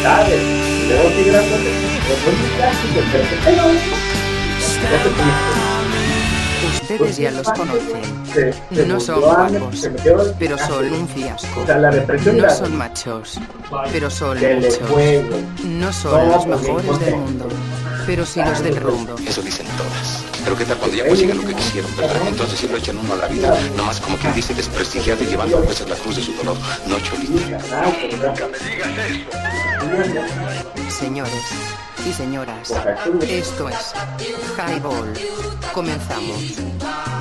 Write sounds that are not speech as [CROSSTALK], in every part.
Y luego muy. Ustedes ya los conocen. Se- se No son guapos, pero son un fiasco. O sea, la depresión No la- son machos, pero son muchos. No son los mejores del mundo, pero sí los del rumbo. Eso dicen todas. Pero qué tal cuando ya consiguen lo que quisieron, ¿verdad? Entonces sí lo echan uno a la vida, nomás como quien dice desprestigiado y llevando a veces la cruz de su dolor. No, Cholita. Señores y señoras, esto es Highball. Comenzamos.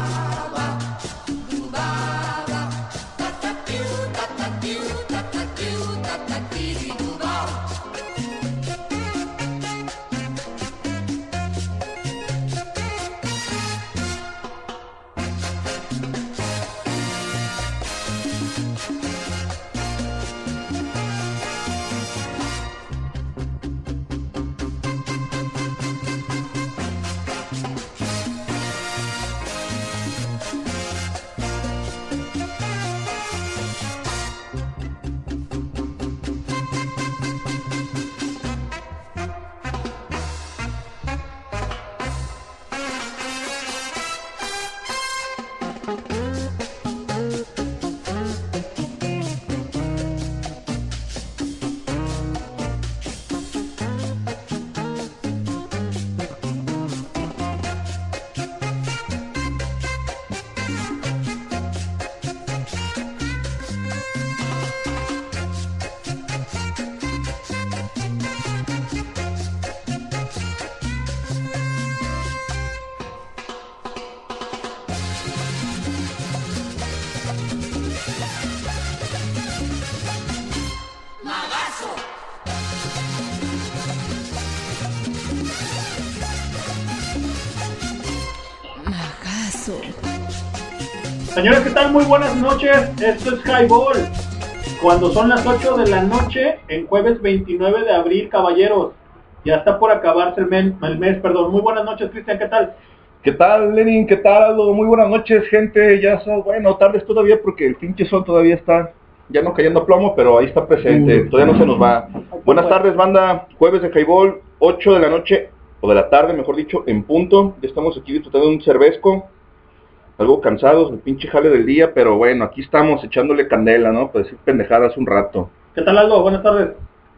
Señores, ¿qué tal? Muy buenas noches. Esto es Highball. Cuando son las 8 de la noche, en jueves 29 de abril, caballeros. Ya está por acabarse el, men- el mes, perdón. Muy buenas noches, Cristian, ¿qué tal? ¿Qué tal, Lenin? ¿Qué tal, Aldo? Muy buenas noches, gente. Ya son, bueno, tardes todavía porque el pinche sol todavía está ya no cayendo a plomo, pero ahí está presente. Todavía no se nos va. Buenas tardes, banda. Jueves de Highball, 8 de la noche, o de la tarde, mejor dicho, en punto. Ya estamos aquí disfrutando de un cervezco. Algo cansados del pinche jale del día, pero bueno, aquí estamos echándole candela, ¿no? Para decir pendejadas un rato. ¿Qué tal, Aldo? Buenas tardes.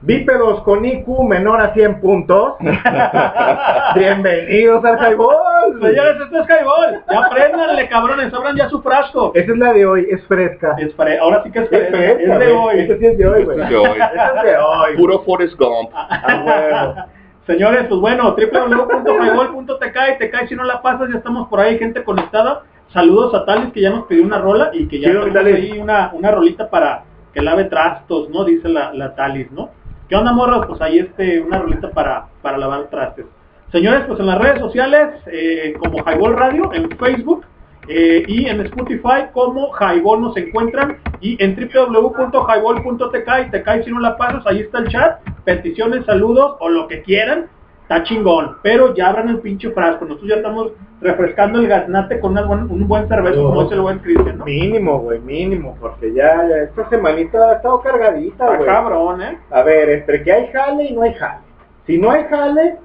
Bípedos con IQ menor a 100 puntos. [LAUGHS] Bienvenidos al Highball. Señores, esto es Highball. Ya apréndanle, cabrones. Abran ya su frasco. Esa es la de hoy, es fresca. Es fre- Ahora sí que es, Es fresca. fresca, es de hoy. Esa sí es de hoy, güey. Este es de hoy. Esa es de hoy. Puro Forrest Gump. Ah, bueno. [LAUGHS] Señores, pues bueno, www.highball.tk y te cae si no la pasas, ya estamos por ahí, gente conectada. Saludos a Talis que ya nos pidió una rola y que ya tenemos ahí una, una rolita para que lave trastos, ¿no? Dice la, la Talis, ¿no? ¿Qué onda, morros? Pues ahí este, una rolita para, para lavar trastes. Señores, pues en las redes sociales, eh, como Highball Radio, en Facebook, eh, y en Spotify como Highball nos encuentran y en www.highball.tk y te cae si no la pasas, ahí está el chat, peticiones, saludos o lo que quieran, está chingón, pero ya abran el pinche frasco, nosotros ya estamos refrescando el gaznate con una buen- un buen cerveza, como dice el buen Cristian, ¿no? Mínimo, güey, mínimo, porque ya, ya esta semanita ha estado cargadita, güey. cabrón, ¿eh? A ver, entre que hay jale y no hay jale. Si no hay jale,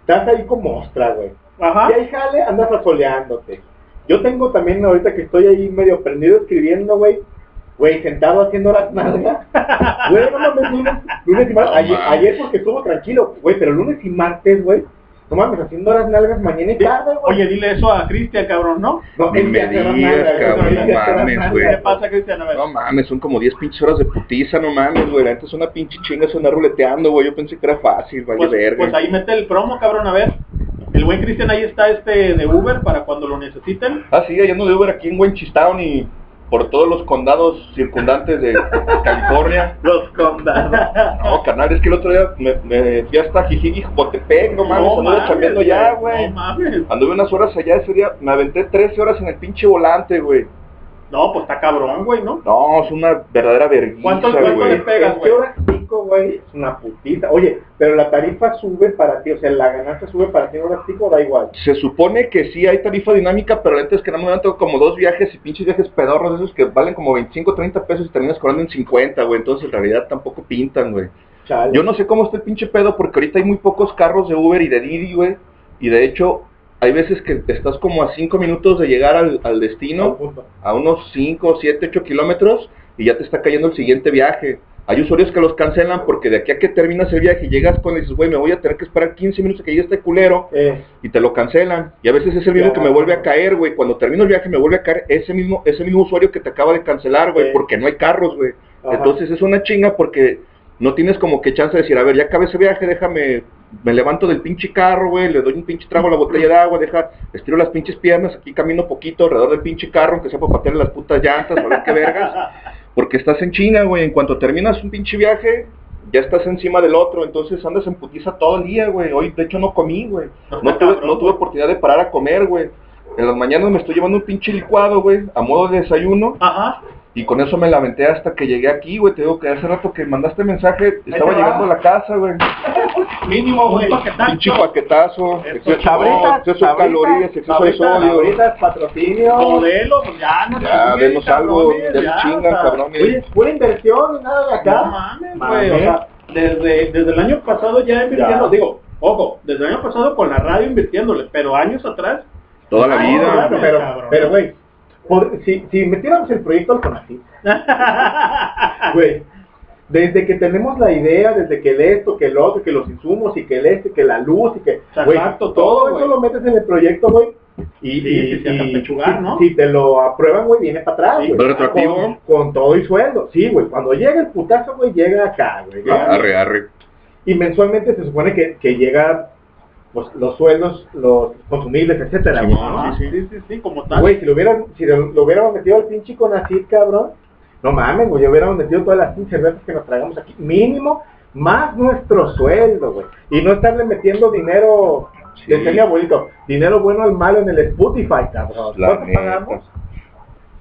estás ahí como ostra, güey. Ajá. Si hay jale, andas asoleándote. Yo tengo también ahorita que estoy ahí medio prendido escribiendo, güey. Güey, sentado haciendo las nalgas. [LAUGHS] Güey, no mames, lunes, lunes y martes. No Ayer, porque estuvo tranquilo, güey, pero lunes y martes, güey. No mames, haciendo las nalgas mañana y tarde, güey. Oye, dile eso a Cristian, cabrón, ¿no? no, me digas, cabrón, no mames, güey. ¿Qué pasa, Cristian? A ver. No mames, son como 10 pinches horas de putiza, no mames, güey. La neta es una pinche chinga, se anda ruleteando, güey. Yo pensé que era fácil, vaya Pues, verga. pues ahí mete el promo, cabrón, a ver. El buen Cristian ahí está este de Uber para cuando lo necesiten. Ah, sí, allá ando de Uber aquí en Wenchistown y por todos los condados circundantes de California. [LAUGHS] Los condados. No, carnal, es que el otro día me, me fui hasta Jijiji, Jotepec, no mames, anduve mames, chambeando ya, güey. No mames. Anduve unas horas allá ese día, me aventé 13 horas en el pinche volante, güey. No, pues está cabrón, güey, ¿no? No, es una verdadera vergüenza, ¿Cuánto- cuánto güey. le pegas, ¿En güey? pico, güey? Es una putita. Oye, pero la tarifa sube para ti, o sea, la ganancia sube para ti en horas pico, da igual. Se supone que sí hay tarifa dinámica, pero la neta es que no me tengo como dos viajes y pinches viajes pedorros esos que valen como 25, 30 pesos y terminas cobrando en 50, güey. Entonces en realidad tampoco pintan, güey. Chale. Yo no sé cómo está el pinche pedo porque ahorita hay muy pocos carros de Uber y de Didi, güey. Y de hecho, hay veces que estás como a 5 minutos de llegar al, al destino, a unos 5, 7, 8 kilómetros, y ya te está cayendo el siguiente viaje. Hay usuarios que los cancelan porque de aquí a que terminas el viaje llegas con y dices, güey, me voy a tener que esperar 15 minutos a que llegue este culero Eh, y te lo cancelan. Y a veces es el mismo Ya. que me vuelve a caer, güey. Cuando termino el viaje me vuelve a caer ese mismo ese mismo usuario que te acaba de cancelar, güey, porque no hay carros, güey. Entonces es una chinga porque no tienes como que chance de decir, a ver, ya acabé ese viaje, déjame, me levanto del pinche carro, güey, le doy un pinche trago a la botella de agua, deja, estiro las pinches piernas, aquí camino poquito alrededor del pinche carro, aunque sea para patearle las putas llantas, ver qué vergas. [LAUGHS] Porque estás en China, güey. En cuanto terminas un pinche viaje, ya estás encima del otro. Entonces andas en putiza todo el día, güey. Hoy, de hecho, no comí, güey. No tuve, no tuve oportunidad de parar a comer, güey. En las mañanas me estoy llevando un pinche licuado, güey, a modo de desayuno. Ajá. Y con eso me lamenté hasta que llegué aquí, güey. Te digo que hace rato que mandaste mensaje, estaba llegando a la casa, güey. Mínimo, güey. paquetazo. Pinche paquetazo, Eso, exceso, Sabritas, exceso de calorías, exceso de sodio. sabritas, patrocinio. Modelo, pues ya no Ya, denos algo, ya chingan, o sea, cabrones. Oye, es pura inversión, nada de acá. No mames, güey. O sea, desde, desde el año pasado ya invirtiendo, Ya. digo, ojo, desde el año pasado con la radio invirtiéndole, pero años atrás, Toda la vida. Claro, pero, cabrón. pero, güey, por- si, si metiéramos el proyecto al Conacyt, [LAUGHS] güey, desde que tenemos la idea, desde que el esto, que el otro, que los insumos, y que el este, que la luz, y que, güey, Exacto, todo, todo, eso güey. lo metes en el proyecto, güey, y, Sí, y, y- pechugar, si- ¿no? si te lo aprueban, güey, viene para atrás. Con, con todo y sueldo, sí, güey, cuando llega el putazo, güey, llega acá, güey, llega- Arre, arre. y mensualmente se supone que, que llega, pues, los sueldos, los consumibles, etcétera, Sí, sí, sí, sí, sí, como tal. Güey, si lo hubieran, si lo, lo hubiéramos metido al pinche Conacid, cabrón, no mames, güey, hubiéramos metido todas las pinches cervezas que nos tragamos aquí, mínimo, más nuestro sueldo, güey, y no estarle metiendo dinero, Sí. decía mi abuelito, dinero bueno al malo en el Spotify, cabrón, ¿cuánto pagamos?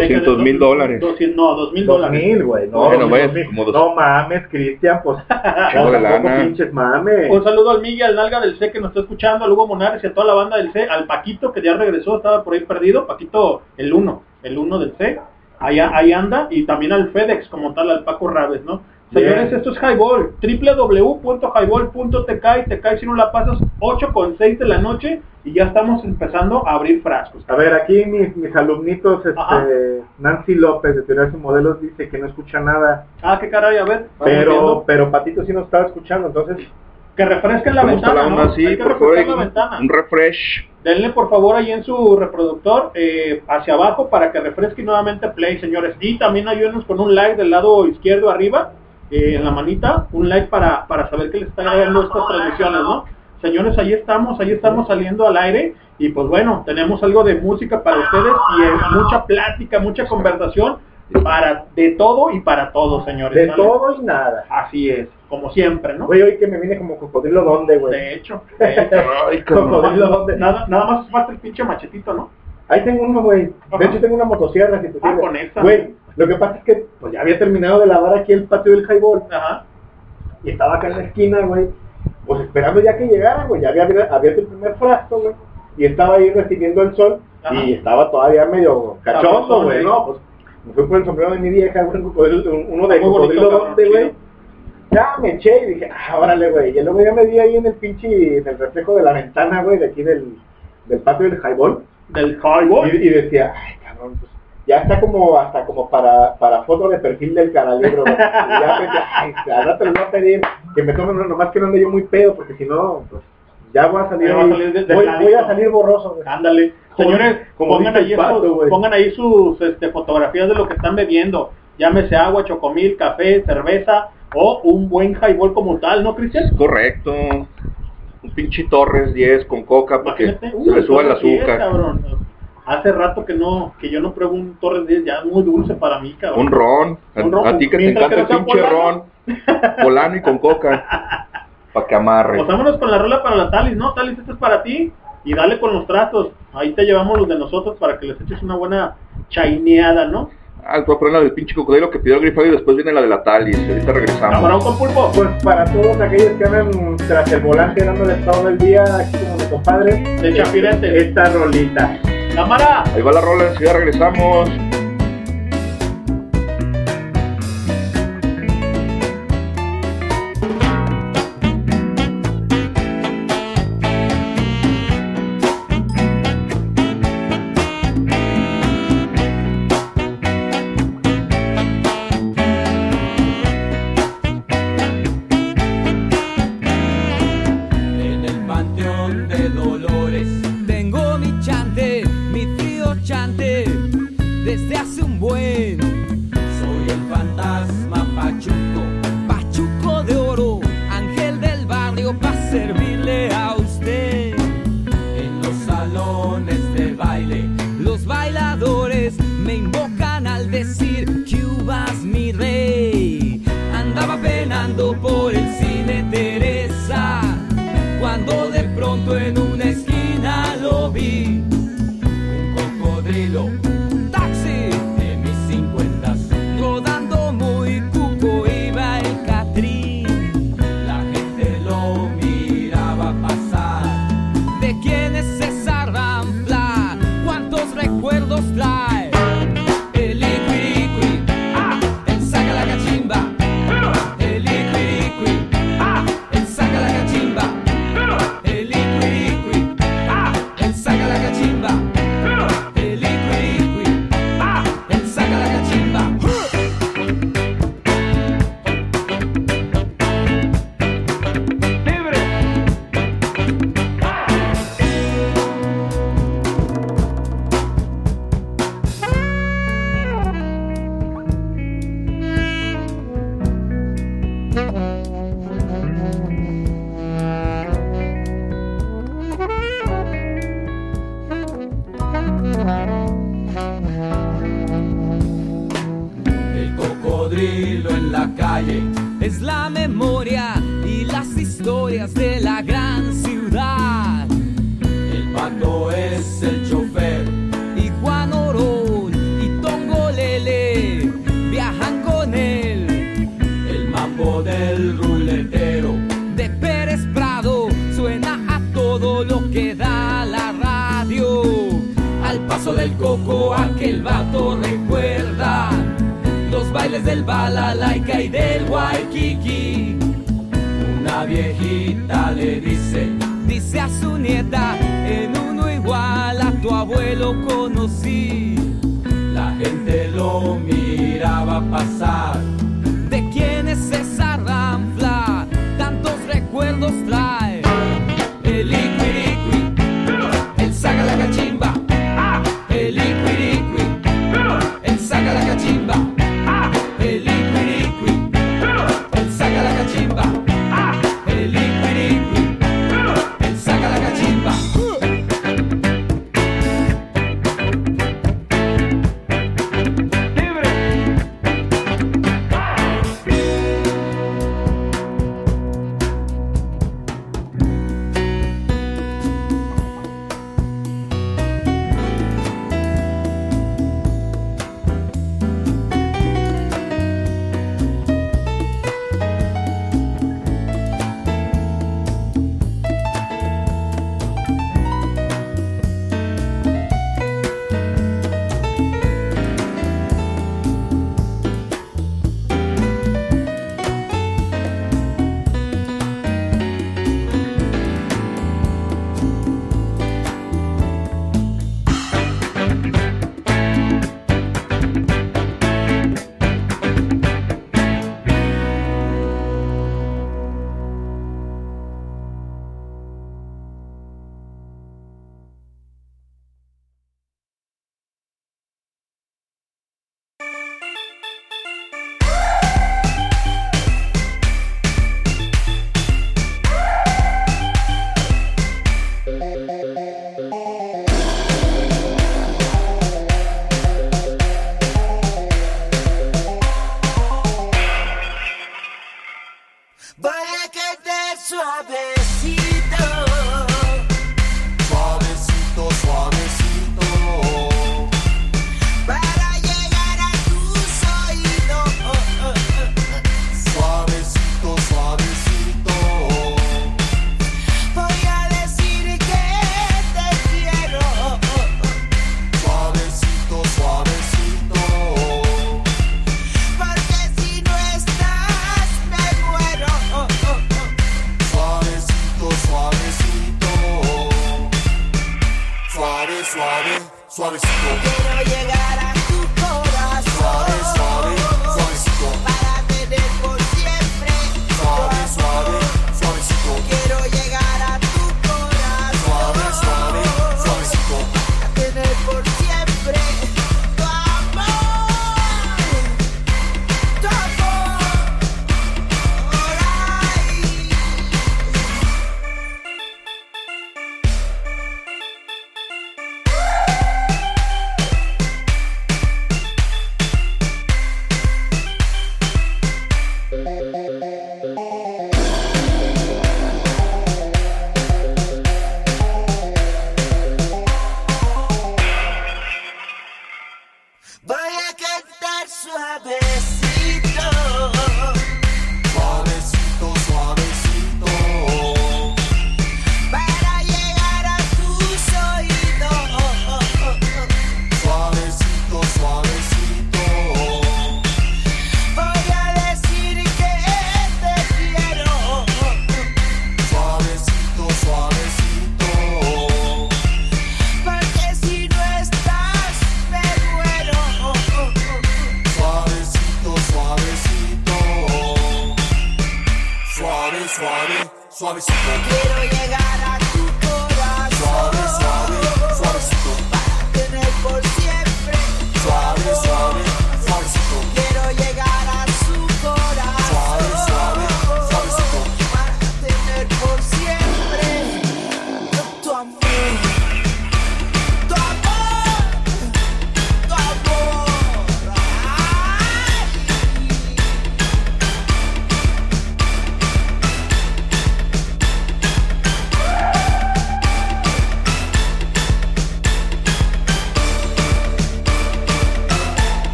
200 mil dólares. 200, no, 2 mil dólares. mil, güey, no, Bueno, dos ves, mil. como dos- no mames, Cristian, pues, [LAUGHS] Chingo de lana. pinches mames. Un saludo al Miguel, al Nalga del C que nos está escuchando, al Hugo Monares y a toda la banda del C, al Paquito que ya regresó, estaba por ahí perdido, Paquito el 1, el 1 del C, ahí, ahí anda, y también al FedEx como tal, al Paco Raves, ¿no? Señores, esto es Highball, www.highball.tk y te cae si no la pasas 8 con 6 de la noche y ya estamos empezando a abrir frascos. A ver, aquí mis, mis alumnitos, este, Nancy López de Teoría de Modelos dice que no escucha nada, Ah, qué caray, a ver. pero viendo. pero Patito sí nos estaba escuchando, entonces Que refresquen la ventana, ¿no? así, Hay que por favor, refrescar la un- ventana. un refresh. Denle por favor ahí en su reproductor eh, hacia abajo para que refresque nuevamente play, señores. Y también ayúdenos con un like del lado izquierdo arriba, eh, en la manita, un like para, para saber que les están agradando estas transmisiones, ¿no? Señores, ahí estamos, ahí estamos saliendo al aire y pues bueno, tenemos algo de música para ustedes y eh, mucha plática, mucha conversación para de todo y para todos, señores. de ¿sale? todo y nada. Así es, como siempre, ¿no? Güey, hoy que me vine como cocodrilo, ¿dónde, güey? De hecho, de hecho. [LAUGHS] Ay, cabrón. Cocodrilo, ¿dónde? Nada, nada más falta el pinche machetito, ¿no? Ahí tengo uno, güey. De hecho tengo una motosierra, si te Ah, con esa. Güey, lo que pasa es que pues ya había terminado de lavar aquí el patio del highball Ajá. y estaba acá en la esquina, güey, pues esperando ya que llegara, güey, ya había abier- abierto el primer frasco, güey, y estaba ahí recibiendo el sol Ajá. y estaba todavía medio cachondo, Sabrosón, güey, ¿eh? no, pues me fui por el sombrero de mi vieja, güey, [LAUGHS] un- uno de cocodrilo güey. Ya me eché y dije, ah, órale, güey. Y luego ya me vi ahí en el pinche, en el reflejo de la ventana, güey, de aquí del, del patio del highball. Del highball. Y, y decía, ay, cabrón, pues ya está como hasta como para, para foto de perfil del caralibro, ya pensé, ay, al rato les voy a pedir que me tomen nomás que no ande yo muy pedo, porque si no, pues ya voy a salir, Ya va a salir de- de voy, a salir borroso. Ándale. Señores, como pongan, ahí pato, sus, pongan ahí sus este, fotografías de lo que están bebiendo. Llámese agua, chocomil, café, cerveza o un buen highball como tal, ¿no, Cristian? Correcto. Un pinche Torres 10 con coca para que Imagínate, se le suba el Torres 10, azúcar. cabrón. Hace rato que no que yo no pruebo un Torres 10, ya es muy dulce para mí, cabrón. Un ron. A, Un ron, a ti que te encanta que el pinche polano. ron. Polano y con coca. Para que amarre. Pues vámonos con la rola para la Talis, ¿no? Talis, este es para ti. Y dale con los tratos. Ahí te llevamos los de nosotros para que les eches una buena chaineada, ¿no? Ah, voy a poner la del pinche cocodrilo que pidió el grifado y después viene la de la Talis. Y ahorita regresamos. Camarón con pulpo. Pues para todos aquellos que andan tras el volante dándole todo el día, aquí como mi compadre, De Chapirete. esta rolita. Cámara. Ahí va la rola, enseguida regresamos.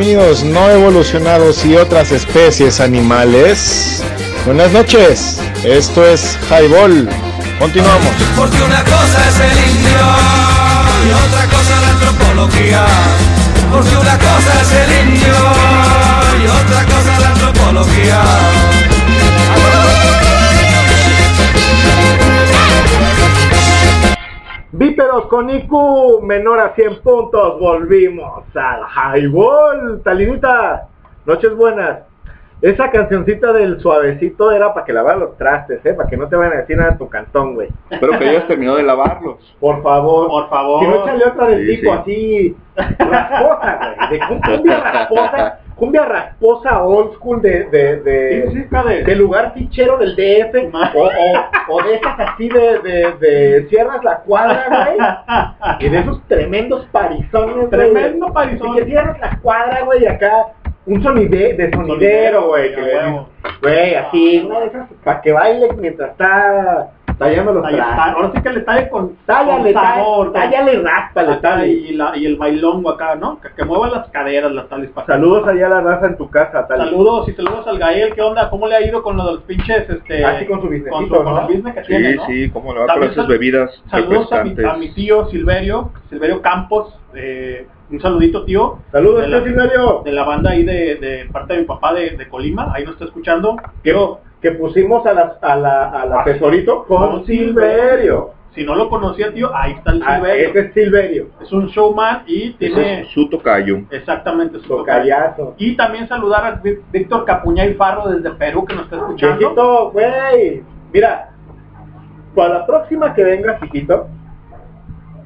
No evolucionados y otras especies animales. Buenas noches. Esto es Highball. Continuamos. Porque una cosa es el indio y otra cosa la antropología. Porque una cosa es el indio y otra cosa la antropología. Bípedos con IQ menor a 100 puntos, volvimos al highball. Talinita, noches buenas. Esa cancioncita del suavecito era para que lavaras los trastes, ¿eh? Para que no te vayan a decir nada en tu cantón, güey. Espero que hayas terminado de lavarlos. Por favor. Por favor. Si no, échale otra del Sí, tipo sí. así, rasposa, güey. De cum- cumbia rasposa, cumbia rasposa old school de, de, de, Sí, sí, cabe. de lugar fichero del DF, o, o, o de esas así de, de, de cierras la cuadra, güey. Y de esos tremendos parizones, güey. Tremendo parizón. Y que cierras la cuadra, güey, y acá un sonide, de sonidero, güey. que. Güey, así, una de esas, para que baile mientras está tallando los trastes. Ahora sí que le talle con, Tállale, con sabor. tállale, y la, y el bailongo acá, ¿no? Que, que mueva las caderas, las tales para Saludos allá a la raza en tu casa, tal. Saludos y saludos al Gael, ¿qué onda? ¿Cómo le ha ido con lo de los pinches, este... Así con su businessito, con, su- con ¿no? business que tiene, Sí, ¿no? sí, cómo le va con esas bebidas Saludos a mi, a mi tío Silverio, Silverio Campos, eh, un saludito tío. Saludos, de la, tío Silverio. de la banda ahí de, de parte de mi papá de, de Colima, ahí nos está escuchando. Quiero, que pusimos a la, a la, a la Ah, tesorito con con Silverio. si no lo conocía tío, ahí está el Ah, Silverio. ese es Silverio. Es un showman y tiene es su tocayo. exactamente su tocayo. Tocayazo. Y también saludar a Ví- Víctor Capuñay Farro desde Perú que nos está escuchando. Chiquito, güey. Mira, para la próxima que vengas, chiquito,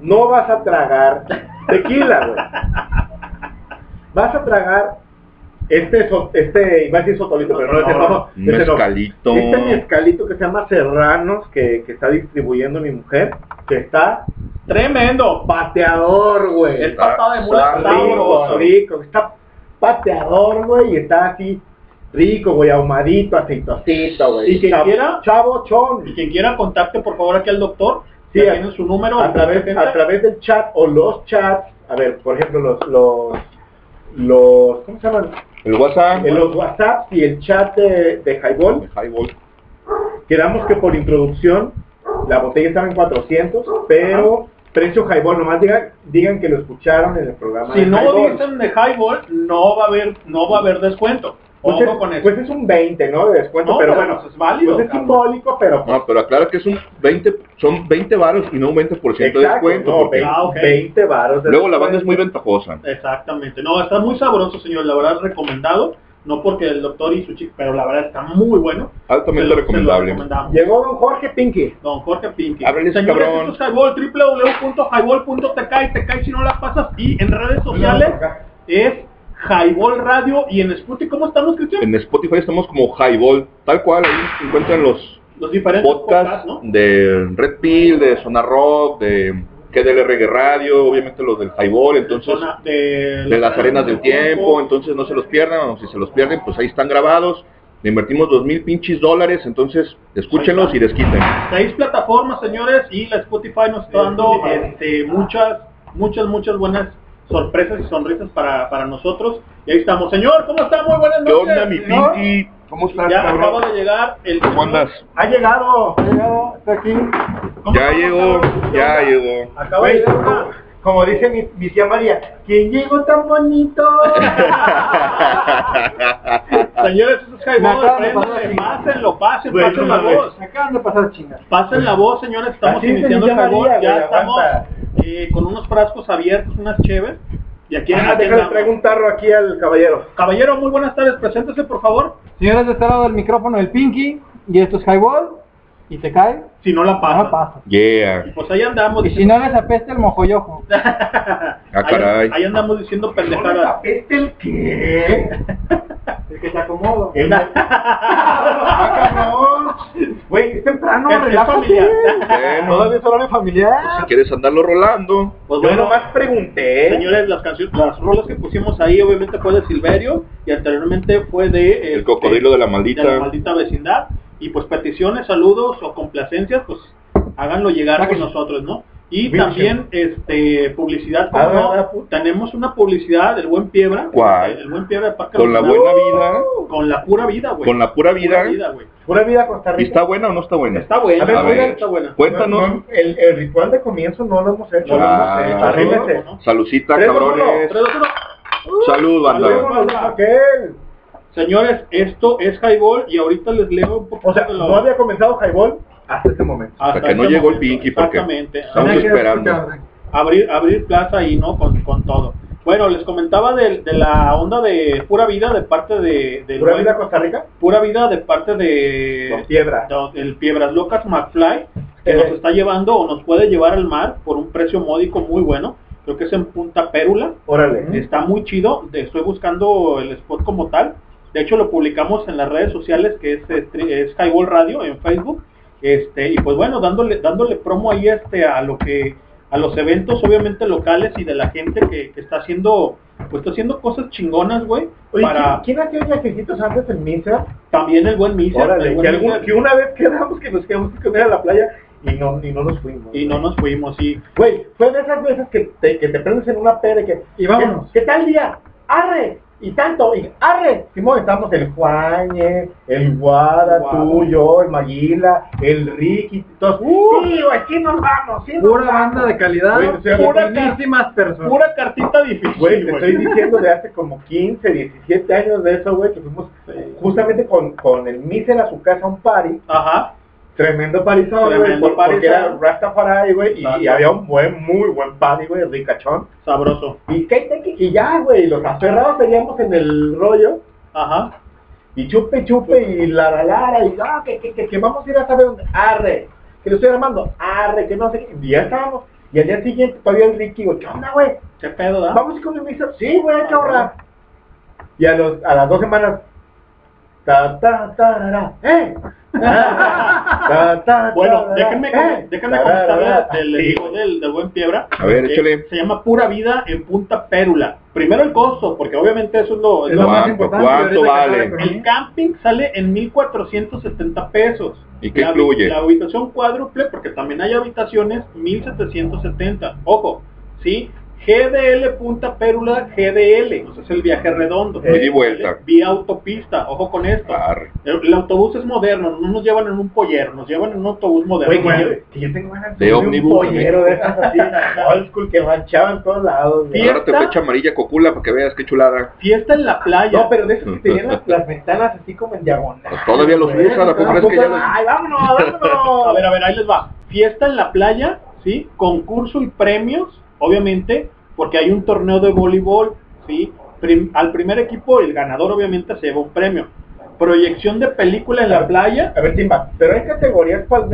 no vas a tragar tequila, güey. [LAUGHS] Vas a tragar este, so- este, iba a decir sotolito, pero no, no, no. mezcalito. Este mezcalito que se llama Serranos, que, que está distribuyendo mi mujer, que está Tremendo. pateador, güey. El patada de mula Está rico, rico, está pateador, güey, y está así rico, güey, ahumadito, aceitosito, güey. Y quien Chavo- quiera- chavo chon. Y quien quiera contacte por favor aquí al doctor. Sí, tienen su número. a través, a través del chat o los chats, a ver, por ejemplo, los, los, los, ¿cómo se llaman? El WhatsApp. En los WhatsApp y el chat de, de Highball, Highball. quedamos que por introducción la botella estaba en 400, pero precio Highball, nomás digan, digan que lo escucharon en el programa. Si de no Highball. dicen de highball, no va a haber, no va a haber descuento. Pues es, con eso. pues es un 20, ¿no? De descuento, No, pero pero bueno, pues es válido, pues es cabrón. simbólico, pero No, pero aclara que es un 20, son 20 varos y no un 20% de exacto, descuento. no, porque 20, Ah, ok. 20 varos de luego la banda es muy descuento. ventajosa. Exactamente. No, está muy sabroso, señor. La verdad, recomendado. No porque el doctor y su chica, pero la verdad está muy bueno. Altamente Se lo- se lo recomendable. recomendamos. Llegó don Jorge Pinky. Don Jorge Pinky. Ábrele Señores, cabrón. esto es Highball, www.highball.tk y te cae si no la pasas. Y en redes sociales es Highball Radio y en Spotify. ¿Cómo estamos, Cristian? En Spotify estamos como Highball, tal cual, ahí encuentran los Los diferentes podcasts podcasts, ¿no? de Red Pill, de Zona Rock, de Reggae Radio, obviamente los del Highball, entonces de, de las arenas del tiempo, entonces no se los pierdan, o si se los pierden, pues ahí están grabados. Le invertimos dos mil pinches dólares, entonces escúchenlos y desquiten. Seis plataformas, señores, y la Spotify nos está dando este, muchas, muchas, muchas buenas sorpresas y sonrisas para, para nosotros. Y ahí estamos. Señor, ¿cómo está? Muy buenas ¿Qué noches. onda, mi señor. Pinky? ¿Cómo estás, Ya cabrón? acaba de llegar el ¿Cómo andas? Ha llegado, ha llegado, está aquí. ¿Cómo Ya estamos, llegó, cabrón? ya llegó. Acaba de llegar una- como dice mi, mi tía María, ¿quién llegó tan bonito? [LAUGHS] Señores, eso es Me Highball, acaban de pasar préndanle, así. pásenlo, pasen, Güey, pasen la mames. voz. Acaban de pasar chingas. Pasen la voz, señores, estamos Así iniciando el María, ya güey, estamos eh, con unos frascos abiertos, unas cheves. Y aquí, Ah, déjale andamos. traigo un tarro aquí al caballero. Caballero, muy buenas tardes, preséntese por favor. Señores, de este lado del micrófono el Pinky y esto es Highball y se cae, Si no la pasa. no pasa. Yeah. Pues ahí andamos. Y si no les apesta el mojoyojo. [LAUGHS] Ah, ahí, caray. ahí andamos diciendo pendejadas. ¿Este el qué? [LAUGHS] El que se acomoda. El... Ah, [LAUGHS] cabrón. Güey, es temprano, relájate. familiar. Bueno, Todavía es horario familiar. si quieres andarlo rolando. Pues Yo bueno, nomás pregunté. señores, las canciones, las rolas que pusimos ahí obviamente fue de Silverio y anteriormente fue de El este, cocodrilo de la de maldita. la maldita vecindad. Y pues peticiones, saludos o complacencias, pues háganlo llegar sí. nosotros, ¿no? Y también este publicidad, Ah, tenemos una publicidad del buen Piebra, ¿Cuál? el buen Piebra de Parque Con la buena vida. con la pura vida, güey. Con la pura vida. güey. Pura vida Costa ¿Y Rica. está buena o no está buena? Está buena, A ver, a buena, ver. está buena. Cuéntanos. No, no, el, el ritual de comienzo no lo hemos hecho. No lo Ah, hemos hecho. ¿no? Salucita, cabrones. uno. Salud, banda. Salud. Señores, esto es Highball y ahorita les leo un poquito O sea, no había comenzado Highball hasta este momento. hasta Hasta que no este llegó el. Pinky, porque Exactamente. estamos esperando. abrir abrir plaza y no con, con todo. Bueno, les comentaba de, de la onda de pura vida de parte de ¿Pura vida Costa Rica? pura vida de parte de Con piedra. de- el Piedras Locas McFly que Eh. nos está llevando o nos puede llevar al mar por un precio módico muy bueno. Creo que es en Punta Pérula. Órale. Está muy chido. de- estoy buscando el spot como tal. De hecho, lo publicamos en las redes sociales, que es, tri- es Highball Radio en Facebook. Este, y pues bueno, dándole, dándole promo ahí este a lo que, a los eventos obviamente locales y de la gente que, que está haciendo, pues está haciendo cosas chingonas, güey. Para ¿quién, ¿quién hacía viajecitos antes en Misa? también el buen Misa. Órale, el que, algún- Misa. que una vez quedamos que nos quedamos él a la playa y no, y no nos fuimos. Y no nos fuimos, y Güey, fue de esas veces que te, que te prendes en una pera y que... Y vámonos. ¿Qué, qué tal día? ¡Arre! Y tanto, y arre. Simón, estamos el Juañe, el Guada, Guada. tú, yo, el Maguila, el Ricky, todos. sí, güey, sí nos vamos, sí nos Pura vamos. banda de calidad, Güey, o sea, pura buenísimas personas. pura cartita difícil, Güey, te estoy diciendo de hace como 15, 17 años de eso, güey, que fuimos justamente con, con el Miser a su casa a un party, Ajá. Tremendo güey, Tremendo por- porque era. Rastafari, güey, y, y había un buen, muy buen party, güey, ricachón. Sabroso. Y que, que ya, güey, los aferrados seguíamos en el rollo, Ajá. y chupe, chupe, y la, la, la, y ah, que, que, que, que vamos a ir a saber dónde, arre, que lo estoy armando, arre, que no sé qué, y ya estábamos, y al día siguiente todavía el Ricky, güey, ¿qué onda, güey? ¿Qué pedo, da? Vamos con el sí, güey, hay que ahorrar. Y a, los, a las dos semanas, ta, ta, [LAUGHS] ¡eh! Ta, ta, Bueno, déjenme, ¡eh! déjenme comentarles del, sí, del, del, buen Piebra. A ver, Eh, échale. Se llama Pura Vida en Punta Pérula. Primero el costo, porque obviamente eso es lo... es lo más ¿Cuánto, importante. cuánto vale? el camping sale en 1470 pesos. ¿Y qué la, incluye? La habitación cuádruple, porque también hay habitaciones, 1770. Ojo, ¿sí? GDL Punta Pérula GDL, o sea, es el viaje redondo. Ida y vuelta. Vía autopista, ojo con esto. Arre. El, el autobús es moderno, no nos llevan en un pollero, nos llevan en un autobús moderno. Que yo, que yo tengo ganas De de un pollero de esas así, [LAUGHS] old school, que manchaban todos lados. Agárrate Fiesta. flecha amarilla cocula para que veas qué chulada. Fiesta en la playa. No, pero de esos que tenían las, las ventanas así como en diagonal. Pues todavía los güey. usa, la pobre es que ya los- Ay, vámonos, vámonos. A ver, a ver, ahí les va. Fiesta en la playa, ¿sí? Concurso y premios, obviamente, porque hay un torneo de voleibol, ¿sí? Prim- al primer equipo, el ganador obviamente se lleva un premio. Proyección de película en la playa. A ver, Timba, pero hay categorías para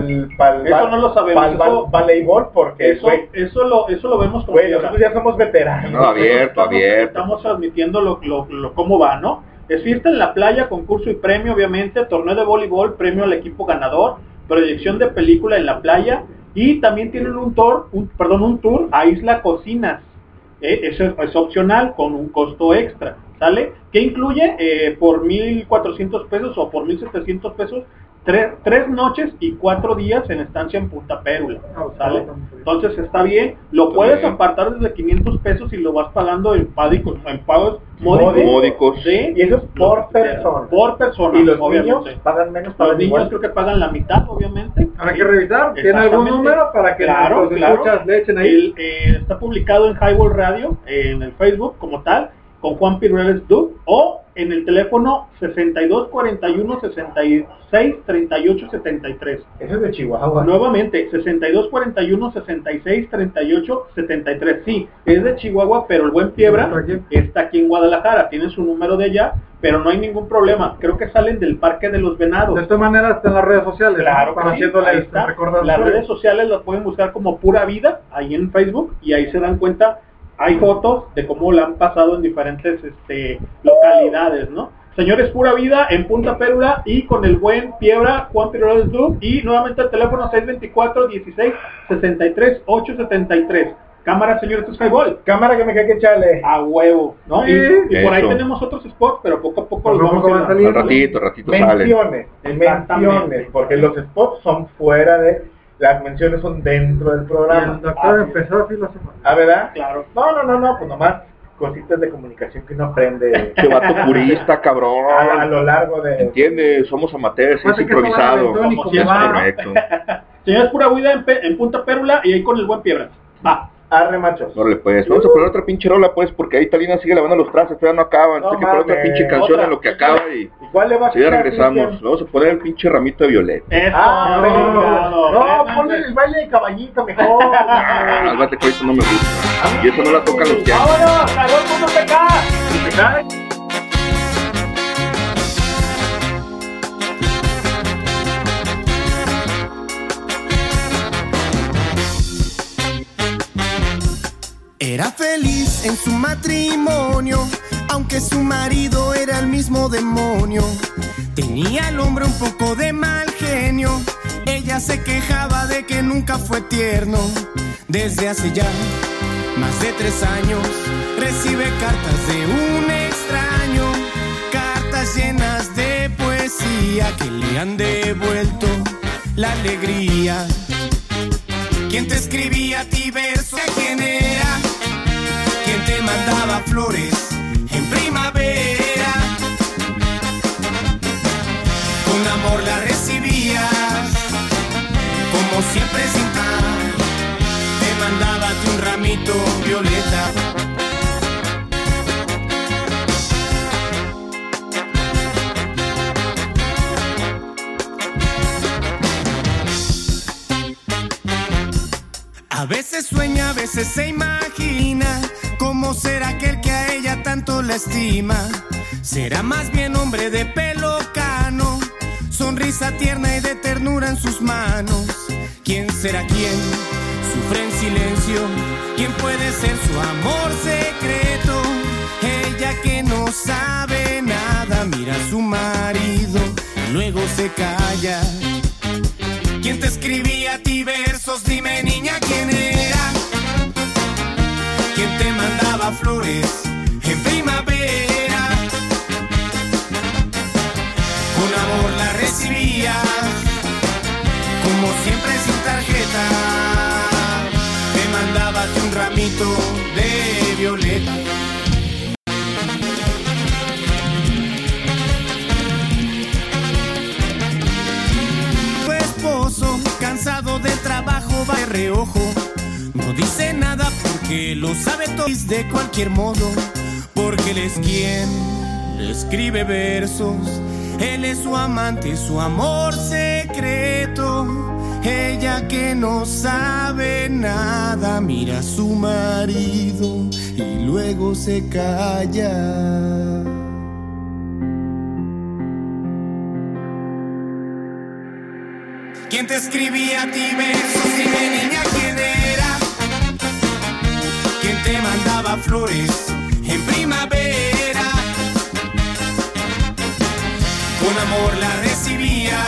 el, para el, Eso no lo sabemos, Para el eso- voleibol, porque, Eso, eso, lo, eso lo vemos como güey, quiera. nosotros ya somos veteranos. No, abierto, estamos, abierto. Estamos transmitiendo lo, lo- lo- cómo va, ¿no? Es fiesta en la playa, concurso y premio, obviamente, torneo de voleibol, premio al equipo ganador, proyección de película en la playa Y también tienen un tour, perdón, un tour a Isla Cocinas. Eh, eso es, es opcional con un costo extra, ¿sale? Que incluye eh, por 1.400 pesos o por 1.700 pesos tres, tres noches y cuatro días en estancia en Punta Pérula, ¿sale? Entonces está bien, lo puedes bien. apartar desde 500 pesos y lo vas pagando en, pagos, en pagos módicos. Módicos. ¿sí? Y eso es por persona. Por persona, Y los obviamente. niños pagan menos Los para niños creo que pagan la mitad, obviamente. Habrá Sí. que revisar. ¿Tiene algún número para que Claro, los claro. escuchas le echen ahí? El, eh, está publicado en Highball Radio, eh, en el Facebook como tal, con Juan Pirueles Duke, o en el teléfono 62 41 66 38 73. Eso es de Chihuahua. Nuevamente, 62 41 66 38 73. Sí, es de Chihuahua, pero el buen Piebra Está aquí. está aquí en Guadalajara. Tiene su número de allá, pero no hay ningún problema. Creo que salen del Parque de los Venados. De esta manera está en las redes sociales. Claro, ¿no? sí, ahí está. Las redes sociales las pueden buscar como Pura Vida, ahí en Facebook, y ahí se dan cuenta, hay fotos de cómo la han pasado en diferentes este, localidades, ¿no? Señores Pura Vida en Punta Pérula y con el buen Piebra, Juan Piedra Club, y nuevamente el teléfono 624 16 63 873. Cámara, señor, esto es Highball. Cámara que me cae que echarle. A huevo, ¿no? Y, Sí. y por ahí tenemos otros spots, pero poco a poco los vamos a ir van dando. saliendo. Al ratito, ratito. Menciones, menciones, porque los spots son fuera de, las menciones son dentro del Y el programa. doctor Ah, empezó la semana. Ah, ¿verdad? Claro. No, no, no, no, pues nomás cositas de comunicación que uno aprende [LAUGHS] Este vato purista, a, a cabrón. lo largo de... Entiende, somos amateurs, es va improvisado. Como como [LAUGHS] Es correcto. Señores Pura Vida en, Punta Pérula y ahí con el buen Piebra. Va. Arre, machos. Órale, pues, vamos a poner otra pinche rola, pues, porque ahí Talina sigue lavando los trastes, todavía no acaba. No hay que poner otra pinche canción Otra. en lo que acaba y, ¿Y cuál le va a si ya regresamos. Cristian? Vamos a poner el pinche ramito de violeta. Eso. Ah, no, no, ponle el baile de caballito mejor. [LAUGHS] Ah, bate que eso no me gusta. Y eso no la tocan los tiempos. ¡Vámonos! ¡Cagó el mundo PK! Era feliz en su matrimonio, aunque su marido era el mismo demonio. Tenía al hombre un poco de mal genio, ella se quejaba de que nunca fue tierno. Desde hace ya más de tres años recibe cartas de un extraño, cartas llenas de poesía que le han devuelto la alegría. ¿Quién te escribía a ti versos? ¿Quién era? ¿Quién te mandaba flores en primavera? Con amor la recibías, como siempre sin tan. Te mandaba un ramito violeta. A veces sueña, a veces se imagina cómo será aquel que a ella tanto la estima. Será más bien hombre de pelo cano, sonrisa tierna y de ternura en sus manos. ¿Quién será quién? Sufre en silencio. ¿Quién puede ser su amor secreto? Ella que no sabe nada, mira a su marido, luego se calla. ¿Quién te escribía a ti versos? Dime flores en primavera? Con amor la recibía, como siempre sin tarjeta. Te mandaba un ramito de violeta. Tu esposo, cansado del trabajo, va de reojo. No dice nada porque lo sabe todo de cualquier modo. Porque él es quien escribe versos. Él es su amante, su amor secreto. Ella que no sabe nada, mira a su marido y luego se calla. ¿Quién te escribía a ti versos? Dime niña quién era. ¿Quién te mandaba flores en primavera? Con amor la recibía,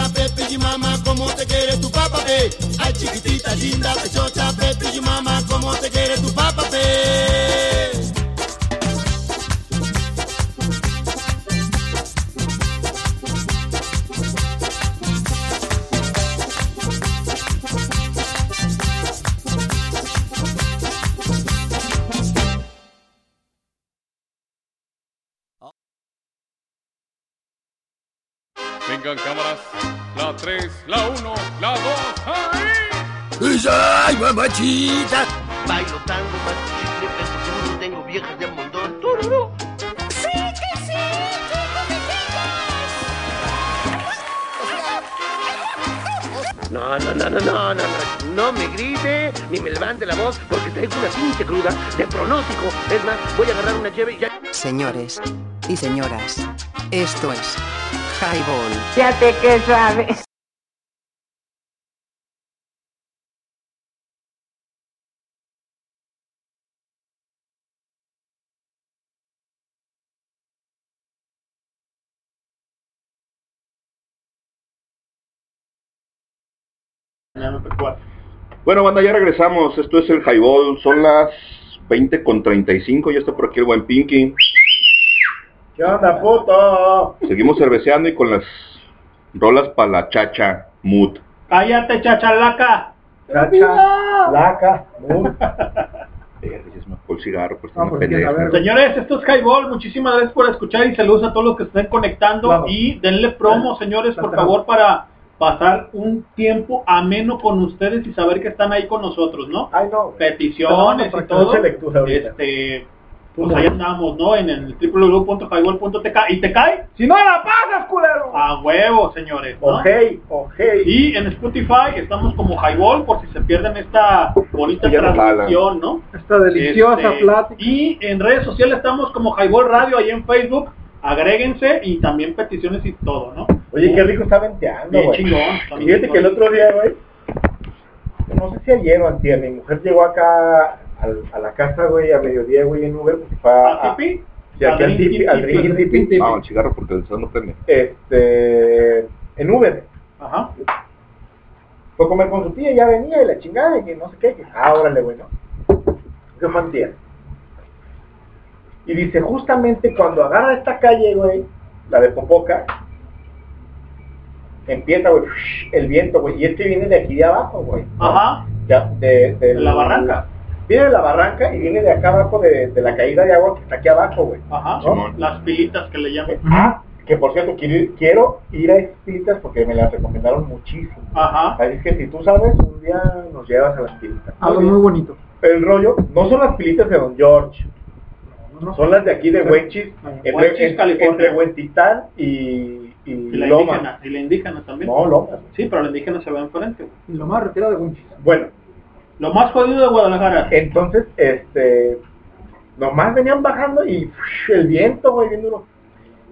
chocha, Pepe y mamá, cómo te quiere tu papá, eh. Ay, chiquitita linda, pechocha, Pepe y mamá, cómo te quiere tu mamachita. Bailo tango, machicle, peso seguro, tengo viejas de montón. ¡Tururú! ¡Sí, que sí! No, no, no, no, no, no, no, no me grite ni me levante la voz porque traigo una pinche cruda de pronóstico. Es más, voy a agarrar una cheve y ya. Señores y señoras, esto es Highball. Fíjate que sabes Bueno, banda, ya regresamos. Esto es el Highball. Son las 20 con 35. Ya está por aquí el buen Pinky. ¿Qué onda, puto? Seguimos cerveceando y con las rolas para la chacha mood. Cállate, chachalaca. Chacha, laca, mood. [LAUGHS] Ya se me fue el cigarro, pues No, pues, Señores, esto es Highball. Muchísimas gracias por escuchar y saludos a todos los que estén conectando. Claro. Y denle promo, señores, por favor, para pasar un tiempo ameno con ustedes y saber que están ahí con nosotros, ¿no? Ay, no. Peticiones y todo. lectura. Este, pues ahí andamos, ¿no? En el www.highball.tk. ¿Y te cae? Si no la pasas, culero. A huevo, señores. ¿no? Ojei, ojei. Y en Spotify estamos como Highball por si se pierden esta bonita transmisión, ¿no? Esta deliciosa Este, plática. Y en redes sociales estamos como Highball Radio ahí en Facebook. Agréguense y también peticiones y todo, ¿no? Oye, qué rico está venteando, güey. Fíjate que el otro día, güey, no sé si ayer o antier, mi mujer llegó acá al- a la casa, güey, a mediodía, güey, en Uber, porque fue a... ¿A Tipi? Sí, aquí al Al tipi, al Tipi, Ring Tipi, No, el cigarro porque el sol no prende. este, en Uber. Ajá. Fue a comer con su tía, ya venía y la chingada, y que no sé qué, que, ah, órale, güey, ¿no? Fue antier. Y dice, justamente cuando agarra esta calle, güey, la de Popoca, empieza, güey, el viento, güey, y este viene de aquí de abajo, güey. Ajá. Ya, de, la barranca. Viene de la barranca y viene de acá abajo de, de la caída de agua que está aquí abajo, güey. Ajá. Las pilitas que le llaman. Ah, que por cierto, quiero ir, quiero ir a esas pilitas porque me las recomendaron muchísimo. Ajá. Así es que si tú sabes, un día nos llevas a las pilitas. Algo muy bonito. El rollo, no son las pilitas de Don George, son las de aquí de Huenchis, entre, Huenchis, entre, California. entre Huentitán y, y Y la indígena. Y la indígena también. No, Lomas. Sí, pero la indígena se ve enfrente. lo más retirado de Winchis. Bueno, Lo más jodido de Guadalajara. entonces, este, nomás venían bajando y el viento, güey, bien duro.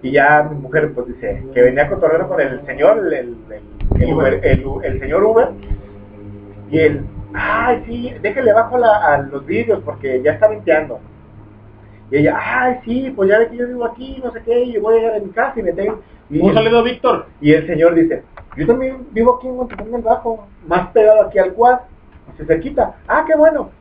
Y ya mi mujer, pues dice, que venía a cotorreo con el señor, el, el, el, el Uber- el- el señor Uber, y él, ay, sí, déjale bajo la, a los vidrios porque ya está venteando. Y ella, ay, sí, pues ya ve que yo vivo aquí, no sé qué, y voy a llegar a mi casa y me tengo... Y, Un saludo, Víctor. y el señor dice, yo también vivo aquí en Monterrey del Bajo, más pegado aquí al cuad, se cerquita. Ah, qué bueno.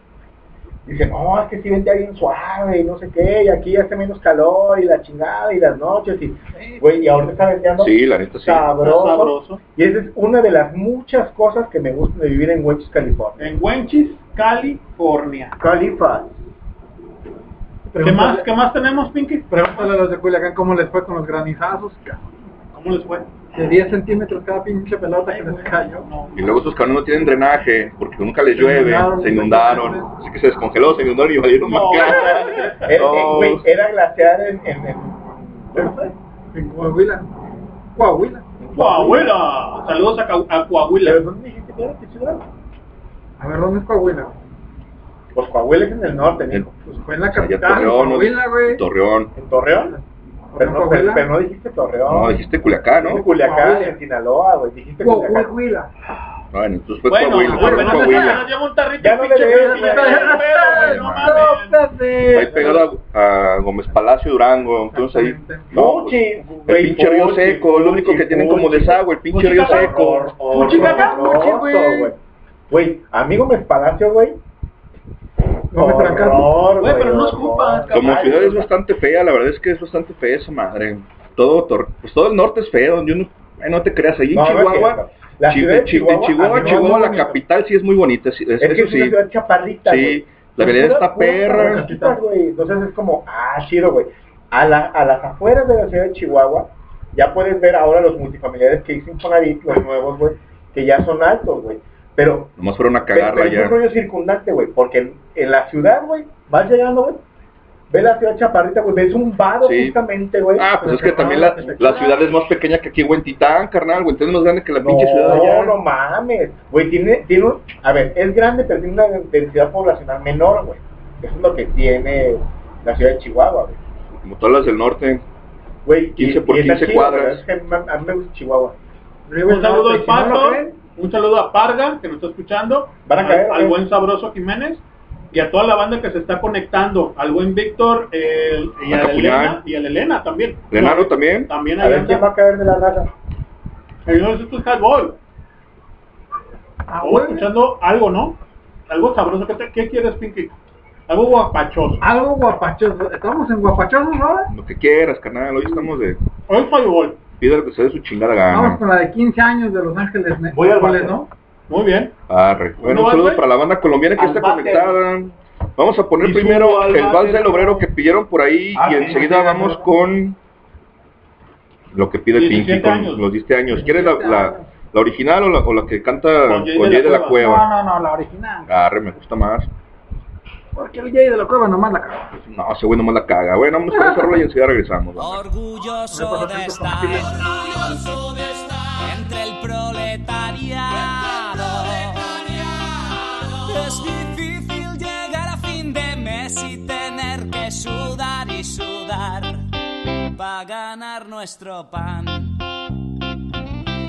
Dice, no, es que si ventea bien suave y no sé qué, y aquí hace menos calor y la chingada y las noches y, güey, y ahorita está venteando Sí, la neta sí. sabroso. Sabroso. Y esa es una de las muchas cosas que me gustan de vivir en Wenchis, California. En Wenchis, California. Califa. ¿Qué más, ¿Qué más tenemos, Pinky? Pregúntale a los de Culiacán cómo les fue con los granizazos. ¿Cómo les fue? De 10 centímetros cada pinche pelota que les cayó. No. Y luego esos caminos no tienen drenaje, porque nunca les llueve, inundaron, se inundaron, así que se descongeló, se inundaron y valieron más No. [LAUGHS] Eh, eh, era glaciar en... en, en-. En Coahuila. Coahuila. Coahuila. Saludos a, a ¿Pero Coahuila. dónde dijiste que era? ¿Qué ciudad? A ver, ¿dónde es Coahuila? Pues Coahuila es en el norte, En, mijo. Pues fue en la capital, Torreón, Coahuila, güey. Torreón. ¿En Torreón? Pero no, pero, Coahuila. pero no dijiste Torreón. No, dijiste Culiacán, Dijiste ¿no? Culiacán, Coahuila. en Sinaloa, güey. Dijiste Culiacán. Coahuila. Bueno, entonces fue Bueno, Coahuila, fue apenas Coahuila. nos lleva un tarrito Ya no pinche le debes, no mames. Ahí pegado a, a Gómez Palacio, Durango, entonces ahí... No, Fuchi, el güey, pinche río seco, lo único que tienen como desagüe, el pinche río seco. Fuchi, güey. Güey, amigo Mes Palacio, güey. No me. Horror, Güey, pero no Como ciudad es bastante fea, la verdad es que es bastante fea esa madre. Todo, tor- pues todo el norte es feo, yo no, ay, no te creas, ahí en No, Chihuahua. La ciudad de Chi- Chihuahua, en Chihuahua, Chihuahua, la capital sí es muy bonita, sí, es- Es que eso es una sí. ciudad chaparrita, Sí, la puras- está perra. Entonces es como, ah, chido, güey. A, la, a las afueras de la ciudad de Chihuahua, ya puedes ver ahora los multifamiliares que hizo Infonavit, los nuevos, güey, que ya son altos, güey. Pero, Nomás fueron a pero, cagarla pero es un rollo circundante, güey, porque en, en la ciudad, güey, vas llegando, güey, ves la ciudad chaparrita, güey, ves un vado Sí. justamente, güey. Ah, pues es que también la, la ciudad es más pequeña que aquí en Huentitán, carnal, Huentitán es más grande que la pinche ciudad de allá. No, no mames. Güey, tiene, tiene un... A ver, es grande, pero tiene una densidad poblacional menor, güey. Eso es lo que tiene la ciudad de Chihuahua, güey. Como todas las del norte. Güey, 15 y- por y está 15 chido, cuadras. Es que a mí me gusta Chihuahua. Un saludo al no Pato, un saludo a Parga, que nos está escuchando, Van a al- caer, al, ¿no? buen Sabroso Jiménez, y a toda la banda que se está conectando, al buen Víctor, el- y a. Elena, y a la Elena también. Lenaro también. También A ver quién va a caer de la raza. Señores, esto es Highball. ah, güey, escuchando algo, ¿no? Algo sabroso. ¿Qué, te- qué quieres, Pinky? Algo guapachoso. algo guapachoso. Estamos en guapachosos ahora. Lo que quieras, canal. Hoy estamos de... Hoy es Highball. Pídale que se dé su chingada Vamos gana. con la de 15 años de Los Ángeles. Voy al ¿Cuál es, baño. no? Muy bien. Arre. Bueno, un ¿No, saludo para la banda colombiana que Al está conectada. Vamos a poner primero el vals del obrero que pidieron por ahí Ah, y sí, enseguida sí, vamos sí. con lo que pide Pinky 17 con los 17 años. ¿Quieres la, la, la original o la, o la que canta Con Jay de la de la Cueva. No, no, no, la original. Arre, me gusta más. Porque el gay de la cueva nomás la cagó. No, ese güey nomás la caga. Bueno, vamos esa rola y enseguida regresamos. Orgulloso de estar, orgulloso de estar entre el proletariado. Es difícil llegar a fin de mes y tener que sudar y sudar para ganar nuestro pan.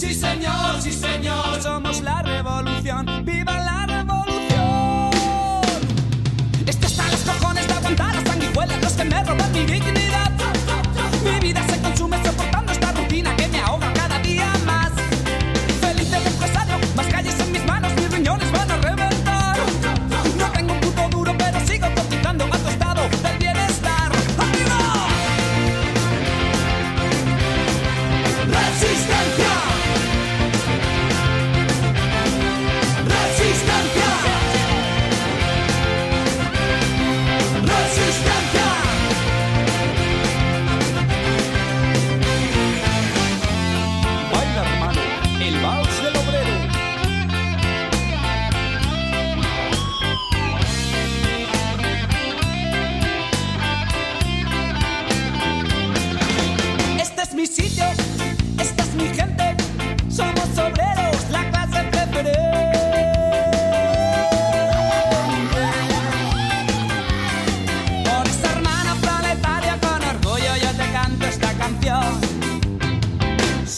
Sí, señor. Sí, señor. Somos la revolución. ¡Viva la revolución! Esto está los cojones de aguantar las sanguijuelas, los que me roban mi dignidad. Mi vida se consume soportando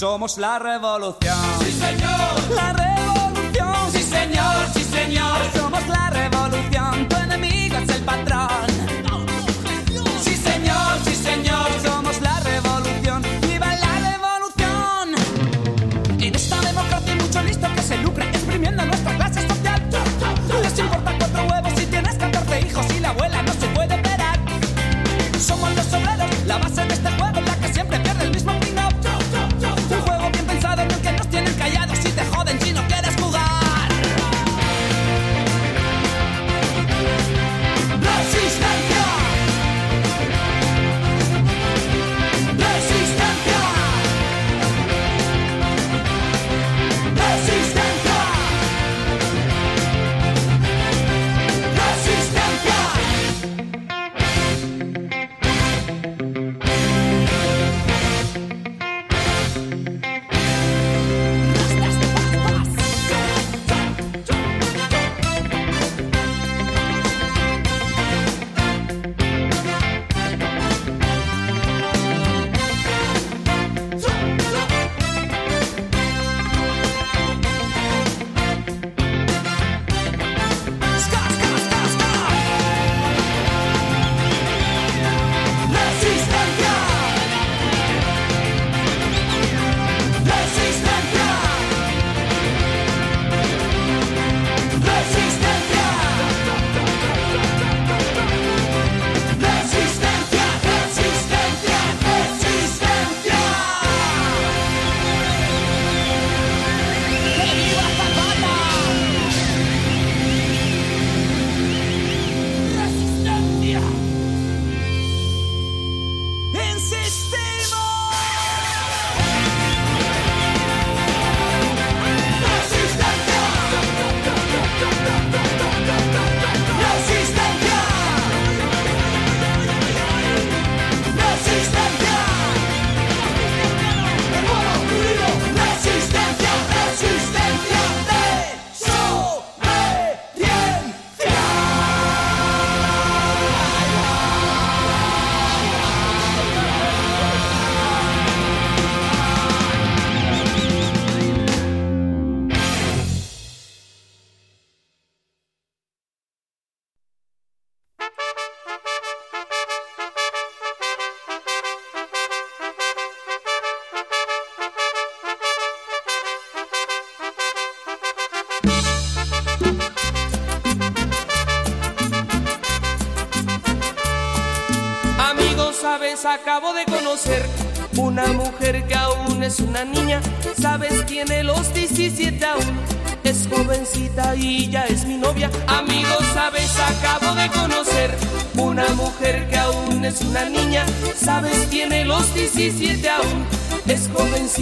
Somos la revolución. Sí, señor. La revolución. Sí, señor. Sí, señor. Somos la revolución. Tu enemigo es el patrón.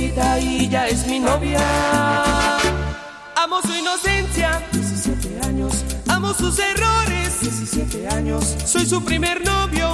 Jovencita y ya es mi novia. Amo su inocencia, 17 años. Amo sus errores, 17 años. Soy su primer novio,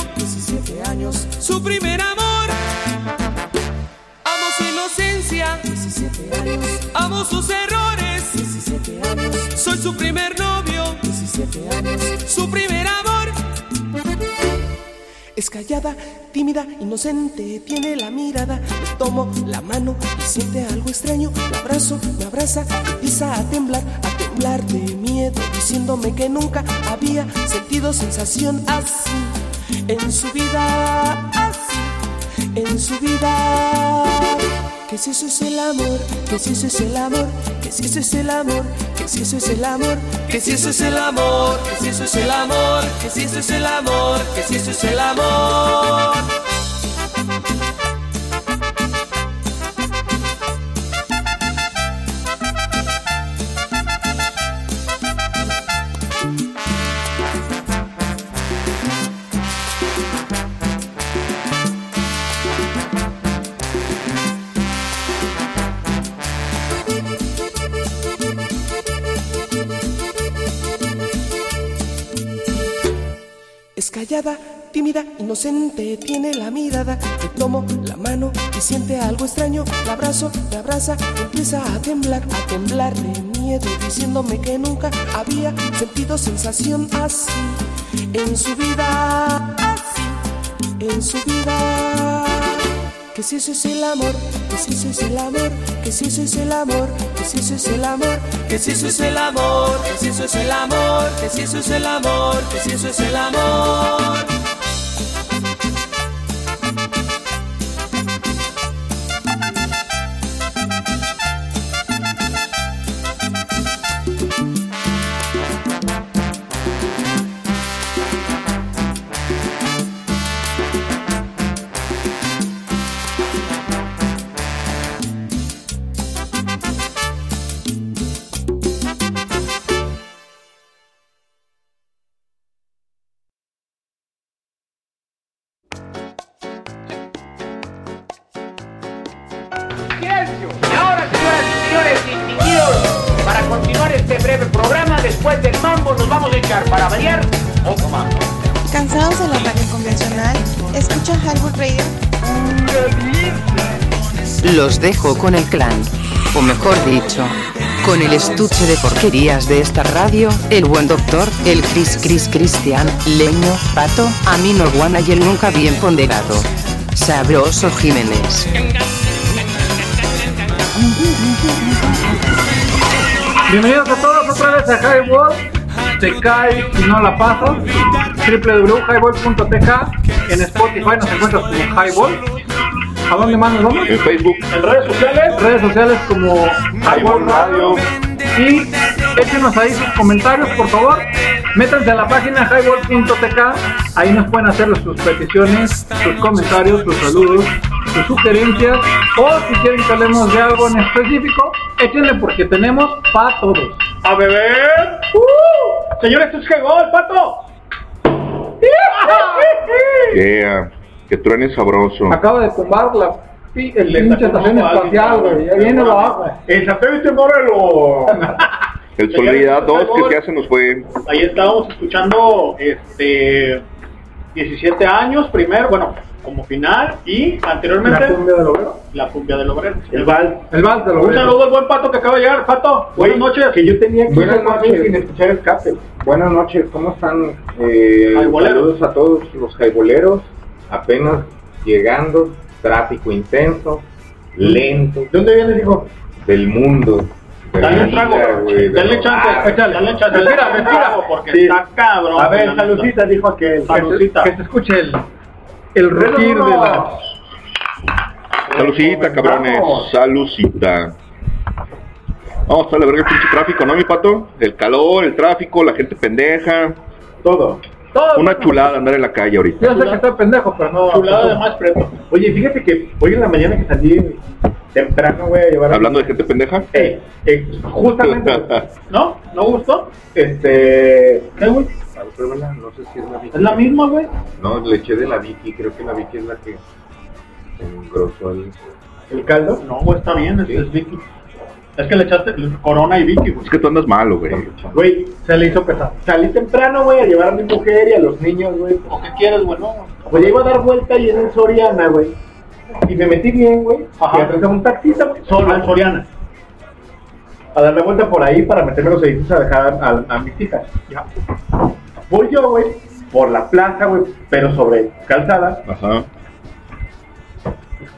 inocente, tiene la mirada. Le tomo la mano y siente algo extraño. La abrazo, me abraza, empieza a temblar, a temblar de miedo, diciéndome que nunca había sentido sensación así en su vida, así en su vida. Que si eso es el amor, que si eso es el amor, que si eso es el amor, que si eso es el amor, que si eso es el amor, que si eso es el amor, que si eso es el amor, que si eso es el amor. Inocente, tiene la mirada. Le tomo la mano y siente algo extraño. La abrazo, me abraza, empieza a temblar, a temblar de miedo, diciéndome que nunca había sentido sensación así en su vida, así en su vida. Que si eso es el amor, que si eso es el amor, que si eso es el amor, que si eso es el amor, que si eso es el amor, que si eso es el amor, que si eso es el amor, que si eso es el amor. Dejo con el clan. O mejor dicho, con el estuche de porquerías de esta radio, el buen doctor, el Chris Chris Cristian, Leño, Pato, Amino Guana y el nunca bien ponderado. Sabroso Jiménez. Bienvenidos a todos otra vez a Highball. Se cae si no la paso. www.highball.tk En Spotify nos encuentras como Highball. ¿A dónde más nos vamos? En Facebook. En redes sociales. Redes sociales como Highball Radio. Y échenos ahí sus comentarios, por favor. Métanse a la página highball.tk. Ahí nos pueden hacer sus peticiones, sus comentarios, sus saludos, sus sugerencias. O si quieren que hablemos de algo en específico, échenle porque tenemos para todos. A beber. ¡Uh! Señores, esto es que gol, pato. Yeah, que truene sabroso. Acaba de tumbar la el pinche estación un espacial, güey. Ya viene abajo. El satélite Morelo. [LAUGHS] El Solidaridad 2 que ya se nos fue. Ahí estábamos escuchando este 17 años primero, bueno, como final y anteriormente La cumbia del obrero. la cumbia del obrero. El Val. El vals de Un obrero. saludo al buen pato que acaba de llegar, pato. Buenas noches. Que yo tenía que Buenas noches. sin escuchar escape. Buenas noches, ¿cómo están? Eh, saludos a todos los jaiboleros. Apenas llegando, tráfico intenso, lento. ¿De dónde vienes, hijo? Del mundo. de Dale un trago, güey, dale chance, Ah, échale, dale chance, respira, [LAUGHS] respira, porque Sí. está cabrón. A ver, saludcita, dijo aquel. Saludcita. Que se escuche el, el rugir de la... Salucita, cabrones. Salucita. Vamos a la verga el pinche tráfico, ¿no, mi pato? El calor, el tráfico, la gente pendeja. Todo. Todo. Una chulada andar en la calle ahorita. Yo sé que estoy pendejo, pero no. Chulada de más preto. Oye, fíjate que hoy en la mañana que salí temprano, güey, a llevar a... Hablando de gente pendeja. Eh, eh, justamente, [LAUGHS] ¿No? ¿No gustó? este... ¿Qué, güey? Pruébala, no sé si es la Vicky. Es la misma, güey. No, le eché de la Vicky, creo que la Vicky es la que engrosó el... ¿El caldo? No, güey, está bien, Sí. es Vicky. Es que le echaste Corona y Vicky, güey. Es que tú andas malo, güey. Güey, Se le hizo pesado. salí temprano, güey, a llevar a mi mujer y a los niños, güey. ¿O qué quieres, güey? No. Ya iba a dar vuelta y en el Soriana, güey. Y me metí bien, güey. Ajá. Y atrás a un taxista, güey. Solo en Soriana. A dar la vuelta por ahí para meterme los edificios a dejar a, a mis hijas. Ya. Voy yo, güey, por la plaza, güey, pero sobre calzada. Ajá,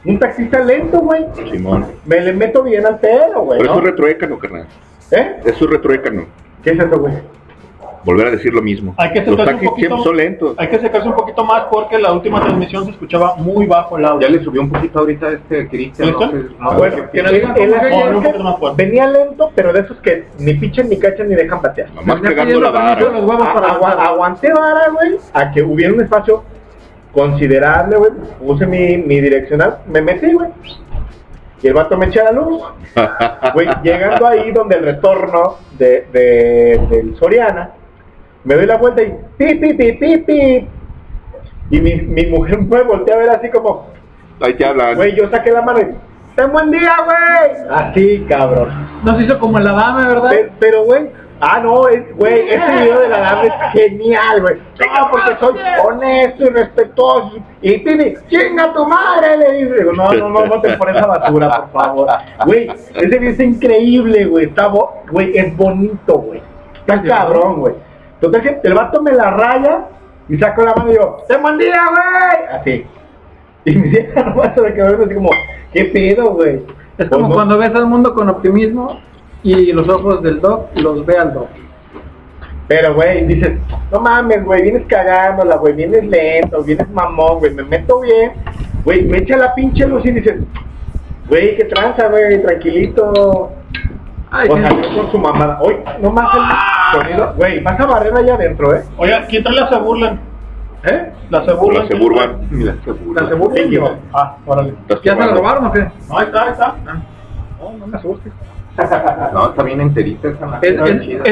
Un taxista lento, güey. Simón. Me le meto bien al pelo, güey. Pero ¿no? es retroécano, carnal. ¿Eh? Es retroécano. ¿Qué es eso, güey? Volver a decir lo mismo. Hay que Los secarse un taxis poquito. siempre son lentos. Hay que secarse un poquito más porque la última transmisión se escuchaba muy bajo el audio. Ya le subió un poquito ahorita a este Cristian. ¿Listo? No, Ah, bueno, que el, el un venía lento, pero de esos que ni pichan, ni cachan, ni dejan patear. Nomás pegando la vara. aguanté vara, güey, a que hubiera un espacio considerable, güey. Puse mi, mi direccional, me metí, güey. Y el vato me echa la luz. [LAUGHS] Güey, llegando ahí donde el retorno de, de- del Soriana, me doy la vuelta y pi, pi, pi, pi, pi. Y mi, mi mujer [LAUGHS] me voltea a ver así como, Ahí te hablan. güey, yo saqué la mano y, ¡ten buen día, güey! Así, cabrón. No se hizo como en la dama, ¿verdad? Pe- Pero, güey, ah, no, güey, [LAUGHS] ese video de la dama es genial, güey. No, porque soy honesto y respetuoso. Y Pibi, chinga tu madre, le dice. Digo, no, no, no, no te pones esa basura, por favor. Güey, ese video es increíble, güey. Está, güey, es bonito, güey. Está cabrón, güey. Total que el vato me la raya y saco la mano y yo, ¡te buen día, güey! Así. Y mi vieja nomás se me [LAUGHS] quedó viendo así como, ¿qué pedo, güey? Es como Pues no- cuando ves al mundo con optimismo y los ojos del dog los ve al dog. Pero, güey, dices, no mames, güey, vienes cagándola, güey, vienes lento, vienes mamón, güey, me meto bien, güey, me echa la pinche luz y dices, güey, qué tranza, güey, tranquilito. Ay, o sí. salió con su mamada. Oye, no más el sonido, güey, vas a barrer allá adentro, ¿eh? Oye, ¿quién trae la se burlan? ¿Eh? La se burlan. La se burban. Mira, qué burla. La segunda y yo. Ah, órale. ¿Ya se lo probando. robaron o qué? No, ahí está, ahí está. No, no me asustes. No, está bien enterita esa madre. Es,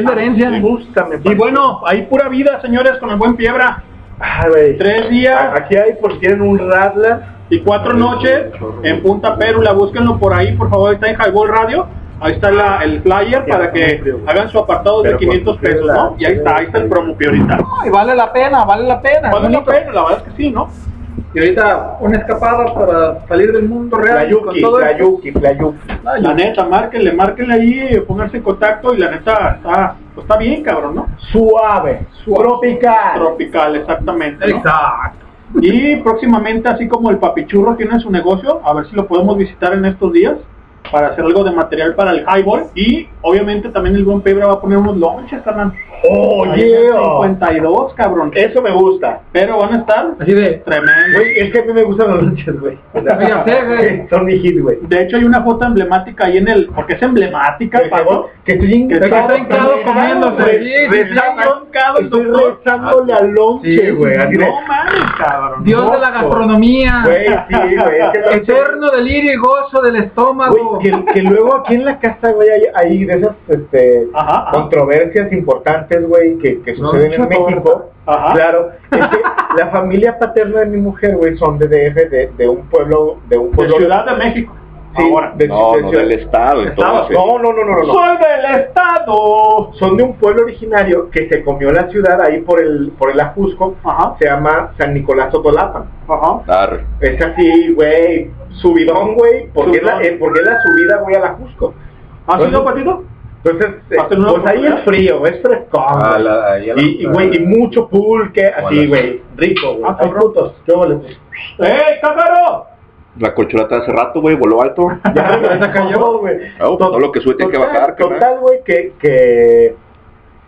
la herencia. Gústame, Y bueno, ahí pura vida, señores, con el buen Piebra. Ay, güey. Tres días Aquí hay, por si quieren un Radler. y cuatro noches en Punta Pérula. Búsquenlo por ahí, por favor. Está en Highball Radio. Ahí está la- el flyer para que hagan su apartado de Pero 500 por pesos, ¿no? Y ahí está, ahí está el promo Piorita. Ay, vale la pena, vale la pena. Vale la pena, la verdad es que sí, ¿no? Y ahorita una escapada para salir del mundo real con Playuki, todo esto. Playuki, Playuki. La neta, márquenle, márquenle ahí, pónganse en contacto y la neta está, pues está bien, cabrón, ¿no? Suave, tropical. Tropical, exactamente. ¿no? Exacto. Y próximamente, así como el Papichurro tiene su negocio, a ver si lo podemos visitar en estos días para hacer algo de material para el highball. Y obviamente también el buen Pebra va a poner unos lonches, carnal. Oye, Ahí en el 52, cabrón. eso me gusta. Pero van a estar Así de, tremendo. Güey, es que a mí me gustan los lunches, güey. O sea, Ya sé, [LAUGHS] güey. Son hit, güey. De hecho, hay una foto emblemática ahí en el... Porque es emblemática, Que- estoy hincado comiéndose. güey. Estoy rezándole al lonche, Sí, güey. así de- No mames, cabrón. Dios de la gastronomía. Güey, sí, güey. [LAUGHS] lonche- Eterno delirio y gozo del estómago. Que, que luego aquí en la casa, güey, hay, hay de esas este, Ajá, ajá. controversias importantes, güey, que, que suceden en México. Ajá. Claro, es que la familia paterna de mi mujer, güey, son de DF, de, de un pueblo, de un De pueblo... Ciudad de México. Sí, Ahora. de- No, de no del estado, entonces. No, no, no, no, no. Soy del Estado. Son de un pueblo originario que se comió la ciudad ahí por el, por el Ajusco. Ajá. Se llama San Nicolás Totolapan. Ajá. Es así, güey, subidón, güey, porque, es la, Subidón. eh, porque es la subida, güey, al Ajusco. ¿Has ido, Patito? Entonces, eh, ¿Hacen una pues ahí es frío, es frescón. Ah, la- la- y, güey, y mucho pulque, así, güey, rico, güey. Ah, frutos, ¿qué vale? ¡Ey, cácaro! La colchoneta hace rato, güey, voló alto. [LAUGHS] Ya, ya se cayó, güey. Ah, pues, todo lo que sube tiene que bajar. Total, güey, que, que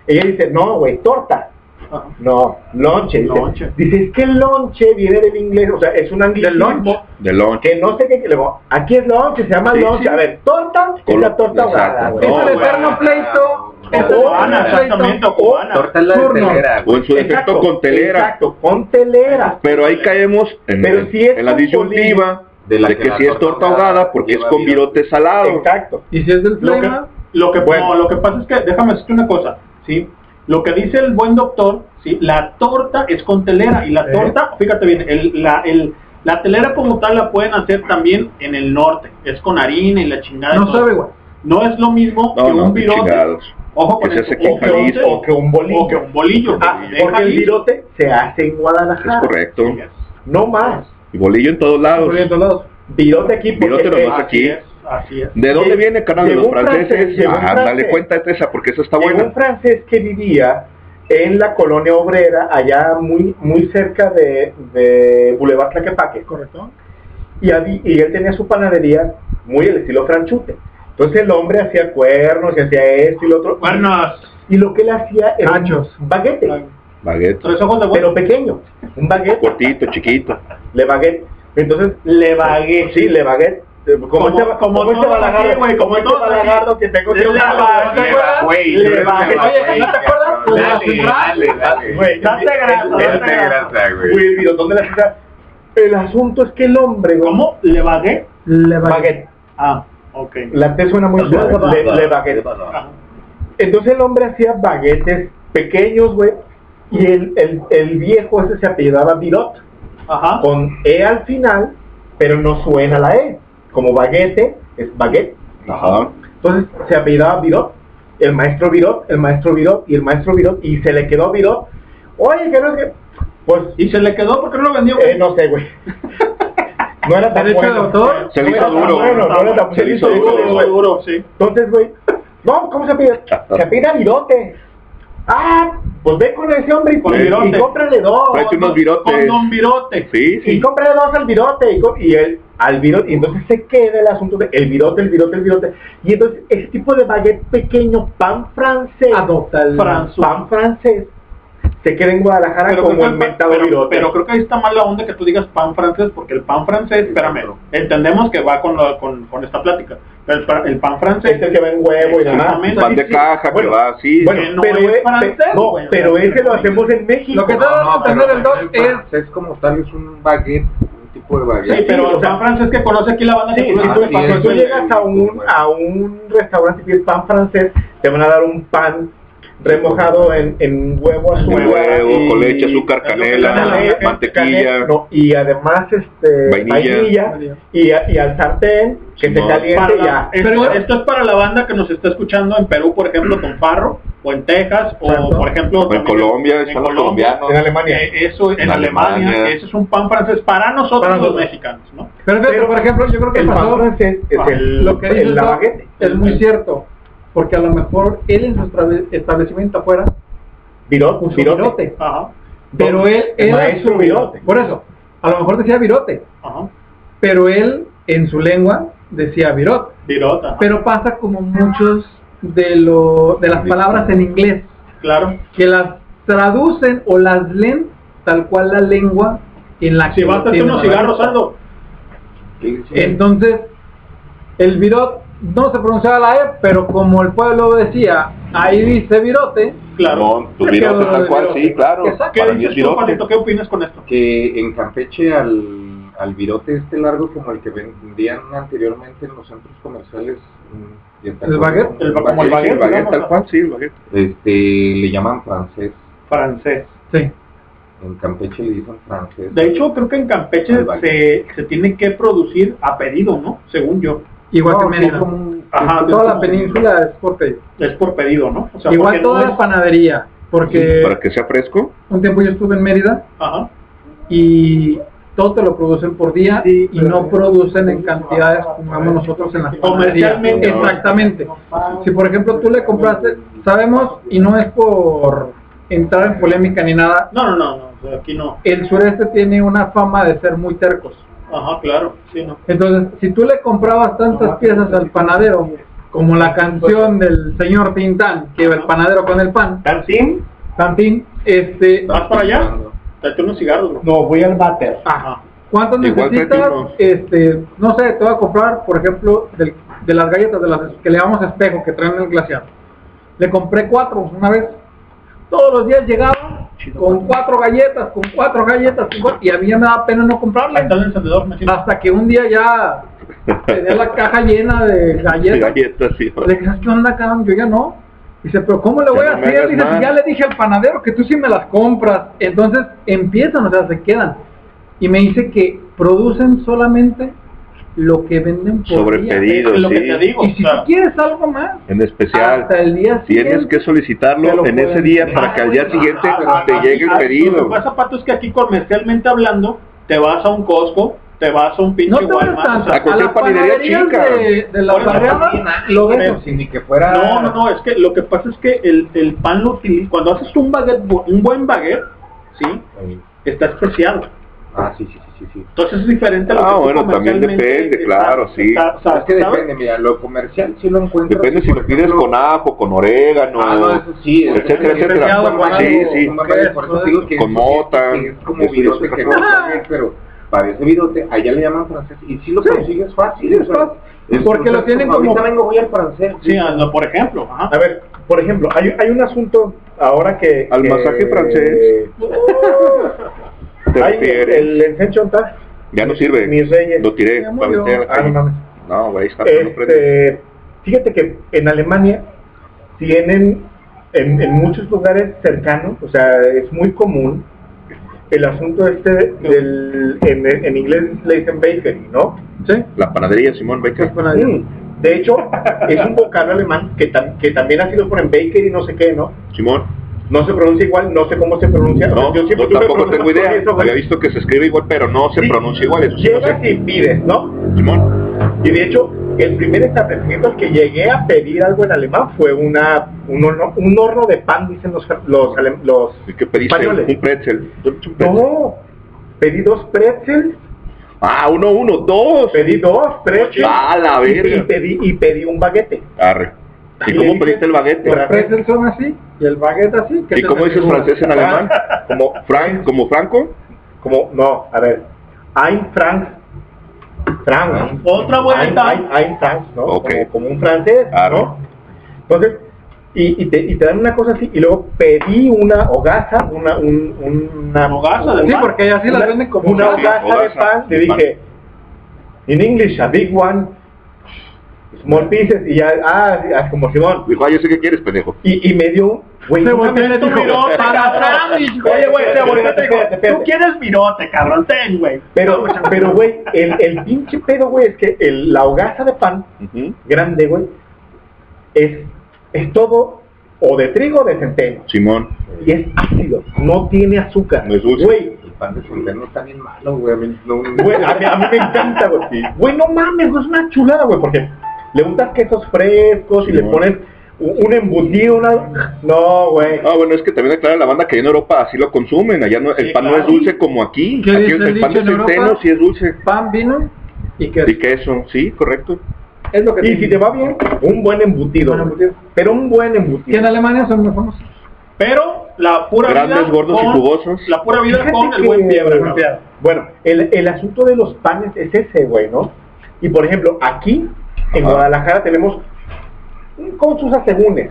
ella dice, no, güey, torta. Ajá. No, lonche. Dice, Lonche. dice, es que el lonche viene del inglés, o sea, es un anglicismo De lunch. que no sé qué, que le digo, aquí es lonche, se llama Sí, lonche. sí. A ver, torta es la torta ahogada, güey. Es No, el eterno pleito cubana, exactamente, o cubana. Torta en la Turno. telera, O en su defecto con telera. Exacto, con telera. Pero ahí caemos en, Pero si es en la disyuntiva De de, la que, que la si es torta ahogada porque es con virote. salado. Exacto. Y si es del Lo que, flema, lo que, Bueno. no, lo que pasa es que, déjame decirte una cosa, ¿sí? Lo que dice el buen doctor, ¿sí? La torta es con telera y la ¿Eh? torta, fíjate bien, el, la, el, la telera como tal la pueden hacer también en el norte, es con harina y la chingada. no sabe igual. No es lo mismo No, que no, un virote. chingados. Ojo con Que se un. O que un bolillo. o que un bolillo. Ah, porque el virote se hace en Es Guadalajara. correcto. No más. Y bolillo en todos lados. Ahí en todos lados. Virote aquí porque Virote nomás aquí. Así es, así es. ¿De dónde viene, carnal? De llegó los un francés, franceses. un Ah, dale francés. cuenta de esa porque esa está buena. un francés que vivía en la colonia obrera, allá muy muy cerca de, de Boulevard Tlaquepaque. Correcto. Y, él tenía su panadería muy el estilo franchute. Entonces el hombre hacía cuernos y hacía esto y lo otro. Cuernos. Y lo que él hacía era baguete, Baguette. Tres ojos de huevo. pero pequeño. Un baguete, Cortito, chiquito. le baguette. Entonces, Le bagué. sí, le baguette. Como, Como- este, como como este aquí, balagardo, güey, como como este balagardo que tengo que Le usar. bagué. ¿te acuerdas? güey, Le. Oye, ¿no te acuerdas? Dale, dale, dale. Güey, Date grasa, date grasa, güey. Güey, el bidotón de la ciudad. El asunto es que el hombre, ¿Cómo? ¿Le bagué? Le baguette. Ah, ok. La T suena muy suave. Le, le baguette. Ajá. Entonces el hombre hacía baguetes pequeños, güey. Y el, el, el viejo ese se apellidaba Birot. Ajá. Con E al final, pero no suena la E. Como baguete, es baguette. Ajá. Entonces se apellidaba Virot, el maestro Virot, el maestro Virot y el maestro Virot, y se le quedó Virot. Oye, que no es que. Pues, ¿Y se le quedó? ¿Por qué no lo vendió? eh, no sé, güey. [LAUGHS] No era tan ¿Derecho de bueno. autor? Se le No hizo era tan duro. bueno, no era tan Se le hizo bueno, duro. güey. duro, sí. Entonces, güey, no, ¿cómo se pide? Se apellida Virote. Ah, pues ve con ese hombre y, Con y- virote. y cómprale dos. Unos Con virotes. Don Virote. Sí, Y sí. cómprale dos al virote. Y, y él, al virote. Y entonces se queda el asunto de el virote, el virote, el virote. Y entonces ese tipo de baguette pequeño, pan francés, Adopta el Franz- pan francés, se queda en Guadalajara Pero, como el mentado pero- virote. pero creo que ahí está mal la onda que tú digas pan francés, porque el pan francés, espérame, entendemos que va con, la- con, con esta plática. El, el pan francés es el que va en huevo y demás. Exactamente. Pan de caja Bueno, que va así. Bueno, que no pero, es francés, no, güey, o pero ese lo hacemos en México. Lo que está dando a entender el doc es francés como tal es un baguette, un tipo de baguette. Sí, pero Sí, el o sea, pan francés que conoce aquí la banda Sí, que si conoce tú, francés. llegas a un, a un restaurante y pides pan francés, te van a dar un pan remojado en, en huevo azúcar. huevo, y- con leche, azúcar, canela, canela, mantequilla. canela, no, y además este, Vainilla. vainilla, y, a- y al sartén que se Simón. caliente la- ya. esto, Pero- esto es para la banda que nos está escuchando en Perú, por ejemplo, con Farro, o en Texas, o Exacto. por ejemplo... O en también Colombia, en están los Colombia, colombianos. En Alemania. Eh, eso en, En Alemania, Alemania. eso es un pan francés para nosotros Para los nosotros. mexicanos, ¿no? Pero Pero por ejemplo, yo creo que el pan pasó francés es el, lo que el el la baguette. es muy cierto, porque a lo mejor él en su establecimiento afuera virote. virote, Ajá, pero él El era maestro su- virote. por eso, a lo mejor decía virote, ajá. pero él en su lengua decía virot, Virota, pero pasa como muchos de lo de las palabras en inglés claro. que las traducen o las leen tal cual la lengua en la Si que vas a hacer unos cigarros. Entonces, el virot no se pronunciaba la E, pero como el pueblo decía, ahí dice virote, Claro. No, tu virote tal cual, sí, claro. ¿Qué Para mí es tú, virote. Juanito? ¿Qué opinas con esto? que en Campeche al, al virote este largo como el que vendían anteriormente en los centros comerciales mm, y ¿El baguette? El- como el baguette, digamos, tal cual, sí, el baguette. este le llaman francés Francés. sí. en Campeche le dicen francés De hecho, creo que en Campeche El baguette. se, se tiene que producir a pedido, ¿no? Según yo. Igual No, que Mérida. como Ajá, Toda la península es por pedido. Es por pedido, ¿no? O sea, Igual toda no la es- panadería, porque Para que sea fresco. un tiempo yo estuve en Mérida Ajá. y todo te lo producen por día Sí, y no producen en cantidades como vemos nosotros en las. Comercialmente. Exactamente. Si por ejemplo tú le compraste, sabemos, y no es por entrar en polémica ni nada, No, no, no, no, aquí no. el sureste tiene una fama de ser muy tercos. Ajá, claro, sí, no. Entonces, si tú le comprabas tantas piezas al panadero, como la canción del señor Tintán, que iba el panadero con el pan, ¿Tansim? Tantín, este, ¿Vas para allá? Date unos cigarros, bro. No, voy al váter. Ajá. ¿cuánto Igual necesitas? tráete. Este, no sé, te voy a comprar, por ejemplo, del- de las galletas de las que le llamamos espejo, que traen el glaciar. Le compré cuatro una vez. Todos los días llegaba con cuatro galletas, con cuatro galletas, con cuatro- y a mí ya me daba pena no comprarle. Hasta que un día ya tenía la caja llena de galletas. Galletas, sí. Le dije, ¿sabes qué onda, cabrón? Yo ya no. Dice, pero ¿cómo le voy Ya a no hacer? Dice, si ya le dije al panadero que tú sí me las compras. Entonces empiezan, o sea, se quedan. Y me dice que producen solamente lo que venden por Sobre día. pedido, que te digo. Y si tú quieres algo más, En especial. hasta el día Tienes que solicitarlo en ese día para que al día siguiente Ah, te ah, llegue el ah, Lo que pedido. pasa, Pato, es que aquí comercialmente hablando, te vas a un Costco, te vas a un pinche No Walmart. tanto. o sea, A cualquier panadería chica. de, de la también, lo ves. pero Si ni que fuera... No, no, no, es que lo que pasa es que el, el pan lo utilizas, cuando haces un baguette, un buen baguette, ¿sí? Está especiado. Ah, sí, sí, sí, sí. sí. Entonces es diferente a lo Ah, que bueno, también depende, está- claro, sí. está- o sea, es que ¿sabes? depende, mira, lo comercial sí lo encuentras. Depende si lo pides con ajo, con orégano, Ah, no, eso sí, es- etcétera, etcétera. Sí, sí. con baguette, por eso te digo que Con es- mota, es como virote que no pero parece virote, allá le llaman francés y sí lo consigues fácil. Es Porque lo tienen como- Ahorita vengo, voy al francés. Sí, no, por ejemplo. ajá. A ver, por ejemplo, hay, hay un asunto ahora que... Al que- masaje francés. [LAUGHS] [LAUGHS] ¿Te refieres? el encencho está. Ya no sirve. Mis reyes. Lo tiré. Ya murió. la Ah, no mames. No, güey, está. Este, fíjate que en Alemania tienen en, en muchos lugares cercanos, o sea, es muy común el asunto este del, en, en inglés le dicen bakery, ¿no? Sí. La panadería Simón Baker. De hecho, es un vocablo alemán que, tam- que también ha sido por en bakery no sé qué, ¿no? Simón. No se pronuncia igual, no sé cómo se pronuncia. No, yo siempre no tampoco tengo idea. eso. Había visto que se escribe igual, pero no se Sí. pronuncia igual. Eso sí Llegas sé. y pides, ¿no? Simón. Y de hecho, el primer establecimiento al que llegué a pedir algo en alemán fue una un horno, un horno de pan, dicen los, los, los ¿Y ¿Qué pediste? españoles. Un pretzel. Un pretzel. No, pedí dos pretzels, Ah, uno, uno, dos. pedí dos pretzels Ah, la verga. y pedí, y pedí un baguete. Arre. ¿Y cómo pediste el? Los pretzels son así y el baguette así. ¿qué ¿Y cómo dices francés en alemán? Como Frank, como Franco. como, no, a ver, Ein Frank, Frank, Otra vuelta. Ein, Ein, Ein Frank, ¿no? Como, como un francés, Arre. ¿no? Entonces, y, y, te, y te dan una cosa así, y luego pedí una hogaza, una, un, una Hogaza de Sí, pan. porque así las una- venden como una hogaza. hogaza de pan, le dije, in English, a big one, small pieces, y ya, ah, ah, como Simón, Dijo, ah, yo sé qué quieres, pendejo. y, y me dio, güey, Se volteó y dijo, para sándwich, güey. Oye, güey, Espérate, volteaste y dijo, tú quieres virote, cabrón, ten, güey. Pero, pero, güey, el, el pinche pedo, güey, es que el, la hogaza de pan grande, güey, es, es todo o de trigo o de centeno. Simón. Y es ácido, no tiene azúcar. No es dulce. Güey, El pan de centeno está bien malo, güey. A mí no, güey, a, mí, a mí me encanta, güey. Güey, no mames, güey, es una chulada, güey, porque le untas quesos frescos y le pones un, un embutido, una... No, güey. Ah, bueno, es que también aclara la banda que en Europa así lo consumen. Allá no, el Sí, pan no es dulce como aquí. ¿Qué Aquí dice el, el pan de centeno Europa? sí es dulce. Pan, vino y queso. Y queso, sí, correcto. Es lo que Y si te va bien, un buen embutido. Buen güey. embutido. Pero un buen que embutido. en Alemania son muy famosos. Pero la pura Grandes, vida gordos y jugosos. La pura vida Fíjate con el que- buen piedra. Bueno, el, el asunto de los panes es ese, güey, ¿no? Y por ejemplo, aquí en Ajá. Guadalajara tenemos con sus asegúnes,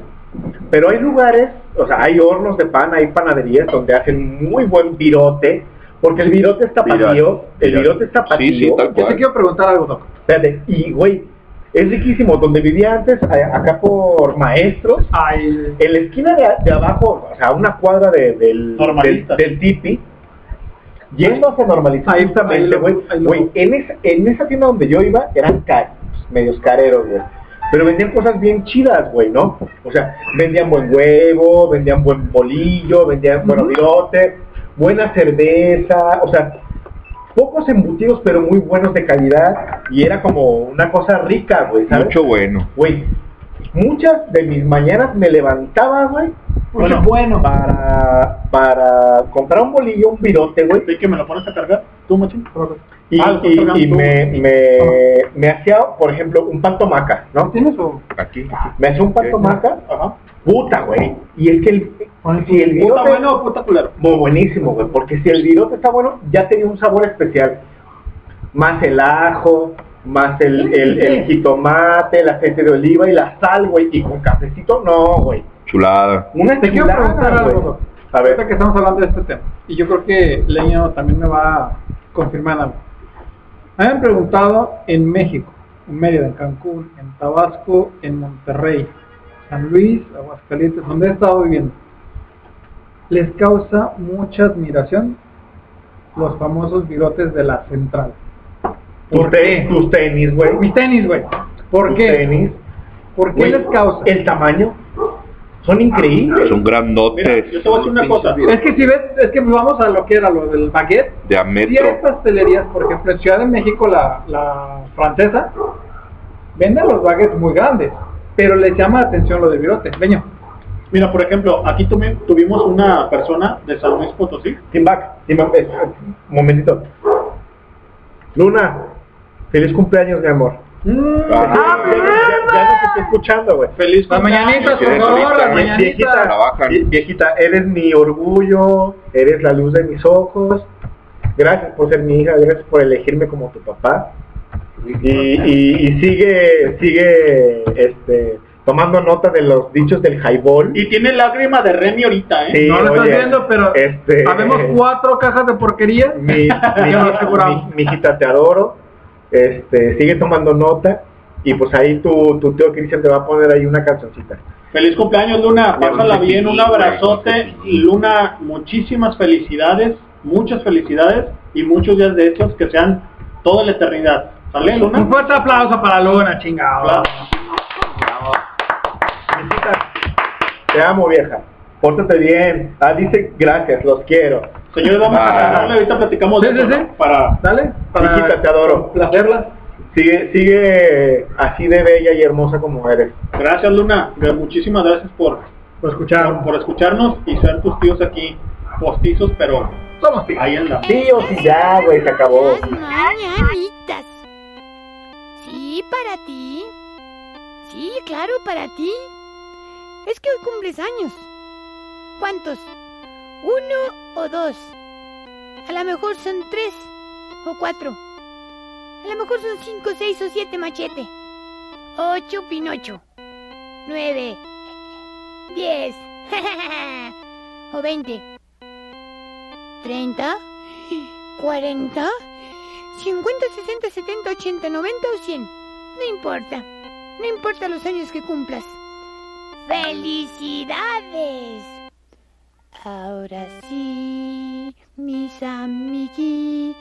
pero hay lugares, o sea, hay hornos de pan, hay panaderías donde hacen muy buen virote, porque el virote está Virote, patío, el virote. está Sí, patío. sí, tal Yo te quiero preguntar algo, Doc. Espérate, y güey, es riquísimo, donde vivía antes, acá por maestros, Ay, en la esquina de, de abajo, o sea, una cuadra de- del, del, del tipi, yendo hacia normalizar Ahí- justamente, ahí lo- güey, ahí lo- güey, en esa, en esa tienda donde yo iba eran caros, medios careros, güey. Pero vendían cosas bien chidas, güey, ¿no? O sea, vendían buen huevo, vendían buen bolillo, vendían buen virote, buena cerveza, o sea, pocos embutidos pero muy buenos de calidad y era como una cosa rica, güey, ¿sabes? Mucho bueno. Güey, muchas de mis mañanas me levantaba, güey, Bueno. bueno, para, para comprar un bolillo, un virote, güey, ¿Sí que me lo pones a cargar? ¿Tú, machín? Y, Ah, y- y me, me, me hacía, por ejemplo, un pan tomaca, ¿no? ¿tienes o? Aquí. Me hacía un tomaca, Ajá. puta, güey, y es que el, si el ¿Puta virote... bueno o puta culero? Muy buenísimo, güey, porque si el virote está bueno, ya tenía un sabor especial. Más el ajo, más el, el, el jitomate, el aceite de oliva y la sal, güey, y con cafecito, no, güey. Chulada. Una Te quiero chulada, preguntar algo. A ver. Ahorita que estamos hablando de este tema. Y yo creo que Leño también me va a confirmar algo. Me han preguntado en México, en Mérida, en Cancún, en Tabasco, en Monterrey, San Luis, Aguascalientes, donde he estado viviendo. Les causa mucha admiración los famosos bigotes de la central. Tus te- tus tenis, güey. Mis tenis, güey. ¿Por qué? tenis. ¿Por qué les causa? El tamaño. Son increíbles. Son grandotes. Yo te voy a decir una cosa. Es que si ves, es que vamos a lo que era lo del baguette. De a metro. Hay pastelerías, por ejemplo, en Ciudad de México, la, la francesa, vende los baguettes muy grandes, pero les llama la atención lo de virote. Leño. Mira, por ejemplo, aquí tuvi- tuvimos una persona de San Luis Potosí. Tim back. Tim back. Eh, Un momentito. Luna, feliz cumpleaños, mi amor. Ah, ya, ya- ya no te estoy escuchando, güey. Feliz Las mañanitas, por favor, las mañanitas. Viejita, viejita, eres mi orgullo, eres la luz de mis ojos. Gracias por ser mi hija, gracias por elegirme como tu papá. Y, y- y sigue, sigue, este, tomando nota de los dichos del highball. Y tiene lágrima de Remy ahorita, ¿eh? Sí, no lo estás viendo, pero este, habemos cuatro cajas de porquería. mi, mi, [LAUGHS] mi- mi hijita, te adoro. Este, sigue tomando nota. Y pues ahí tu, tu tío Cristian te va a poner ahí una cancioncita. Feliz cumpleaños, Luna. Pásala bien, un abrazote. qué. Luna, muchísimas felicidades, muchas felicidades y muchos días de estos que sean toda la eternidad. ¿Sale, Luna? Un fuerte aplauso para Luna, chingado. Viejita, Te amo, vieja. Pórtate bien. Ah, dice gracias, los quiero. Señores, vamos a Ah. cantarle, ahorita platicamos de Sí, eso, sí, sí. ¿no? Para... Dale, para Viejita, te adoro. placerla. Sigue, sigue así de bella y hermosa como eres. Gracias, Luna. Muchísimas gracias por, Por escuchar. por, por escucharnos y ser tus tíos aquí postizos, pero Somos tíos. ahí anda. Tío, sí, ya, güey, se acabó. Mañanitas. Sí, para ti. Sí, claro, para ti. Es que hoy cumples años. ¿Cuántos? ¿Uno o dos? A lo mejor son tres o cuatro. A lo mejor son cinco, seis o siete machete. Ocho Pinocho. Nueve. Diez. [LAUGHS] o veinte. Treinta. ¿Cuarenta? 50, 60, 70, 80, 90 o 100. No importa. No importa los años que cumplas. ¡Felicidades! Ahora sí, mis amiguitos,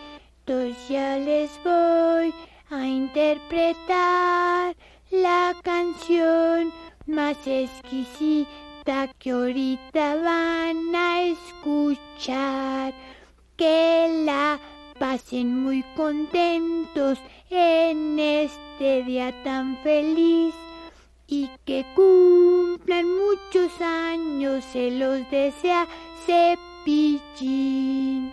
ya les voy a interpretar la canción más exquisita que ahorita van a escuchar. Que la pasen muy contentos en este día tan feliz y que cumplan muchos años, se los desea Cepillín.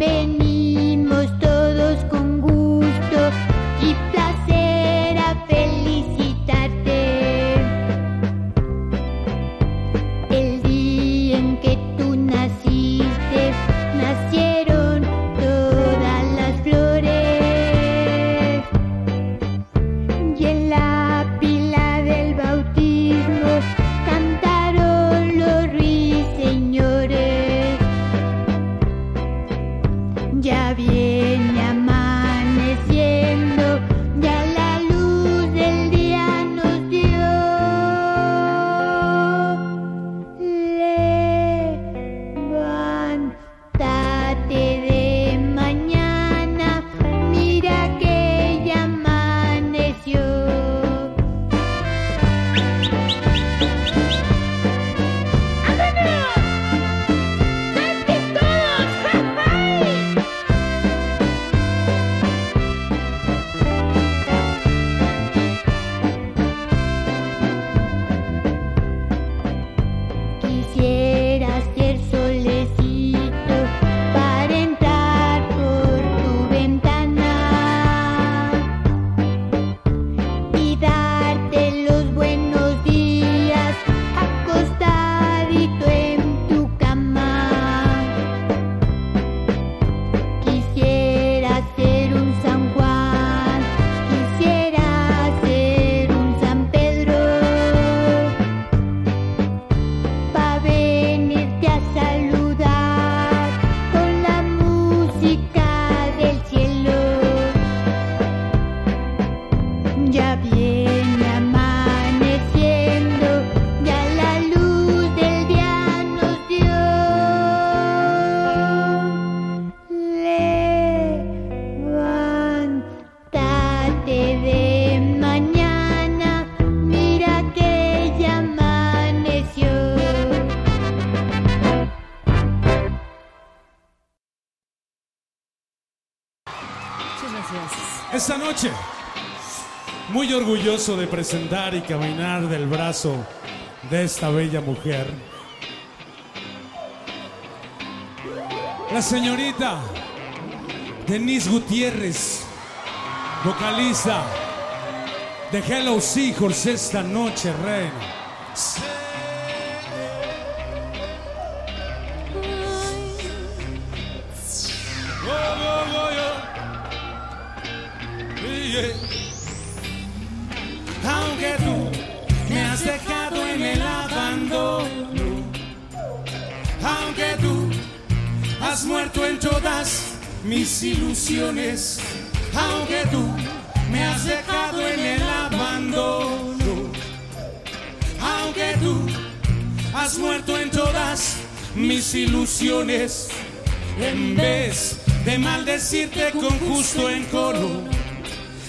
Been. De presentar y caminar del brazo de esta bella mujer. La señorita Denise Gutiérrez, vocalista de Hello Seahorse esta noche, reina. En vez de maldecirte con justo encoro.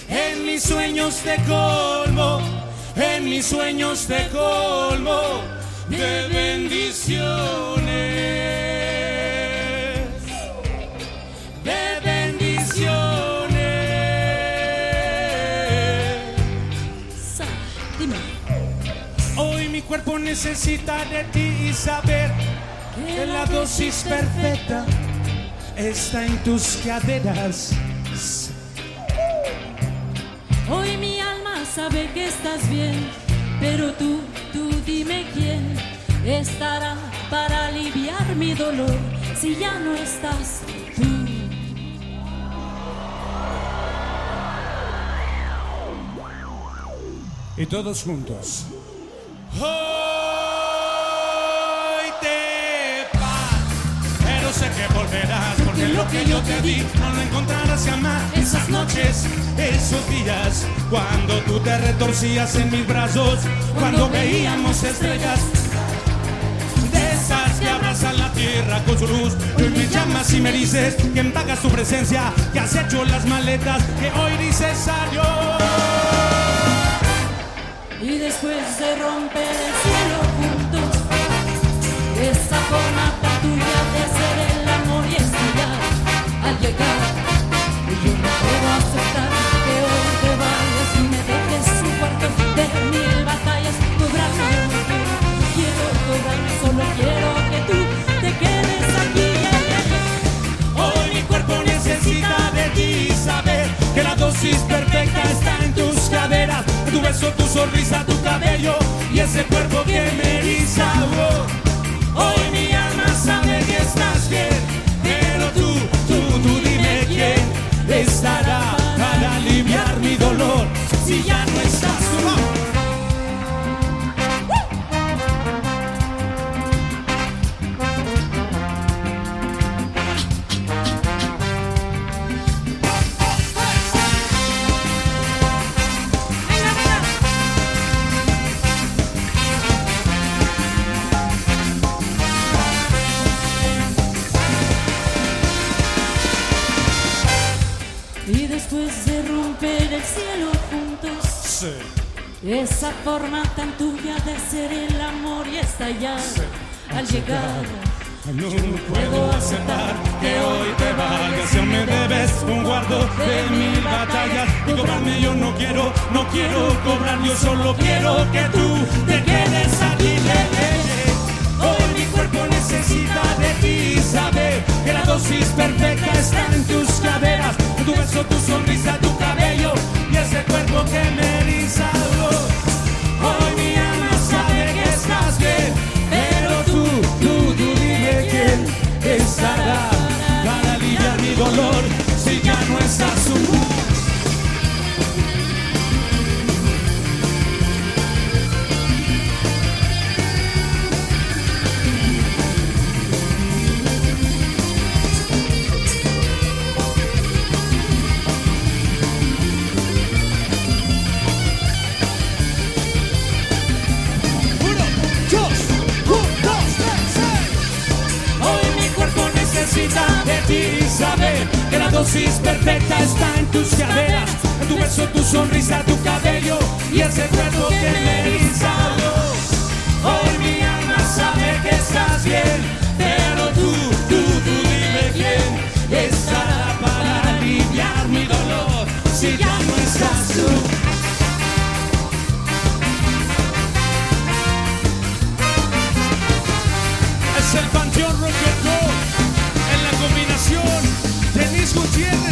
En mis sueños te colmo, en mis sueños te colmo de bendiciones, de bendiciones. Hoy mi cuerpo necesita de ti y saber la dosis perfecta está en tus caderas. Hoy mi alma sabe que estás bien, pero tú, tú dime quién estará para aliviar mi dolor si ya no estás tú. Y todos juntos. Hoy que yo te di no lo encontrarás jamás. Esas noches, esos días, cuando tú te retorcías en mis brazos, cuando veíamos estrellas. De esas que abrazan la tierra con su luz, hoy me llamas y me dices que pagas tu presencia, que has hecho las maletas, que hoy dices adiós. Y después de romper el cielo juntos, esa forma llegar. Yo no puedo aceptar que hoy te vayas y me dejes un cuarto de mil batallas. Cobrarme no quiero, solo quiero que tú te quedes aquí. Hoy mi cuerpo necesita de ti saber que la dosis perfecta está en tus caderas, tu beso, tu sonrisa, tu cabello y ese cuerpo que me eriza. Oh, esa forma tan tuya de ser el amor y estallar al llegar. No puedo aceptar que hoy te vayas aún me debes un guardo de mil batallas y cobrarme yo no quiero, no quiero cobrar, yo solo quiero que tú te quedes aquí. Hoy mi cuerpo necesita de ti saber que la dosis perfecta está en tus caderas, tu beso, tu sonrisa, tu cabello y ese cuerpo que me eriza. Dolor. Si ya no estás dosis perfecta está en tus caderas, en tu beso, tu sonrisa, tu cabello y ese cuerpo que me eriza. Hoy mi alma sabe que estás bien, tienes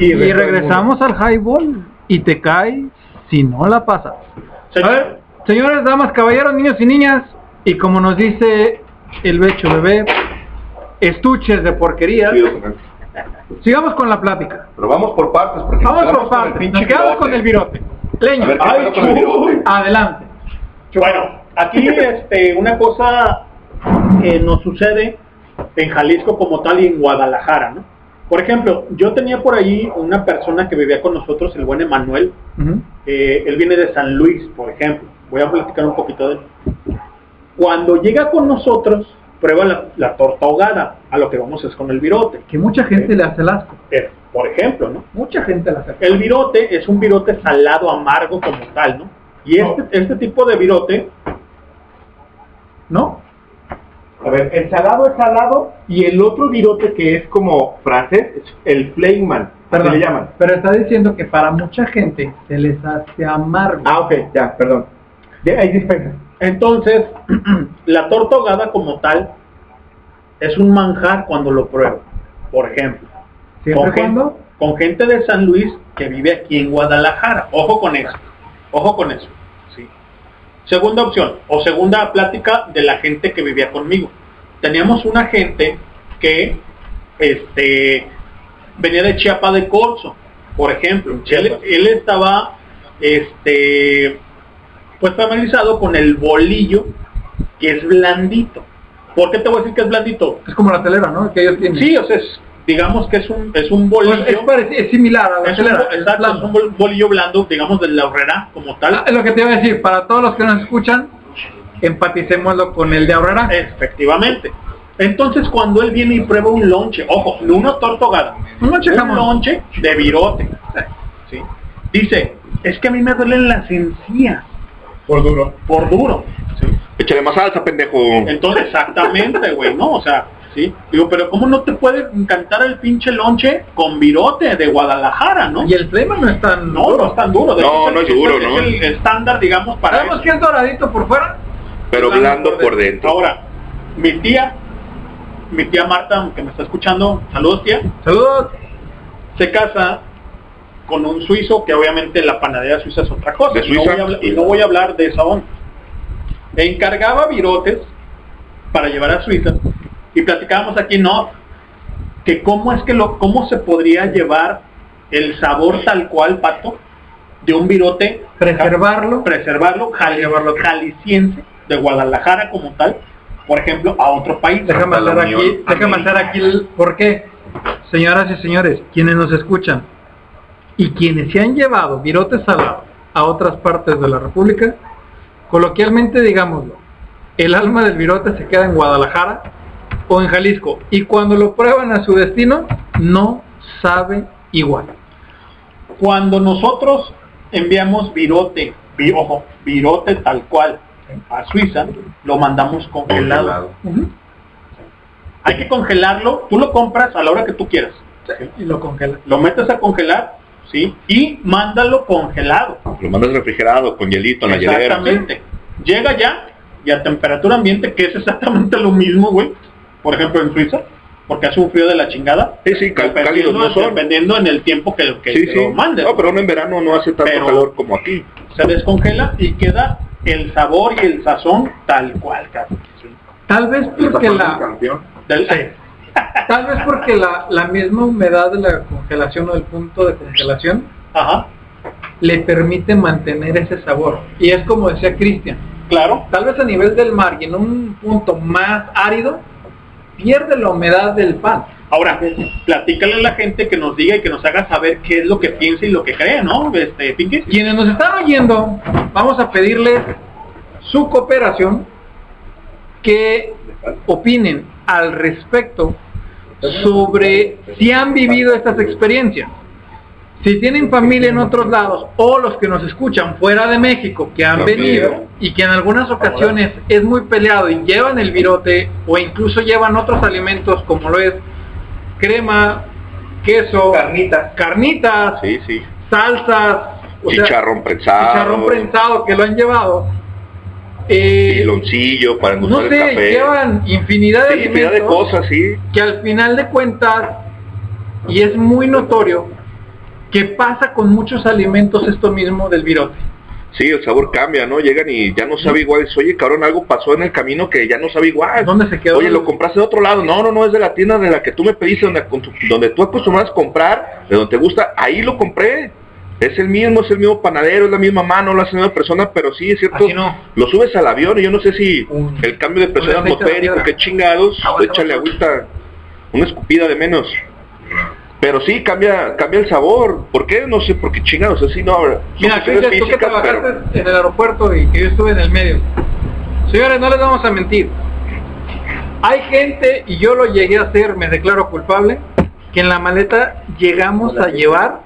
Y, regresamos al highball y te cae si no la pasas. A ver, señores, damas, caballeros, niños y niñas, y como nos dice el becho bebé, estuches de porquería. Sigamos con la plática. Pero vamos por partes, porque Vamos por partes. Nos quedamos con el virote. Leño. A ver, ¿qué Ay, pedo con el virote? Adelante. Bueno, aquí [LAUGHS] este, una cosa que nos sucede en Jalisco como tal y en Guadalajara, ¿no? Por ejemplo, yo tenía por ahí una persona que vivía con nosotros, el buen Emanuel. Eh, él viene de San Luis, por ejemplo. Voy a platicar un poquito de él. Cuando llega con nosotros, prueba la, la torta ahogada. A lo que vamos es con el virote. Que mucha gente le hace el asco. Eh, por ejemplo, ¿no? Mucha gente le hace El virote es un virote salado amargo como tal, ¿no? Y este, este tipo de virote, ¿no? A ver, el salado es salado y el otro virote que es como francés es el Fleiman. Perdón, se le llaman. pero está diciendo que para mucha gente se les hace amargo. Ah, ok, ya, perdón. Ya, ahí dispensa. Entonces, [CLEARS THROAT] la torta ahogada como tal es un manjar cuando lo pruebo. Por ejemplo, con gente de San Luis que vive aquí en Guadalajara. Ojo con eso. Ojo con eso. Segunda opción, o segunda plática de la gente que vivía conmigo. Teníamos una gente que este, venía de Chiapa de Corzo, por ejemplo. Él, él estaba este, pues familiarizado con el bolillo que es blandito. ¿Por qué te voy a decir que es blandito? Es como la telera, ¿no? Que ellos tienen. Sí, o sea, es- digamos que es un, es un bolillo. Pues es, pareci- es similar a la es un, telera. bo- exacto, es un bol- bolillo blando, digamos, de la horrera como tal. Ah, es lo que te iba a decir, para todos los que nos escuchan, empaticémoslo con el de Aurrera. Efectivamente. Entonces cuando él viene y prueba un lonche, ojo, no una torta ahogada, un lonche, jamón. lonche de virote, ¿sí? dice, es que a mí me duelen las encías. Por duro. Por duro. ¿sí? Échale más salsa, pendejo. Entonces, exactamente, güey, ¿no? O sea, sí. Digo, pero ¿cómo no te puede encantar el pinche lonche con virote de Guadalajara, no? Y el flema no es tan No, no es tan duro. de No, hecho, no es el- duro, es ¿no? el estándar, digamos, para Sabemos eso. que es doradito por fuera. Pero blando por dentro. Ahora, mi tía, mi tía Marta, que me está escuchando, saludos tía, Saludos. se casa con un suizo, que obviamente la panadería suiza es otra cosa. ¿De y no Suiza? voy a hablar- y no voy a hablar de esa onda. Encargaba virotes para llevar a Suiza y platicábamos aquí, ¿no? Que cómo es que lo, cómo se podría llevar el sabor tal cual, Pato, de un virote, Preservarlo. preservarlo, jali- jalisciense, de Guadalajara como tal, por ejemplo, a otro país. Déjame hacer aquí, déjame hacer aquí el por qué. Señoras y señores, quienes nos escuchan y quienes se han llevado virotes salados a otras partes de la República, coloquialmente digámoslo, el alma del virote se queda en Guadalajara o en Jalisco y cuando lo prueban a su destino no sabe igual. Cuando nosotros enviamos virote, vi- ojo, virote tal cual a Suiza, lo mandamos congelado. Congelado. Hay que congelarlo, tú lo compras a la hora que tú quieras. Y lo congela. Lo metes a congelar, ¿sí? Y mándalo congelado. Lo mandas refrigerado, con hielito en la hielera. Exactamente. Llega ya y a temperatura ambiente, que es exactamente lo mismo, güey. Por ejemplo, en Suiza, porque hace un frío de la chingada. Sí, sí, cal- cálidos no son. Dependiendo en el tiempo que, que Sí, que sí. lo mandes. No, pero no en verano no hace tanto Pero- calor como aquí. Se descongela y queda el sabor y el sazón tal cual, cabrón. Tal vez porque la, Del- tal vez porque la, la misma humedad de la congelación o del punto de congelación Ajá. le permite mantener ese sabor. Y es como decía Cristian. Claro. Tal vez a nivel del mar y en un punto más árido, pierde la humedad del pan. Ahora, platícale a la gente que nos diga y que nos haga saber qué es lo que piensa y lo que cree, ¿no? Este, Pinky. Quienes nos están oyendo, vamos a pedirles su cooperación, que opinen al respecto sobre si han vivido estas experiencias. Si tienen familia en otros lados o los que nos escuchan fuera de México que han También. venido y que en algunas ocasiones es muy peleado y llevan el virote o incluso llevan otros alimentos como lo es crema, queso, carnitas, carnitas, Sí, sí. salsas, o sea, Chicharrón prensado. chicharrón prensado que lo han llevado. Eh, Piloncillo para no endulzar el sé, café. llevan infinidad de Sí, infinidad de cosas, sí. que al final de cuentas, y es muy notorio, que pasa con muchos alimentos esto mismo del virote. Sí, el sabor cambia, ¿no? Llegan y ya no sabe igual. Dice, oye, cabrón, algo pasó en el camino que ya no sabe igual. ¿Dónde se quedó? Oye, lo compraste de otro lado. No, no, no, es de la tienda de la que tú me pediste, donde, donde tú acostumbras a comprar, de donde te gusta. Ahí lo compré. Es el mismo, es el mismo panadero, es la misma mano, la misma persona, pero sí, es cierto. Así no. Lo subes al avión y yo no sé si el cambio de presión atmosférico, qué chingados, Agua, échale agüita, una escupida de menos. Pero sí, cambia cambia el sabor. ¿Por qué? No sé, porque chingados, así no. son Mira, Cristian, tú que físicas, pero- trabajaste en el aeropuerto y que yo estuve en el medio. Señores, no les vamos a mentir. Hay gente, y yo lo llegué a hacer, me declaro culpable, que en la maleta llegamos a llevar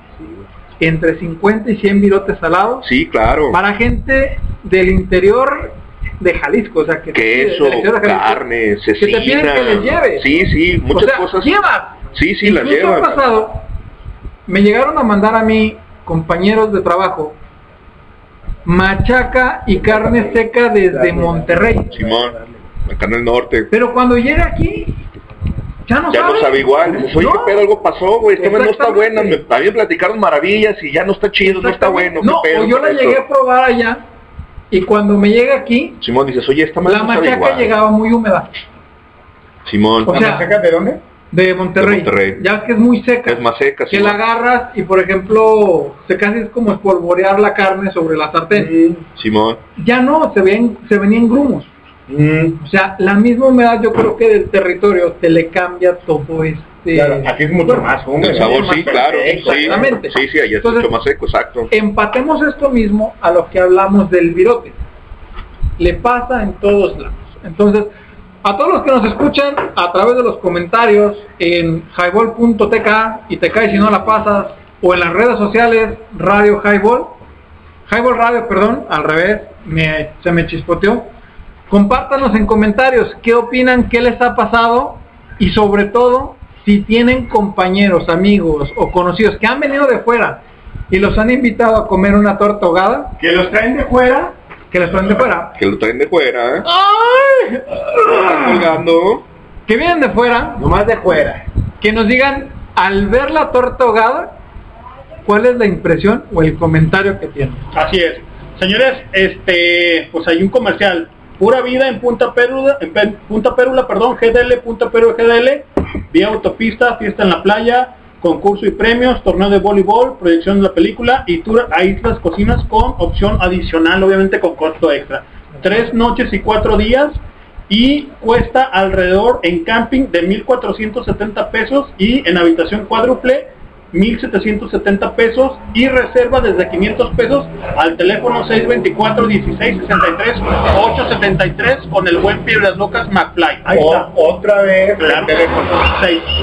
entre 50 y 100 virotes salados Sí, claro. para gente del interior de Jalisco, o sea, que Queso, Jalisco, carne, que te piden cecina. que les lleves. Sí, sí, muchas o sea, cosas. Llevas. Sí, sí, las llevan. ha pasado, me llegaron a mandar a mí compañeros de trabajo machaca y carne seca desde Monterrey. Simón, acá en el norte. Pero cuando llega aquí, ya no ya sabe. no sabe igual. Dices, oye, No. ¿qué pedo? Algo pasó, güey. Esta no está buena. Me, a mí me platicaron maravillas y ya no está chido, no está bueno. ¿qué No, pedo o yo la esto? llegué a probar allá y cuando me llega aquí, Simón dices, oye, esta la machaca igual. llegaba muy húmeda. Simón. O sea, de dónde? De Monterrey. De Monterrey. Ya que es muy seca. es más seca, que Simón. la agarras y por ejemplo se casi es como espolvorear la carne sobre la sartén. Simón. Ya no, se ven, se venían grumos. O sea, la misma humedad yo creo que del territorio te le cambia todo este. Claro, aquí es mucho más húmedo. El sabor, sí, claro. Exactamente. sí, sí, allá es Entonces, mucho más seco, exacto. Empatemos esto mismo a lo que hablamos del virote. Le pasa en todos lados. Entonces, a todos los que nos escuchan a través de los comentarios en highball.tk y te cae si no la pasas, o en las redes sociales Radio Highball, Highball Radio, perdón, al revés, me- se me chispoteó. Compártanos en comentarios qué opinan, qué les ha pasado y sobre todo si tienen compañeros, amigos o conocidos que han venido de fuera y los han invitado a comer una torta ahogada, Que los traen de fuera. que les traen de fuera, Que lo traen de fuera. ¡Ay! Colgando. que vienen de fuera, Nomás de fuera. que nos digan al ver la torta ahogada, cuál es la impresión o el comentario que tienen. Así es. Señores, este, pues hay un comercial. Pura vida en Punta Pérula, en Punta Pérula, perdón, GDL, Punta Pérula, GDL, vía autopista, fiesta en la playa, concurso y premios, torneo de voleibol, proyección de la película y tour a Islas Cocinas con opción adicional, obviamente con costo extra. Tres noches y cuatro días y cuesta alrededor en camping de 1.470 pesos y en habitación cuádruple 1.770 pesos y reserva desde 500 pesos al teléfono 624-1663-873 con el buen Piedras Locas McFly. Ahí O- está. otra vez. Claro. el teléfono.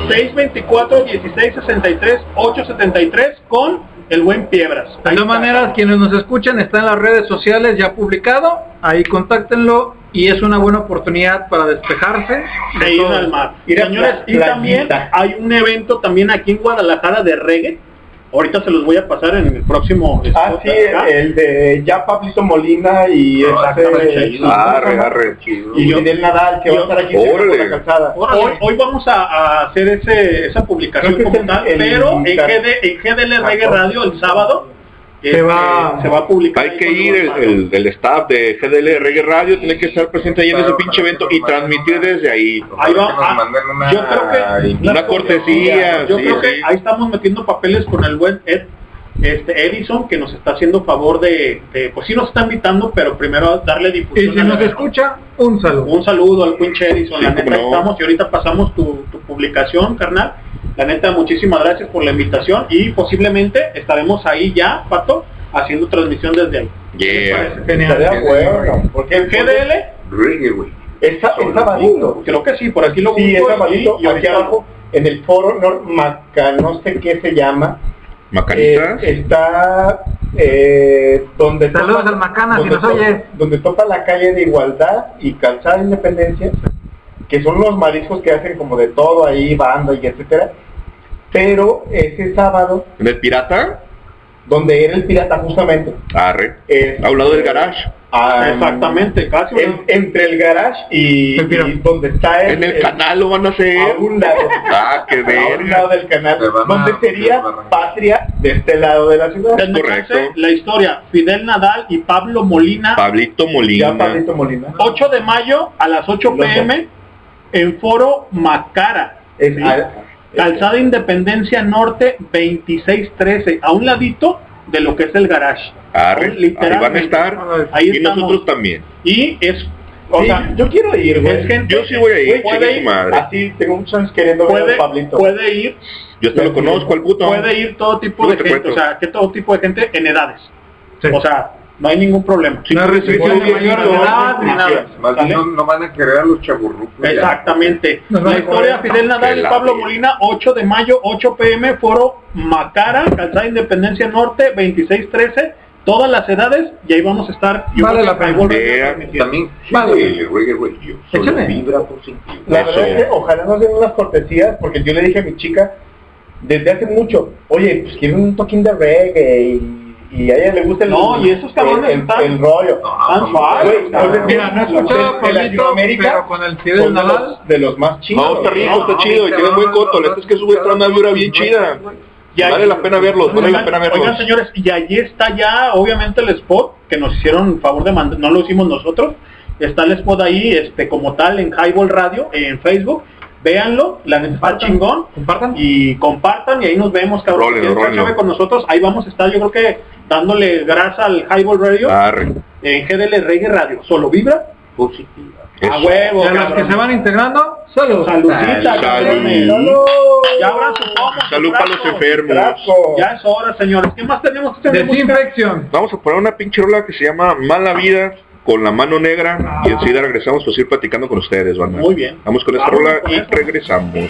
624-1663-873 con el buen Piedras. De todas maneras, quienes nos escuchan está en las redes sociales ya publicado, ahí contáctenlo y es una buena oportunidad para despejarse de ir todo. al mar. Ir a Señores, y también hay un evento también aquí en Guadalajara de reggae. Ahorita se los voy a pasar en el próximo Ah, spot sí, acá. el de ya Pablito Molina y Exactamente. este Arre, arre. y Fidel Nadal que va a estar aquí por la calzada. Hoy, hoy vamos a, a hacer ese, esa publicación como tal, pero en, GD, en GDL Reggae Radio el sábado Se va- se va a publicar. Hay que ir, el, el, el staff de GDL Reggae Radio tiene que estar presente ahí en ese pinche evento y transmitir desde ahí. Ahí va, ah, una yo creo que Una cortesía, yo sí, creo que sí. ahí estamos metiendo papeles con el buen Ed, este Edison que nos está haciendo favor de, de- pues sí nos está invitando pero primero darle Y difusión si al nos escucha, un saludo. un saludo al pinche Edison Sí, la neta no. estamos y ahorita pasamos tu, tu publicación carnal la neta muchísimas gracias por la invitación y posiblemente estaremos ahí ya Pato haciendo transmisión desde ahí Yeah. Estaría bueno, porque en GDL Reggae, güey. es, sa- es sabadito. creo que sí por aquí lo Sí, es sabadito, y- y aquí abajo en el foro Nor Maca, no sé qué se llama. Macanitas. Eh, está eh, donde Saludos topa- al Macana, si donde nos donde topa la calle de Igualdad y Calzada de Independencia que son los mariscos que hacen como de todo ahí banda y etcétera pero ese sábado ¿En el pirata? donde era el pirata justamente Arre. es- A un lado del garage. ah, exactamente casi en- entre el garage y, y donde está el, En el el- canal lo van a hacer. a un lado [LAUGHS] Ah, qué a un lado verga. del canal donde sería patria de este lado de la ciudad Denme correcto. la historia Fidel Nadal y Pablo Molina Pablito ya Molina. Pablito Molina 8 de mayo a las 8 Los pm en Foro Macara. Es- ¿sí? ah, Calzada Independencia Norte 2613, a un ladito de lo que es el garage. Arre. Ahí van a estar. Ahí y estamos. nosotros también. Y es, o sí, sea, yo quiero ir güey gente Yo sí voy a ir, puede madre. así tengo muchos queriendo ver puede, a Pablito puede ir, Yo hasta lo conozco al puto. puede ir todo tipo de te gente, o sea, que todo tipo de gente en edades. Sí. O sea, no hay ningún problema. Sí, No restricción de mayor edad ni nada. Más ¿Sale? bien no, no van a querer a los chaburrucos. Exactamente. La historia. Fidel Nadal y Pablo. Molina, 8 de mayo, 8 pm, foro Macara, Calzada Independencia Norte, 2613, todas las edades, y ahí vamos a estar. Yo Vale la pena. También, Vale. sí, Reggae Radio. Solo Échame. vibra. La verdad es que ojalá nos den unas cortesías, porque yo le dije a mi chica desde hace mucho, oye, pues quiero un toquín de reggae y, y a ella le gusta el, No, y esos cabrones el, el, están- el rollo. Tan son- suaves, Güey, Mira, no he escuchado de- Latinoamérica, pero con el Fidel son de Nadal. los, de los más chidos. No, está rico, está No, chido, y no, tiene no, buen no, coto. no, La es que sube trae una vibra bien chida. Y ahí- Vale la pena verlos, vale la Oigan, pena oigan, verlos. señores, y allí está ya, obviamente, el spot que nos hicieron favor de mandar, no lo hicimos nosotros. Está el spot ahí, este, como tal, en Highball Radio, en Facebook. Véanlo, la neta está chingón. Compartan. Y compartan y ahí nos vemos, cabrón. Rólenlo. Chave con nosotros, ahí vamos a estar, yo creo que dándole grasa al Highball Radio Arre. en GDL Reggae Radio. Solo vibra Positiva. a huevo, Y a los que se van integrando, Salud. cabrones. Salud. Ya pomo, su Salud para los enfermos. Ya es hora, señores. ¿Qué más tenemos? Desinfección. Vamos a poner una pinche rola que se llama Mala Vida con la mano negra y enseguida regresamos para seguir platicando con ustedes, banda. Muy bien. Vamos con esta Vamos rola con y eso. regresamos.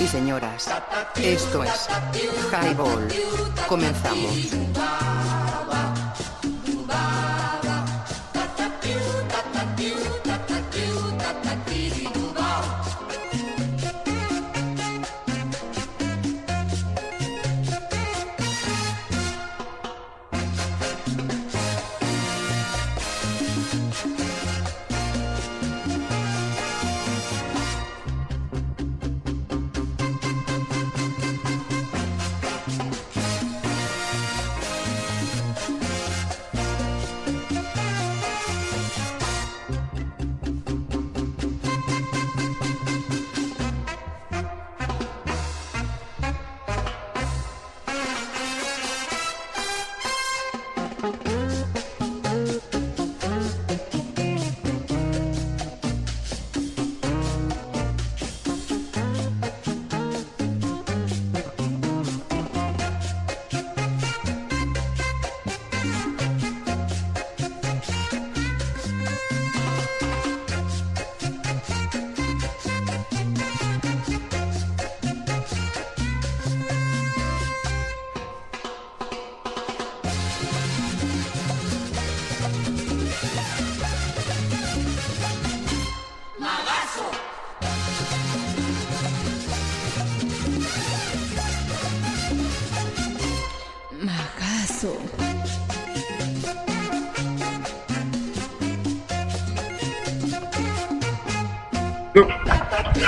y señoras, esto es Highball. Comenzamos.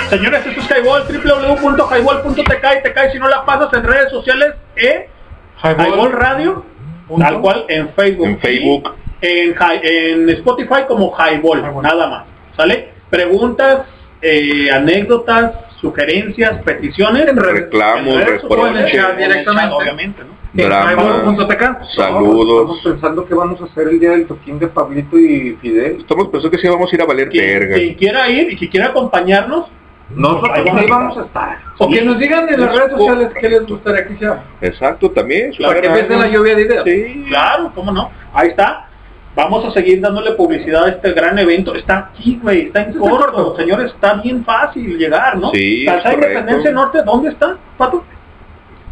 Señores, esto es Highball, www.highball.tk y te cae si no la pasas en redes sociales, en Highball, Radio, tal cual en Facebook. En Facebook. En, Spotify como Highball, nada más. ¿Sale? Preguntas, eh, anécdotas, sugerencias, peticiones. Reclamos, en redes sociales, reproches. en el chat directamente. Obviamente, ¿no? Drama, Estamos saludos. pensando que vamos a hacer el día del toquín de Pablito y Fidel. Estamos pensando que sí vamos a ir a valer verga. Quien quiera ir y que quiera acompañarnos, Nosotros ahí vamos a estar. O que nos digan en las redes sociales qué les gustaría que hiciera. Exacto, también. Para que empiece la lluvia de ideas. Sí. Claro, cómo no. Ahí está. Vamos a seguir dándole publicidad a este gran evento. Está aquí, güey, está en corto. Señores, está bien fácil llegar, ¿no? Sí, Calzada. Independencia Norte, ¿dónde está, Pato?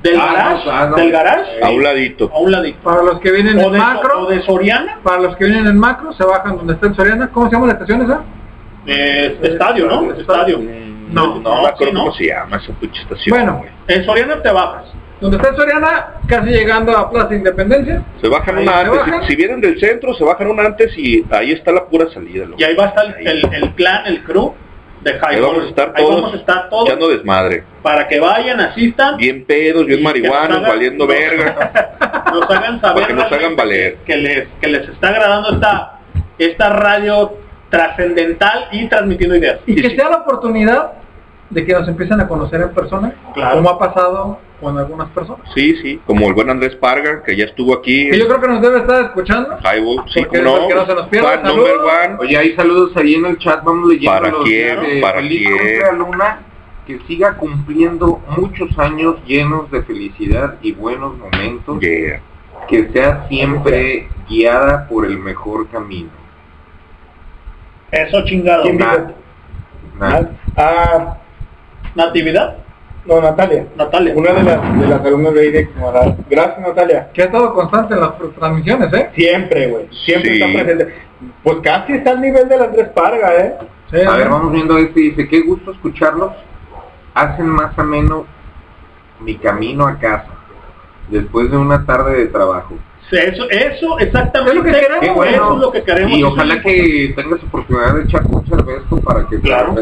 ¿Del Ah, garage? no, ah, no. ¿Del garage? A un ladito. A un ladito. Para los que vienen ¿O en de, macro, o de Soriana? para los que vienen en macro, se bajan donde está en Soriana. ¿Cómo se llama la estación esa? Eh, estadio, ¿no? Estadio. No, No, sí, ¿no? cómo se llama esa pinche estación. Bueno, güey. En Soriana te bajas. donde está en Soriana, casi llegando a Plaza Independencia. Se bajan Ahí una antes. bajan. Si, si vienen del centro, se bajan una antes y ahí está la pura salida. loco. Y ahí va a estar el, el, el clan, el crew de Ahí Highball. vamos a estar todos vamos a estar todos echando desmadre. para que vayan, asistan, Bien pedos, bien marihuanos, hagan- valiendo nos- verga. [LAUGHS] nos hagan saber Para que nos hagan valer. que les que les está agradando esta esta radio trascendental y transmitiendo ideas. Y que sea la oportunidad de que nos empiecen a conocer en persona, Claro. como ha pasado con algunas personas. Sí, sí, como el buen Andrés Parga, que ya estuvo aquí. Que yo creo que nos debe estar escuchando. Highball, sí, Porque- como no. se nos pierda. Number one. Oye, hay saludos ahí en el chat, vamos leyendo ¿Para los quién? de ¿Para quién? Luna, que siga cumpliendo muchos años llenos de felicidad y buenos momentos, Yeah. que sea siempre guiada por el mejor camino. Eso chingado. ¿Quién dijo? Nat- Ah, Natividad, no, Natalia. Natalia. Una de las, de las alumnas de IDEX Moral. Gracias, Natalia. Que ha estado constante en las transmisiones, ¿eh? Siempre, güey. Siempre Sí. está presente. Pues casi está al nivel del Andrés Parga, ¿eh? Sí, A ver, vamos viendo este, dice, qué gusto escucharlos, hacen más ameno mi camino a casa, después de una tarde de trabajo. Eso, eso exactamente. Es lo que queremos, Eso es lo que queremos. Y ojalá que tengas oportunidad de echar un cervezo para que Claro.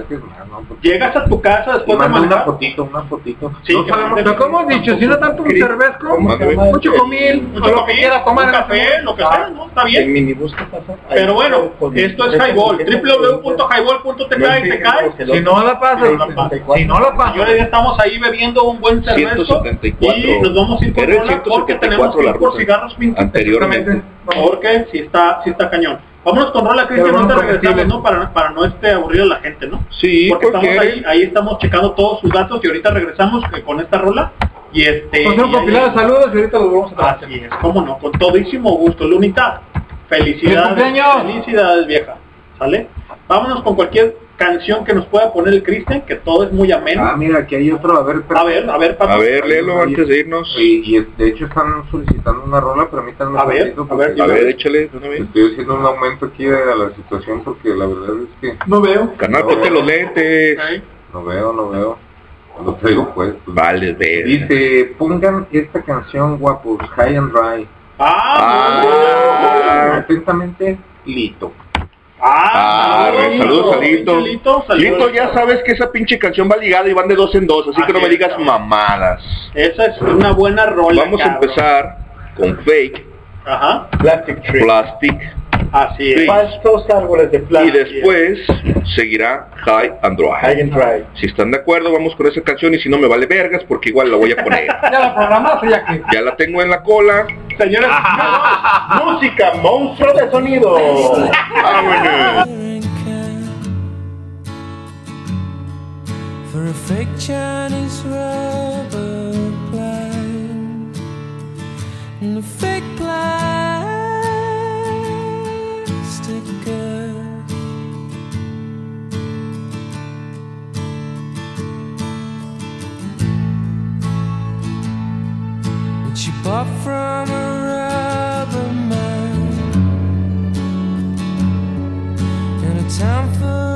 Llegas a tu casa después de manda una fotito, una fotito. Sí, no que sabemos mande- Pero como hemos dicho, si no tanto un cervezco, ¿Cómo se llama? un chocomil, Un o lo que quiera tomar un café, lo que sea, ¿no? Está El bien. minibús que pasa. ahí Pero bueno, esto es Highball. www.highball.tk y te caes. Si no la pasas, si no la pasas, Señores, ya estamos ahí bebiendo un buen cervezo 174. y nos vamos a ir rola porque tenemos 174 que ir por cigarros pintos. Anteriormente. Porque si está, si está cañón. Vámonos con rola, Cristian, no te no regresamos. ¿no? Para, para no este aburrir a la gente, ¿no? Sí, Porque estamos porque ahí, ahí estamos checando todos sus datos y ahorita regresamos eh, con esta rola. Y este. Vamos hacer un y ahí- saludos y ahorita los volvemos a traer. Así es, cómo no, con todísimo gusto. Lunita, felicidades. Felicidades, vieja. ¿Sale? Vámonos con cualquier canción que nos pueda poner el Cristian, que todo es muy ameno. Ah, mira, aquí hay otro, a ver, a ver, a ver, Pato. A ver, léelo antes de irnos. Y, y de hecho están solicitando una rola, permítanme A ver, a ver, A ver, échale. Estoy haciendo un aumento aquí a la situación porque la verdad es que No veo. Canal, No, ponte no. los lentes. No veo, no veo. Lo traigo puesto. Vale, ver. Dice, pongan esta canción, guapos, High and Dry. Ah, Ah. Atentamente, Lito. Ah, Ah, saludos a Lito. Lito, ya sabes que esa pinche canción va ligada y van de dos en dos, así que no me es, digas mamadas. Esa es una buena rola. Vamos a empezar con Fake, Ajá, Plastic. Plastic, así es. Sí. Falsos árboles de y plástico. después seguirá High and High Dry. and Dry. Si están de acuerdo, vamos con esa canción y si no me vale vergas porque igual la voy a poner. [LAUGHS] Ya la programaste ya que. Ya la tengo en la cola. Señores, [LAUGHS] Música, monstruo de sonido. Vámonos. For a fake Chinese rubber plant and a fake plastic You bought from a rubber man. In a town full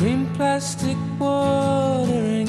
green plastic watering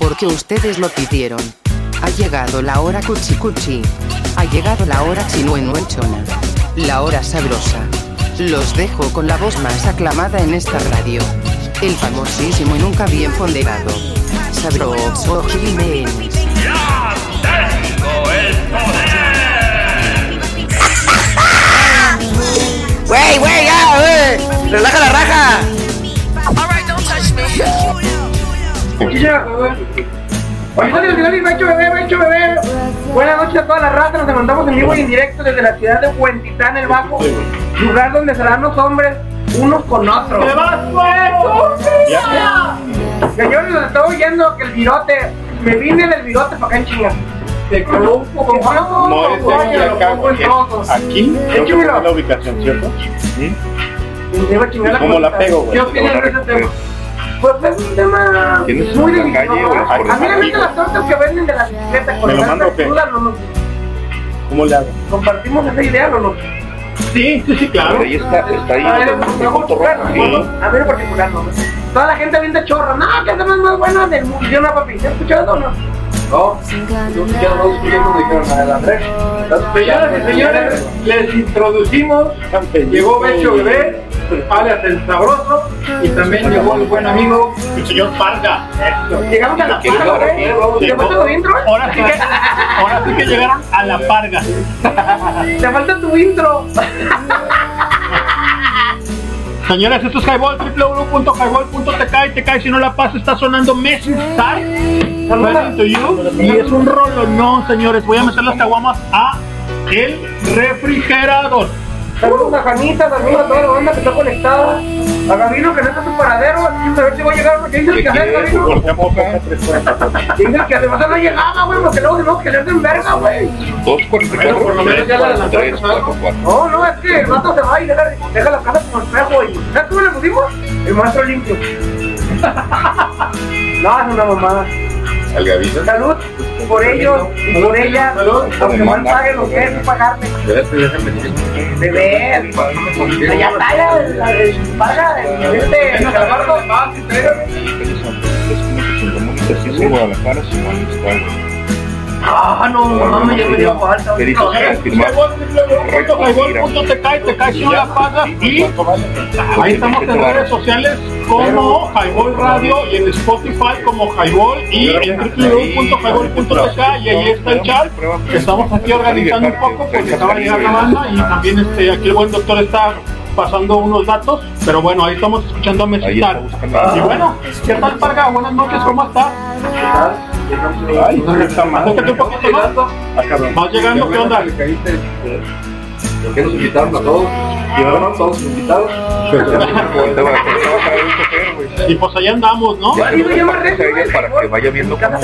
Porque ustedes lo pidieron. Ha llegado la hora cuchi cuchi. Ha llegado la hora chinuenuenchona. La hora sabrosa. Los dejo con la voz más aclamada en esta radio. El famosísimo y nunca bien ponderado. Sabroso Jiménez. Güey, güey, ya, güey. [LAUGHS] Relaja la raja. Dani, Dani, Becho Bebé, Becho Bebé. Buenas noches a toda la raza, nos mandamos en vivo y en directo desde la ciudad de Huentitán, el Bajo, lugar donde serán los hombres unos con otros. ¡Me vas, fuego! Señores, nos está oyendo que el virote, me vine del virote para acá en chinga. Más. No, es de aquí la ubicación, ¿cierto? Sí. La ¿Cómo la costa. pego, güey? ¿Qué opinas de ese tema? Pues es un tema ¿Tienes muy en la calle o por A mí me gustan las tortas que venden de la bicicleta con ¿Me lo las mando o qué? crudas, no nos ¿Cómo le hago? compartimos esa idea, no nos Sí, sí, sí, claro. Ahí está, está ahí. A ver, en particular, no. Toda la gente viene de chorro. No, que es más más buena del mundo. Yo no, papi. ¿Has escuchado o no? No, yo ya no escuché cuando dijeron a la. Señoras y señores, les introducimos, llegó Becho Bebé, alias el sabroso, y también llegó el buen amigo, el señor Parga. Llegamos a la ¿Qué parga, güey. ¿Te falta tu intro? Ahora sí que, ahora sí que llegaron a la parga. Te falta tu intro. Señores, esto es Highball, www.highball.tk y te cae si no la pasa, está sonando Messi Star. To you. Y es un rolo, no, señores. Voy a meter las caguamas a el refrigerador. Saludos a Janita, saludos a toda la banda que está conectada. A Gabino que no está su paradero. A ver si va a llegar porque dice el que hacer, Gabino. Dice que además no llegaba, güey, porque luego tenemos que hacerse en verga, güey. Dos cuarenta por lo menos ya la cuatro. No, no, es que el vato se va y deja, deja la casa como espejo y ¿sabes cómo le pusimos? El maestro limpio. [LAUGHS] no, es una mamada. Al Gavino. Salud por ellos y por ella, aunque mal paguen lo que es pagarme. De ver, ya está, la de paga, este, Eduardo. Sí, es Guadalajara, Simón, está. Ah, no, mames, ya me dio falta. ¿Qué dices? ¿Quieres firmar? www.highball.tk y te cae si no la pagas y ahí estamos en redes sociales como Highball Radio y en Spotify como Highball y en www.highball.tk y ahí está el chat. Estamos aquí organizando un poco porque estaba llegando la banda y también este aquí el buen doctor está pasando unos datos, pero bueno, ahí estamos escuchando a Mesitar. Y bueno, ¿qué tal Parga? Buenas noches, ¿cómo está? Ay, no está mal. Acércate un poquito más. Vas llegando, ¿qué onda? ¿Por qué nos invitaron a todos? ¿Llevaron a todos los invitados? Y pues allá andamos, ¿no? Para que vaya viendo cómo.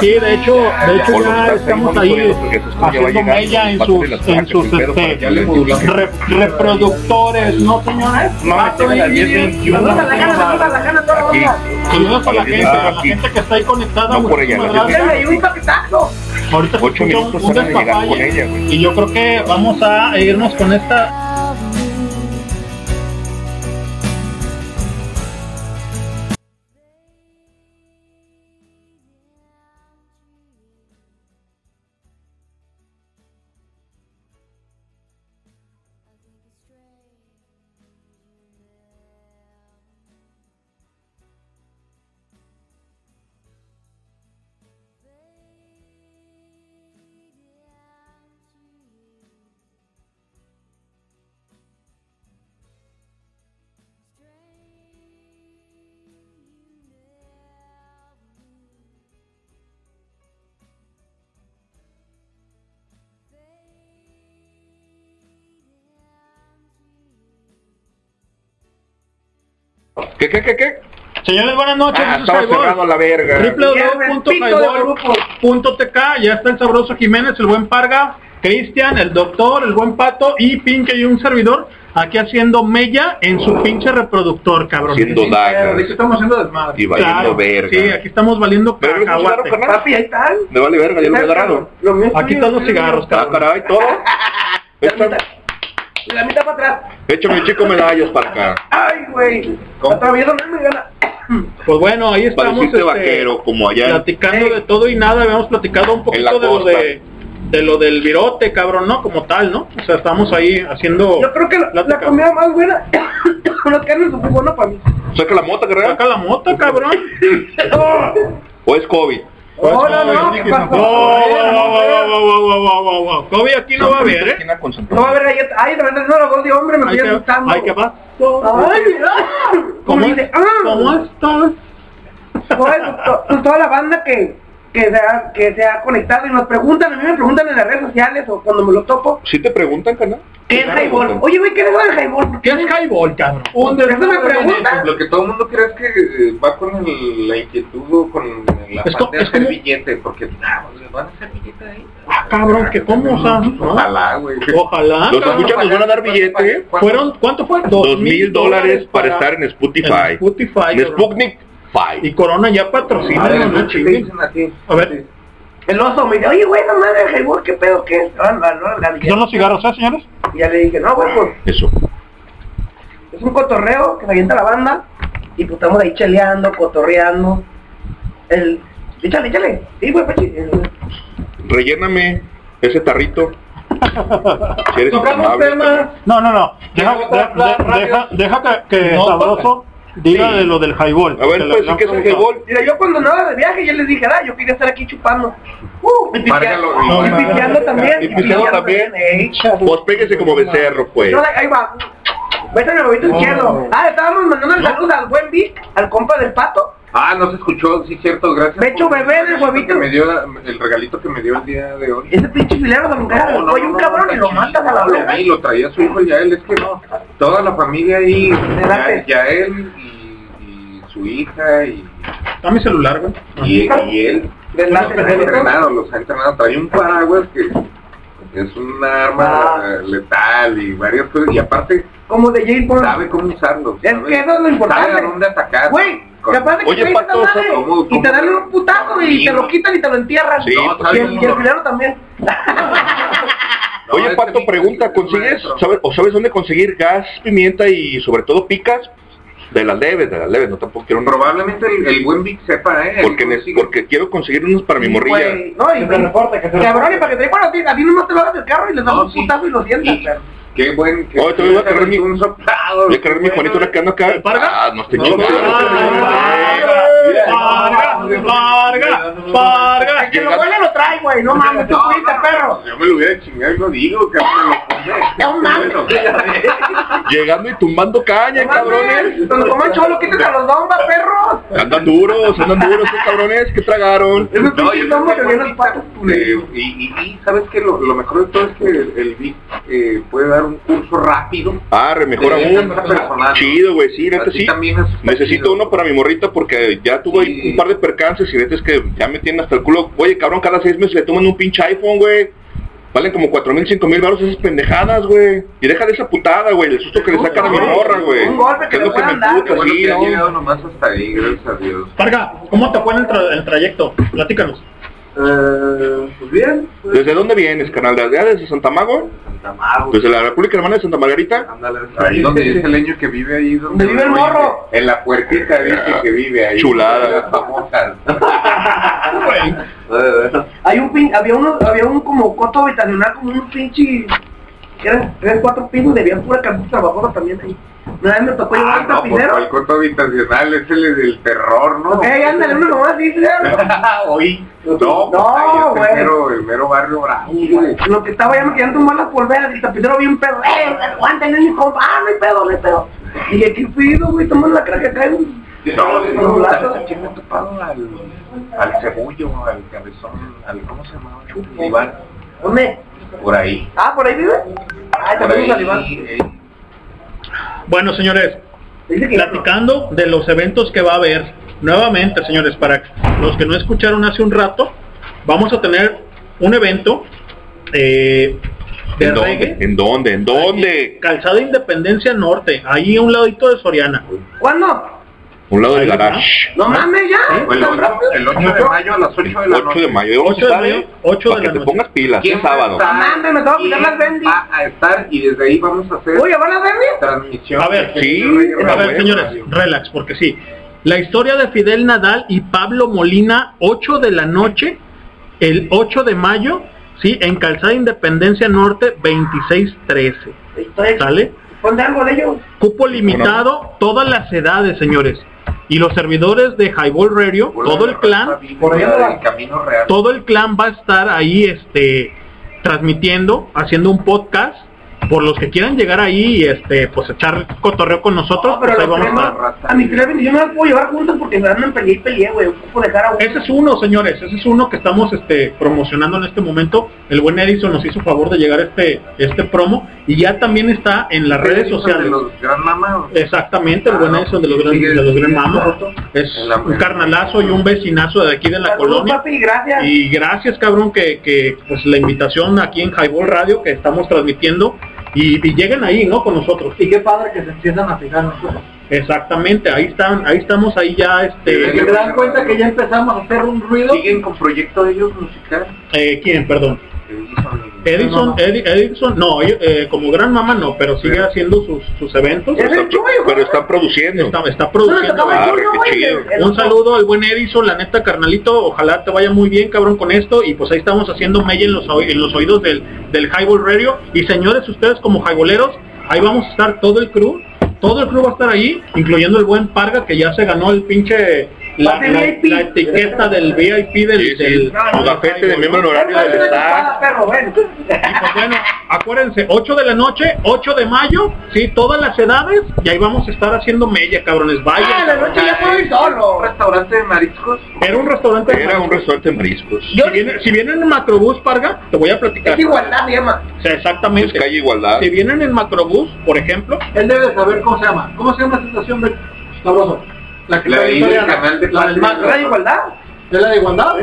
Sí, de hecho, de hecho ya estamos ahí haciendo mella en sus, en sus este, reproductores, ¿no, señores? No, tiene la 10, sí. 21. Saludos a la gente, a la gente que está ahí conectada. No por ella, un paquetazo. Ahorita se escucha un, un con ella, y yo creo que vamos a irnos con esta ¿Qué, qué, qué, qué? Señores, buenas noches. Ah, estaba cerrado la verga. www.highball.tk ya está el sabroso Jiménez, el buen Parga, Cristian, el doctor, el buen Pato y Pinche y un servidor aquí haciendo mella en su pinche reproductor, cabrón. Haciendo dagas. ¿De qué estamos haciendo desmadre? Y valiendo Claro, verga. Sí, aquí estamos valiendo cacahuate. Papi, ahí están. Me vale verga, ya lo he agarrado. Aquí están los cigarros, Ah, cabrón. caray, todo. [LAUGHS] De la mitad para atrás. Échame un chico medallas para acá. Ay, güey. Atravieso no me gana. Pues bueno, ahí estamos este, vaquero, como allá. platicando de todo y nada. Habíamos platicado un poquito la de lo de, de lo del virote, cabrón, ¿no? Como tal, ¿no? O sea, estamos ahí haciendo... Yo creo que la, la comida más buena [COUGHS] con las carnes súper buena para mí. Saca la mota, carnal. Saca la mota, cabrón. [COUGHS] ¿O es COVID? Oh, ¿qué pasó? Kobe aquí no va a haber, ¿eh? No va a haber galletas. Ay, de verdad, no, la voz de hombre me estoy asustando. Ay, ¿qué pasa? Ay, mira. ¿Cómo, ¿Cómo ah". estás? Pues, pues, toda la banda que que, se ha, que se ha conectado y nos preguntan, a mí me preguntan en las redes sociales o cuando me lo topo, ¿Sí te preguntan, carnal? ¿qué es highball? Oye, güey, ¿qué es eso del highball? ¿Qué es highball, cabrón? Un Eso me preguntan. Lo que todo el mundo cree es que va con el- la inquietud o con la parte de hacer como- billete, porque ah, pues, van a hacer billete ahí. Ah, cabrón, que cómo, o sea, ¿no? Ojalá, güey. Ojalá. Los escuchas, nos van a dar billete. Fueron, ¿cuánto fue? Dos mil dólares para estar en Spotify. en Spotify. Sputnik Y Corona ya patrocina, A ver, ver, El oso me dice, oye, güey, no mames, el highball, ¿qué pedo, qué es? No, no, la- ¿son los cigarros, eh, señores? Y ya le dije, no, güey, pues Eso. es un cotorreo que se avienta la banda y pues estamos ahí cheleando, cotorreando. El... Échale, échale. Sí, güey, pechi. El- Relléname ese tarrito. Si eres Tocamos temas. No, no, no. Deja, de- de- deja, deja que, que No, Sabroso diga Sí. de lo del highball. A ver, Que pues, han ¿qué es el highball? Mira, yo cuando andaba de viaje ya les dije, ah, yo quería estar aquí chupando. Uh, y pisteando, Márgalo, y no, pisteando también. Y pisteando también. Pues péguese como becerro, pues. No, ahí va. Vete el huevito izquierdo. Ah, estábamos mandando el saludo al buen Vic, al compa del pato. Ah, no se escuchó, sí, cierto, gracias. Pecho por- bebé del huevito. que me dio el regalito que me dio el día de hoy. Ese pinche filero de mujer, No, no, oye, un no, cabrón no, y lo no, matas a la no, verga. Y lo traía su hijo ya él, es que no. Toda la familia ahí, ya, su hija y, Da mi celular, güey. y, y él Adelante, los ha entrenado, los ha entrenado. Trae un paraguas que es un arma Ah. letal y varias cosas. Y aparte, Como de James Bond. sabe cómo usarlo. Es sabe- que eso es lo importante. Sabe a dónde atacar. Güey, Con- capaz de que Oye, Pato, madre ¿cómo- y cómo- te dan un putazo y Sí, te lo quitan y te lo entierran. Sí, No, pues, y, el, y el filero también. No, Oye, Pato, pregunta, es un ¿consigues, o sabes dónde conseguir gas, pimienta y sobre todo picas? De las leves, de las leves, no tampoco quiero Probablemente el, el buen Vic sepa, ¿eh? Porque, consigue- porque quiero conseguir unos para mi morrilla. Güey, no, y cabrón, y para que te bueno, a ti- a ti nomás te bajas del carro y les das No, un sí. putazo y lo sientas. Sí. Qué buen. Que Oye, te voy a cargar mi- un soplado. Voy a cargar mi Juanito ahora que ando acá. Ah, no estoy No, chingando. Parga, parga, parga. El que lo huele lo trae, güey, no mames, tú No, fuiste, no, perro. Yo me lo hubiera chingado y lo digo, que me lo. No mames. Llegando y tumbando caña, No cabrones. Cuando coman cholo, quítate a los dombas, perros. Andan duros, andan duros estos cabrones. ¿Qué tragaron? Esos No, pinches yo dombas que vienen los patos. Y, sabes que lo, mejor de todo es que el, Vic eh, puede dar un curso rápido. Ah, mejor aún. Chido, güey, sí, neta sí. Necesito uno para mi morrita porque ya tuve ahí Sí. un par de percances y neta es que ya me tienen hasta el culo. Oye, cabrón, cada seis meses le toman un pinche iPhone, güey. Valen como cuatro mil, cinco mil baros esas pendejadas, güey. Y deja de esa putada, güey. El susto que le sacan a mi morra, güey. Un golpe que es le lo que me puedan dar, Qué puta, bueno sí, ¿no? llegado nomás hasta ahí, gracias a Dios. Parga, ¿cómo te fue en el, tra- el trayecto? Platícanos. Eh, pues bien. pues, ¿Desde dónde vienes, canal? ¿De allá, desde Santa Mago? Santa Mago. ¿Desde la República Hermana de Santa Margarita? Ándale, ahí donde dice el leño que vive ahí Donde vive el morro. En la puertita dice que vive ahí. Chulada. [LAUGHS] [LAUGHS] Hay un pin, había uno, había un como coto habitacional, como un pinche, eran tres, cuatro pisos, debía pura campus trabajosa también ahí. Una vez me tocó llevar Ah, un no, pues coto habitacional es el del terror, ¿no? Ok, ándale, uno nomás dice. [LAUGHS] Oí. No, No, pues ahí es el güey. mero, el mero barrio bravo. Lo que estaba ya me querían tumbar las polveras y el tapinero bien pedo. ¡Eh, aguanten, es mi compa! ¡Ah, no hay pedo, no hay pedo! Y dije, ¿qué pido, güey? Tomando la crack acá. güey. No, no, brazos. ¿sabes quién me ha topado? Al, al cebullo, al cabezón, al, ¿cómo se llamaba? Iván, ¿Dónde? Por ahí. Ah, ¿por ahí vive? Ah, Por ahí, eh, Bueno, señores, platicando de los eventos que va a haber, nuevamente, señores, para los que no escucharon hace un rato, vamos a tener un evento eh, de ¿En reggae. dónde? ¿En dónde? ¿En dónde? Calzada Independencia Norte, ahí a un ladito de Soriana. ¿Cuándo? Un lado del garage. No mames, ya. Fue el ¿Tan ocho. rápido? el 8 de mayo a las 8 de la 8 noche. de mayo. Vamos a 8 de mayo, ¿eh? 8 Para de que la te noche. pongas pilas, ¿Quién es sábado. estar? No mames, me tengo que quitar ¿Quién las Bendy. Va a estar y desde ahí vamos a hacer Oye, ¿van a Bendy? transmisión. A ver, Sí, A ver, señores, relax, porque sí. La historia de Fidel Nadal y Pablo Molina, 8 de la noche, el 8 de mayo, sí, en Calzada Independencia Norte, 2613. Estoy ¿Sale? Ponte algo de ellos. Cupo limitado, todas las edades, señores. Y los servidores de Highball Radio, todo el clan, Por todo el clan va a estar ahí este transmitiendo, haciendo un podcast por los que quieran llegar ahí y este pues echar cotorreo con nosotros, No, pero pues ahí los vamos a estar. a mis cremas yo no las puedo llevar juntas porque me andan peleé y peleé, güey. Dejar a uno. Ese es uno, señores, ese es uno que estamos este, promocionando en este momento. El buen Edison nos hizo favor de llegar a este, este promo y ya también está en las redes De sociales. los Gran Mama. Exactamente, el buen Ah, Edison de los, gran, sigue- de los Gran Mama. Es un carnalazo y un vecinazo de aquí de la colonia. papi, gracias. Y gracias, cabrón, que, que pues la invitación aquí en Highball Radio que estamos transmitiendo y, y lleguen ahí, ¿no? Con nosotros. Y qué padre que se empiezan a fijar nosotros. Exactamente, ahí están, ahí estamos ahí ya, este, se dan cuenta que ya empezamos a hacer un ruido. Siguen con proyecto de ellos musical. eh, ¿quién, perdón? Edison. Edison, No, no. Edi- Edison, no, eh, como gran mamá no, pero sigue Pero- haciendo sus, sus eventos. Pero están produciendo. Está, está produciendo. Ah, Un saludo al buen Edison, la neta carnalito, ojalá te vaya muy bien cabrón con esto y pues ahí estamos haciendo mella en los, en los oídos del, del Highball Radio y señores ustedes como highballeros, ahí vamos a estar todo el crew, todo el crew va a estar ahí, incluyendo el buen Parga que ya se ganó el pinche la, la- VIP. la etiqueta del VIP del, Sí, sí. del- No, no, Gafete de miembro honorario del perro. Y pues bueno, acuérdense, 8 de la noche, 8 de mayo, sí, todas las edades, y ahí vamos a estar haciendo mella, cabrones, vayan. Ah, la noche ya puedo ir ¿Un solo. restaurante de mariscos? Era un restaurante. de Era un restaurante de mariscos. Yo- Si vienen, si vienen en Macrobús, Parga, te voy a platicar. Es igualdad, se llama. O sea, Es exactamente. calle Igualdad. Si vienen en Macrobús, por ejemplo, Él debe de saber cómo se llama. ¿Cómo se llama esa estación de sabroso? La que La de del canal de La del macro. ¿Verdad igualdad? ¿Es la de igualdad?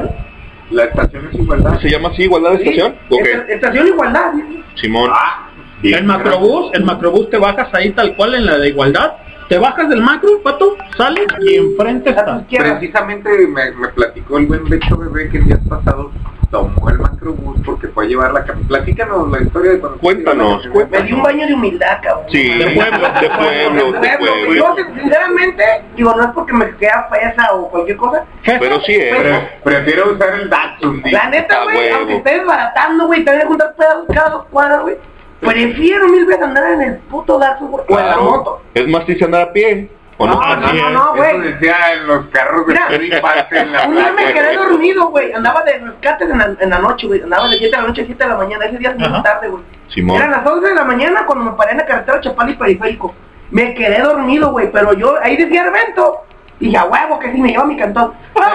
La estación es igualdad. ¿Se llama así Igualdad de Sí. Estación? Ok. Esta- Estación igualdad. Simón. Ah, bien. en Macrobús, en Macrobús te bajas ahí tal cual en la de igualdad, te bajas del macro, pato, sales y enfrente está. Precisamente me, me platicó el buen Becho Bebé que el día pasado tomó el macrobús porque fue a llevar la camioneta. Platícanos la historia de cuando... Cuéntanos, Me di un baño de humildad, cabrón. Sí, De pueblo, de pueblo, de pueblo. Yo, sinceramente, digo, no es porque me queda fresa o cualquier cosa. Pero sí es. Pre- prefiero usar el Datsun. La neta, a güey, aunque estés desbaratando, güey, te voy a juntar pedazos cada dos cuadras, güey. Prefiero mil veces andar en el puto Datsun, güey, o en la moto. Es más triste andar a pie. ¿O no? No, no, no, no, Eso güey. decía en los carros de Mira, Pedro Infante en la Un día me quedé güey. dormido, güey. Andaba de rescates en la, en la noche, güey. Andaba de 7 de la noche a 7 de la mañana. Ese día es muy tarde, güey. Eran las 11 de la mañana cuando me paré en la carretera Chapal y Periférico. Me quedé dormido, güey. Pero yo, ahí decía evento. Y a huevo que sí me lleva mi cantón.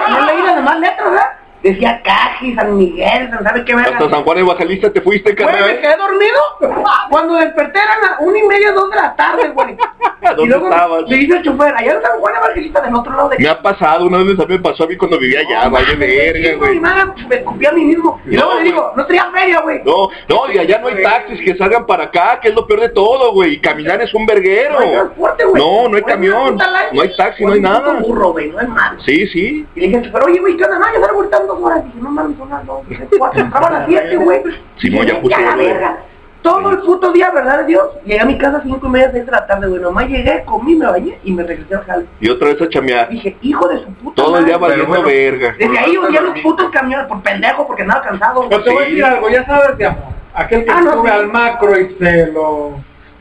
No leí las demás letras, ¿verdad? Decía Caji, San Miguel, sabe qué verga. Hasta San Juan Evangelista te fuiste, Güey, me carnal. quedé dormido. [LAUGHS] Cuando desperté eran las una y media, dos de la tarde, güey. y ¿Dónde luego estabas? le dice el chofer, allá en San Juan Evangelista del otro lado de Me ha pasado, una vez también me pasó a mí cuando vivía allá, vaya verga, güey. mi madre, me escupí a mí mismo. Y No, luego le digo, no traía feria, güey. No, no, y allá no hay taxis que salgan para acá, que es lo peor de todo, güey. Y caminar es un verguero. No hay transporte, güey. No, no hay camión. No hay taxi, no hay nada. burro, güey, no es malo. Sí, sí. Y le dije, pero oye, güey, ¿qué onda? No, yo salgo en dos horas. Dije, no mames, son las dos, cuatro. A las siete, güey. Simón, ya puso la orden. verga. Todo el puto día, ¿verdad Dios? Llegué a mi casa a cinco y media, seis de la tarde, güey. Nomás llegué, comí, me bañé y me regresé al jale. Y otra vez a chamear. Dije, hijo de su puta Todo el día valiendo bueno, verga. Desde ahí odié los putos camiones por pendejo, porque andaba cansado. Pero te voy a decir algo, ya sabes de amor. Aquel que Ah, no, sube sí. al macro y se lo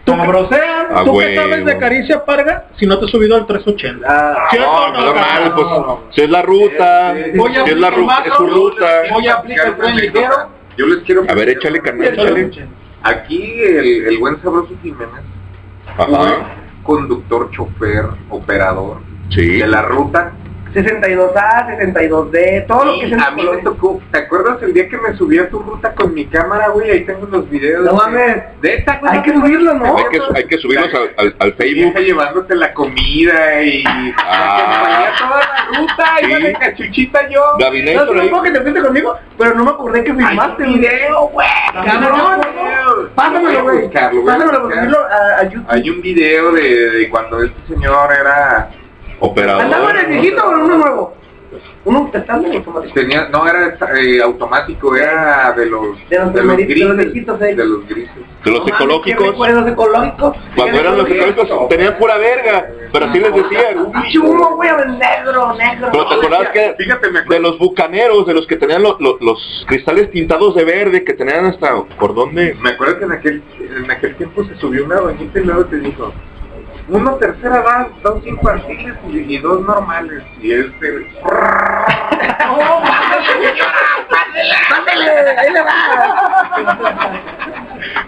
sabrosean. Ah, ¿Tú qué huevo. sabes de Caricia Parga si no te has subido al 380? Ah, ¿Cierto o No, no, normal, carnal? pues, si es la ruta, Voy a si es la ruta, es su ruta. Voy a aplicar el tren ligero. Yo les quiero... A ver, échale, carnal, échale. Aquí el, el buen sabroso Jiménez, Ajá, conductor, chofer, operador sí. de la ruta. 62A, 62D, todo lo que se a mí me tocó, ¿te acuerdas el día que me subí a tu ruta con mi cámara, güey? Ahí tengo los videos. No mames. De esta Hay que subirlo, ¿no? Hay que, hay que subirlos al, al, al Facebook. Llevándote la comida y Ah. toda la ruta, Sí. iba de cachuchita yo. No, Gabinete no, que te fuiste conmigo, pero no me acordé que filmaste un video, güey. Cabrón, Pásamelo, güey. Pásamelo subirlo a, a YouTube. Hay un video de, de cuando este señor era Operador. ¿Andaba en el viejito o en uno nuevo? Uno intentando en automático. Tenía, no era eh, automático, era de los, De los de los primeritos, de los grises. viejitos, eh. De los grises. De los No ecológicos. ¿qué recuerdos ecológicos? Cuando eran los ecológicos tenían pura verga, pero así les decían. Pinche humo, güey, negro, negro. Pero te acordás que de los bucaneros, de los que tenían lo- lo- los cristales tintados de verde, que tenían hasta por dónde. Me acuerdo que en aquel, en aquel tiempo se subió una doñita y luego te dijo, uno tercera edad, dos infantiles y, y dos normales. Y este... [LAUGHS] ¡Mándale! ¡Ahí le va!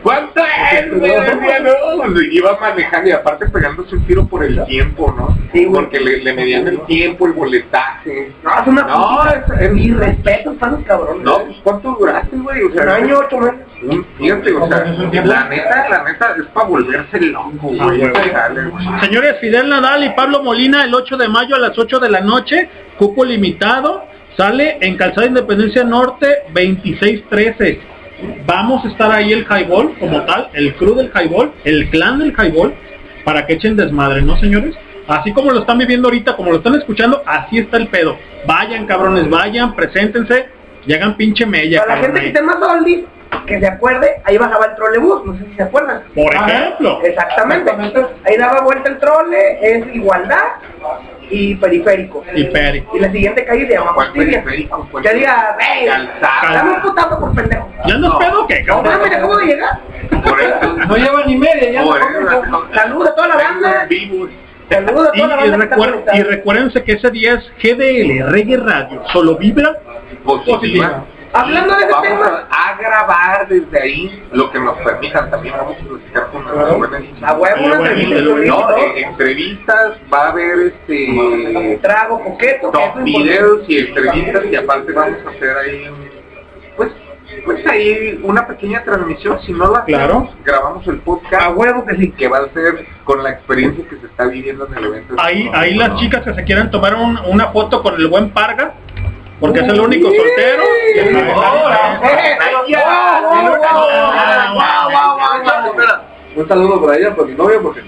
¿Cuánto es, [LAUGHS] güey? Decía, no, iba manejando y aparte pegándose un tiro por el tiempo, ¿no? Sí, Porque le, le medían el tiempo, el boletaje. No, es una No, es, es- Mi respeto para los cabrones. No, pues ¿cuánto duraste, güey? O sea, Un año, ocho meses. un- fíjate, o sea, la neta, la neta es para volverse loco, güey. Dale, güey. Señores, Fidel Nadal y Pablo Molina el 8 de mayo a las 8 de la noche, cupo limitado, sale en Calzada Independencia Norte 2613. Vamos a estar ahí el Highball como tal, el crew del Highball, el clan del Highball, para que echen desmadre, ¿no, señores? Así como lo están viviendo ahorita, como lo están escuchando, así está el pedo. Vayan, cabrones, vayan, preséntense y hagan pinche mella, Para la gente que esté más oldies, que se acuerde, ahí bajaba el trolebús, no sé si se acuerdan. Por ejemplo. Exactamente. Ahí daba vuelta el trole, es igualdad y periférico. Y peri. Y la siguiente calle se llama ¿Cuál Justicia. periférico? ¿Cuál Que diga, hey, Calzada. dame un putazo por pendejo. ¿Ya andas pedo o qué, No cabrón? mames, acabo de llegar. Por eso. No lleva ni media, ya Por no. Saludos a toda la banda. Vivos. Saludos a Y, toda la banda recuer- y recuérdense que ese día es GDL, Reggae Radio, solo vibra Positiva. Hablando de ese vamos tema. a, a grabar desde ahí lo que nos permitan. También vamos a platicar con nuestros buenos A huevo, una entrevista No, eh, entrevistas, va a haber este Trago, coqueto. videos y entrevistas y aparte vamos a hacer ahí pues pues ahí una pequeña transmisión si no la Claro. hacemos, grabamos el podcast A huevo que sí. que va a ser con la experiencia que se está viviendo en el evento Ahí, ahí las chicas que se quieran tomar un- una foto con el buen Parga, porque es el único soltero. y el- Un saludo para ella, por mi novia, porque...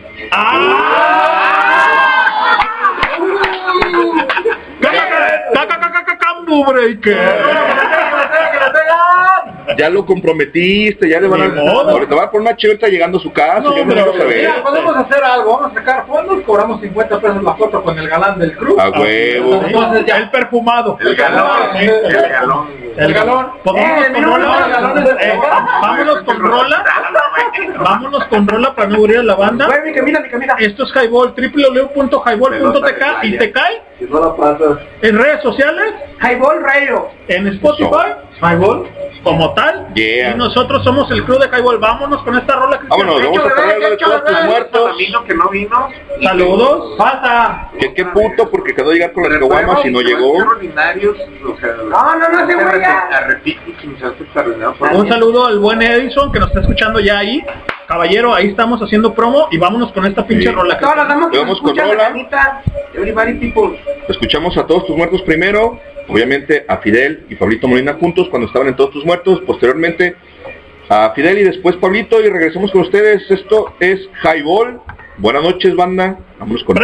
¡Cambu breaker! Ya lo comprometiste, ya le van a... Modo. Ahorita va a poner una chelta llegando a su casa, No, pero, mira, podemos hacer algo, vamos a sacar fondos, cobramos 50 pesos la foto con el galán del club. A huevo. Entonces ya El perfumado. el galón el galón El galón. Pues vámonos Eh, con no, rola. no, galones de Eh, vámonos con rola. [LAUGHS] Vámonos con rola para no aburrir a la banda. Güey, mi camina, mi camina. Esto es Highball, www.highball.tk y te cae Si no la pasas... en redes sociales, Highball Radio. en Spotify, Highball como tal. Yeah. Y nosotros somos el crew de Highball. Vámonos con esta rola. Cristian. Vámonos, vamos a poner algo de todos tus muertos. Que no vino Saludos. Falta. Que qué puto porque quedó a llegar con las caguamas y no llegó. No, no, no, ese güey ya. a repetir sin ser extraordinario. Un saludo al buen Edison que nos está escuchando ya ahí. Caballero, ahí estamos haciendo promo y vámonos con esta pinche Sí. rola. Que Vamos nos con escuchan, rola. Anita, everybody people. Escuchamos a todos tus muertos primero, obviamente a Fidel y Pablito Molina juntos cuando estaban en todos tus muertos, posteriormente a Fidel y después Pablito y regresamos con ustedes. Esto es Highball. Buenas noches, banda. Vámonos con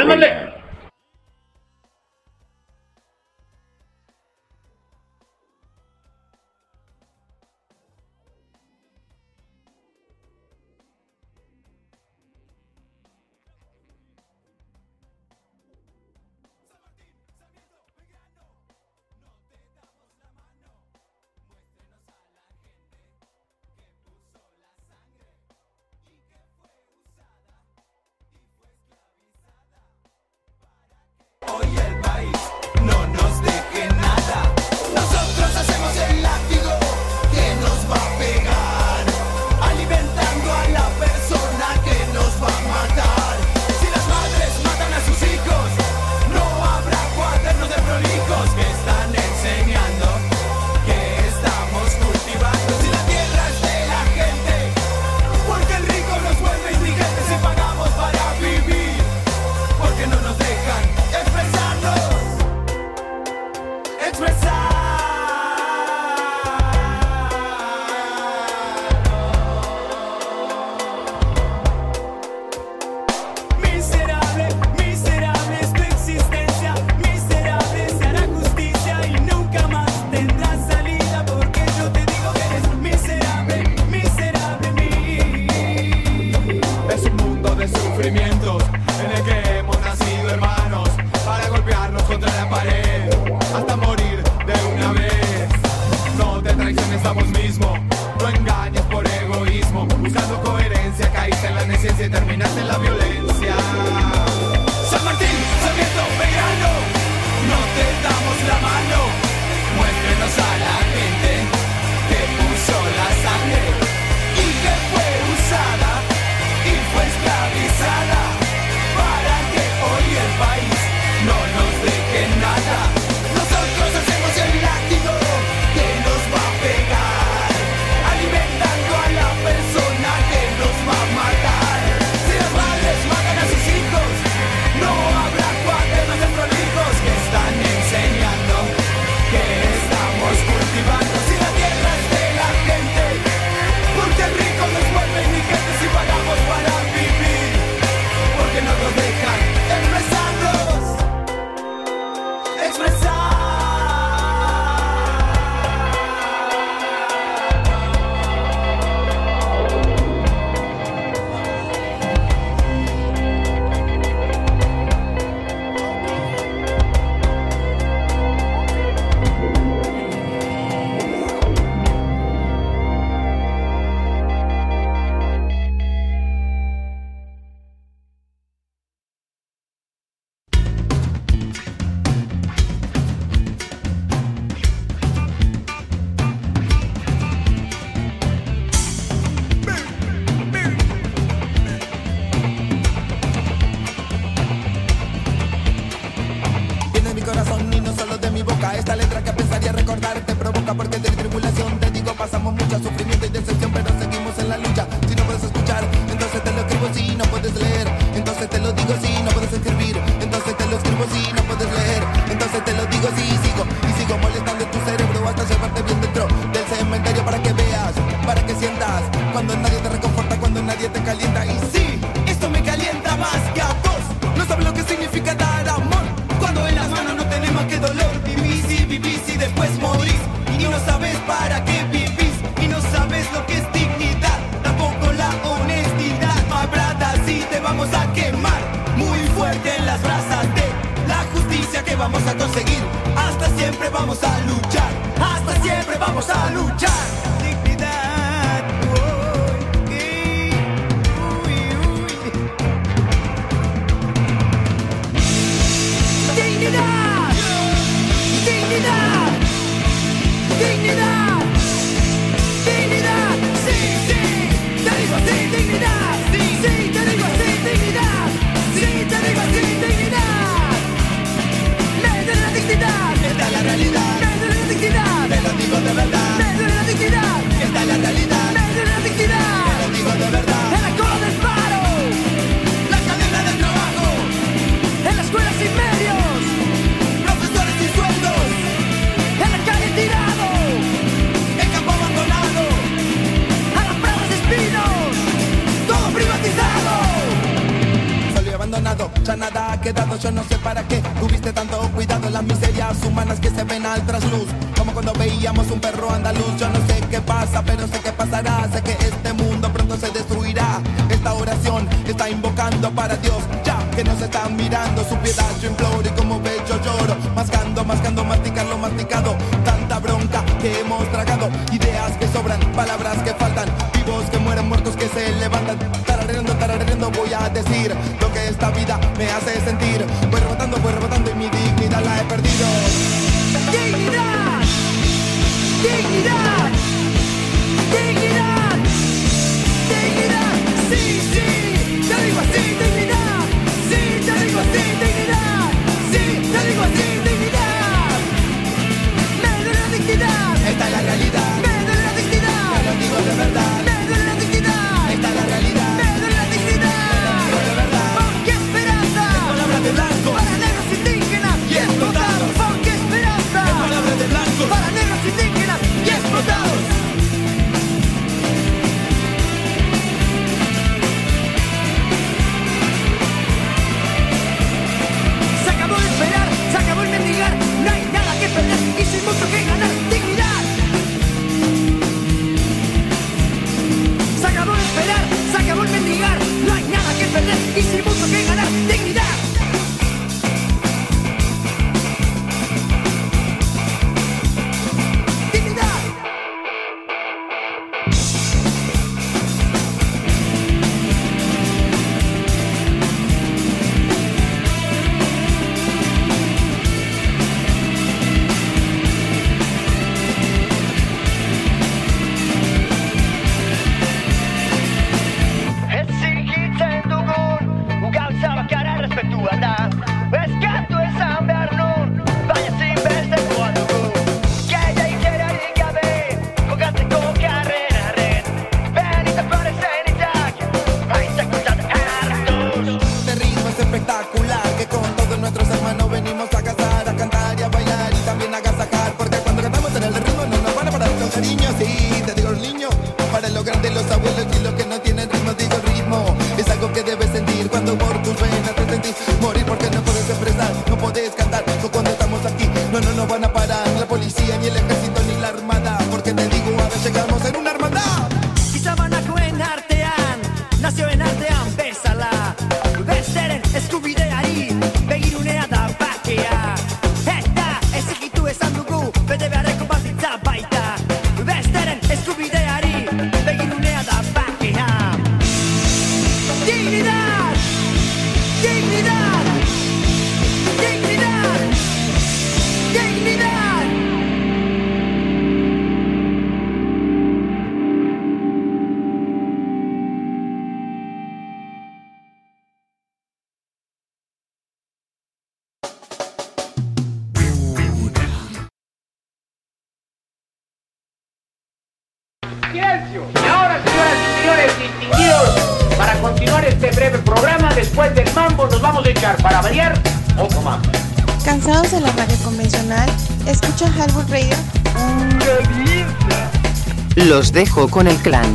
Los dejo con el clan,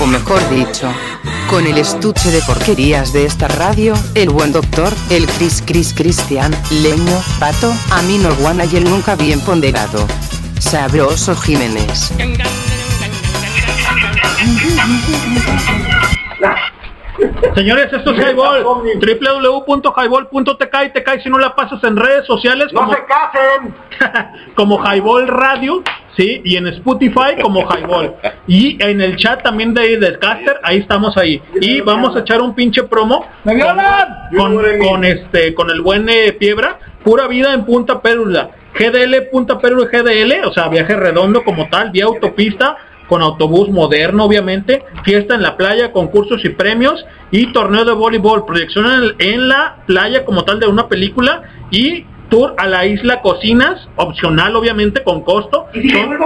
o mejor dicho, con el estuche de porquerías de esta radio, el buen doctor, el Cris Cris Cristian, Leño, Pato, Amino Guana y el nunca bien ponderado. Sabroso Jiménez. Señores, esto es Highball. www.highball.tk y te cae si no la pasas en redes sociales. ¡No se casen! [LAUGHS] como Highball Radio, ¿sí? Y en Spotify como Highball. Y en el chat también de del caster, ahí estamos ahí. Y vamos a echar un pinche promo con, con, con este, con el buen eh, Piebra, pura vida en Punta Pérula. GDL, Punta Pérula GDL, o sea, viaje redondo como tal, vía autopista, con autobús moderno, obviamente, fiesta en la playa, concursos y premios, y torneo de voleibol, proyección en la playa como tal de una película, y tour a la isla Cocinas, opcional obviamente, con costo. Son,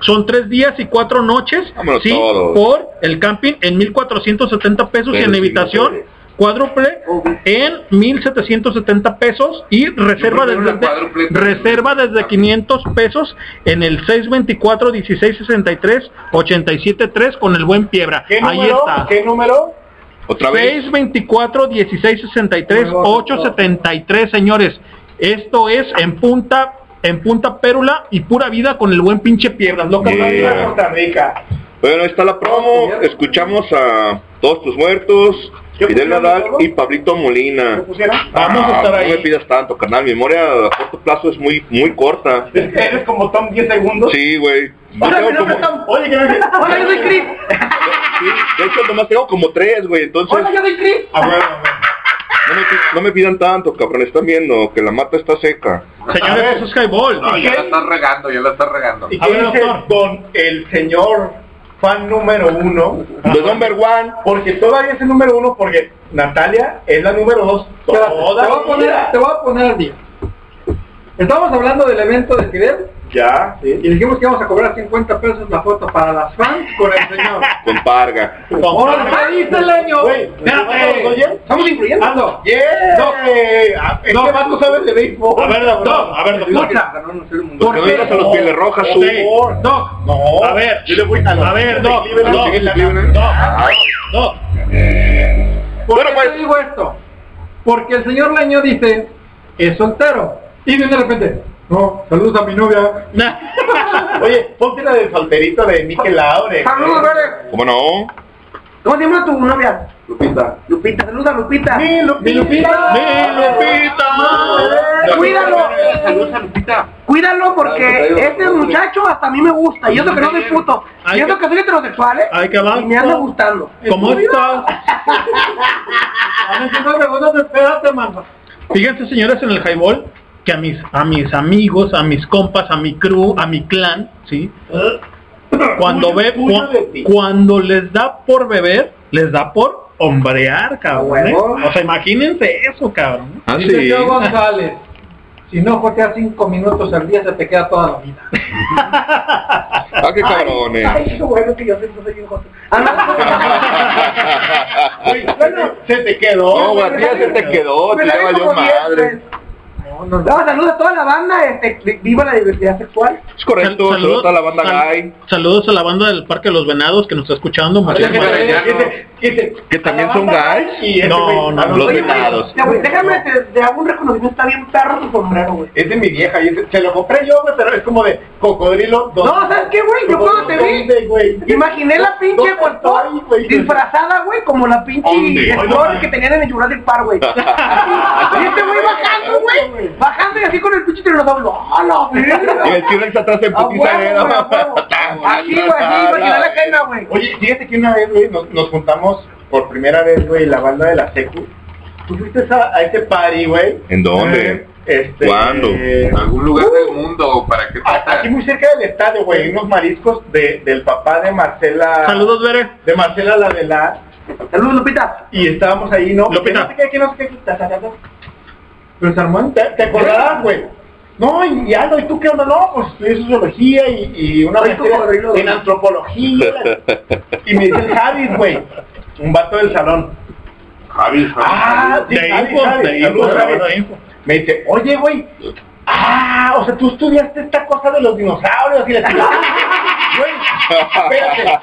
son tres días y cuatro noches, Vámonos sí, todos. por el camping en 1.470 pesos y Pero en sí, habitación mujeres. cuádruple en 1770 pesos y reserva desde reserva desde 500 pesos en el 624 1663 873 con el buen Piebra. ¿Qué Ahí número? está. ¿Qué número? Otra vez. 624 1663 873, señores. Esto es en punta en Punta Pérula y pura vida con el buen pinche Piebra. Loca Yeah. Costa Rica. Bueno, ahí está la promo. Escuchamos a Todos tus muertos, Fidel Nadal y Pablito Molina. Vamos a estar Ah, ahí. No me pidas tanto, carnal. Mi memoria a corto plazo es muy muy corta. Eres como Tom 10 segundos. Sí, güey. Hola, mi nombre como- Tom. Oye, ¿qué me Hola, yo soy Chris. sí, de hecho, nomás tengo como tres, güey. Entonces, Hola, yo soy Chris. Ah, bueno, no me, pi- no me pidan tanto, cabrón. Están viendo que la mata está seca. Señores, eso es Highball. No, ya la estás regando, ya la estás regando. ¿Y qué dice don el señor fan número uno? The number one. Porque todavía es el número uno porque Natalia es la número dos. Te, Toda voy a poner, te voy a poner al día. Estamos hablando del evento de Fidel Ya, sí. y dijimos que íbamos a cobrar 50 pesos la foto para las fans con el señor. [LAUGHS] Con parga. ¡Ahora qué dice el leño! Güey, Espérate. Estamos influyendo. Ando. Yeah. Ah, Este No. vato sabe de béisbol. A ver, doctor, a ver, doctor. Escucha. Porque no digas a los pieles rojas. Doc, No. a ver, Yo le voy a los a ver, Doc, Doc, Doc. Doc, Doc. ¿Por qué pues. te digo esto? Porque el señor Leño dice, es soltero. Y viene de repente, no, saludos a mi novia. [LAUGHS] Oye, ponte la del solterito de Mikel Laure. Saludos, Verde. ¿Cómo no? ¿Cómo se llama tu novia? Lupita. Lupita, saluda Lupita. Mi Lupita. Mi Lupita. Eh, Cuídalo. Saludos a Lupita. Cuídalo porque este muchacho hasta a mí me gusta. Y eso que no soy puto. Y eso que- que soy heterosexual, ¿eh? Ay, que va. Y me anda gustando. ¿Cómo estás? [LAUGHS] A ver, si no me conoces, espérate, mano. Fíjense, señores, en el highball, que a mis, a mis amigos, a mis compas, a mi crew, a mi clan, ¿sí? Cuando ve, cu- cuando les da por beber, les da por hombrear, cabrón. ¿eh? O sea, imagínense eso, cabrón. Ah, sí. González, si no joteas cinco minutos al día, se te queda toda la vida. Ah, qué cabrones. Ay, qué bueno que yo soy. Ah, no. Bueno, se te quedó. No, a ti se te quedó, te valió madre. pues. No, saludos a toda la banda, este, viva la diversidad sexual. Es correcto, Sal- saludos a la banda sal- gay, Saludos a la banda del Parque de los Venados que nos está escuchando. Muchísimas gracias. que también son gays. Y ese No, no, no. Los venados. ya, déjame, te, te hago un reconocimiento, está bien perro tu sombrero, güey. Es de mi vieja y se lo compré yo, güey, pero es como de cocodrilo. No, ¿sabes qué, güey? Yo cuando te vi, ¿Dónde, güey? imaginé la pinche ¿Dónde Voltor estoy, güey? disfrazada, güey, como la pinche. Explorer que tenían en el Jurassic Park, güey. [LAUGHS] y este güey bajando, güey, bajando y así con el pinche tiranosaurio. ¡A la Y el T-Rex atrás en A huevo, [LAUGHS] putiza. Así, güey, así, imaginé la caída, güey. Oye, fíjate que una vez, güey, nos, nos juntamos por primera vez, güey, la banda de la Secu. ¿Tú fuiste a, ese party, güey? ¿En dónde? Este, ¿Cuándo? En algún lugar del mundo, ¿para qué a- Aquí muy cerca del estadio, güey, unos mariscos de, del papá de Marcela. Saludos, Bere. De Marcela la de la. Saludos, Lupita. Y estábamos ahí, ¿no? Lupita. Que no sé qué, que no sé qué. Pero se armó, ¿te, te acordarás, güey? No, y, y Aldo, ¿y tú qué onda? No, pues estudié sociología y, y una cocodrilo. en antropología. y me dice el Javis, güey, un vato del salón. Javi, Ah, sí, De Javi, info, Javi, de saludos, info, Javi. de info. Me dice, oye, güey, ah, o sea, tú estudiaste esta cosa de los dinosaurios y la. [LAUGHS] Güey, espérate.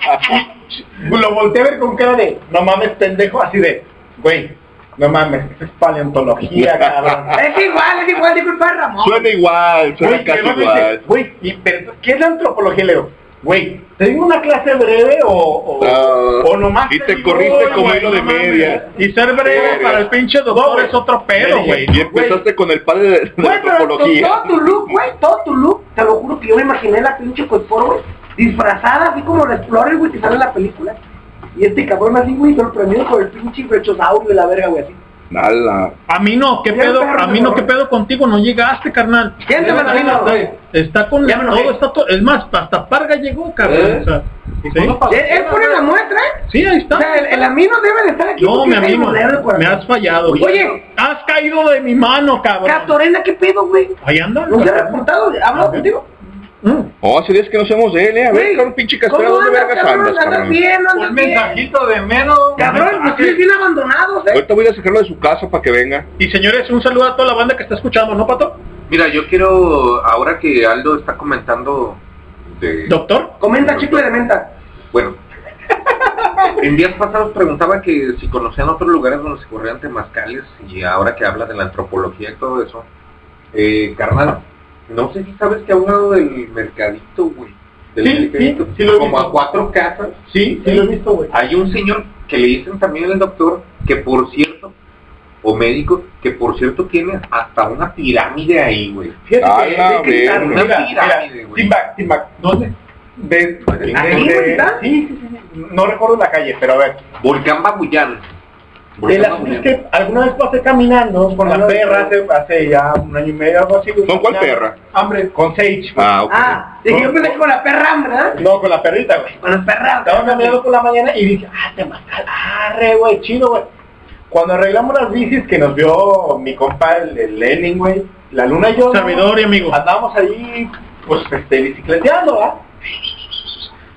Lo volteé a ver con cara de, no mames, pendejo, así de, güey, no mames, es paleontología, [LAUGHS] cabrón. Es igual, es igual, padre Ramón. Suena igual, suena Güey, casi igual. Güey, y- pero, ¿qué es la antropología, Leo? Güey, ¿te digo una clase breve o, o, Ah, o nomás y te digo, corriste "Oye, como hilo de no mames"? media. Y ser breve Verga. para el pinche doctor No, es otro pedo, güey. Y empezaste con el padre de, de con antropología. todo tu look, güey, todo tu look, te lo juro que yo me imaginé la pinche Coiporo, güey, disfrazada así como la Explorer, güey, que sale en la película. Y este cabrón así, güey, sorprendido por el pinche brechosaurio de la verga, güey, así. Nala. A mí no, ¿qué pedo? perro, A mí no. ¿qué pedo contigo? No llegaste, carnal. La misma, güey. Está con Ya todo, está todo. Es más, hasta Parga llegó, cabrón. ¿Eh? O sea, ¿sí? Él, pone la muestra, ¿eh? Sí, ahí está. O sea, el, el amino debe de estar aquí. No, mi amigo, me has fallado. Oye, has caído de mi mano, cabrón. Catorena, ¿qué pedo, güey? Ahí anda. ¿No se ha reportado? ¿Ha hablado contigo? Oh, hace días que no somos de él, eh. A ver, cabrón, pinche ¿cómo castrado, ¿dónde andas, vergas cabrón? andas, ¿Andas cabrón? bien? ¿Andas Un bien? mensajito de menos. Cabrón, pues ustedes bien abandonados, ¿eh? Ahorita voy a sacarlo de su casa para que venga. Y señores, un saludo a toda la banda que está escuchando, ¿no, Pato? Mira, yo quiero, ahora que Aldo está comentando de... ¿Doctor? Comenta chicle de menta. Bueno, [LAUGHS] en días pasados preguntaba que si conocían otros lugares donde se corrían temazcales y ahora que habla de la antropología y todo eso, eh, carnal, no sé si sabes que a un lado del mercadito, güey, del Sí, mercadito, sí, sí lo he como visto. a cuatro casas, Sí, sí lo he visto, güey. hay un señor que le dicen también el doctor que por cierto, o médico, que por cierto tiene hasta una pirámide ahí, güey. Fíjate que- de que- verga. Una mira, pirámide, mira, güey. Timbak, Timbak, ¿dónde? Sí, sí, sí, sí, no recuerdo la calle, pero a ver, Volcán Babullán. El asunto es que alguna vez pasé caminando con la perra hace, hace ya un año y medio, algo así. güey, ¿Con cuál perra? Hombre, con Sage. güey. Ah, ok. Ah, dije, yo pensé que con la perra, ¿verdad? No, con la perrita, güey. Con la perra. Estaba caminando por la mañana y dije, ah, te arre, güey, chido, güey. Cuando arreglamos las bicis que nos vio mi compa, el, el Lenin, güey, la luna y yo. Servidor y amigo. Andábamos ahí, pues, este, bicicleteando, ¿verdad?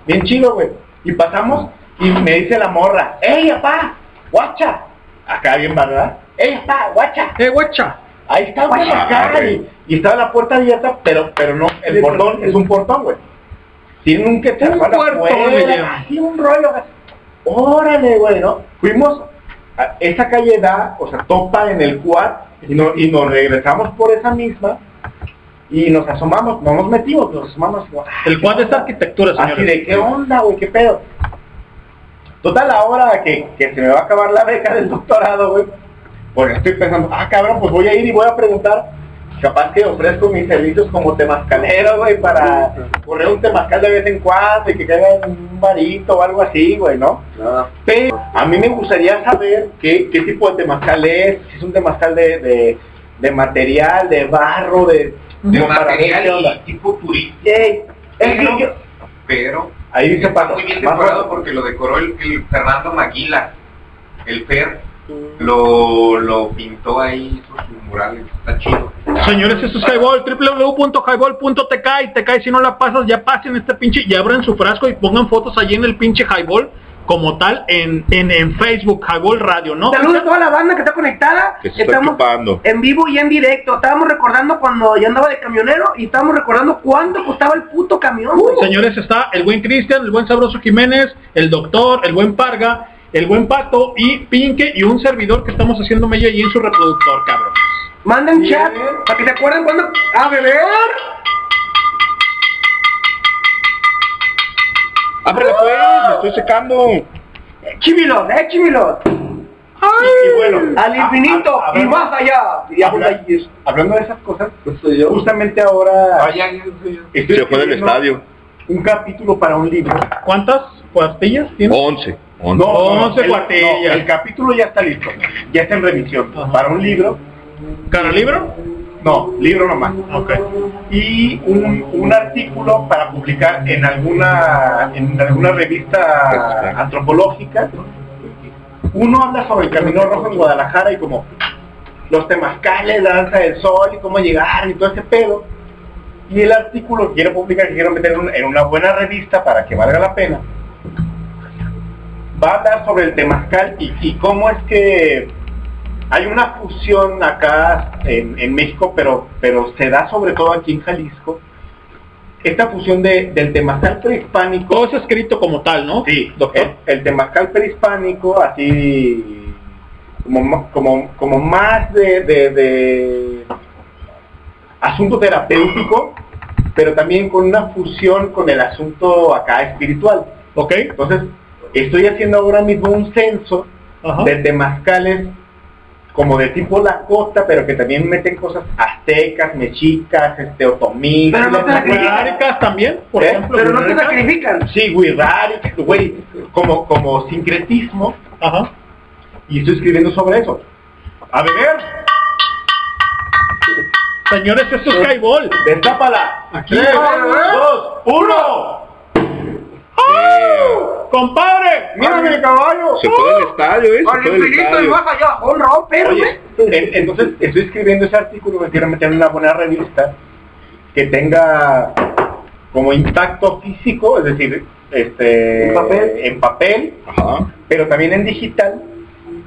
Bien chido, güey. Y pasamos y me dice la morra, ¡Ey, apá! ¡Guacha! Acá bien, ¿verdad? ¡Ey, apá! ¡Guacha! ¡Eh, guacha! Ahí está, güey, acá. Y, y estaba la puerta abierta, pero, pero no, el portón es un portón, güey. Tienen un que te Un llaman. así un rollo. así. Órale, güey, ¿no? Fuimos, a- esa calle da, o sea, topa en el quad, y, no, y nos regresamos por esa misma, y nos asomamos, no nos metimos, nos asomamos. y como, ah, El cual es arquitectura, Así señores. de, ¿qué onda, güey? ¿Qué pedo? Total, ahora que, que se me va a acabar la beca del doctorado, güey, pues estoy pensando, ah, cabrón, pues voy a ir y voy a preguntar, capaz que ofrezco mis servicios como temazcalero, güey, para correr un temazcal de vez en cuando y que caiga un varito o algo así, güey, ¿no? Pero a mí me gustaría saber qué, qué tipo de temazcal es, si es un temazcal de, de, de material, de barro, de... De material y tipo turístico. Ey, es que Pero- yo- Pero Ahí dice está muy bien decorado porque lo decoró el, el Fernando Maguila, el Fer, lo, lo pintó ahí, hizo sus murales, está chido. Señores, esto es Highball, www.highball.tk y te cae si no la pasas, ya pasen este pinche, ya abran su frasco y pongan fotos allí en el pinche Highball como tal en, en, en Facebook, Highball Radio, ¿no? Saludos a toda la banda que está conectada. Que se está Estamos en vivo y en directo. Estábamos recordando cuando yo andaba de camionero y estábamos recordando cuánto costaba el puto camión, güey. Señores, está el buen Cristian, el buen Sabroso Jiménez, el doctor, el buen Parga, el buen Pato y Pinque y un servidor que estamos haciendo medio allí en su reproductor, cabrón. Manden chat para que se acuerden cuando... ¡A beber! ¡Ábrela pues! ¡Me estoy secando! ¡Chímilos, eh, chímilos! Y, y bueno, Al infinito a- a- y hablando- más allá. Y habla- hablando de esas cosas, justamente ahora estoy Se fue del estadio. un capítulo para un libro. ¿Cuántas pastillas tiene? 11. 11. No, Once el, cuartillas. no, el capítulo ya está listo, ya está en revisión. Para un libro, ¿Cara libro? No, libro nomás. Ok. Y un, un artículo para publicar en alguna en alguna revista antropológica. Uno habla sobre el Camino Rojo en Guadalajara y como los temazcales, la danza del sol y cómo llegar y todo ese pedo. Y el artículo que quiero publicar, que quiero meter en un- en una buena revista para que valga la pena. va a hablar sobre el temazcal y, y cómo es que hay una fusión acá en, en México, pero, pero se da sobre todo aquí en Jalisco, esta fusión de, del temazcal prehispánico. Todo es escrito como tal, ¿no? Sí, el, el temazcal prehispánico, así como, como, como más de, de, de asunto terapéutico, pero también con una fusión con el asunto acá espiritual. ¿Ok? Entonces, estoy haciendo ahora mismo un censo Ajá. de temazcales como de tipo Lakota, pero que también meten cosas aztecas, mexicas, este, otomí. Pero no también, por ¿Eh? ejemplo. Pero no te huiráricas. sacrifican. Sí, Wirráricas, güey, como, como sincretismo. Ajá. Y estoy escribiendo sobre eso. A beber, Señores, esto es highball. destápala. Aquí. Tres, dos, uno. ¡Compadre! ¡Mírame el caballo! Se fue del estadio, ¿eh? Se Al fue del infinito y más allá, un romper, Oye, en- entonces estoy escribiendo ese artículo, me quiero meter en una buena revista que tenga como impacto físico, es decir, este, ¿En papel? en papel, Ajá. pero también en digital,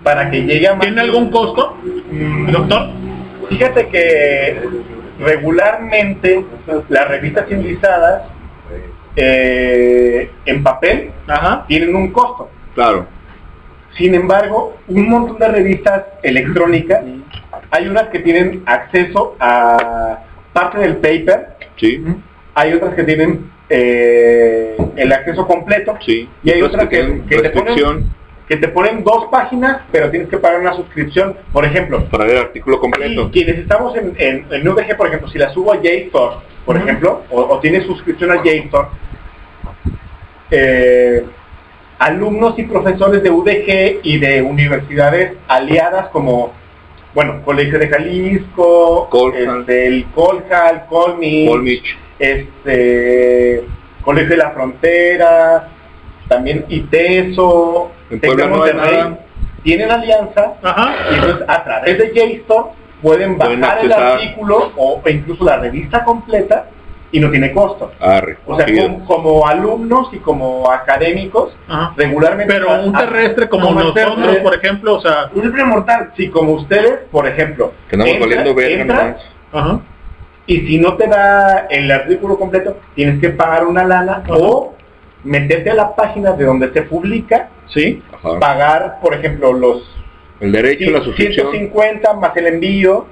para que llegue a más... ¿Tiene algún costo, doctor? Fíjate que regularmente las revistas indizadas eh, en papel Ajá. tienen un costo. Claro. Sin embargo, un montón de revistas electrónicas, hay unas que tienen acceso a parte del paper, Sí. hay otras que tienen eh, el acceso completo, Sí. y hay Otras que, tienen que te ponen, restricción que te ponen dos páginas, pero tienes que pagar una suscripción. Por ejemplo, para ver el artículo completo. y quienes estamos en, en, en VG, por ejemplo, si la subo a JSTOR, por ejemplo, o, o tienes suscripción a JSTOR, eh, alumnos y profesores de UDG y de universidades aliadas como, bueno, Colegio de Jalisco, Colhal. este, el Colhal, Colmich, Colmich. este, Colegio de la Frontera, también ITESO, En Puebla no Monterrey, tienen alianza Ajá. y entonces a través de JSTOR pueden Pueden bajar el artículo o incluso la revista completa y no tiene costo. Arre. O sea, como, como alumnos y como académicos, Ajá. regularmente... Pero un a- terrestre como como nosotros, terrestre, por ejemplo, o sea, Un simple mortal. Sí, como ustedes, por ejemplo. Que entra- valiendo verga ajá. y si no te da el artículo completo, tienes que pagar una lana o meterte a la página de donde se publica, Sí. Ajá. pagar, por ejemplo, los El derecho, la suscripción. 150 más el envío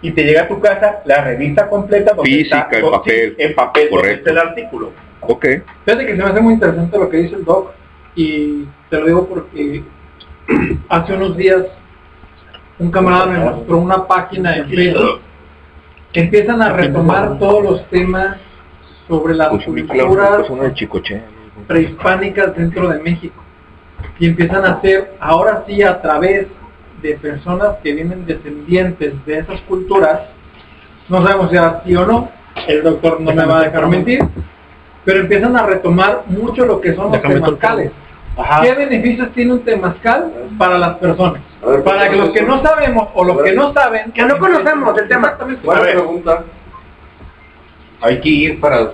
y te llega a tu casa la revista completa donde Física, está, en donde- papel. en papel donde Correcto. está el artículo. Ok. Fíjate que se me hace muy interesante lo que dice el doc y te lo digo porque [CLEARS THROAT] hace unos días un camarada me mostró una página en Facebook que empiezan a retomar todos los temas sobre las Pues mi culturas claro, es una de Chicoche. Prehispánicas dentro de México. Y empiezan a hacer ahora sí a través de personas que vienen descendientes de esas culturas. No sabemos si era sí o no el doctor no me va a dejar mentir pero empiezan a retomar mucho lo que son los temazcales. Ajá. ¿Qué beneficios tiene un temazcal para las personas? Ver, Para que los que no sabemos o los que no saben, Que no conocemos el tema. Buena pregunta. Hay que ir para...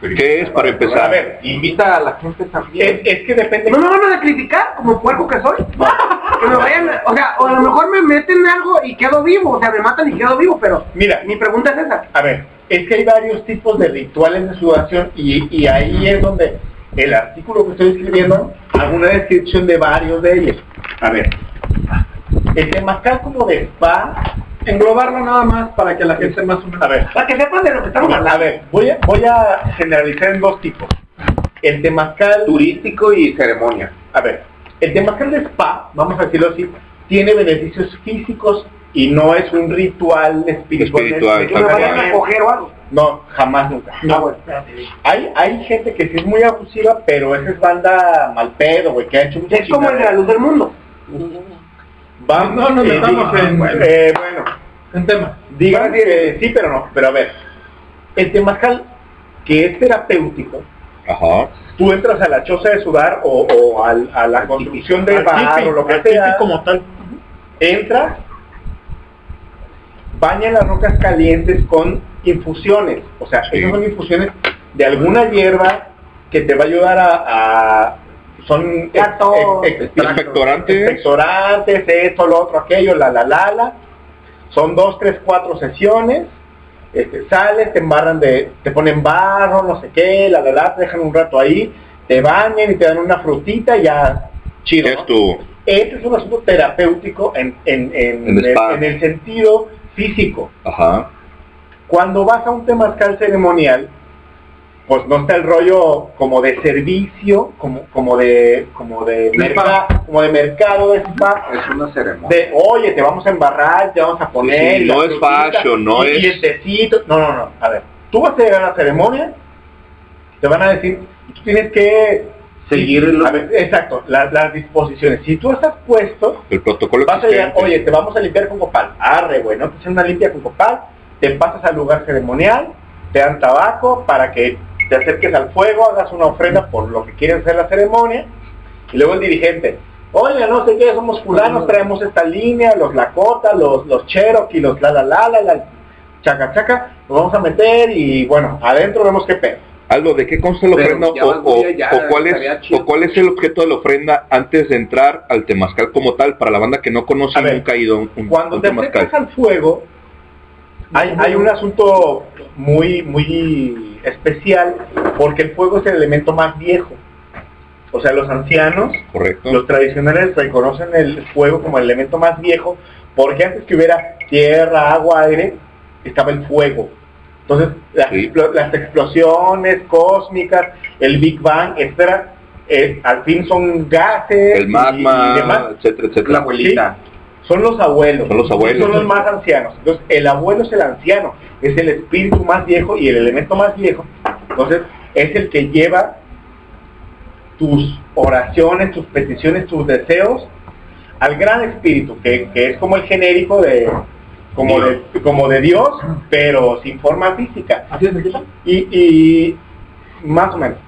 ¿Qué es para empezar? A ver, Invita a la gente también. es, es que depende... ¿No me van a sacrificar como puerco que soy? [LAUGHS] Que me vayan, o sea, o a lo mejor me meten algo y quedo vivo, o sea, me matan y quedo vivo, pero Mira, mi pregunta es esa. A ver, es que hay varios tipos de rituales de sudación y, y ahí es donde el artículo que estoy escribiendo hago una descripción de varios de ellos. A ver, el temazcal como de spa, englobarlo nada más para que la gente más o menos... a ver, Para que sepan de lo que estamos a hablando. ver, voy a, voy a generalizar en dos tipos. El temazcal Turístico y ceremonia. A ver, el temazcal de spa, vamos a decirlo así, tiene beneficios físicos y no es un ritual espiritual. Espiritual, Que me vayan a exactamente. coger o algo. No, jamás nunca. Ah, bueno, espérate. Hay, hay gente que sí es muy abusiva, pero esa es banda mal pedo, güey, que ha hecho mucha Es como el de la luz del mundo. Vamos, No nos metamos en- Bueno, eh, bueno, En tema. digan que sí, pero no. Pero a ver, el temazcal, que es terapéutico, Ajá. tú entras a la choza de sudar o, o al- a la construcción de bar tipi, o lo que sea, como tal. entras, baña las rocas calientes con infusiones. O sea, Sí. esas son infusiones de alguna hierba que te va a ayudar a, a son Gato. ex- ex- Expectorantes. expectorantes, esto, lo otro, aquello, la, la, la, la. Son dos, tres, cuatro sesiones. Este, sales, te embarran de, te ponen barro, no sé qué, la, la, la, te dejan un rato ahí, te bañan y te dan una frutita y ya, chido. ¿no? Es tu... Este es un asunto terapéutico en, en, en, En el, el sentido físico. Ajá. Cuando vas a un temazcal ceremonial, pues no está el rollo como de servicio, como, como de, como de, merca- como de mercado de spa. Es una ceremonia. De, oye, te vamos a embarrar, te vamos a poner. Sí, no es fashion, no es-. No, no, no. A ver, tú vas a llegar a la ceremonia, te van a decir, tú tienes que Seguir ver, exacto, la- las disposiciones. Si tú estás puesto, El protocolo vas a llegar, existente. oye, te vamos a limpiar con copal. Arre, güey, no te hacen una limpia con copal, te pasas al lugar ceremonial, te dan tabaco para que te acerques al fuego, hagas una ofrenda por lo que quieren hacer la ceremonia, y luego el dirigente, oye, no sé qué, somos fulanos, traemos esta línea, los Lakota, los, los Cherokee, los la la la la, la chaca chaca, nos vamos a meter y bueno, adentro vemos qué pedo. Algo, ¿de qué consta la ofrenda o, o- cuál es, o cuál es el objeto de la ofrenda antes de entrar al temazcal como tal para la banda que no conoce ver, nunca ha ido un, un- Cuando un te temazcal? acercas al fuego, hay, hay un asunto muy, muy especial, porque el fuego es el elemento más viejo. O sea, los ancianos, Correcto. los tradicionales reconocen el fuego como el elemento más viejo, porque antes que hubiera tierra, agua, aire, estaba el fuego. Entonces, las, explo- las explosiones cósmicas, el Big Bang, etcétera, eh, al fin son gases El magma, y demás. etcétera, etcétera. La abuelita. Sí, son los abuelos. Son los abuelos. Son los más ancianos. Entonces, el abuelo es el anciano, es el espíritu más viejo y el elemento más viejo. Entonces, es el que lleva tus oraciones, tus peticiones, tus deseos al gran espíritu, que, que es como el genérico de como de, como de Dios, pero sin forma física. Y, y más o menos.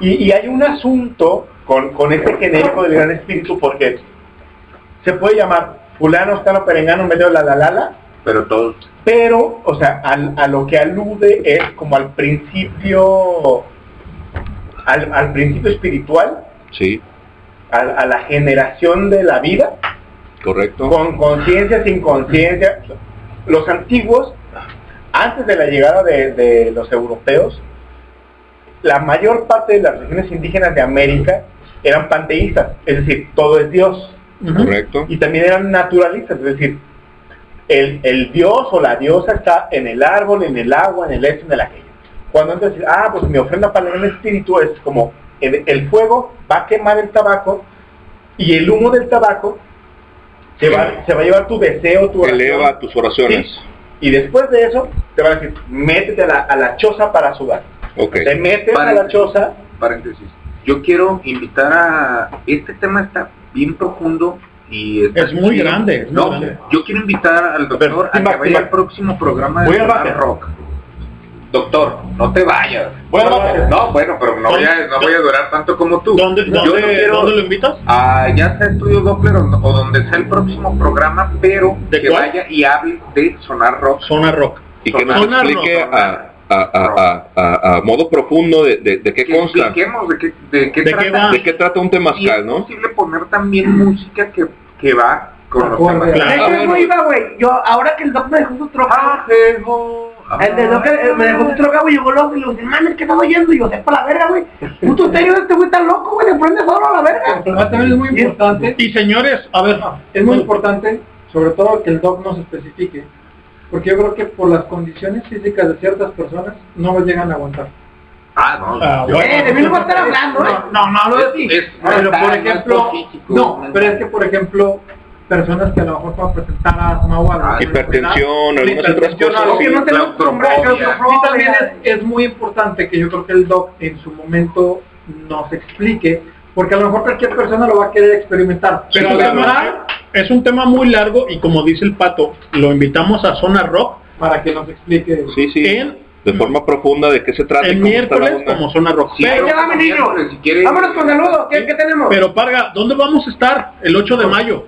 Y, y hay un asunto con, con este genérico del gran espíritu porque se puede llamar fulano, estano, perengano, medio la la la la, Pero todos. pero, o sea, al- a lo que alude es como al principio, al, al principio espiritual, Sí, a, a la generación de la vida, correcto. con conciencia, sin conciencia. Los antiguos, antes de la llegada de, de los europeos, la mayor parte de las regiones indígenas de América eran panteístas, es decir, todo es Dios. Correcto. Y también eran naturalistas, es decir, el, el dios o la diosa está en el árbol, en el agua, en el esto, en el aquello. Cuando entonces, ah, pues mi ofrenda para el espíritu es como el, el fuego va a quemar el tabaco y el humo del tabaco se va, se va a llevar tu deseo, tu oración. Eleva tus oraciones. Sí. Y después de eso, te van a decir, métete a la, a la choza para sudar. Ok. Te metes a la choza. Paréntesis. Yo quiero invitar a... Este tema está bien profundo y Es muy grande, es muy no, grande. yo quiero invitar al doctor a que vaya al próximo programa de Voy al Sonar. Rock. Doctor, no te vayas. Voy al. No, bueno, pero no voy, a, no voy a durar tanto como tú. ¿Dónde, Yo dónde, quiero- ¿Dónde lo invitas? Ah, ya sea Estudio Doppler o, o donde sea el próximo programa, pero ¿De que cuál? vaya y hable de Sonar Rock. Zona Rock. Y que nos Sonar explique rock, a, a, a, a, a- a modo profundo de, de, de qué Que consta, expliquemos de qué, de qué ¿De trata. qué qué trata un Y es temazcal, ¿no? posible poner también música que, que va con los temas. De Claro. hecho, eso iba, güey. Yo, ahora que el doc me dejó su troca, el de doc eh, me dejó su troca, güey, llegó loco y le dije, man, es que estaba oyendo. Y yo, sepa la verga, güey. Puto de este güey tan loco, güey, le prende solo a la verga. Pero también es muy importante, Y señores, a ver, es muy importante, sobre todo que el doc nos especifique, porque yo creo que por las condiciones físicas de ciertas personas no lo llegan a aguantar. Ah, no. Ah, bueno. Eh, de mí no va a estar hablando, eh. No, no hablo de ti. Es- pero por no es ejemplo, físico, no, pero es que por ejemplo, personas que a lo mejor puedan presentar asma o algo. Ah, Hipertensión, algunas otras cosas. que sí. no. Sí, también es, es muy importante que yo creo que el doc en su momento nos explique, porque a lo mejor cualquier persona lo va a querer experimentar. pero es un tema muy largo y como dice el pato, lo invitamos a Zona Rock para que nos explique. Sí, sí. en, De forma profunda de qué se trata. el cómo está la miércoles como Zona Rock. Sí, pero, va, mi niño. miércoles, si quiere- Vámonos con saludos. ¿Qué, ¿Qué tenemos? pero Parga, ¿dónde vamos a estar el 8 de mayo?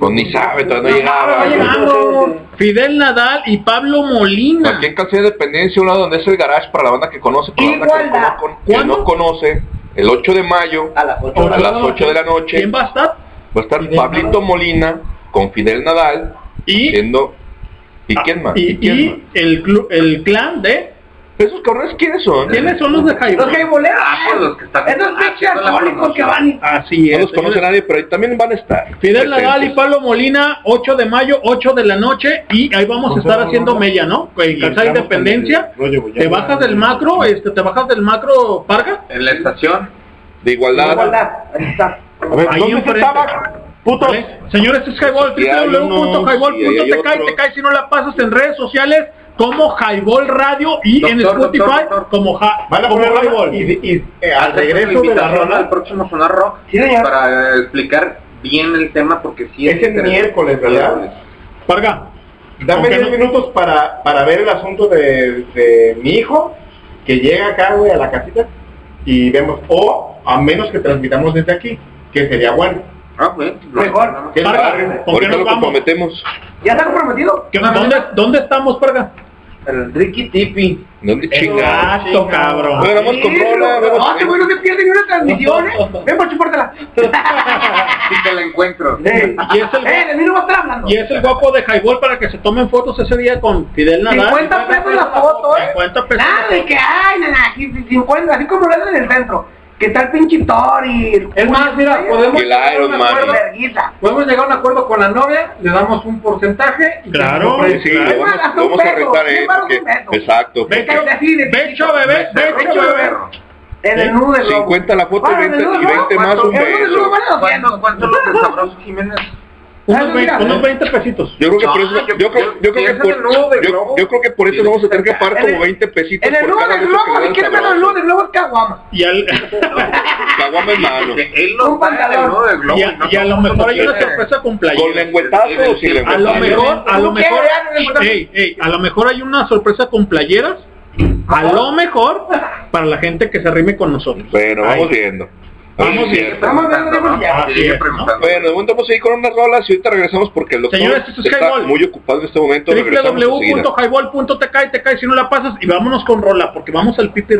Pues ni sabe, todavía no llegaba. Fidel Nadal y Pablo Molina. Aquí en Calzada de Independencia, un lado donde es el garage para la banda que conoce, para la banda que no conoce, el 8 de mayo A las 8 a las 8 de la noche. ¿Quién va a estar? Va a estar Pablito Molina con Fidel Nadal y siendo ¿y quién más? Y, ¿Quién y más? el, el clan de... ¿Esos cabrones quiénes son? ¿Quiénes son los de Jaibol? Los jaiboleros. Ah, pues los que están Esos pinches alcohólicos que van. Así es. No los conoce nadie, pero ahí también van a estar. Fidel Nadal y. Pablo Molina, 8 de mayo, 8 de la noche, y ahí vamos a estar haciendo mella, ¿no? En Calzada Independencia, te bajas del macro, este, te bajas del macro, Parga, En la estación. De igualdad. Igualdad. A ver, ahí ¿dónde enfrente. estaba? Putos. ¿Vale? Señores, este es Highball, unos, www.highball.tk te otros. cae si no la pasas en redes sociales como Highball Radio y en Doctor, Spotify doctor, doctor. como, ja- Van a como poner Highball. y, y, eh, al regreso de la al próximo Sonar Rock Sí, para eh, explicar bien el tema porque sí Es el interesante. miércoles, ¿verdad? Parga, Dame Aunque 10 no- minutos para, para ver el asunto de, de mi hijo, que llega acá, güey, a la casita, y vemos, o a menos que transmitamos desde aquí, que sería bueno. Ah, bueno. Mejor. Que Parga, lo hagan. ¿con qué Ahorita nos lo vamos? comprometemos. ¿Ya está comprometido? ¿Qué- ¿Dónde, ¿Dónde estamos, Parga? El Ricky Tipi. ¿Dónde chingados? Exacto, cabrón. Bueno, vamos con una transmisión, [LAUGHS] ¿eh? Ven por chupártela. [LAUGHS] Te la encuentro. Eh, [LAUGHS] Y es el- eh, de mí no va a estar hablando. Y es el guapo de Highball para que se tomen fotos ese día con Fidel Nadal. 50 pesos la foto, ¿eh? 50 pesos. Nada de que hay, nada, aquí 50, así como lo hacen en el centro. Que está el pinche Tori. Es más, mira, podemos El llegar Iron Man. acuerdo- podemos llegar a un acuerdo con la novia, le damos un porcentaje y Claro, Sí, vamos, a rentar, ¿eh? Porque, exacto. De Becho, bebé, becho, Becho, bebé. bebé. En el nudo del globo. 50 la foto y Ah, en el 20, nudo y del globo, 20 más un En el nudo del beso. globo vale 200. ¿Cuánto, cuánto Unos, Ah, 20, mira, unos eh. 20 pesitos. Yo creo que No, por eso, yo- creo, yo- creo que por, yo, globo. yo creo que por eso vamos a tener que pagar como el- 20 pesitos En el por nudo cada del globo, que si quieres ver el nudo del globo es caguama. Y al, [LAUGHS] Caguama en mano. Él lo Un pantalón. del globo. y a, no y a lo mejor hay una sorpresa con ¿Con playera. lengüetazo o sin A lo mejor, a lo ¿Tú mejor, no le ey, ey, a lo mejor hay una sorpresa con playeras. A lo mejor para la gente que se arrime con nosotros. Bueno, vamos viendo. Vamos sí. Ya. Sigue es, preguntando. Bueno, de momento vamos a ir con unas rolas y ahorita regresamos porque el doctor Señores, esto es está Highball. muy ocupado en este momento. Www.highball.tk y te cae si no la pasas y vámonos con rola porque vamos al pipi.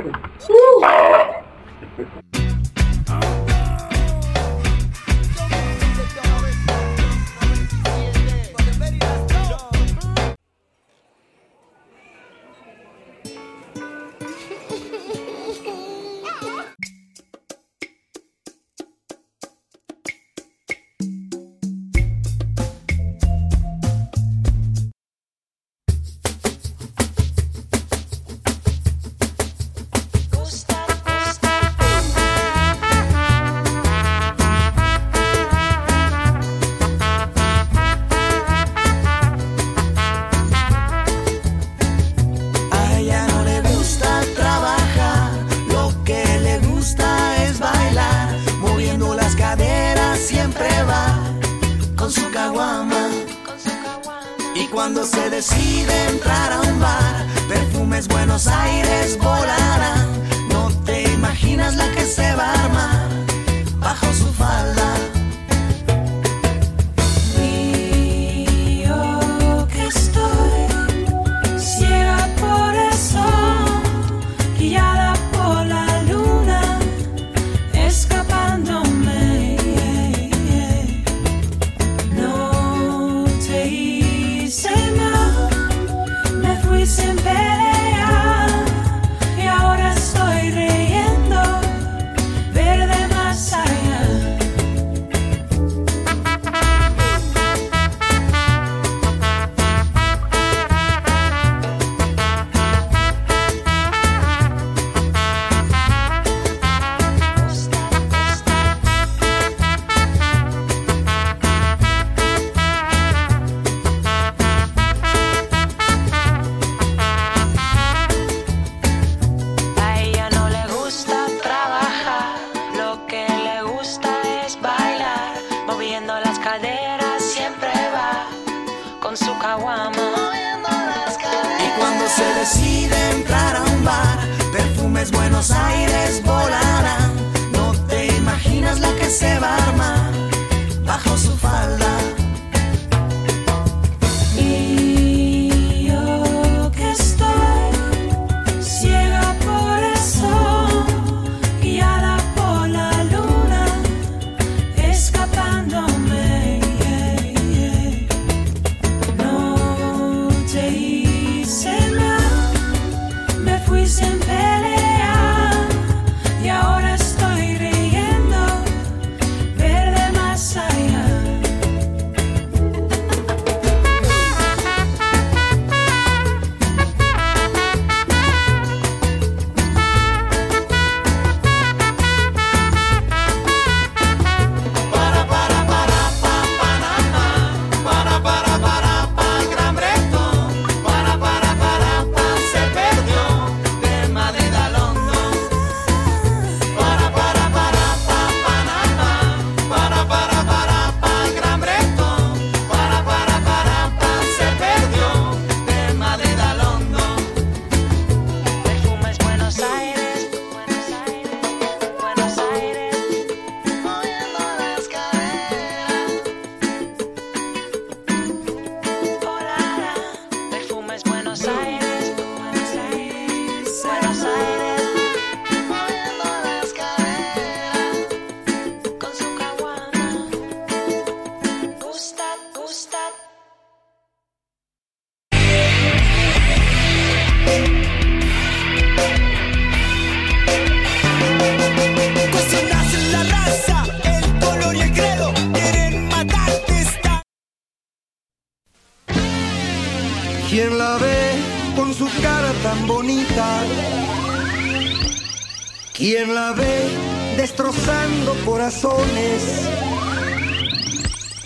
Corazones?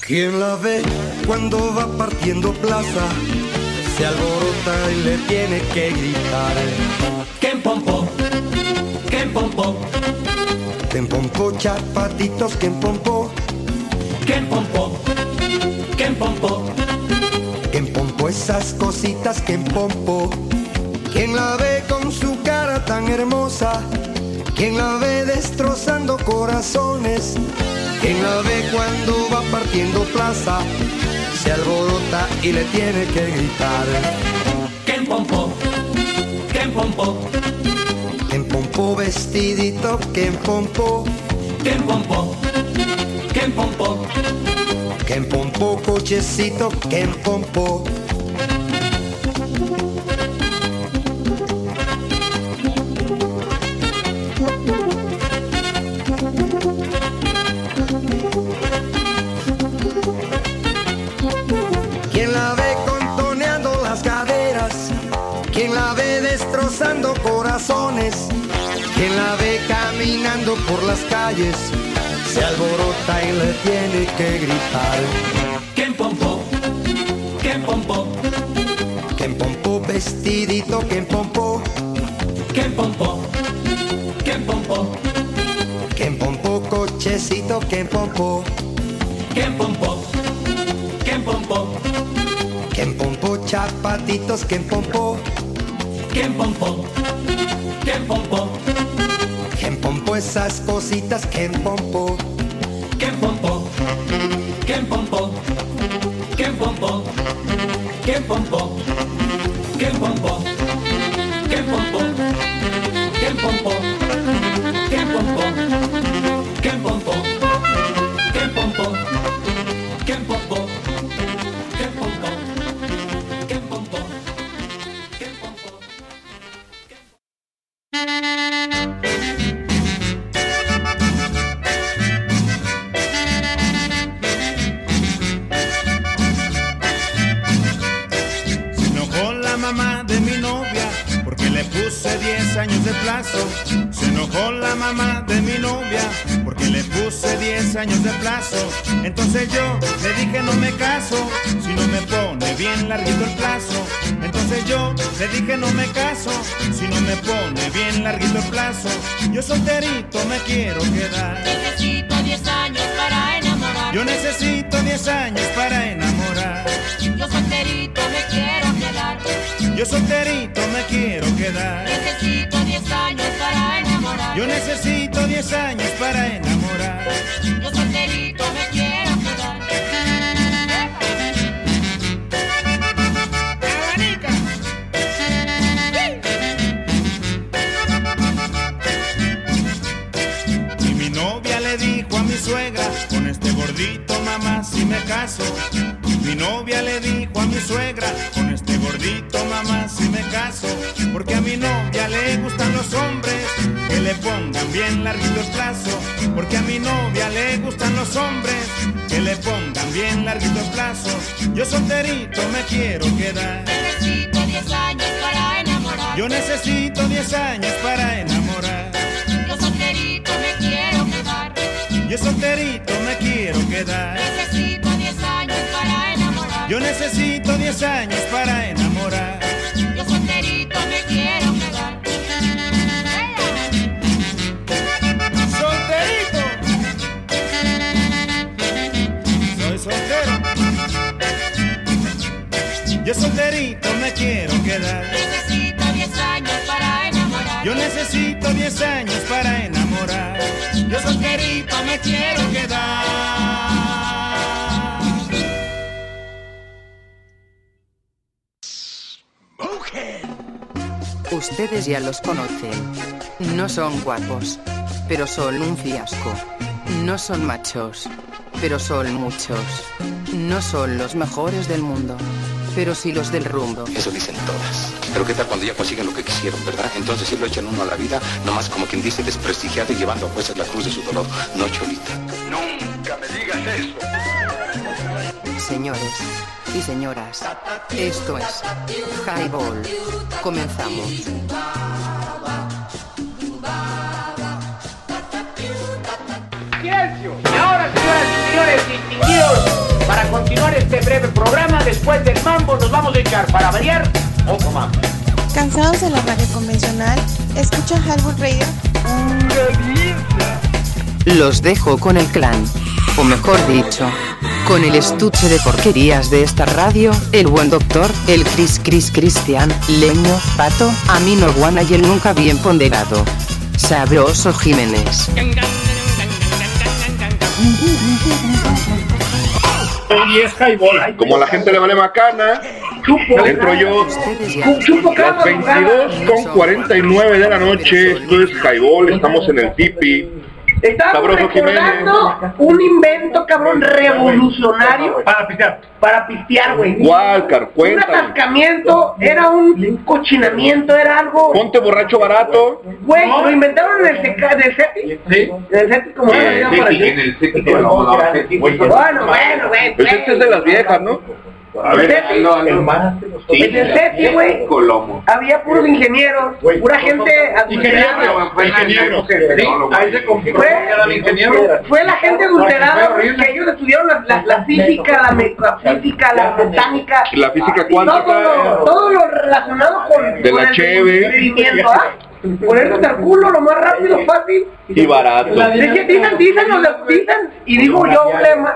¿Quién la ve cuando va partiendo plaza? Se alborota y le tiene que gritar. ¿Quién pompo? ¿Quién pompo? ¿Quién pompo, chapatitos? ¿Quién pompo? ¿Quién pompo? ¿Quién pompo? ¿Quién pompo esas cositas? ¿Quién pompo? ¿Quién la ve con su cara tan hermosa? ¿Quién la ve destrozando corazones? ¿Quién la ve cuando va partiendo plaza? Se alborota y le tiene que gritar. ¿Quién pompo? ¿Quién pompo? ¿Quién pompo vestidito? ¿Quién pompo? ¿Quién pompo? ¿Quién pompo? ¿Quién pompo cochecito? ¿Quién pompo? Por las calles? Se alborota y le tiene que gritar. ¿Quién pompo? ¿Quién pompo? ¿Quién pompo vestidito? ¿Quién pompo? ¿Quién pompo? ¿Quién pompo? ¿Quién pompo cochecito? ¿Quién pompo? ¿Quién pompo? ¿Quién pompo? ¿Quién pompo chapatitos? ¿Quién pompo? ¿Quién pompo? ¿Quién pompo? esas cositas que en pompo. Que en pompo. Que en pompo. Que en pompo. Que en pompo. Yo necesito 10 años para enamorar. Yo solterito me quiero quedar. Ustedes ya los conocen. No son guapos, pero son un fiasco. No son machos, pero son muchos. No son los mejores del mundo, pero sí los del rumbo. Eso dicen todas. Pero qué tal cuando ya consiguen lo que quisieron, ¿verdad? Entonces sí lo echan uno a la vida, nomás como quien dice desprestigiado y llevando a fuerzas la cruz de su dolor. No, Cholita. Nunca me digas eso. Señores, y señoras, esto es Highball. Comenzamos. ¡Silencio! Y ahora, señoras y señores distinguidos, para continuar este breve programa, después del mambo nos vamos a echar para variar otro mambo. ¿Cansados de la radio convencional? ¿Escucha Halbur Radio? Los dejo con el clan, o mejor dicho, con el estuche de porquerías de esta radio, el buen doctor, el Cris Cris Cristian, Leño, Pato, Amino Guana y el nunca bien ponderado. Sabroso Jiménez. Y es highball. Como a la gente le vale macana, entro yo las 22 con 49 de la noche. Esto es highball, estamos en el tipi. Estamos Sabroso recordando un invento, cabrón, revolucionario. Para pistear. Para pistear, güey. Walcar, Un atascamiento, era un cochinamiento, era algo... Ponte borracho barato. Güey, lo inventaron en el, seca, en el CETI. Sí. En el CETI, como Sí, era, en el no. Bueno, bueno, güey. Pues este es de las viejas, ¿no? A ver, el En el CETI, güey, Colomo. había puros ingenieros, pura gente adulterada. Ingeniero. Ahí se fue, fue la gente adulterada que ellos estudiaron la, la- la física, la metafísica, la botánica, La física todo lo, cuántica. todo lo relacionado con, De con la el cheve. descubrimiento, ¿ah? Ponerte al culo lo más rápido, fácil. Y barato. Dicen, dicen, dicen, los de- dicen, y digo yo, un lema,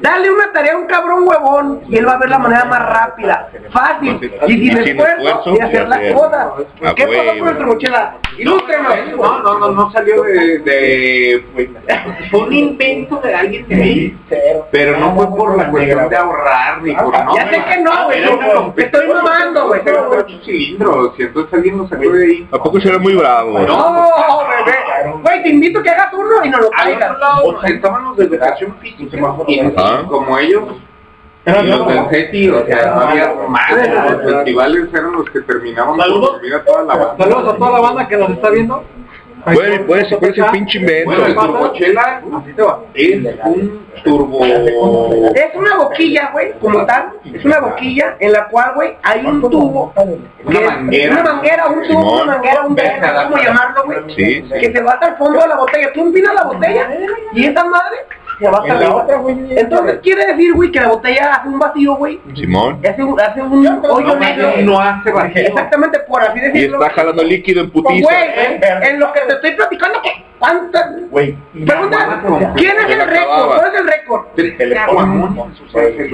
dale una tarea a un cabrón huevón y él va a ver la manera más rápida, fácil y sin Y sin esfuerzo esfuerzo, y hacer las cosas. A ¿Qué pasó con nuestro mochila? Ilústrenos. No, no, no, no salió de, de [LAUGHS] fue un invento de alguien de ahí, pero no fue por la cuestión de ahorrar ni por no. Ya sé que no, güey, no, te estoy mamando, güey. Ocho cilindros, y entonces alguien nos sacó de ahí. ¿A poco muy bravo? No, bebé. Güey, te invito a que hagas uno y nos lo lado estaban los de educación física, y Ah. como ellos, y los del CETI, o sea, no había más, los festivales eran los que terminaban Saludos. por dormir a toda la banda. Saludos a toda la banda que nos está viendo. Puede, puede ser, puede ser pinche invento. Bueno, el turbochela es un turbo... Es una boquilla, güey, como tal. Es una boquilla en la cual, güey, hay un tubo. Una que manguera. Una manguera, un tubo, una manguera, un sé cómo llamarlo, güey. Sí, sí. Que se va hasta el fondo de la botella. Tú empinas la botella y esa madre se va hasta En la arriba. otra, güey. Entonces quiere decir, güey, que la botella hace un vacío, güey. Simón. Hace un, hace un hoyo negro. no hace vacío. Exactamente, por así Y decirlo. está jalando líquido en putiza. güey, en lo que te estoy platicando, ¿qué? ¿cuántas? Güey. Pregunta, ¿quién es el récord? ¿Cuál es el récord? Se.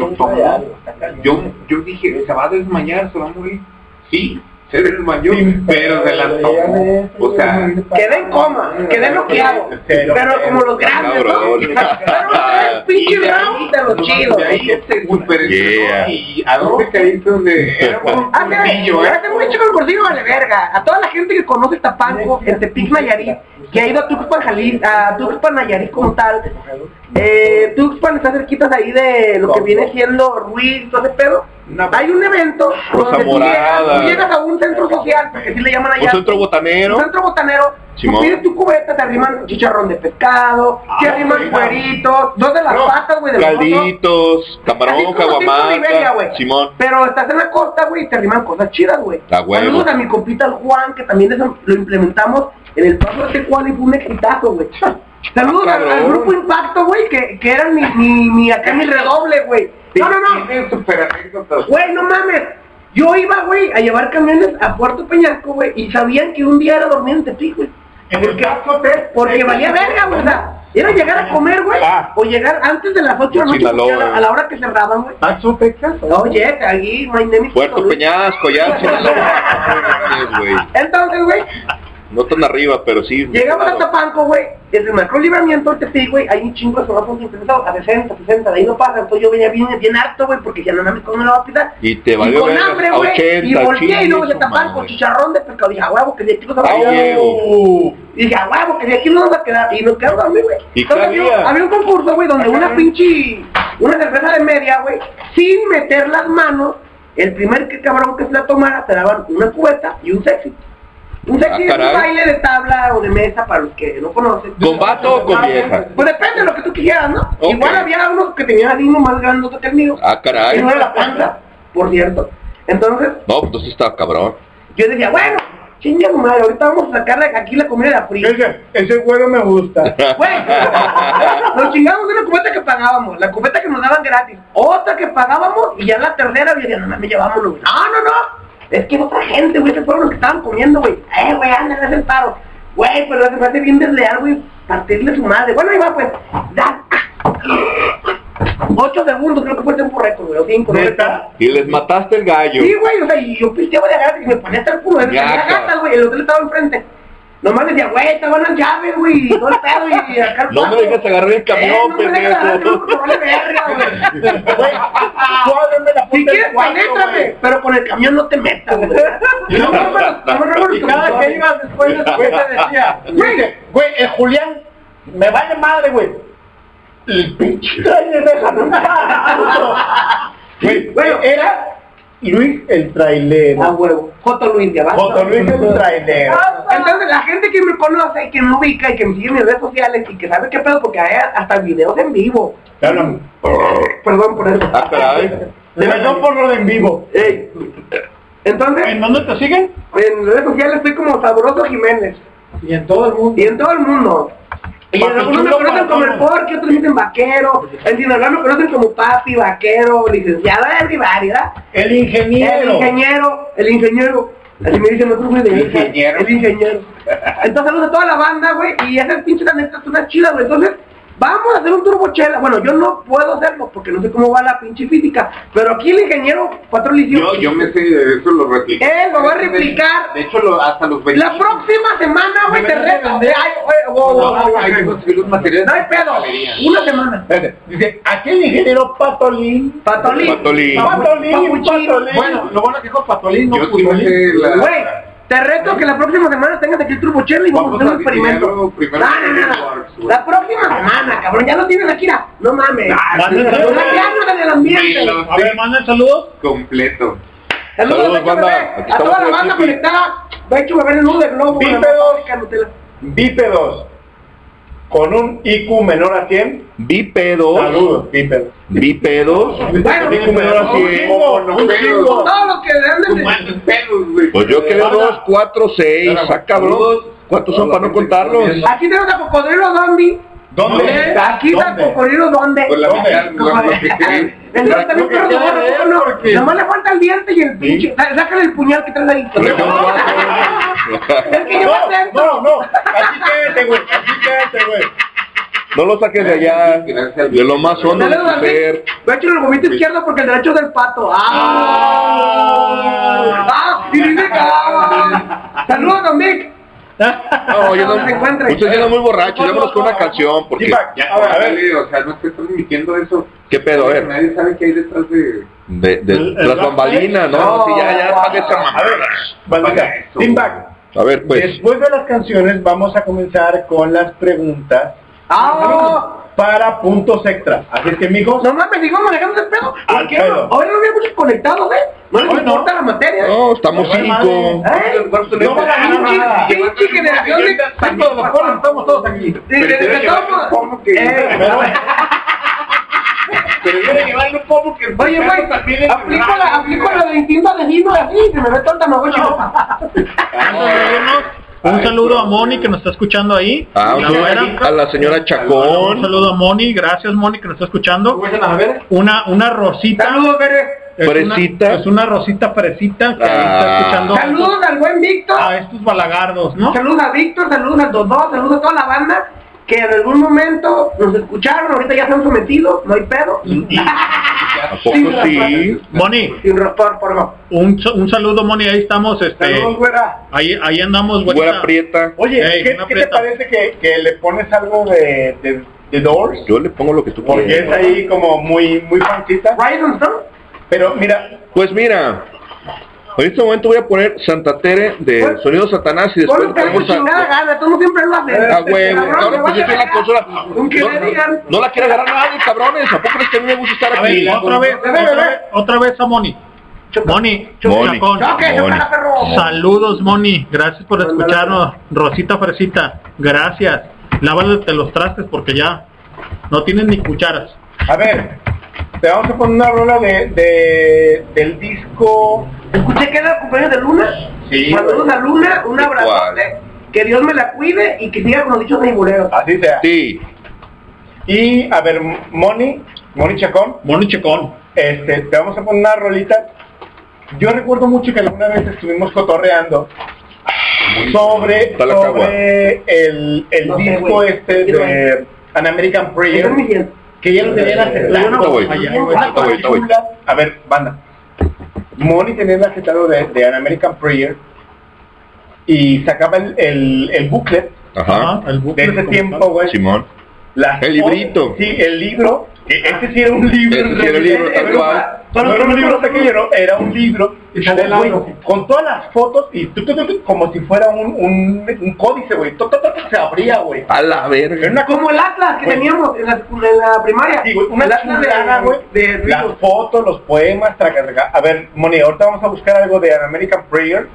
Yo, yo dije, se va a desmayar, se va a morir. Sí, se desmayó, pero se la tomó. O sea, Quedé en coma, quedé bloqueado. Pero como los grandes, ¿no? Pero los pinches rounds de los chidos. de ahí este super Yeah. y a dónde caíste donde era un Hace, gordillo, ¿eh? hace mucho que el gordillo vale verga. A toda la gente que conoce Tapanco, el Tepic Nayarit, que ha ido a Tuxpan, Jalil, a Tuxpan Nayarit como tal. Eh, Tuxpan está cerquita de ahí de lo que viene siendo Ruiz, todo ese pedo. Hay un evento Rosa donde tú llegas, tú llegas a un centro social, porque así le llaman allá. Un centro botanero. Un centro botanero. Simón. Tú pides tu cubeta, te arriman chicharrón de pescado, te arriman cueritos, dos de las patas, güey, mozo. Calditos, camarón, caguamata. Simón. Pero estás en la costa, güey, y te arriman cosas chidas, güey. Saludos a mi compita el Juan, que también eso lo implementamos en el paso de cual y fue un exitazo, güey. Saludos Ah, al, al grupo Impacto, güey, que, que eran mi, mi, mi, acá mi redoble, güey. No, no, no. Güey, no mames. Yo iba, güey, a llevar camiones a Puerto Peñasco, güey, y sabían que un día era dormir en Tepic, güey. Porque, porque valía verga, güey, o sea, era llegar a comer, güey, Ah. o llegar antes de las 8 de la noche, Sinaloa. a la, a la hora que cerraban, güey. Paso, Texas. Oye, ahí, my name is Puerto. Peñasco, ya. Sinaloa. [LAUGHS] Entonces, güey, No tan arriba, pero sí. llegamos a Tapanco, güey, desde el macro libramiento, el Tepic, güey, hay un chingo de semáforos interesados, a 60, 60, de ahí no pasa, entonces yo venía bien, bien harto, güey, porque ya no mames cómo me lo va a pisar. Y te Y valió con vergas hambre, güey, 80, y volteé y luego con madre. chicharrón de pescado, dije, a huevo, que de aquí nos vamos A quedar. Y dije, a huevo, que de aquí nos vamos a quedar, y nos quedamos a dormir, güey. ¿Y qué Entonces, había, había? había un concurso, güey, donde una pinche, una cerveza de media, güey, sin meter las manos, el primer que cabrón que se la tomara, te daban una cubeta y un sexy. Un sexy Ah, es un baile de tabla o de mesa para los que no conocen. ¿Con vato o con vieja? Pues depende de lo que tú quieras, ¿no? Igual había unos que tenían el ritmo más grandote que el mío. Ah, caray. Que no era la panza, por cierto. Entonces, No, pues entonces estaba cabrón. yo decía, bueno, chinga madre, ahorita vamos a sacar de aquí la comida de la fría. Ese, ese güero me gusta. [LAUGHS] Güey, nos chingamos de una cubeta que pagábamos, la cubeta que nos daban gratis, otra que pagábamos y ya la tercera, yo decía, no mames, llevámonos. No, no, no, es que otra gente, güey, se fueron los que estaban comiendo, güey. Eh, güey, ándale, haz el paro. Güey, pero se me hace bien desleal, güey, partirle su madre. Bueno, ahí va, pues, da. Ocho segundos, creo que fue el tiempo récord, güey, o cinco, no recuerdo. Y les mataste el gallo. Sí, güey, o sea, y yo pisteaba de gratis y me ponía hasta el culo, Gaca. gatas, güey, el hotel estaba enfrente. Nomás decía, güey, estaban las llaves, güey, todo el pedo, y acá el No me dejes agarrar el camión, Eh, no me dejes agarrar el pendejo. porque vale verga, güey. [LAUGHS] Suávenme la Si quieres, penétrame, pero con el camión no te metas, güey. [LAUGHS] Y no, no, no, no, no, no, Y cada que ibas después de su te decía, güey, el Julián, me vale madre, güey. El pinche trailer deja Güey, era Luis el trailero. Ah, huevo. Joto Luis de abajo. Joto Luis el trailero. Entonces, la gente que me conoce y que me ubica y que me sigue en mis redes sociales y que sabe qué pedo, porque hay hasta videos en vivo. Perdón. Perdón por eso. Ah, caray. Perdón por lo de en vivo. Ey. Entonces, ¿En dónde te siguen? en redes sociales estoy como Sabroso Jiménez. Y en todo el mundo. Y en todo el mundo. Y en algunos me conocen como el porky, otros me dicen vaquero. En Sinaloa me conocen como papi, vaquero, licenciado, everybody, ¿verdad? El El ingeniero. ingeniero, el ingeniero. Así me dicen otros güey de El ingeniero. El ingeniero. Entonces saludos a toda la banda, güey. Y esas pinches anécdotas son unas chidas, güey. Entonces, vamos a hacer un turbochela. Bueno, yo no puedo hacerlo porque no sé cómo va la pinche física. Pero aquí el ingeniero Patrolicio. Yo, yo me sé de eso, lo repliqué. Él lo va a replicar. De hecho, lo, hasta los 20. La próxima semana, güey, te reto. Ay, los materiales. No hay pedo. Una semana. Dice, aquí el ingeniero Patolín. Patolín. Patolín. Patolín. Bueno, lo bueno que dijo Patolín, no Yo sí me Putolín. sé la... Güey, te reto que la próxima semana tengas aquí el turbochela y vamos, Vamos a hacer un experimento. primero No, no, no, en no. Works. La próxima semana, cabrón, ya lo tienes aquí. No mames. Manden No saludos. en el ambiente. A ver, manden saludos. completo. Saludos, Saludos, banda. Aquí A toda la banda conectada. Becho Bebé en el nudo de globo. Bípedos. Bípedos. Con un IQ menor a 100. Bípedos. Saludos, bípedos. Bípedos. Bueno, IQ menor a un 100. chingo, un chingo. Todos los que güey. Pues yo quedé dos, cuatro, seis. Ah, cabrón. ¿Cuántos son para no contarlos? Aquí tenemos a Cocodrilo Zombie. ¿Dónde? Aquí está ¿Dónde? Cocodrilo ¿dónde? Pues la Nomás le falta el diente y el pinche. Sá- Sácale el puñal que traes ahí. Lleva No, no, no. Aquí quédate, güey. Aquí quédate, güey. No lo saques de allá. De lo más hondo de tu ser. Voy a echar el gomito izquierdo porque el derecho es del pato. ¡Ah! ¡Ah! ¡Y dice ah! [LAUGHS] ¡Saludos, don Vic! No, yo se no. encuentre. Usted ya muy borracho. Vámonos con una canción. Porque. Ya, A ver, a ver. o sea, no estoy transmitiendo eso. ¿Qué pedo? A ver. Nadie sabe qué hay detrás de... De, de El- el las bambalinas, ¿no? No, Sí, ya, ya, pague esa A ver, mamada. Paga eso. feedback. A ver, pues. Después de las canciones vamos a comenzar con las preguntas ¡Ah! Para puntos extra. Así es que, mijos, No mames, digo manejando el pedo. Al ¿Por qué pedo. Ahora no había muchos conectados, ¿eh? No les importa la materia. No, estamos cinco. ¿Eh? No van a ganar nada. Pinche generación de... De estamos todos aquí. de- de- de- de todos- ¿Cómo que? Eh, Pero- Pero debe llevar un poco que... [LAUGHS] Oye, güey, aplico la, aplico la de instinto y así, se me ve todo el tamagotchi. Un saludo a Moni que nos está escuchando ahí. Ah, un La a la señora Un Chacón. saludo a Moni, gracias Moni que nos está escuchando. Una, una rosita. Saludos, Bere. Es una- Fresita. Es una rosita fresita que ahí está Ah. escuchando Saludos al buen Víctor. a estos balagardos, ¿no? Saludos a Víctor, saludos a los dos, saludos a toda la banda que en algún momento nos escucharon, ahorita ya se han sometido, no hay pedo. ¿A poco sí? Moni, Sin raspar, por favor. un, un saludo Moni, ahí estamos, este, Saludos, güera. ahí, ahí andamos, güerita. Güera prieta. Oye, Ey, ¿qué, qué te parece que, que le pones algo de, de, de Doors? Yo le pongo lo que tú Porque es quieras. ahí como muy, muy fancita. Ryzen Stone. Pero mira, Pues mira, en este momento voy a poner Santa Tere de Pues, Sonido Satanás y después ponemos chingada a... gana, tú no siempre lo haces. A huevo, Cabrón, cabrón, me pues yo vale estoy en la consola. Aunque No, me digan. no la quiere agarrar nadie, cabrones. ¿A poco crees que a mí me gusta estar A ver, aquí? otra vez, otra vez, otra vez a Moni. Moni, Moni. Saludos, Moni. Gracias por escucharnos. Rosita Fresita, gracias. Lávate los trastes porque ya no tienen ni cucharas. A ver, te vamos a poner una rola de, de del disco. Escuché que era el cumpleaños de Luna. Sí, Saludos a Luna, un abrazote. Que Dios me la cuide y que siga con los dichos de Ibuleros. Así sea. Sí. Y a ver, Moni, Moni Chacón. Moni Chacón. Este, te vamos a poner una rolita. Yo recuerdo mucho que alguna vez estuvimos cotorreando sobre, la sobre el, el No sé, disco este de An American Prayer, que ya lo ahorita voy. chula. A ver, banda. Moni tenía el aceptado de, de An American Prayer y sacaba el, el, el booklet Ajá. el de ese tiempo, güey. Simón. Las El fotos- librito. Sí, el libro. Ese sí era un libro. Sí era el libro, tal Era- cual. No era un libro pequeño, no, era un libro. El con todas las fotos y tu, tu, tu, tu, como si fuera un, un, un códice, güey. Se abría, güey. A la verga. Como el Atlas que teníamos en la, en la primaria. Una el Atlas chulada, güey. de, Las fotos, los poemas. A ver, Moni, ahorita vamos a buscar algo de An American Prayer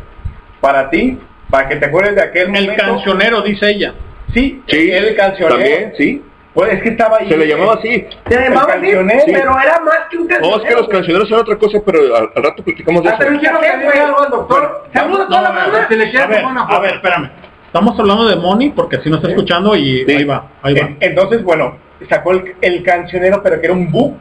para ti, para que te acuerdes de aquel El momento. cancionero, dice ella. Sí, Sí. el cancionero. También, sí. Pues es que estaba ahí. Se le llamaba así. Se llamaba el así, cancionero. pero era más que un No, cancionero. es que los cancioneros son otra cosa, pero al, al rato platicamos de Ah, pero eso. quiero que le algo al doctor. Saludos a toda la banda. Le A ver, a ver, espérame. Estamos hablando de Moni porque si no está escuchando y Sí. ahí va, ahí va. En- Entonces, bueno, sacó el, el cancionero, pero que era un book.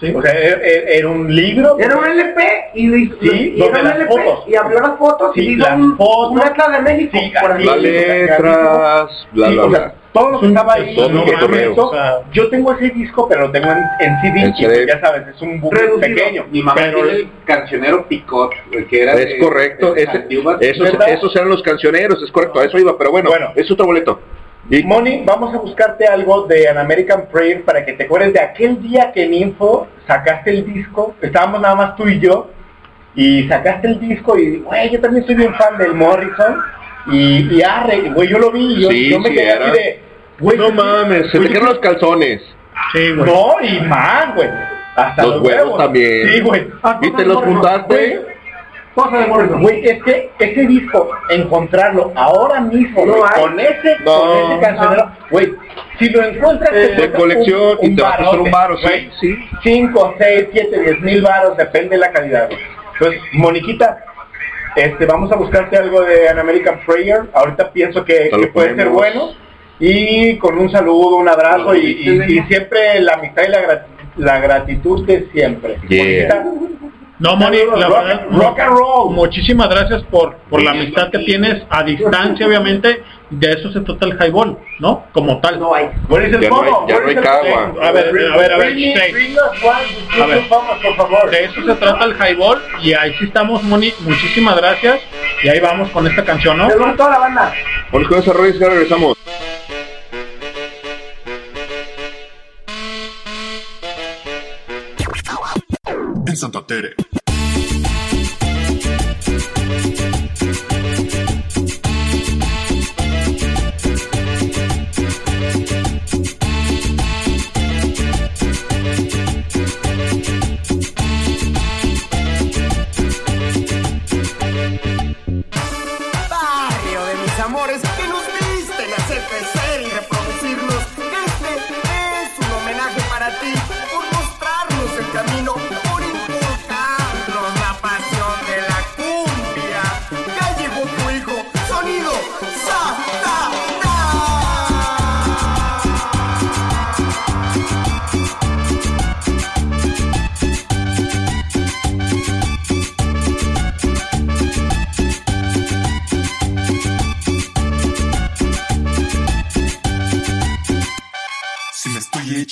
Sí. O sea, era, era- era un libro. Era un LP y, le Sí, y donde las LP fotos. y abrió las fotos Sí, y hizo las un, fotos. un Atlas de México. Sí, por así. Las letras, bla, Sí, bla, bla. Todo lo que estaba ahí. todo que cotorreo. hizo, O sea, yo tengo ese disco, pero lo tengo en, en CD. En y CD. ya sabes, es un book Reducido. pequeño. Mi mamá pero tiene el cancionero Picot, el que era Es de- correcto, de ese- antiguas- esos, esos eran los cancioneros, es correcto, a eso iba, pero bueno, Bueno. es otro boleto. Y Moni, vamos a buscarte algo de An American Prayer para que te acuerdes de aquel día que en Info sacaste el disco, estábamos nada más tú y yo, y sacaste el disco y, güey, yo también soy bien fan del Morrison, y, y arre, güey, yo lo vi y yo, Sí, yo me sí quedé era. así de, güey, no mames, se güey, te quedan los calzones. Sí, güey. No, y más, güey. Hasta Los huevos también. Sí, güey. ¿Y te los juntaste? Cosa de Morrison. Güey, es que ese disco, encontrarlo ahora mismo, No güey, hay. con ese, No. con ese cancionero, güey, si lo encuentras te De colección y te va a costar un sí, sí. 5, 6, 7, 10 mil varos, depende de la calidad, güey. Entonces, Moniquita, este, vamos a buscarte algo de An American Prayer, ahorita pienso que, puede ser bueno, y con un saludo, un abrazo, y, y- y siempre la amistad y la, grat- la gratitud de siempre. Yeah. No, Moni, la Rock- verdad, rock and roll. muchísimas gracias por, por la amistad que tienes a distancia, [LAUGHS] obviamente. De eso se trata el highball, ¿no? Como tal. No hay. Ya no hay- ya no hay el cagua. A ver, a ver, a ver, A ver. vamos, por favor. De eso se trata el highball y ahí sí estamos, Moni. Muchísimas gracias. Y ahí vamos con esta canción, ¿no? Saludos a toda la banda. Vamos con y regresamos. Santa Tere.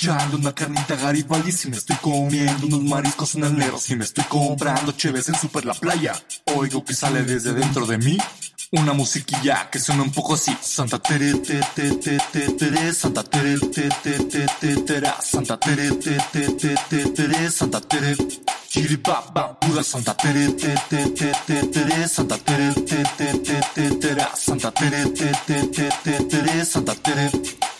Echando una carnita Garibaldi, si me estoy comiendo unos mariscos en el si me estoy comprando cheves en Super La Playa, oigo que sale desde dentro de mí una musiquilla que suena un poco así. Santa Tere, te, te, te, te, tere, Santa Tere, te, te, te, te, tera, Santa Tere, te, te, te, te, tere, Santa Tere. Chiribaba, Buda, Santa Tere, te, te, te, te, tere, Santa Tere, te, te, te, te, Santa Tere, te, te, te, te, tere, Santa Tere.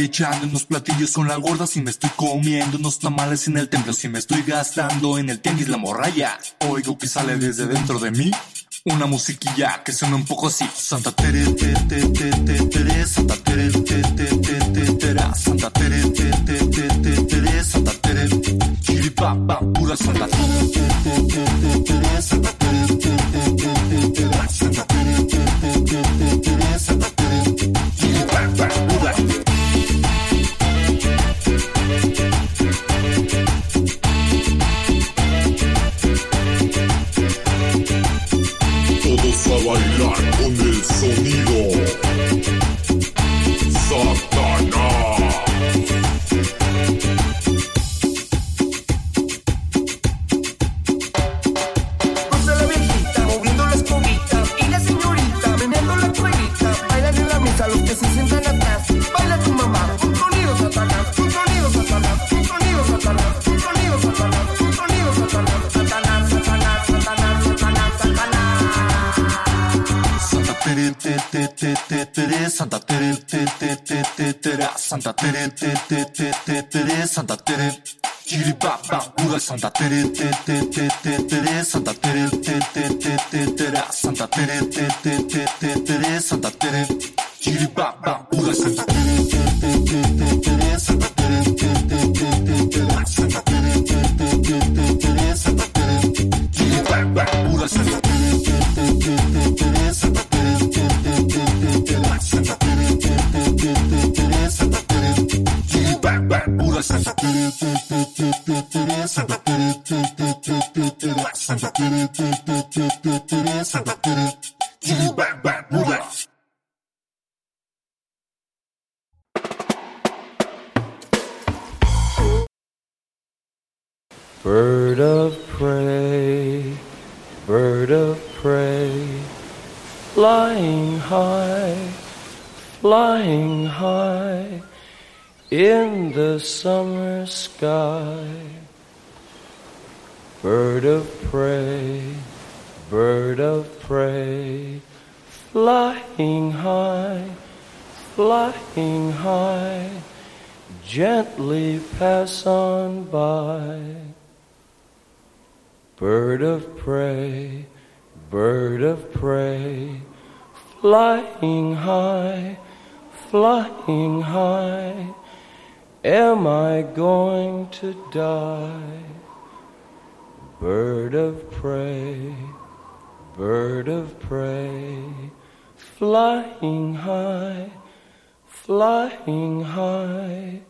echando unos platillos con la gorda, si me estoy comiendo unos tamales en el templo, si me estoy gastando en el tianguis la morralla, oigo que sale desde dentro de mí. Una musiquilla que suena un poco así. Santa Tere, te, te, te, te, tere, Santa Tere, te, te, te, te, tera, Santa Tere, te, te, te, te, tere, Santa Tere, chiripapa, pura Santa Tere, te, te, te, te, tere, Santa Teresa, Santa Teresa, Santa Teresa, Santa Teresa, Chiribababura, Santa Teresa, Santa Teresa, Santa Teresa, Santa Teresa, Santa Teresa, Chiribababura, Santa Teresa. Bird of prey, bird of prey, flying high, flying high in the summer sky. Bird of prey, bird of prey, flying high, flying high, gently pass on by. Bird of prey, bird of prey, flying high, flying high, am I going to die? Bird of prey, bird of prey, flying high, flying high,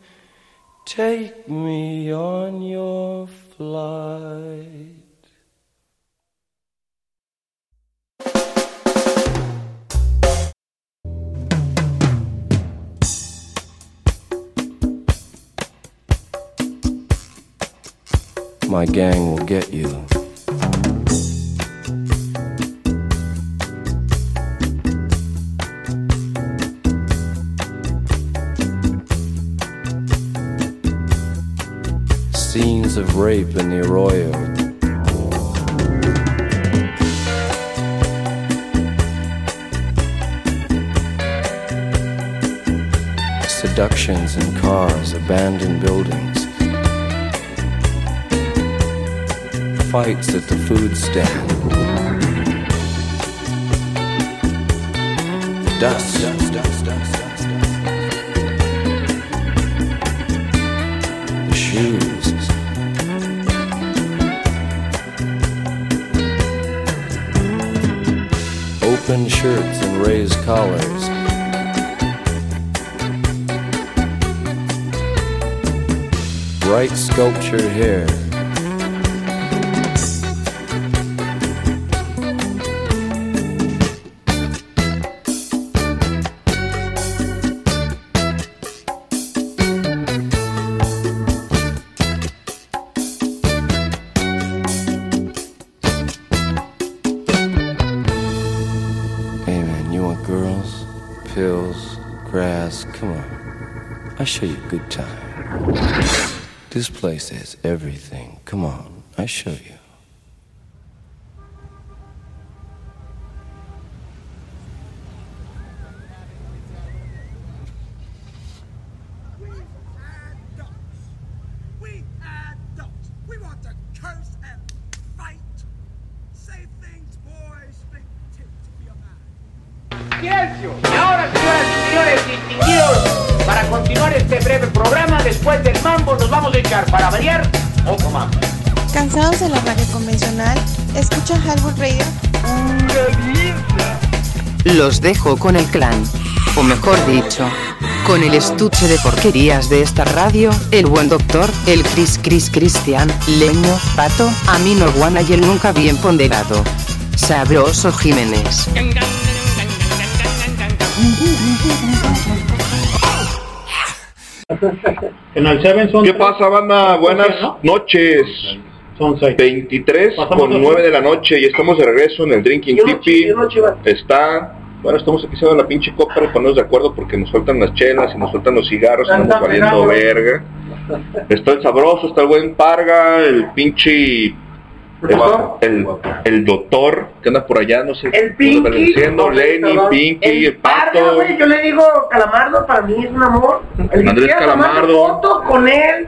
take me on your flight. My gang will get you. Scenes of rape in the arroyo. Seductions in cars, abandoned buildings. Fights at the food stand. Dust. dust dust The shoes. Open shirts and raised collars. Bright sculptured hair. Show you a good time. This place has everything. Come on, I show you. Los dejo con el clan, o mejor dicho, con el estuche de porquerías de esta radio, el buen doctor, el Cris Cris Cristian, Leño, Pato, Amino Guana y el nunca bien ponderado. Sabroso Jiménez. ¿Qué pasa, banda? Buenas noches. Son 23 Pasamos con a- 9 de la noche y estamos de regreso en el Drinking Tipi. Está, bueno, estamos aquí haciendo la pinche copa para ponernos de acuerdo porque nos faltan las chelas y nos faltan los cigarros, estamos Están valiendo verga. Está el sabroso, está el buen Parga, el pinche... El, el, el doctor que anda por allá, no sé. El Pinky. Diciendo, Lenny. Pinky, el, Parga, pato. güey, yo le digo Calamardo, para mí es un amor. El Andrés Calamardo. fotos con él.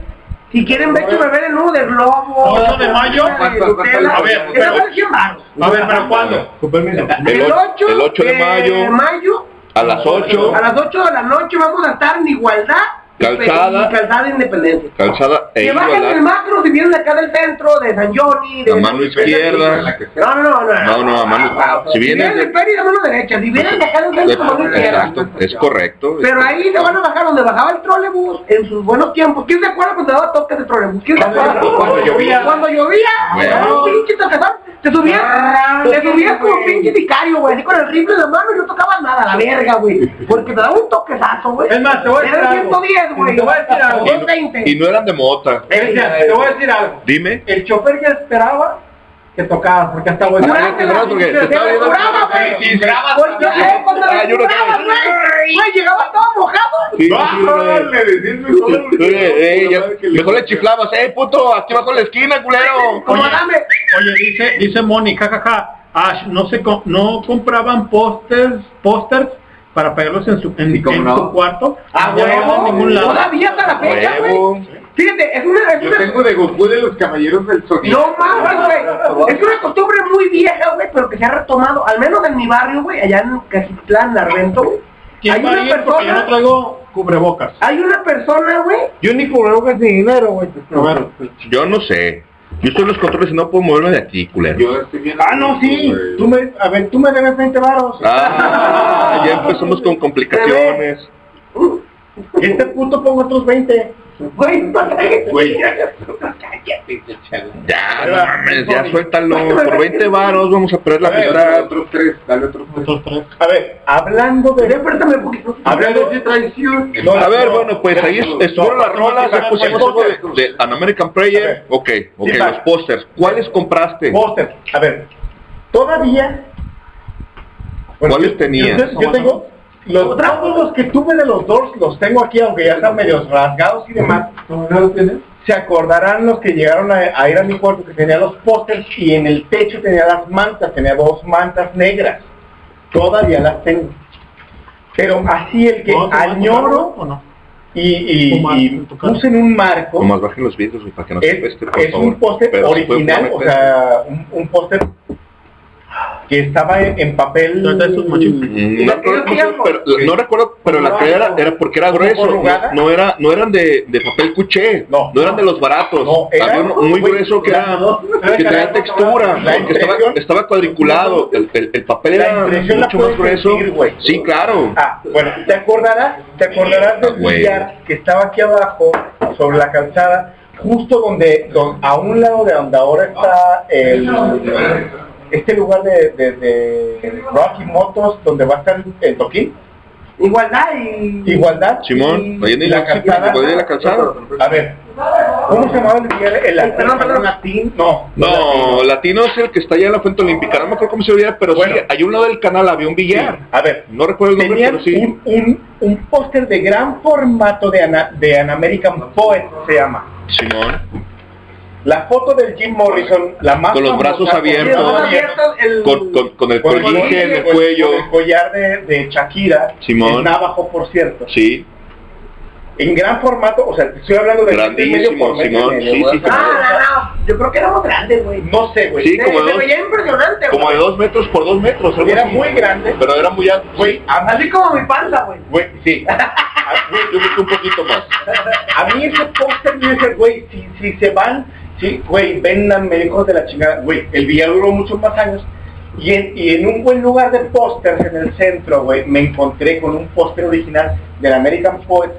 Si quieren ver hecho beber el nudo de globo. 8 de mayo. A ver, esa vale 100 baros. A ver, pero ¿cuándo? El, El o- 8, el 8 de mayo, mayo, a las 8, a las 8 de la noche vamos a estar en igualdad. Calzada. calzada de independencia. calzada e Que bajen el igualdad. macro si vienen acá del centro, de San Johnny, de A mano izquierda. No, no, no, no. No, no, a mano. Si Si vienen de de, Peri, de mano derecha. Si vienen de acá del centro, mano izquierda. Exacto, es correcto. Pero ahí se van a bajar donde bajaba el trolebús en sus buenos tiempos. ¿Quién se acuerda cuando daba toques de trolebús? ¿Quién se acuerda? Cuando llovía. Cuando llovía. Era un pinche tocazón. Te subías, te subías como pinche sicario, güey, así con el rifle en la mano y no tocabas nada, la verga, güey. Porque te daba un toquezazo, güey. Es más, te voy a decir Era algo. 110, güey. Te voy a decir algo. 220. Y no eran de mota. Te voy a decir algo. Dime. El chofer ya esperaba que tocabas, porque hasta porque te estaba viendo- Brava, güey. Güey. Llegaba todo mojado. Sí, sí, sí, ya- mejor le chiflabas, eh, puto, aquí bajo la esquina, culero. Como Oye. dame. Oye, dice, dice Moni, jajaja, Ash, no se co- no compraban pósters, pósters para pegarlos en su, en, en su cuarto. Ah, a huevo. Todavía hasta la fecha, güey. Fíjate, es una, es Yo una- tengo de Goku de los caballeros del. No mames, güey. [LAUGHS] Es una costumbre muy vieja, güey, pero que se ha retomado, al menos en mi barrio, güey, allá en Cajitlán, Narvento, güey. ¿Quién Hay va a una ir? Porque yo no persona, traigo cubrebocas. hay una persona, güey. Yo ni cubrebocas ni dinero, güey. A ver, Yo no sé. Yo estoy en los controles y no puedo moverme de aquí, culero. Yo estoy viendo. Ah, no, sí. Tú me, a ver, tú me debes 20 varos. Ah, ya empezamos con complicaciones. Este puto pongo otros 20. Güey. Ya, no mames, ya suéltalo. Por 20 varos vamos a perder la Dale amistad. otros tres, dale otros tres. otros tres. A ver, hablando de... préstame un poquito. Hablando de traición. A ver, no, bueno, pues ahí estuvieron las rolas, ya pusimos algo de, An American Prayer. Ok, ok, los pósters. ¿Cuáles compraste? Póster. A ver, todavía... ¿Cuáles tenías? Yo tengo... Los, todos los que tuve de los dos los tengo aquí, aunque ya están medios rasgados y demás. Se acordarán los que llegaron a, a ir a mi cuarto que tenía los pósters y en el techo tenía las mantas, tenía dos mantas negras. Todavía las tengo. Pero así el que ¿No añoro ¿O no? y, y- mar- puse en un marco Nomás bajen los vidrios para que no se es, peste, por es favor. un póster se original, o sea, un, un póster que estaba en, en papel. Machín. Mm, No, recuerdo pero, no recuerdo, pero la que era, era porque era grueso, no, no era, no eran de, de papel cuché, No. no, eran de los baratos, No, era- había uno muy grueso que era, no, que tenía textura, porque estaba, cuadriculado, el, el, el papel La era mucho más grueso, sentir, sí, claro, Ah, bueno, te acordarás, te acordarás del Ah, güey. billar que estaba aquí abajo, sobre la calzada, justo donde, don- a un lado de donde ahora está el, este lugar de, de, de Rocky Motos, donde va a estar el toquín. Igualdad y... Igualdad. Simón, y en la calzada. la calzada, A ver, ¿Cómo se llamaba el? El, el, perdón. latín? No. No, Latino es el que está allá en la Fuente Olímpica. No me acuerdo cómo se llama, pero sí, allá a un lado del canal había un billar. A ver, No recuerdo el nombre, pero sí. un, un, un póster de gran formato de, Ana- de An American Poet, se llama. Simón. La foto del Jim Morrison, la más Con los brazos con- abiertos. el- Con, con, con el con en el con- cuello. con el collar de, de Shakira, Simón. el navajo, por cierto. Sí. En gran formato, o sea, te estoy hablando de Grandísimo, medio por medio, Simón, sí, sí, Ah, no, no. Yo creo que éramos grandes, güey. No sé, güey. Sí, Se- como de dos- veía impresionante, Como de dos metros por dos metros. algo Era así. muy grande. Pero era muy alto. Güey, Así como mi panza, güey. güey, sí. [LAUGHS] Yo un poquito más. A mí ese póster me dice, güey, si, si se van, sí, güey, véndanme, hijos de la chingada. Güey, el billar duró muchos más años. Y en, y en un buen lugar de pósters en el centro, güey, me encontré con un póster original del American Poet,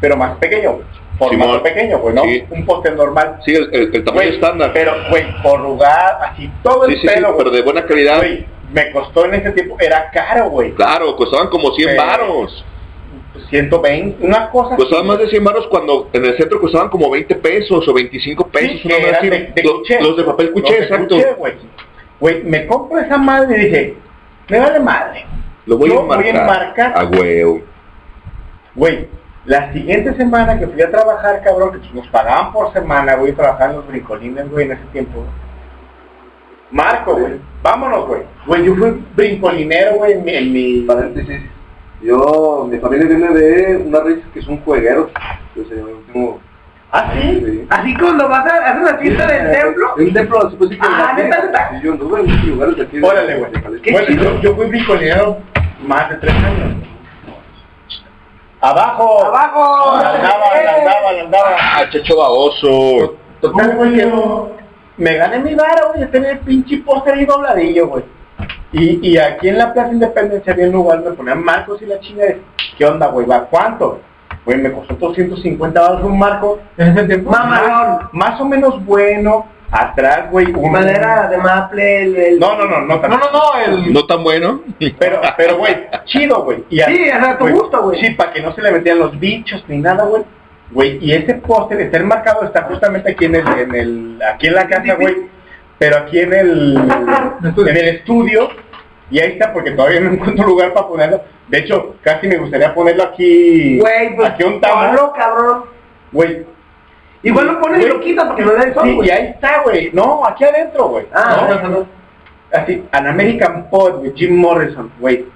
pero más pequeño, güey. Formato Simón. pequeño, güey, ¿no? Sí. Un póster normal. Sí, el, el- el tamaño Güey, estándar. Pero, güey, por lugar, así todo el Sí, sí, sí, pelo, pero de buena calidad. Güey, me costó en ese tiempo, era caro, güey. Claro, costaban como 100 Sí. varos. 120, una cosa Costaban más de 100 varos cuando en el centro costaban como 20 pesos o 25 pesos. Sí, una de- de Los- cuché. los de papel cuché, exacto. güey. Me compro esa madre y dije, me vale madre. Lo voy Yo a enmarcar. voy a enmarcar. A huevo. Güey, la siguiente semana que fui a trabajar, cabrón, que nos pagaban por semana, güey, trabajando en los brincolines, güey, en ese tiempo. Marco, güey, vámonos, güey. Güey, yo fui brincolinero, güey, en mi... En mi... Paréntesis. Yo, mi familia viene de una raíz que son juegueros. Yo sé, el último... ¿Ah, sí? Así cuando vas a hacer una fiesta del templo. Un templo así pues sí que Ah, la neta, neta. Y yo anduve en muchos lugares de aquí. Órale, güey. Bueno, chido. yo, yo fui brincolinero más de tres años. Abajo. Abajo. La andaba, la andaba, la andaba. Ah, checho baboso. Total, güey, que me gané mi vara, güey, yo tenía el pinche póster ahí dobladillo, güey. Y, y aquí en la Plaza Independencia había un lugar donde ponían marcos y la chinga de, ¿qué onda, güey? ¿Va cuánto? Güey, me costó 250 dólares un marco. En ese tiempo. Mamalón. Más, o menos bueno. Atrás, güey, un... Madera de maple, el, el- No, no, no, no. tan- No, no, no, el... No tan bueno. Pero, pero, güey, chido, güey. Y a- Sí, a tu gusto, güey. Sí, para que no se le metían los bichos ni nada, güey. Güey, y ese póster está enmarcado, está justamente aquí en el, en el, aquí en la casa, güey. Pero aquí en el, [LAUGHS] en el estudio. Y ahí está, porque todavía no encuentro [LAUGHS] lugar para ponerlo. De hecho, casi me gustaría ponerlo aquí. Güey, pues, aquí un ponlo, cabrón. Güey. Igual lo pones y lo quitas porque no le da Sí, y ahí está, güey. No, aquí adentro, güey. Ah, ¿No? no, no, no. Así, An American Pod de Jim Morrison, güey.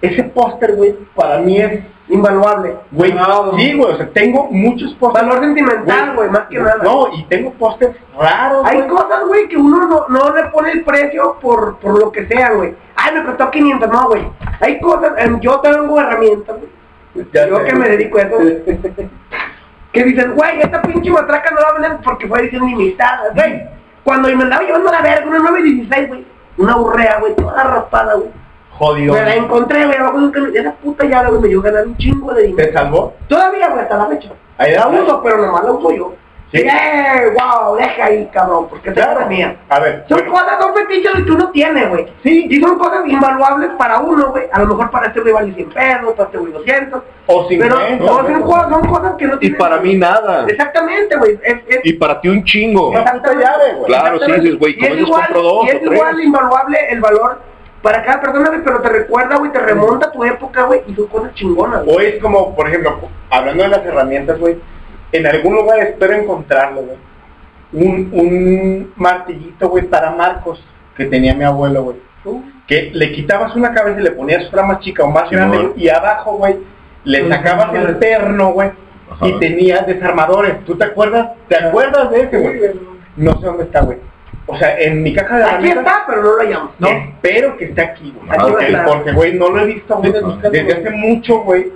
Ese póster, güey, para mí es Invaluable. Güey, sí, güey, o sea, tengo muchos pósters. Valor sentimental, güey, más que nada. No, y tengo pósters raros, Hay cosas, güey, que uno no, no le pone el precio por, por lo que sea, güey. Ay, me costó 500, no, güey. Hay cosas, em, yo tengo herramientas, güey. Yo sé, que me dedico a eso. [LAUGHS] que dicen, güey, esta pinche matraca no la venden porque fue edición limitada, güey. Cuando me andaba llevando la verga, una 916, güey. Una urrea, güey, toda raspada, güey. Jodido. Me la encontré, güey, abajo de un camión. Esa puta llave, güey, me dio ganar un chingo de dinero. ¿Te salvó? Todavía, güey, hasta la fecha. Ahí la uso, pero nomás la uso yo. Sí. ¡Eh! ¡Wow! Deja ahí, cabrón, porque Claro. es mía. A ver, Son bueno, cosas, son fetiches que uno tiene, güey. Sí. Y son cosas invaluables para uno, güey. A lo mejor para este güey vale 100 pesos, para este güey 200. o Pero 50. no, son, cosas, son cosas que no Y tienen... para mí nada. Exactamente, güey. Es, es, Y para ti un chingo. Güey. Claro, sí, exactamente. dices, güey, Y es igual, compro dos y es o tres. igual invaluable el valor para cada persona, güey, pero te recuerda, güey, te remonta a tu época, güey, y son cosas chingonas, güey. O es como, por ejemplo, hablando de las herramientas, güey, en algún lugar espero encontrarlo, güey. Un, un martillito, güey, para marcos que tenía mi abuelo, güey. Que le quitabas una cabeza y le ponías otra más chica o más grande y abajo, güey, le sacabas el perno, güey, y tenía desarmadores. ¿Tú te acuerdas? ¿Te acuerdas de ese, güey? No sé dónde está, güey. O sea, en mi caja de Aquí herramientas... está, pero no lo llamo. No, espero que esté aquí, güey. Aquí va a Porque, güey, no lo he visto, güey, desde hace mucho, güey.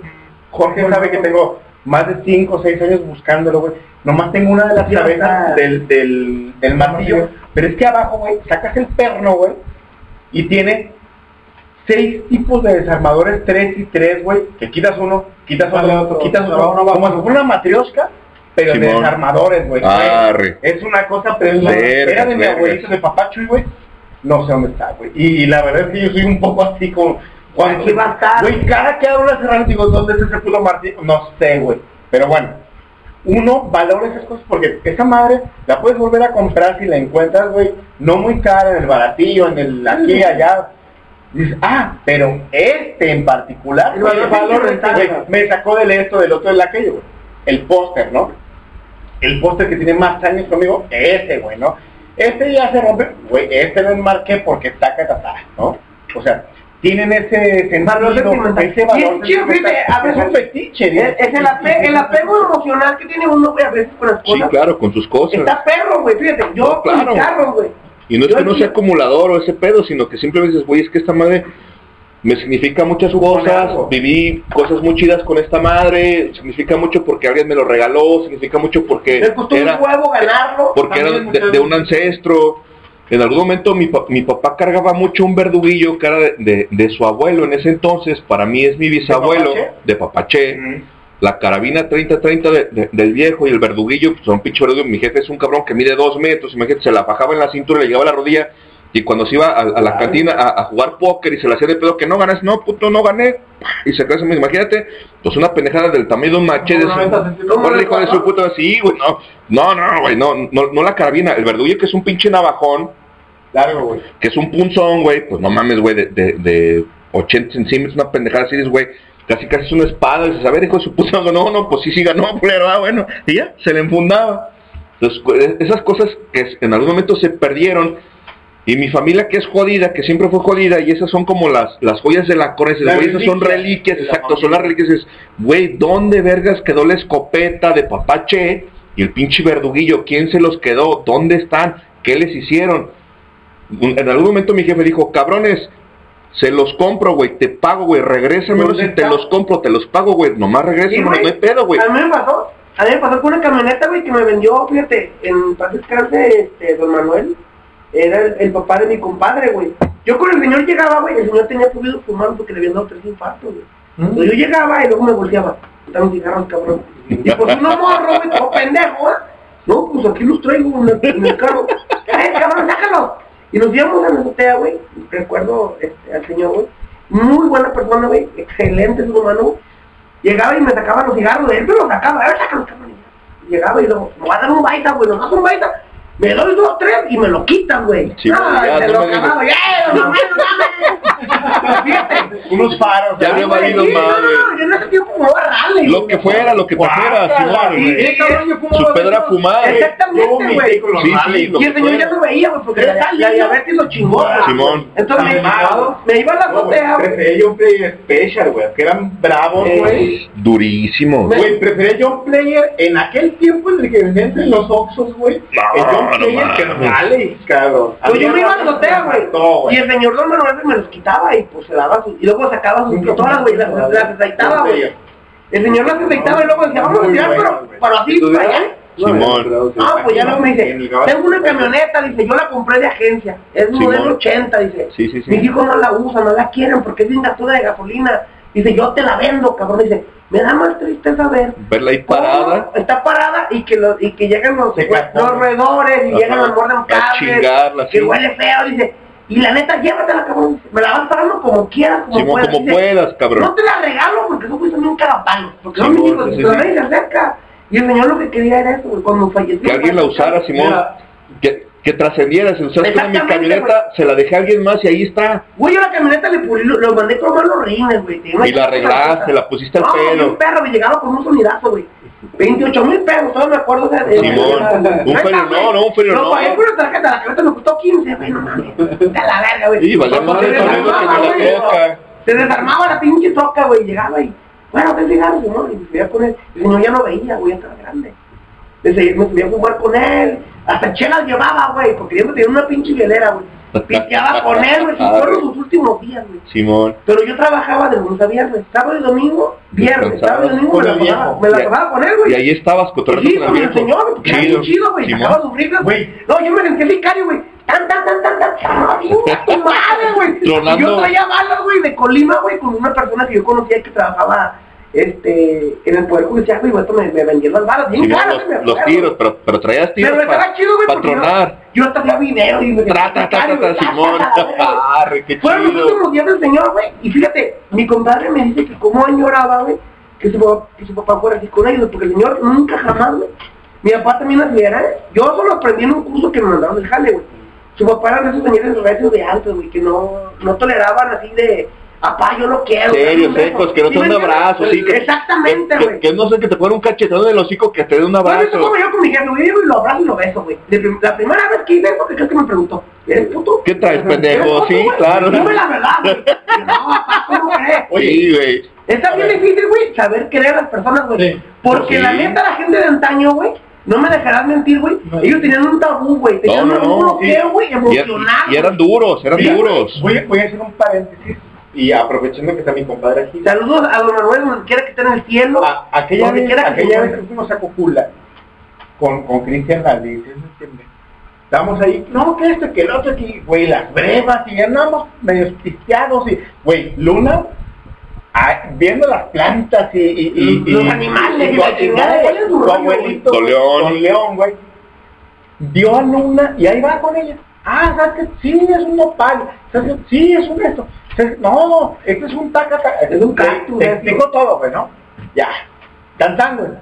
Jorge sabe que tengo más de 5 o 6 años buscándolo, güey. Nomás tengo una de las cabezas del, del, del martillo. Pero es que abajo, güey, sacas el perno, güey, y tiene seis tipos de desarmadores, tres y tres, güey, que quitas uno, quitas otro, otro. quitas Uno otro, como si fuera una matriosca, pero de Simón. desarmadores, güey. Arre. Es una cosa, pero es una- era de mi abuelito, de papá Chuy, güey. No sé dónde está, güey. Y, la verdad es que yo soy un poco así como... Cuando, Aquí va a estar. Güey, cada que abro las herramientas digo, ¿dónde es ese puto martillo? No sé, güey. Pero bueno. uno valora esas cosas porque esa madre la puedes volver a comprar si la encuentras, güey, no muy cara en el baratillo, en el aquí, allá. Dices, ah, pero este en particular, El valor valor de este, güey, me sacó del esto, del otro, del aquello, güey. El póster, ¿no? El póster que tiene más años conmigo, este, güey, ¿no? Este ya se rompe, güey, este lo enmarqué porque está catatá, ¿no? O sea, tienen ese sentido, Valor sentimental. ese valor Y es chido, sentimental. fíjate, a veces- es un fetiche, ¿no? Es, es el, ape- el apego emocional que tiene uno, güey, a veces con las Sí, cosas. claro, con sus cosas. Está perro, güey, fíjate, yo No, con claro. mi carro, güey. Y no es Yo que no sea acumulador o ese pedo, sino que simplemente dices, güey, es que esta madre me significa muchas cosas, viví cosas muy chidas con esta madre, significa mucho porque alguien me lo regaló, significa mucho porque Me costó era, un huevo ganarlo. porque era de, un ancestro. En algún momento mi, mi papá cargaba mucho un verduguillo que era de, de- de su abuelo en ese entonces, para mí es mi bisabuelo, de Papaché. La carabina 30-30 de- de- del viejo y el verduguillo, pues son pinche verdugo. Mi jefe es un cabrón que mide dos metros, imagínate, se la bajaba en la cintura, le llegaba a la rodilla. Y cuando se iba a, a la cantina a, a jugar póker y se le hacía de pedo que no ganas, no, puto, no gané. Y se crece, imagínate, pues una pendejada del tamaño de un machete. ¿Cómo no Órale, hijo de su puta, sí, güey, no, no, no, güey, no, no, no la carabina, el verduguillo que es un pinche navajón, Largo, güey. que es un punzón, güey, pues no mames, güey, de, de, de 80 centímetros, una pendejada así, güey, casi casi es una espada, y dices, a ver, hijo de su puta, no, no, pues sí, sí ganó, [LAUGHS] culero, ah, bueno, y ya, se le enfundaba. Entonces, esas cosas que en algún momento se perdieron, y mi familia que es jodida, que siempre fue jodida, y esas son como las, las joyas de la corona, esas son reliquias exacto, son las reliquias, dices, güey, ¿dónde vergas quedó la escopeta de papá Che y el pinche verduguillo? ¿Quién se los quedó? ¿Dónde están? ¿Qué les hicieron? En algún momento mi jefe dijo, cabrones, se los compro, güey, te pago, güey, regrésamelos ¿Dónde y te los compro, te los pago, güey, nomás regrésamelos, no hay pedo, güey. A mí me pasó, a mí me pasó con una camioneta, güey, que me vendió, fíjate, en paz descanse, este, don Manuel, era el, el papá de mi compadre, güey. Yo con el señor llegaba, güey, el señor tenía prohibido fumar porque le habían dado tres infartos, güey. Entonces yo llegaba y luego me volteaba, dame cigarros, cabrón. Y pues uno morro, güey, todo pendejo, ¿eh? No, pues aquí los traigo en el, en el carro. ¡Eh, cabrón, sácalo! Y nos íbamos a la azotea, güey, recuerdo este, al señor, güey. Muy buena persona, güey, excelente su humano, güey. Llegaba y me sacaba los cigarros de él, pero los sacaba, a ver, sácalos, cabrón. Llegaba y luego, me va a dar un baita, güey, nos das un baita. Me doy dos, tres y me lo quitan, güey. Sí, Ah, ya, se no lo me digas. acababa, ¡eh, don Manuel, dame! Fíjate. Unos faros. Ya había valido madre. no, yo en ese tiempo fumaba rally. Lo que fuera, lo que Simón, sí, güey. Su eso. fumar. Exactamente, güey. Sí, lo Y el señor ya no veía, güey, porque Era la, diabetes lo chingó. güey. Simón. Entonces me, iba a la No, güey, azotea, güey. prefería yo un player special, güey, que eran bravos, güey. Durísimo. Güey, prefería yo un player en aquel tiempo en el que vendían entre los Oxxos, güey. No, el No que vale, cabrón. Pues yo me iba a la mí azotea, me güey. Y el señor Don Manuel me los quitaba y pues se daba sus... Y luego sacaba sus pistolas, güey, las, las aceitaba, güey. El señor las aceitaba y luego decía, vamos a tirar, pero, pero así, para allá. Simón. Ah, pues ya luego me dice, tengo una camioneta, dice, yo la compré de agencia, es modelo 80, dice. Sí, sí, sí. Mis hijos no la usan, no la quieren porque es bien gastura de gasolina. Dice, yo te la vendo, cabrón. Dice, me da más tristeza ver Verla ahí parada. está parada y que, los y que llegan los, los roedores y Ajá. llegan los cables, chingarla, que sí. huele feo, dice. Y la neta, llévatela, cabrón. Me la vas pagando como quieras, como puedas. como Dice, puedas, cabrón. No te la regalo porque eso cuesta un carapalo. Porque son mis hijos, nadie se acerca. Y el señor lo que quería era eso, güey, cuando falleció. Que alguien la usara, Simón. Que, que trascendiera. Usaste una mi camioneta, se la dejé a alguien más y ahí está. Güey, yo la camioneta le pulí, lo, lo mandé a cromar los rines, güey. Y la arreglaste, la pusiste al no, pelo. un perro, me llegaba con un sonidazo, güey. 28 mil pesos, todavía me acuerdo. Sea, de- Simón, un ferio no, no, un ferio Lo no. pagué por la tarjeta, la tarjeta me costó 15, güey, no mames. De la verga, güey. Se más sonido que de la troca. Se desarmaba la pinche troca, güey, llegaba y, bueno, ven cigarro, Simón, y me subía con él. El señor ya no veía, güey, estaba grande. Entonces, me subía a fumar con él, hasta chelas llevaba, güey, porque yo me tenía una pinche hielera, güey. Pisteaba con él, güey, Ah, fueron sus últimos días, güey. Simón. Pero yo trabajaba de lunes a viernes, sábado y domingo, viernes, sábado y domingo me la el pasaba, me la pasaba con él, güey. Y ahí estabas cotorreando sí, con con el el señor, bien chido, güey, sacaba sus Güey. No, yo me sentía sicario, güey. Tan, tan, tan, tan, tan, [LAUGHS] tu madre, güey. Yo traía balas, güey, de Colima, güey, con una persona que yo conocía que trabajaba, este, en el Poder Judicial, güey, esto me, me las balas, bien caras, los, me los tiros, pero, pero traías tiros Pero estaba chido, güey, porque yo-. Yo hacía video y me Tra, tra, tra, tra, tra, Simón. [LAUGHS] [LAUGHS] Arre, qué Fueron los chido. últimos días del señor, güey. Y fíjate, mi compadre me dice que cómo añoraba, güey, que su, papá- que su papá fuera así con ellos, porque el señor nunca jamás, güey. Mi papá también acelera, ¿eh? Yo solo aprendí en un curso que me mandaron del jale, güey. Su papá era de esos señores recios de antes, güey, que no, no toleraban así de, papá, yo no quiero. Serios, dame un beso". secos, que no ¿Sí te den un abrazo, sí. Que, Exactamente, que, güey. que no sé que te ponga un cachetón en el hocico que te dé un abrazo. como yo con mi jefe, güey, y lo abrazo y lo beso, güey. La primera vez que hice eso, ¿qué crees que me preguntó? ¿Eres puto? ¿Qué traes, ¿Eres pendejo? puto, Sí, güey? claro. Dime la verdad, güey. No, papá, ¿cómo crees? [LAUGHS] Sí, güey. Está bien difícil, güey, saber querer a las personas, güey. Porque Sí. la neta, la gente de antaño, güey, no me dejarás mentir, güey. Ellos tenían un tabú, güey. Tenían No, no, un no, bloqueo, güey, Y, emocional. y eran duros, eran duros. Voy, voy a hacer un paréntesis y aprovechando que está mi compadre aquí. Saludos a don Manuel, donde quiera que esté en el cielo. Aquella donde vez, quiera que aquella se vez que fuimos a Cocula con, con Cristian Laldi, ¿sí me entiende? Estábamos ahí, no, que esto, que el otro, aquí, güey, las brevas, y ya andamos medio pisteados, y, güey, Luna, ah, viendo las plantas y, y, y- Los y- animales, y la chingada, ¿cuál es tu tu rollo, abuelito, Don León. Don León, güey, dio a Luna, y ahí va con ella, ah, ¿sabes qué? Sí, es un nopal, ¿sabes qué? Sí, es un esto. No, este es un taca, taca, este es un cactus, te explico todo, güey, ¿no? Ya, cantando.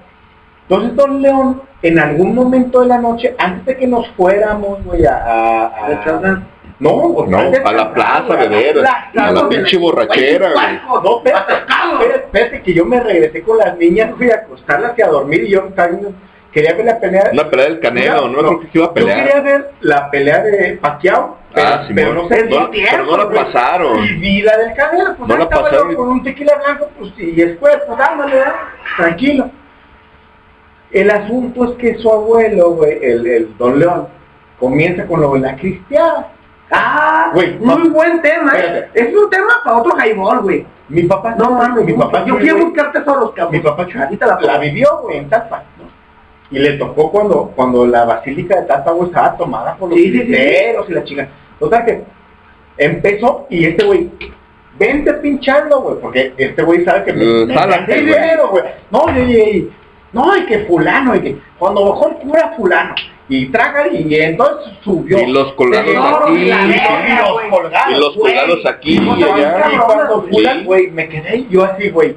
Entonces Don León, en algún momento de la noche, antes de que nos fuéramos, güey, a... a, a- no, güey, No, a la plaza, beber, a la pinche borrachera, Güey. No, espérate, espérate, que yo me regresé con las niñas, fui a acostarlas y a dormir y yo estaba quería ver la pelea. Una pelea del Canelo, no, creo que se iba a Yo quería pelear. ver la pelea de Pacquiao, pero, Ah, pero Simón. no sé No, pero no la pasaron. Y vi la del Canelo, pues No la estaba pasaron con un tequila blanco, pues y después, pues dándole, ¿verdad? tranquilo. El asunto es que su abuelo, güey, el, el Don León, comienza con lo de la cristiana. Ah, Güey, muy buen tema, ¿eh? Espérate. Es un tema para otro highball, güey. Mi papá, No mames, mi papá, yo sí, quiero buscar tesoros, cabrón. Mi papá la la, vivió, güey, en Talpa. Y le tocó cuando, cuando la basílica de Talpa, güey, estaba tomada por los Sí, sí, sí. y la chica. O sea que empezó y este güey, vente pinchando, güey, porque este güey sabe que me Eh, me dinero, güey. No, y, y- y- no, y que fulano, y que cuando bajó el cura fulano, y traga, y entonces subió. Y los colgados Señor, aquí, y los colgados, y los colgados aquí Y y allá. Y cuando fulan, güey, me quedé yo así, güey.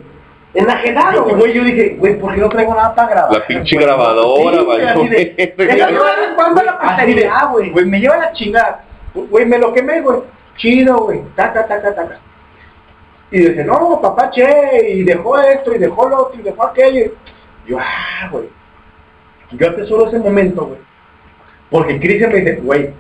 Enajenado, Güey, güey, yo dije, güey, ¿por qué no traigo nada para grabar? La pinche grabadora, güey, cuando la posteridad, güey. Güey, me lleva la chingada. Güey, me lo quemé, güey. Chido, güey. Taca, taca, taca. Y dice, no, papá, che, y dejó esto, y dejó lo otro, y dejó aquello. Yo, ah, güey. Yo atesoro ese momento, güey. Porque Cristian me dice, güey,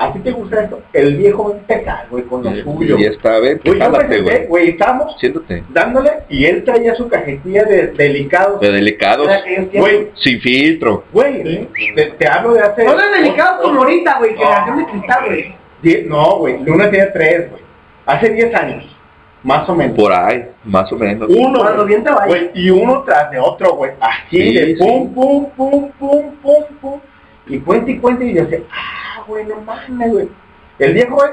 ¿a ti te gusta esto? El viejo va a empezar, güey, con lo suyo. Y está, ven, Güey, yo me jálate, senté, güey. güey, estábamos Siéntate. dándole, y él traía su cajetilla de delicados. De delicados. Güey, sin filtro. Güey, te, te hablo de hace... No eran delicados como ahorita, güey, que la de cristal, güey. No, güey, Luna tiene tres, güey. Hace 10 años, más o menos. Por ahí, más o menos. Uno, Cuando bien te vaya. güey, y uno tras de otro, güey. Así Sí, de sí. pum, pum, pum, pum, pum, pum. Y cuenta y cuenta y yo sé, ah, güey, no mames, güey. El viejo, güey,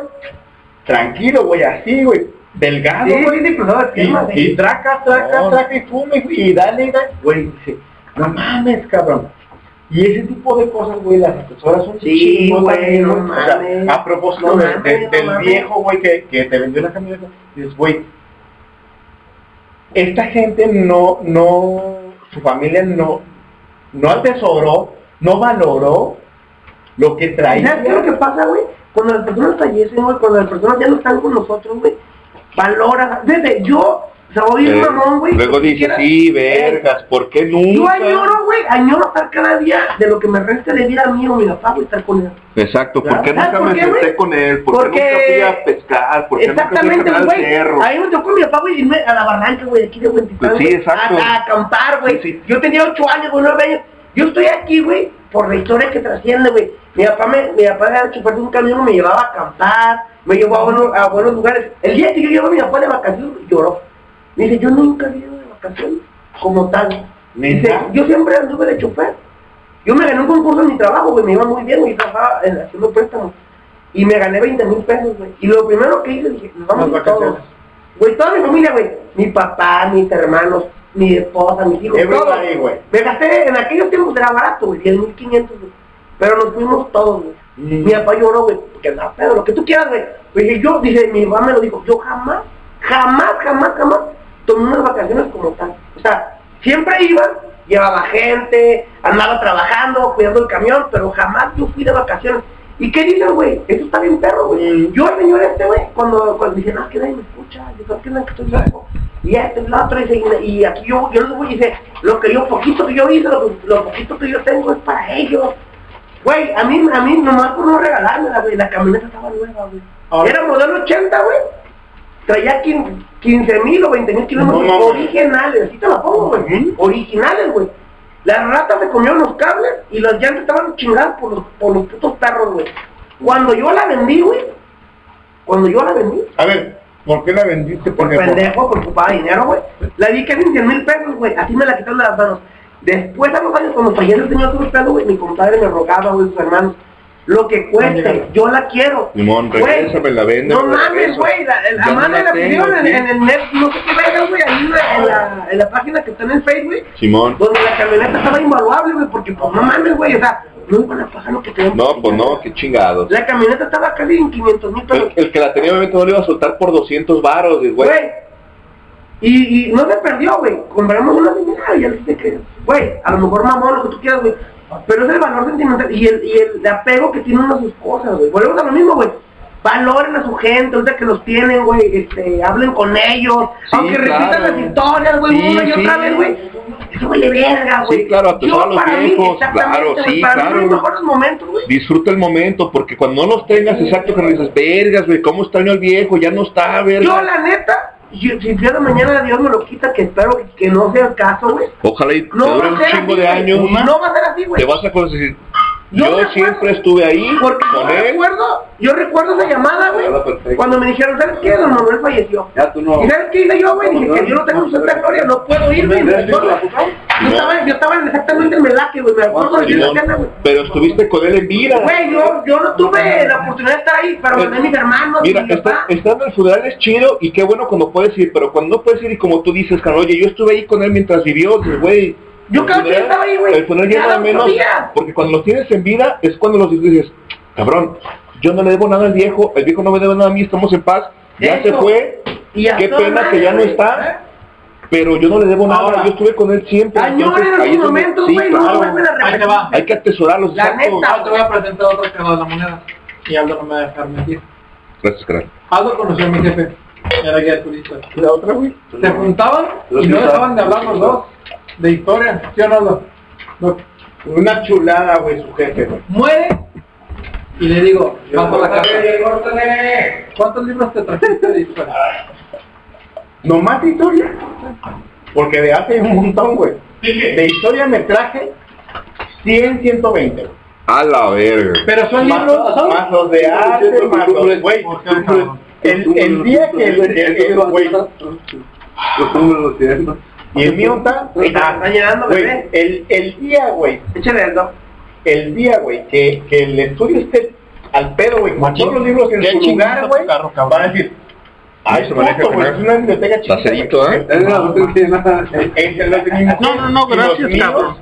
tranquilo, güey, así, güey. Delgado, Sí, güey. y, traca, traca, No. traca y fuma y, dale dale. Güey, dice, no mames, cabrón. Y ese tipo de cosas, güey, las asesoras son Sí, güey, también, no güey. O sea, mames. a propósito No de- mames, de- no del viejo, güey, que, que te vendió la camioneta, dices, güey, esta gente no, no, su familia no, no atesoró, no valoró lo que traía. ¿Sabes qué es lo que pasa, güey? Cuando las personas fallecen, güey, cuando las personas ya no están con nosotros, güey, valora. Desde yo, soy un Eh, mamón, güey. Luego ni dice, siquiera- sí, Eh, vergas, ¿por qué Yo nunca? añoro, güey, añoro estar cada día de lo que me resta de vida a mí o mi papá, güey, estar con él. Exacto, ¿por qué ¿Sabes nunca por me qué, senté güey? con él? ¿Por qué Porque- nunca fui a pescar? ¿Por qué nunca fui a Exactamente, cerro? A mí me tocó con mi papá, güey, irme a la barranca, güey, aquí de Huentitán, Pues sí, exacto. A, a acampar, güey. Sí, sí. Yo tenía ocho años, güey, nueve años. Yo estoy aquí, güey, por la historia que trasciende, güey. Mi papá, me, mi papá era chofer de un camión, me llevaba a acampar, me llevó a buenos, a buenos lugares. El día que yo llevo a mi papá de vacaciones, lloró. Me dice, yo nunca he ido de vacaciones como tal. Dice, yo siempre anduve de chofer. Yo me gané un concurso en mi trabajo, güey, me iba muy bien, güey, trabajaba en- haciendo préstamos. Y me gané 20 mil pesos, güey. Y lo primero que hice, dije, nos vamos a todos. Güey, toda mi familia, güey. Mi papá, mis hermanos, mi esposa, mis hijos, todos. Me gasté, en aquellos tiempos era barato, güey, 10 mil 500, güey. Pero nos fuimos todos, güey. Mm. Mi papá lloró, güey, porque andaba pedo, lo que tú quieras, güey. Dije, yo, dice, mi papá me lo dijo, yo jamás, jamás, jamás, jamás tomé unas vacaciones como tal. O sea, Siempre iba, llevaba gente, andaba trabajando, cuidando el camión, pero jamás yo fui de vacaciones. ¿Y qué dicen, güey? Eso está bien perro, güey. Yo al señor este, güey, cuando, cuando dije, no, que nadie me escucha, yo que nadie que estoy loco. Y este, el otro, dice, y, y aquí yo, yo les voy y dice, lo que yo, poquito que yo hice, lo, lo poquito que yo tengo es para ellos. Güey, a mí, a mí nomás por no regalármela, güey, la camioneta estaba nueva, güey. Era modelo 80, güey. Traía 15 mil o 20 mil kilómetros No originales, así te la pongo, güey. Originales, güey. La rata se comió los cables y las llantas estaban chingadas por los, por los putos perros, güey. Cuando yo la vendí, güey, cuando yo la vendí, A ver, ¿por qué la vendiste, por pendejo? por ocupaba dinero, güey. La di casi en 100 mil pesos, güey. Así me la quitaron de las manos. Después, a los años, cuando fallece el señor Cruz Pedro, güey, mi compadre me rogaba, güey, sus hermanos. Lo que cueste, yo la quiero. Simón, Güey, regrésame la vende. No mames, güey, la, la la la tengo, pusieron en, el net, no sé qué verga, güey, ahí en la, en, la, en la página que está en el Facebook, güey, Simón. donde la camioneta estaba invaluable, güey, porque pues no mames, güey, o sea, no iban a pagar lo que tenían. No, pues no, qué chingados. La camioneta estaba casi en 500 mil pesos. El, el que la tenía obviamente no le iba a soltar por 200 varos, güey. Güey. Y, y no se perdió, güey. Compramos una señora y ya le dije que, güey, a lo mejor mamón, lo que tú quieras, güey. Pero es el valor sentimental y el, y el apego que tiene uno a sus cosas, güey. Volvemos a lo mismo, güey. Valoren a su gente, ahorita que los tienen, güey, este, hablen con ellos, aunque repitan claro. las historias, güey, Sí, una y otra sí. vez, güey. Eso vale verga, güey. Sí, claro, a los para mí, viejos, claro, sí, para mí claro. son los mejores momentos, güey. Disfruta el momento, porque cuando no los tengas, exacto, que dices, vergas, güey, ¿cómo extraño al viejo? Ya no está, verga. Yo, la neta, yo- si el día de mañana Dios me lo quita, que espero que, no sea el caso, güey. Ojalá y te No dure va a un chingo así, de años. No va a ser así, güey. Te vas a conseguir. Yo Yo, siempre estuve ahí Porque con yo él. recuerdo, yo recuerdo esa llamada, güey, cuando me dijeron, ¿sabes qué? Don Manuel falleció. Ya tú no. ¿Y sabes qué hice yo, güey? Dije que yo no tengo su santa gloria, no puedo irme. No, Yo estaba, yo estaba en exactamente en Melaque, güey, me acuerdo de esa escena, güey. Pero estuviste con él en vida. Güey, yo, yo no tuve la oportunidad de estar ahí, pero mandé a mis hermanos, Mira, mi está, estando en el funeral es chido y qué bueno cuando puedes ir, pero cuando no puedes ir y como tú dices, Carlos, oye, yo estuve ahí con él mientras vivió, güey. Yo día funeral- estaba ahí, güey. El ocho menos, porque cuando los tienes en vida es cuando los dices, cabrón, yo no le debo nada al viejo, el viejo no me debe nada a mí, estamos en paz, ya Eso. se fue, Y a qué pena madre, que ya no está, pero yo no le debo nada, Ahora. yo estuve con él siempre. Entonces, ahí donde- sí, no te va. Hay que atesorarlos, La exacto. neta. Ahora te voy a presentar otro que no de la moneda. Y Aldo no me va a dejar mentir. Gracias, carnal. Aldo conoció a mi jefe. Era guía de turistas. La otra, güey. Se juntaban y no dejaban de hablar los dos. De historia. ¿Sí o no? No. Una chulada, güey, su jefe, güey. Muere y le digo, a la casa. ¿Cuántos libros te trajiste de historia? ¿Nomás de historia? Porque de hace un montón, güey. De historia me traje 100, 120, güey. A la verga. Pero son Más, libros, son más los de arte, más los, güey. El, el día que el, el, el- güey, y el mío está, Ahí está, está llegando, güey, bebé. el, el día, güey, Échale el dos. el día, güey, que, que el estudio esté al pedo, güey, con todos los libros en su lugar, güey, van a decir, ay, se maneja puto, güey, es una biblioteca chiquita. Lacerito. ¿eh? Entre los de mi mujer No, no, no, gracias, cabrón.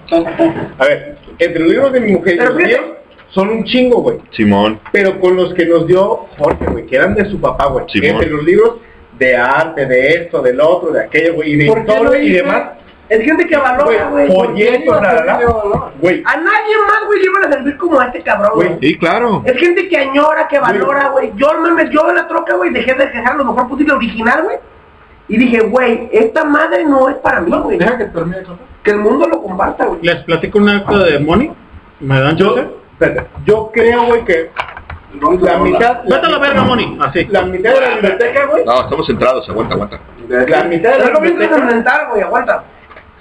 A ver, entre los libros de mi mujer y los míos, son un chingo, güey. Simón. pero con los que nos dio Jorge, güey, que eran de su papá, güey. Fíjate, los libros de arte, de esto, del otro, de aquello, güey, y de ¿Por qué lo historia y demás. Es gente que valora, güey. Folletos, la verdad. Güey, A nadie más, güey, le iban a servir como a este cabrón, güey. Sí, claro. Es gente que añora, que valora, güey. Yo me metió en la troca, güey, dejé de dejar lo mejor posible original, güey. Y dije, güey, esta madre no es para mí, güey. Deja que termine. Que el mundo lo comparta, güey. Les platico una acta de Money. ¿Me dan yo, yo creo, güey, que la mitad, Vete a la verga. Así. la mitad de la biblioteca, güey, No, estamos centrados, aguanta, aguanta. la mitad de la biblioteca enfrentar, güey, aguanta.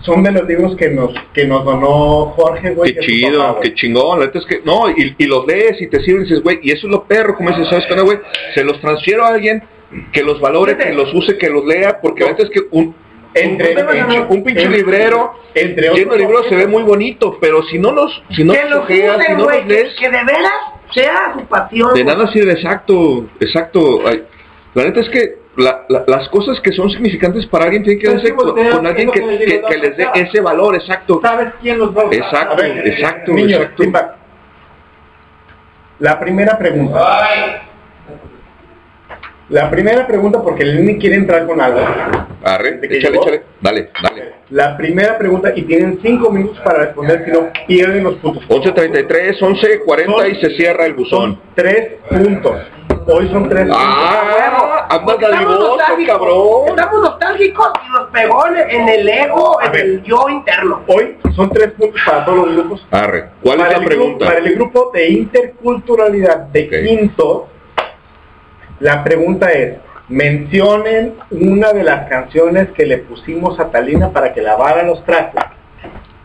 son de los libros que nos, que nos donó Jorge, güey. Qué chido, papá, güey. qué chingón. La es que, no, y, y los lees y te sirven y dices, güey, y eso es lo perro, como dices, ¿sabes qué, no, güey? Se los transfiero a alguien que los valore, que los use, que los lea, porque la neta es que un, Entre- un, pinche- un pinche entre- librero entre lleno de libros se ve muy bonito, pero si no los, si no que los lo ojeas, si usen, no güey. los Que, lees, que de veras sea su pasión. de nada sirve, exacto, exacto. Ay, La neta es que la- la- las cosas que son significantes para alguien tienen que sí, darse con, voltea, con alguien que, les dé ese valor, exacto. ¿Sabes quién los va a usar? Exacto, A ver, exacto, niños, exacto. La primera pregunta. La primera pregunta, porque el Lenny quiere entrar con algo. Arre, échale, llegó. échale. Dale, dale. La primera pregunta, y tienen cinco minutos para responder, si no pierden los puntos. 11.33, 11.40 y se cierra el buzón. Tres puntos. Hoy son tres Ah, andas Porque estamos dadivoso, nostálgicos, cabrón. Estamos nostálgicos y nos pegó en, el ego, en el yo interno. Hoy son tres puntos para todos los grupos. Arre, ¿cuál es Para la el grupo- pregunta? para el grupo de interculturalidad de quinto, la pregunta es, mencionen una de las canciones que le pusimos a Talina para que lavara los trastes.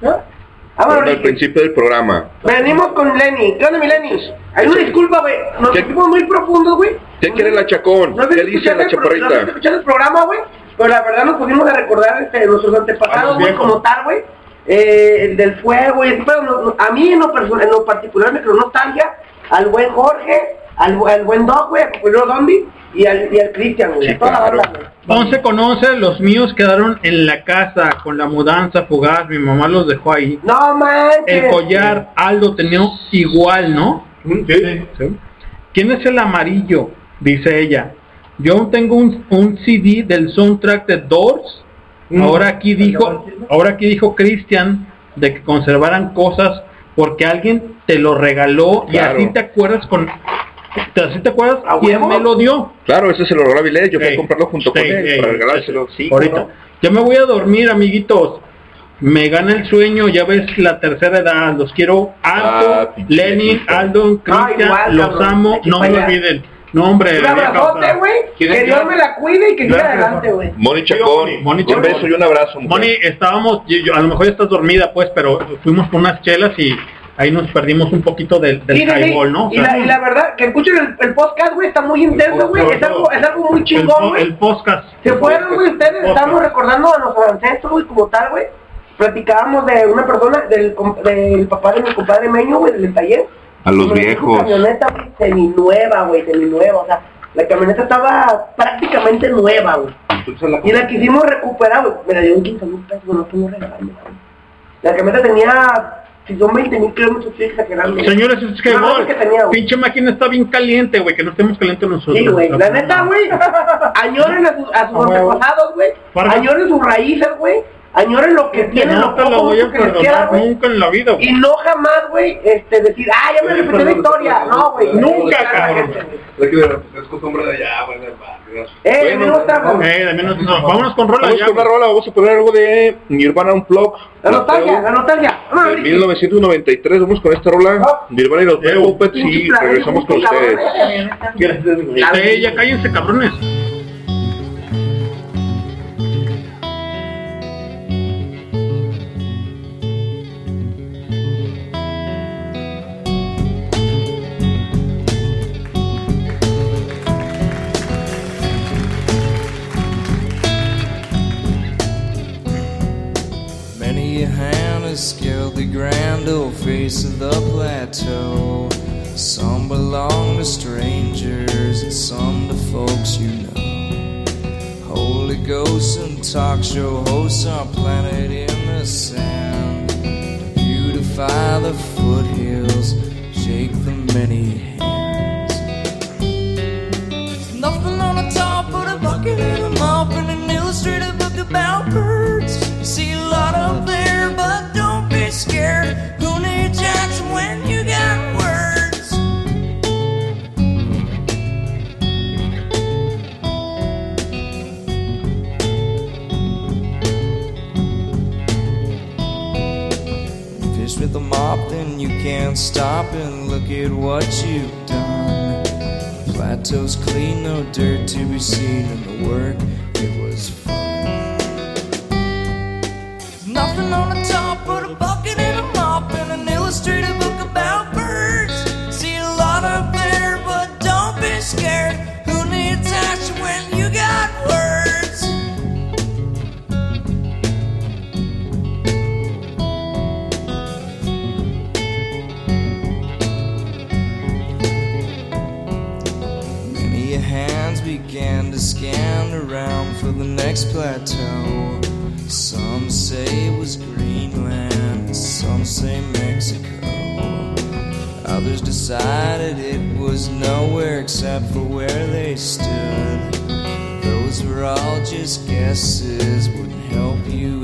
Vámonos, Bueno, al principio del programa. Venimos con Lenny. ¿Qué onda, mi Lenny? Hay una disculpa, güey. Nos pusimos muy profundos, güey. ¿Qué quiere la chacón? No ¿Qué dice la pro- No chaparrita? escuchado el programa, güey. Pero la verdad nos pusimos a recordar este, nuestros antepasados, los güey, como tal, güey. Eh, el del fuego y ese pedo. No- no- a mí en lo, en lo particular me creó nostalgia al buen Jorge, al, al buen Doc, güey, Dondi y al, y al Cristian, güey. a toda la banda, güey. 11 con 11, los míos quedaron en la casa con la mudanza fugaz, mi mamá los dejó ahí. No manches. El collar Aldo tenía igual, ¿no? Sí, ¿Quién es el amarillo? Dice ella. Yo aún tengo un, un CD del soundtrack de Doors. Mm. Ahora aquí dijo, ahora aquí dijo Cristian de que conservaran cosas porque alguien te lo regaló Claro. y así te acuerdas con te- así te acuerdas quién me lo dio. Claro, ese se lo regaló Avilés, yo fui Ey, a comprarlo junto con él ey, para regalárselo. Sí, Ahorita. Ya me voy a dormir, amiguitos. Me gana el sueño, ya ves la tercera edad. Los quiero Aldo, Ah, Lenin. Aldo, Cristian, los cabrón. amo, no me olviden. No, hombre, Un abrazote, güey. ¿quién es Que Dios me la cuide y que siga adelante, güey. Moni Chacón, Moni un Chacón. beso y un abrazo. mujer. Moni, estábamos, yo- yo- a lo mejor ya estás dormida, pues, pero fuimos por unas chelas y ahí nos perdimos un poquito del, del Sí, sí, sí. highball, ¿no? O Y, sea, la, y la verdad, que escuchen el, el podcast, güey, está muy intenso, güey. Es algo, es algo muy el, chingón, güey. el podcast. Se fueron, güey, ustedes, Podcast. estamos recordando a nuestros ancestros, güey, como tal, güey. Platicábamos de una persona, del, del papá de mi compadre Meño, güey, del taller. A los viejos. camioneta, güey, seminueva, güey, seminueva, o sea, la camioneta estaba prácticamente nueva, güey. Y la quisimos recuperar, güey. Me la dio un 15 mil pesos, no tengo regalando, güey. La camioneta tenía, si son 20 mil kilómetros, estoy exagerando. Señores, es que No. Pinche máquina está bien caliente, güey, que no estemos calientes nosotros. Sí, güey. La neta, güey. [LAUGHS] Añoren a sus, a sus huevo. antepasados, güey. Añoren sus raíces, güey. Añoren lo que tienen, no lo te lo voy a mucho que les queda, perdonar güey. nunca en la vida, güey. Y no jamás, güey, este, decir, ah, ya me repetí la historia. No, güey. Nunca, cabrón. Es costumbre de allá, güey. Eh, de estamos. Eh, de no- no, vámonos con rola Vamos ya, con una rola, vamos a poner algo de Nirvana Unplugged. La nostalgia, la nostalgia. De 1993, vamos con esta rola. Nirvana y los Red Puppets y regresamos con ustedes. Eh, ya cállense, cabrones. Scaled the grand old face of the plateau. Some belong to strangers and some to folks you know. Holy ghosts and talk show hosts are planted in the sand. Beautify the foothills, shake the many hands. Nothing on the top of the bucket and a mop and an illustrated book about scared. Who needs Jackson when you got words? Fish with a mop, then you can't stop and look at what you've done. Plateau's clean, no dirt to be seen in the work. It was fun. There's nothing on the top about birds. See a lot up there, but don't be scared. Who needs action when you got words? Many hands began to scan around for the next plateau. Some say it was Greenland, some say Mexico. Others decided it was nowhere except for where they stood. Those were all just guesses, wouldn't help you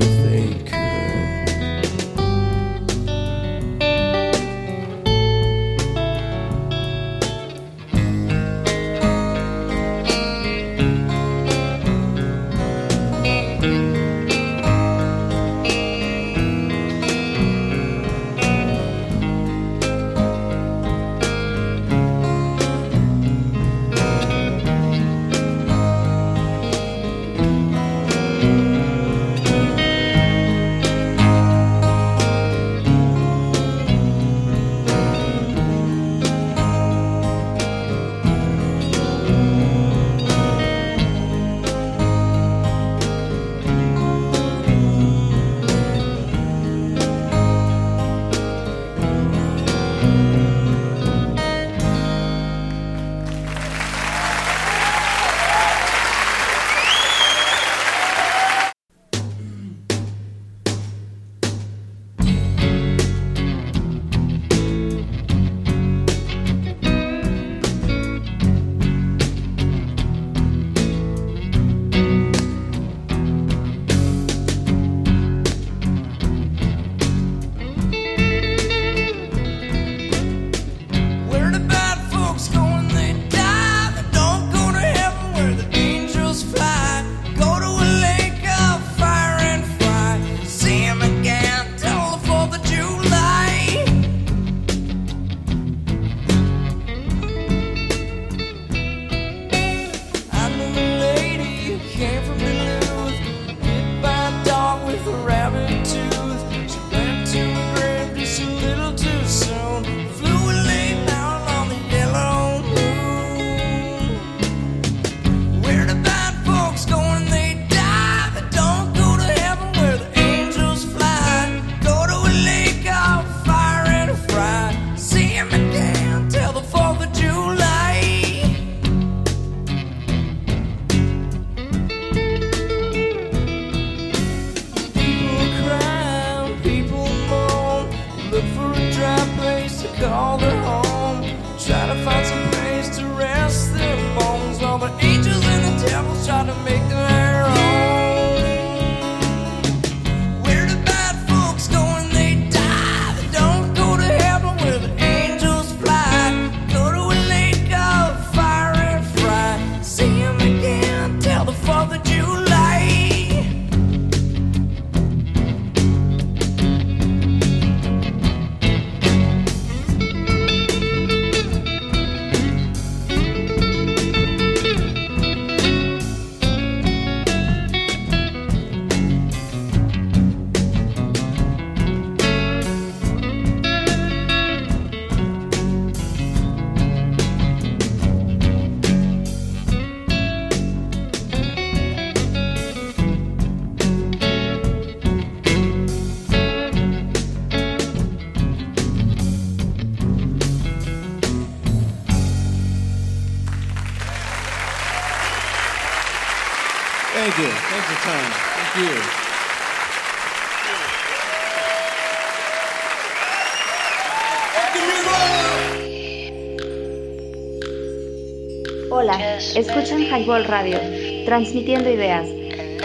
Hola, escuchan Highball Radio, transmitiendo ideas.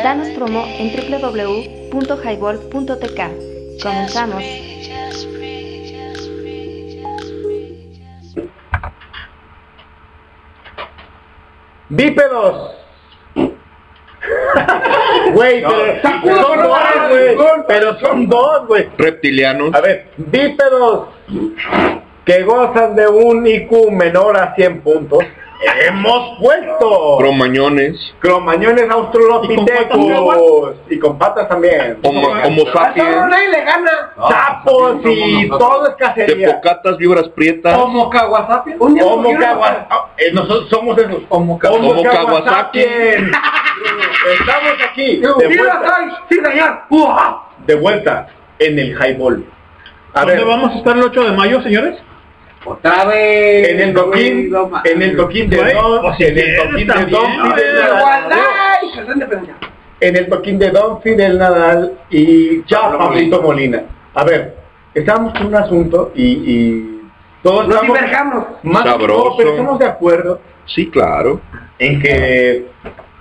Danos promo en www.highball.tk. Comenzamos. ¡Bípedos! Güey, pero son dos, güey. Pero son dos, güey. Reptilianos. A ver, bípedos que gozan de un IQ menor a 100 puntos. Hemos puesto Cromañones. cromañones australopithecus y con patas también. Homo, homo sapiens. le gana. Sapos y todo es cacería. Tepocatas, víboras prietas. Homo Kawasaki. Un día Homo me quiero- Kawa- ah, eh, Nosotros somos esos. Homo, Homo Kawasaki. Estamos aquí. De vuelta. Sí, señor. De vuelta en el highball. A ¿Dónde ver, vamos a estar el 8 de mayo, señores? Otra vez. en el toquín, en el toquín de Don, pues en el toquín de Don en el toquín de Don Fidel Nadal y ya Pablito Molina. A ver, estábamos con un asunto y, y todos Nos estamos diverjamos. más Sabroso. no, pero estamos de acuerdo Sí, claro. en que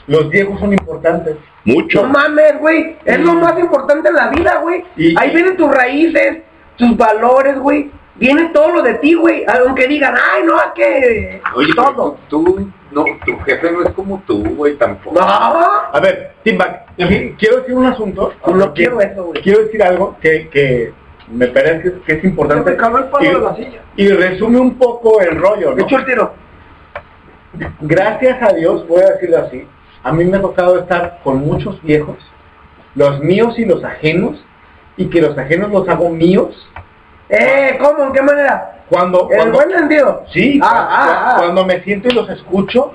los viejos son importantes. Mucho. No mames, güey. Es lo más importante en la vida, güey. Y- Ahí vienen tus raíces, tus valores, güey. Viene todo lo de ti, güey. Aunque digan, ay, no, es que... Oye, todo. tú, no, tu jefe no es como tú, güey, tampoco. No. A ver, Timback, qui- quiero decir un asunto. No quiero eso, güey. Quiero decir algo que, que me parece que, es importante. Se me acabó el palo y, de la silla. y resume un poco el rollo, ¿no? echó el tiro. Gracias a Dios, voy a decirlo así, a mí me ha tocado estar con muchos viejos, los míos y los ajenos, y que los ajenos los hago míos. Eh, ¿cómo? ¿En qué manera? Cuando, ¿En cuando- buen sentido? Sí, Ah, cu- ah, ah. cuando me siento y los escucho,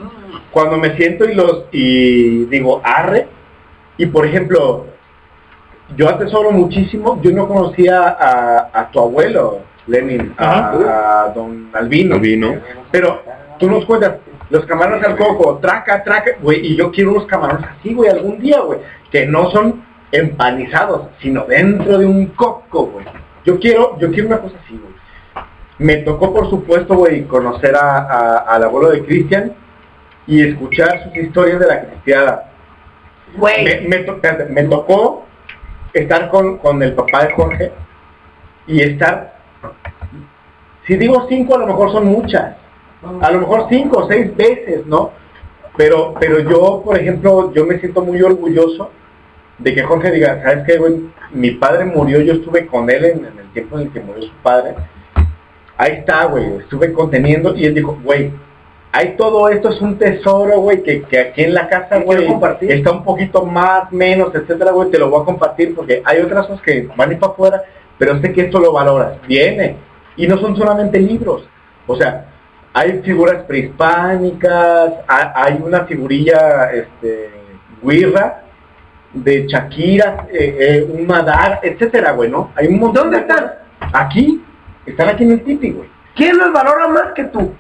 cuando me siento y los y digo arre, y por ejemplo, yo atesoro muchísimo, yo no conocía a, a tu abuelo, Lenin, a, a don Albino, Albino. pero tú nos cuentas, los camarones al coco, traca, traca, güey, y yo quiero unos camarones así, güey, algún día, güey, que no son empanizados, sino dentro de un coco, güey. Yo quiero, yo quiero una cosa así, güey. Me tocó, por supuesto, güey, conocer a, a- al abuelo de Cristian y escuchar sus historias de la cristiada. Me, me to- espérate, me tocó estar con, con el papá de Jorge y estar, si digo cinco, a lo mejor son muchas. A lo mejor cinco o seis veces, ¿no? Pero, pero yo, por ejemplo, yo me siento muy orgulloso de que Jorge diga, ¿sabes qué, güey? Mi padre murió, yo estuve con él en, en el tiempo en el que murió su padre. Ahí está, güey, estuve conteniendo y él dijo, güey, hay todo esto, es un tesoro, güey, que, que aquí en la casa, güey, está un poquito más, menos, etcétera, güey, te lo voy a compartir porque hay otras cosas que van a ir para afuera, pero sé que esto lo valoras. Viene. Y no son solamente libros. O sea, hay figuras prehispánicas, ha- hay una figurilla, este, guirra, de Shakira, eh, eh, un Madar, etcétera, güey, ¿no? Hay un montón ¿Dónde de están? Aquí, están aquí en el tipi, güey. ¿Quién los valora más que tú?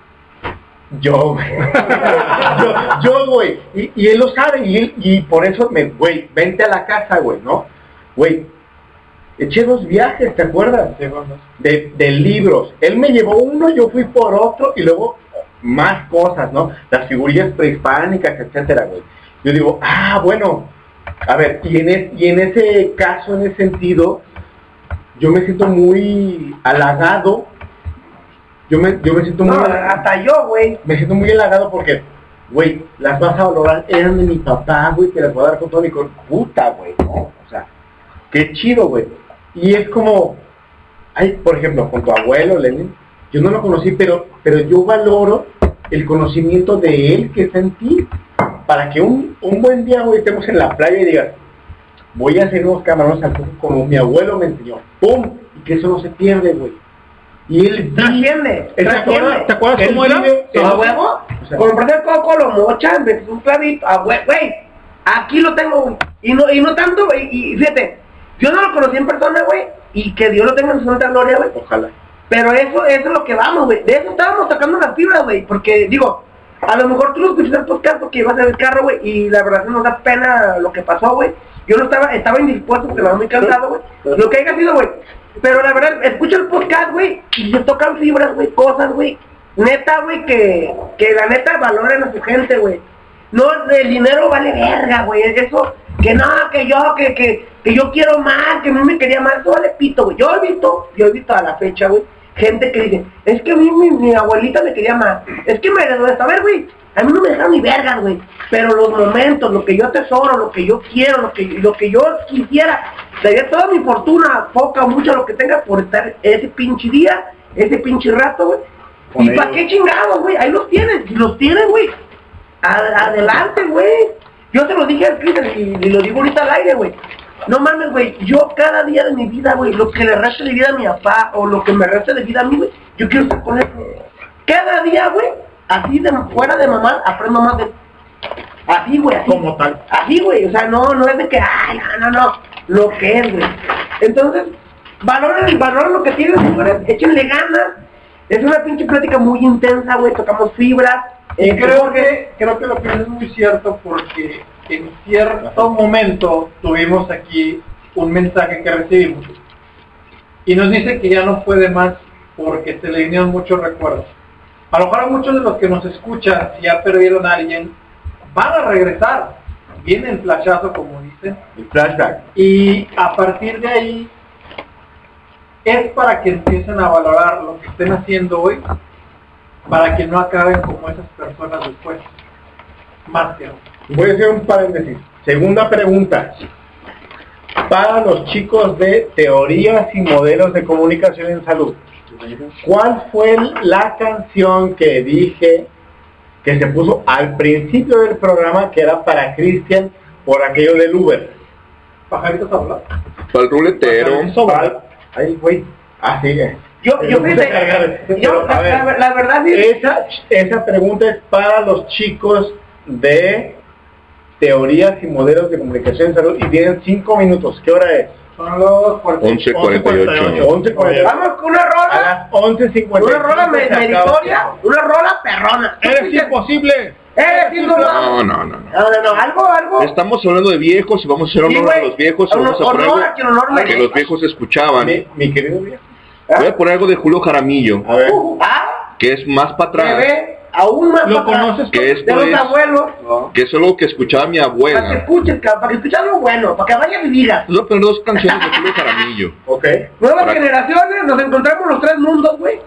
Yo, güey. [LAUGHS] yo, yo, güey. Y, y él lo sabe, y, él- y por eso me, güey, vente a la casa, güey, ¿no? Güey, eché dos viajes, ¿te acuerdas? De, de libros. Él me llevó uno, yo fui por otro, y luego más cosas, ¿no? Las figurillas prehispánicas, etcétera, güey. Yo digo, ah, bueno, a ver, y en, es- y en ese caso, en ese sentido, yo me siento muy halagado. Yo me, yo me siento muy No, halagado hasta yo, güey. me siento muy halagado porque, güey, las vas a valorar, eran de mi papá, güey, te las voy a dar con todo mi cor- puta, güey, ¿no? O sea, qué chido, güey. Y es como, ay, por ejemplo, con tu abuelo, Lenin, yo no lo conocí, pero, pero yo valoro el conocimiento de él que está en ti, para que un, un buen día, güey, estemos en la playa y digas, voy a hacer unos camarones al coco como mi abuelo me enseñó, ¡pum! Y que eso no se pierde, güey. Y él Trasciende, ¿Te acuerdas. ¿te acuerdas cómo era? ¿A huevo? O sea- Compré el coco, lo mochan, metes un clavito, a hue- güey. Aquí lo tengo, güey. Y no, y no tanto, güey. Y fíjate, yo no lo conocí en persona, güey. Y que Dios lo tenga en su santa gloria, güey. Ojalá. Pero eso, eso es lo que vamos, güey. De eso estábamos sacando las fibras, güey. Porque, digo, a lo mejor tú lo escuchaste en podcast porque ibas en el carro, güey. Y la verdad nos da pena lo que pasó, güey. Yo no estaba, estaba indispuesto porque estaba muy cansado, güey. Lo que haya sido, güey. Pero la verdad, escucho el podcast, güey. Y se tocan fibras, güey, cosas, güey. Neta, güey, que, que la neta valoren a su gente, güey. No, el dinero vale verga, güey. Eso, que no, que yo, que, que, que yo quiero más, que mí me quería más, eso vale pito, güey. Yo he visto, yo he visto a la fecha, güey, gente que dice, es que a mí mi, mi abuelita me quería más. Es que me heredó esto. A ver, güey, a mí no me dejaron ni vergas, güey. Pero los momentos, lo que yo atesoro, lo que yo quiero, lo que, lo que yo quisiera, daría toda mi fortuna, poca mucha, lo que tenga, por estar ese pinche día, ese pinche rato, güey. ¿Y para qué chingados, güey? Ahí los tienen, si los tienen, güey. Adelante, güey. Yo se lo dije al Cristian y, y lo digo ahorita al aire, güey. No mames, güey. Yo cada día de mi vida, güey, lo que le reste de vida a mi papá o lo que me reste de vida a mí, güey, yo quiero estar con él. Cada día, güey, así de fuera de mamá, aprendo más de. Así, güey, así. Como tal. Así, güey. O sea, no, no es de que, ay, no, no, no. Lo que es, güey. Entonces, valoren, valoren lo que tienen, señores. Échenle ganas. Es una pinche plática muy intensa, güey. Tocamos fibras. Y Eh, creo que, creo que lo que es muy cierto porque en cierto momento tuvimos aquí un mensaje que recibimos y nos dice que ya no puede más porque se le vinieron muchos recuerdos. A lo mejor a muchos de los que nos escuchan, si ya perdieron a alguien, van a regresar. Viene el flashazo, como dicen. El flashback. Y a partir de ahí es para que empiecen a valorar lo que estén haciendo hoy, para que no acaben como esas personas después. Más que no. Voy a hacer un paréntesis. Segunda pregunta. Para los chicos de teorías y modelos de comunicación en salud, ¿cuál fue la canción que dije que se puso al principio del programa que era para Cristian por aquello del Uber? Pajaritos hablar. Para el ruletero. Ay, güey. Ah, sí. Yo, yo Me pensé, puse a cargar. yo, la, ver, la- la verdad sí, esa, esa pregunta es para los chicos de teorías y modelos de comunicación en salud y tienen cinco minutos. ¿Qué hora es? Son los 11.48. 11.48. vamos con una A rola, las 11.55 una rola meritoria, una rola perrona. ¡Eres imposible! ¡Eres imposible! No, no, no, no. No, algo, algo. Estamos hablando de viejos y vamos a hacer Sí, honor a los viejos vamos a poner honor algo que los viejos escuchaban. Mi, mi querido viejo. Voy a poner algo de Julio Jaramillo, A ver. Ah, que es más para atrás. Aún más ¿Lo para conoces? Que de esto los es, abuelos, que eso es algo que escuchaba mi para que abuela. cabrón, para que escuchen algo bueno, para que y digan. Les voy a poner dos canciones de Julio Jaramillo. Ok. Nuevas Para- generaciones, nos encontramos los tres mundos, güey.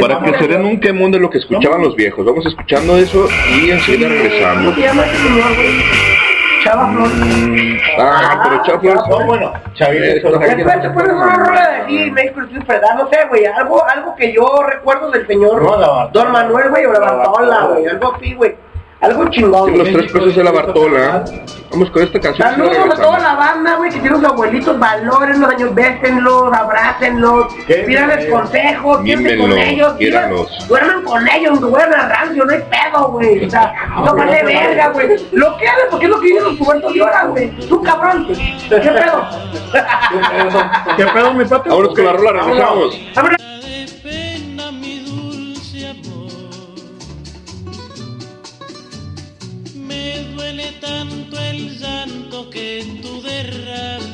Para que se den un quemón de lo que escuchaban los viejos. Vamos escuchando eso y enseguida regresamos. ¿Cómo se llama ese señor, güey? Chava Flor. Mm, ah, pero Chafla No, bueno, Chavito. Después te pones una rola de aquí, México, Fredar, no sé, güey, algo, algo que yo recuerdo del señor. Don Manuel, güey, o la Bartola. güey, algo así, güey. Algo chingón, los tres pesos de la Bartola. Vamos con esta canción. Saludos a toda la banda, güey, que tiene sus abuelitos, valórenlos, años, bésenlos, abrácenlos, pídanles consejos, piensen con ellos, quiéranlos. duerman con ellos, que vayan a rancio, no hay pedo, güey, o sea, [LAUGHS] no vale verga, güey, lo que hagan, porque es lo que dicen los pubertos de ahora, güey, tú cabrón, ¿qué pedo? ¿Qué pedo, mi pato? Vámonos con la rola, regresamos. Llanto que tú derramas,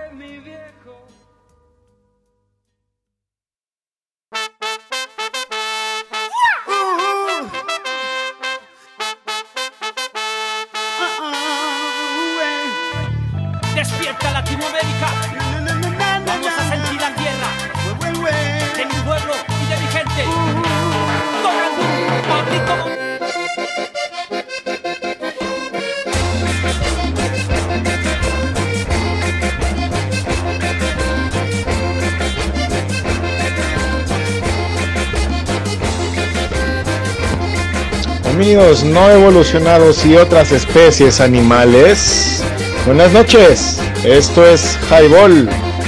Amigos no evolucionados y otras especies animales. Buenas noches, esto es Highball.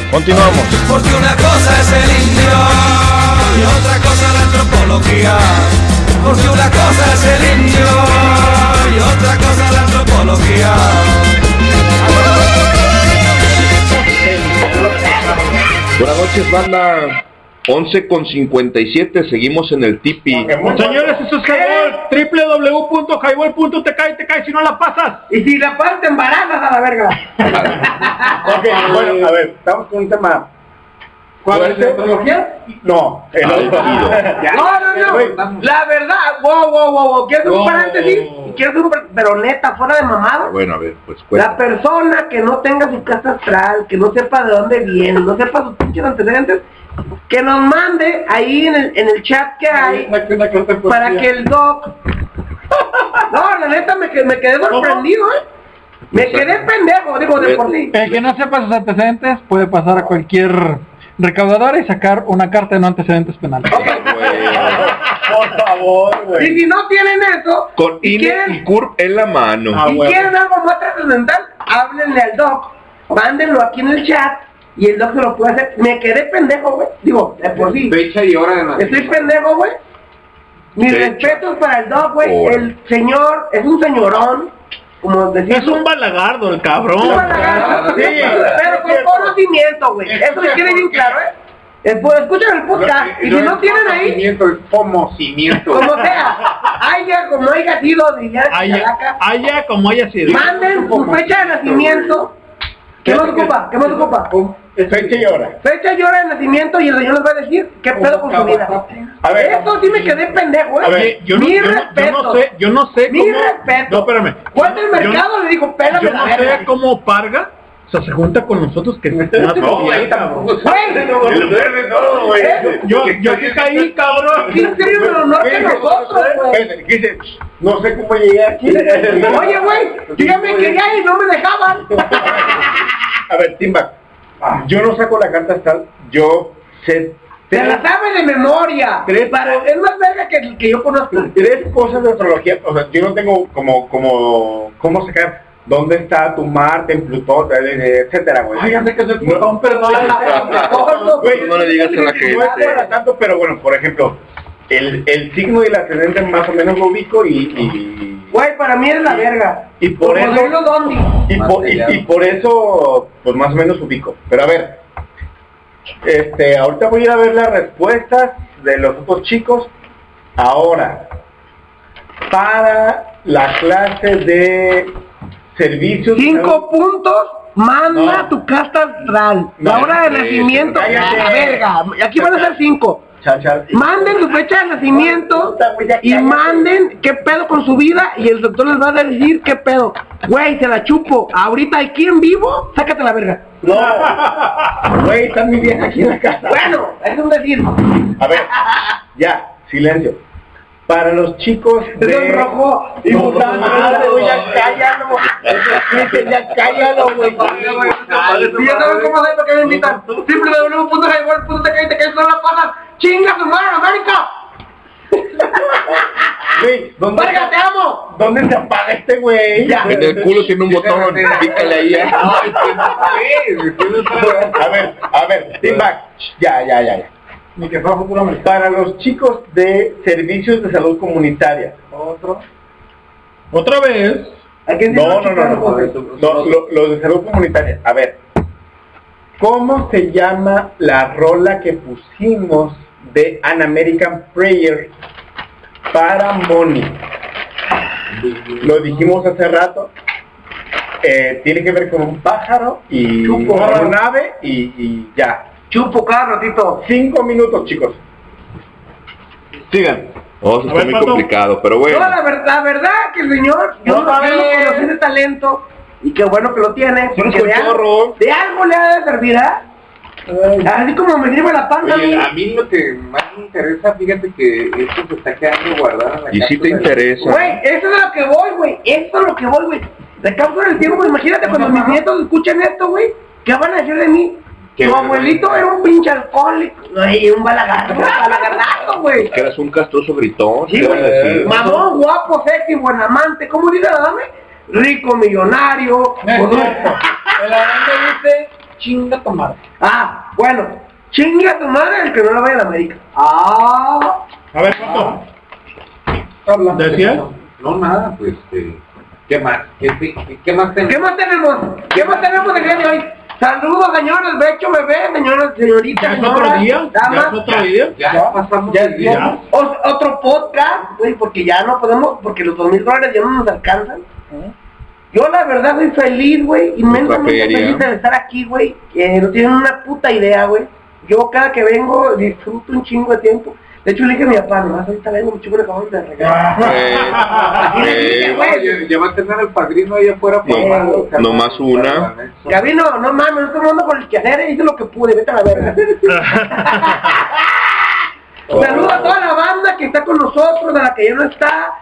Continuamos. Porque una cosa es el indio y otra cosa la antropología. Porque una cosa es el indio y otra cosa la antropología. Buenas noches, banda. 11 con 57, seguimos en el tipi. Señores, Highball, www.highball.tk y te cae si no la pasas. Y si la pasas te embarazas a la verga. [LAUGHS] Ok, bueno, a ver, estamos con un tema. ¿Cuál es la antropología? No, el otro. No, no, no. La verdad, wow, wow, wow, wow. ¿Quieres hacer un paréntesis? ¿Quieres hacer un par- Pero neta, fuera de mamada. Bueno, a ver, pues La persona que no tenga su casa astral, que no sepa de dónde viene, no sepa sus pinches antecedentes, que nos mande ahí en el, en el chat que hay para que el doc... No, la neta me, me quedé sorprendido, ¿eh? Me quedé pendejo, digo, de por sí. El que no sepa sus antecedentes puede pasar a cualquier recaudadora y sacar una carta de no antecedentes penales. Por favor, güey. Y si no tienen eso, Con y INE quieren, y CURP en la mano. y quieren algo más trascendental, háblenle al doc, mándenlo aquí en el chat y el doc se lo puede hacer. Me quedé pendejo, güey. Digo, de por sí. Fecha y hora de nacimiento. Estoy pendejo, güey. Mis Fecha. respetos para el doc, güey. El señor es un señorón, como decía. Es un balagardo el cabrón. Un balagardo, sí, pero con conocimiento, güey. Eso le quede bien claro, ¿eh? Pues, Escuchen el podcast y si no tienen ahí, Conocimiento, es pomocimiento. como sea, haya como haya sido, diría Haya, haya como haya sido. manden su fecha de nacimiento. ¿Qué más ocupa? ¿Qué más ocupa? Fecha y hora. Fecha y hora de nacimiento y el señor les va a decir qué pedo con su vida. A ver. Eso sí me quedé pendejo, ¿eh? Oye, yo no, Mi yo, no, yo respeto. no sé, yo no sé Mi cómo. respeto. No, espérame. Cuando el Yo no- mercado le dijo, pélame Yo la no verga. sé cómo Parga, o sea, se junta con nosotros que [LAUGHS] no, No, güey, tampoco. ¿Eh? Yo, yo sí caí, cabrón. ¿Quién sería un honor que nosotros. No sé cómo llegué aquí. Oye, güey, yo ya me quería y no me dejaban. [LAUGHS] A ver, Timba, yo no saco la carta astral, yo sé Se la sabe de memoria. Tres- Para- es más verga que, que yo conozco. tres cosas de astrología, o sea, yo no tengo como, como, cómo sacar dónde está tu Marte, en Plutón, etcétera, güey. Ay, ya sé que soy No- perdón. [LAUGHS] Le digas a la No es gente. para tanto, pero bueno, por ejemplo, el, el signo y el ascendente más o menos lo ubico y, y, Güey, para mí es la verga. y por Como eso Dondi. y por, y, y por eso pues más o menos ubico. Pero a ver, este, ahorita voy a ir a ver las respuestas de los otros chicos. Ahora, para la clase de servicios Cinco puntos, manda No. tu carta astral. No, la hora de nacimiento, cállate. la verga. Aquí van a ser cinco. Manden su fecha de nacimiento y manden qué pedo con su vida y el doctor les va a decir qué pedo. Güey, se la chupo. Ahorita aquí en vivo, sácate la verga. No, güey, está mi vieja aquí en la casa. Bueno, es un decir. A ver, ya, silencio. Para los chicos de el rojo y No, mutante, no, güey, ya no, cállalo. Dice, ya cállalo, güey. Y ya saben cómo hacer para que me invitan. www.highball.tk y te caes con la patas. ¡Chinga tu madre, América! Güey, ¿dónde, ¡Verga, te amo! ¿dónde se apaga este güey? En el culo tiene un botón, pícale ahí. ¿eh? A ver, a ver, team back. Ya, ya, ya, ya. Futuro americano. Para los chicos de servicios de salud comunitaria. Otro. Otra vez. No, no, no, no. No, lo- los de salud comunitaria. A ver, ¿cómo se llama la rola que pusimos de An American Prayer para Moni? Lo dijimos hace rato. Eh, tiene que ver con un pájaro y Chupo. una nave y, y ya. Chupo cada ratito. Cinco minutos, chicos. Sigan. Oh, eso A está ver, muy Pato. complicado, pero bueno. No, la verdad, la verdad que el señor, yo No, no, a yo no ver. conocí ese talento y qué bueno que lo tiene. Porque de, algo, de algo le ha de servir, ¿ah? Así como me grima la panza a mí. Oye, a mí lo que más me interesa, fíjate que esto se está quedando guardado en la Y si te interesa. Güey, eso es a lo que voy, güey. Eso es a lo que voy, güey. De cápsula del tiempo, imagínate cuando mis nietos escuchen esto, güey. ¿Qué van a decir de mí? Tu abuelito era un pinche alcohólico. Un balagardo, un [LAUGHS] balagardazo, güey. Que eras un castroso gritón. Sí, ¿qué van a güey. decir? Mamón, guapo, sexy, buen amante. ¿Cómo dice la dame? Rico, millonario. No es con un- cierto. El aranda dice, chinga tu madre. Ah, bueno. Chingue a tu madre el que no la vaya a la América. Ah. A ver, Pato. ¿Decías? No, nada, pues, eh, ¿qué más? ¿Qué, qué, qué más tenemos? ¿Qué más tenemos? ¿Qué más tenemos el de hoy? Saludos, señores, becho, bebé, señoras, señoritas, ¿Ya es otro día? ¿Ya es otro día? Ya pasamos Ya, día. ya. O- otro podcast, güey, porque ya no podemos, porque los dos mil dólares ya no nos alcanzan. Yo la verdad soy feliz, güey, inmensamente feliz de estar aquí, güey. que no tienen una puta idea, güey. Yo cada que vengo disfruto un chingo de tiempo. De hecho le dije a mi papá, nomás ahorita vengo, mi chico le acabamos de regalar. Eh, eh, Oye, ya va a tener el padrino ahí afuera No, carnal, nomás una. Gabino, no mames, no estoy hablando con el quehacer, hice lo que pude, vete a la verga. [LAUGHS] Saludos a toda la banda que está con nosotros, a la que ya no está.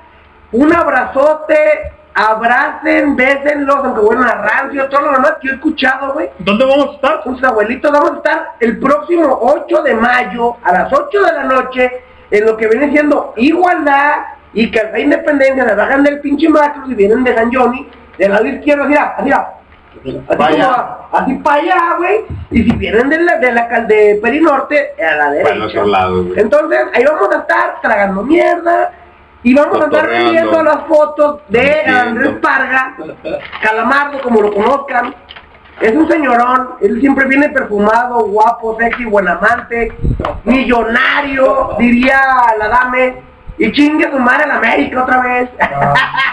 Un abrazote, abracen, bésenlos, aunque bueno a rancio, todo lo demás que yo he escuchado, güey. ¿Dónde vamos a estar? Con sus abuelitos, vamos a estar el próximo 8 de mayo a las 8 de la noche en lo que viene siendo igualdad y la independencia le bajan del pinche macro y vienen de San Johnny, del lado izquierdo, así, así, así, así para allá, güey, y si vienen de la, de la de Perinorte, a la derecha. Para el otro lado, güey. Entonces, ahí vamos a estar tragando mierda y vamos a estar viendo las fotos de. Andrés Parga, Calamardo, como lo conozcan. Es un señorón, él siempre viene perfumado, guapo, sexy, buen amante, millonario, diría la dame. Y chingue su madre en América otra vez. [LAUGHS]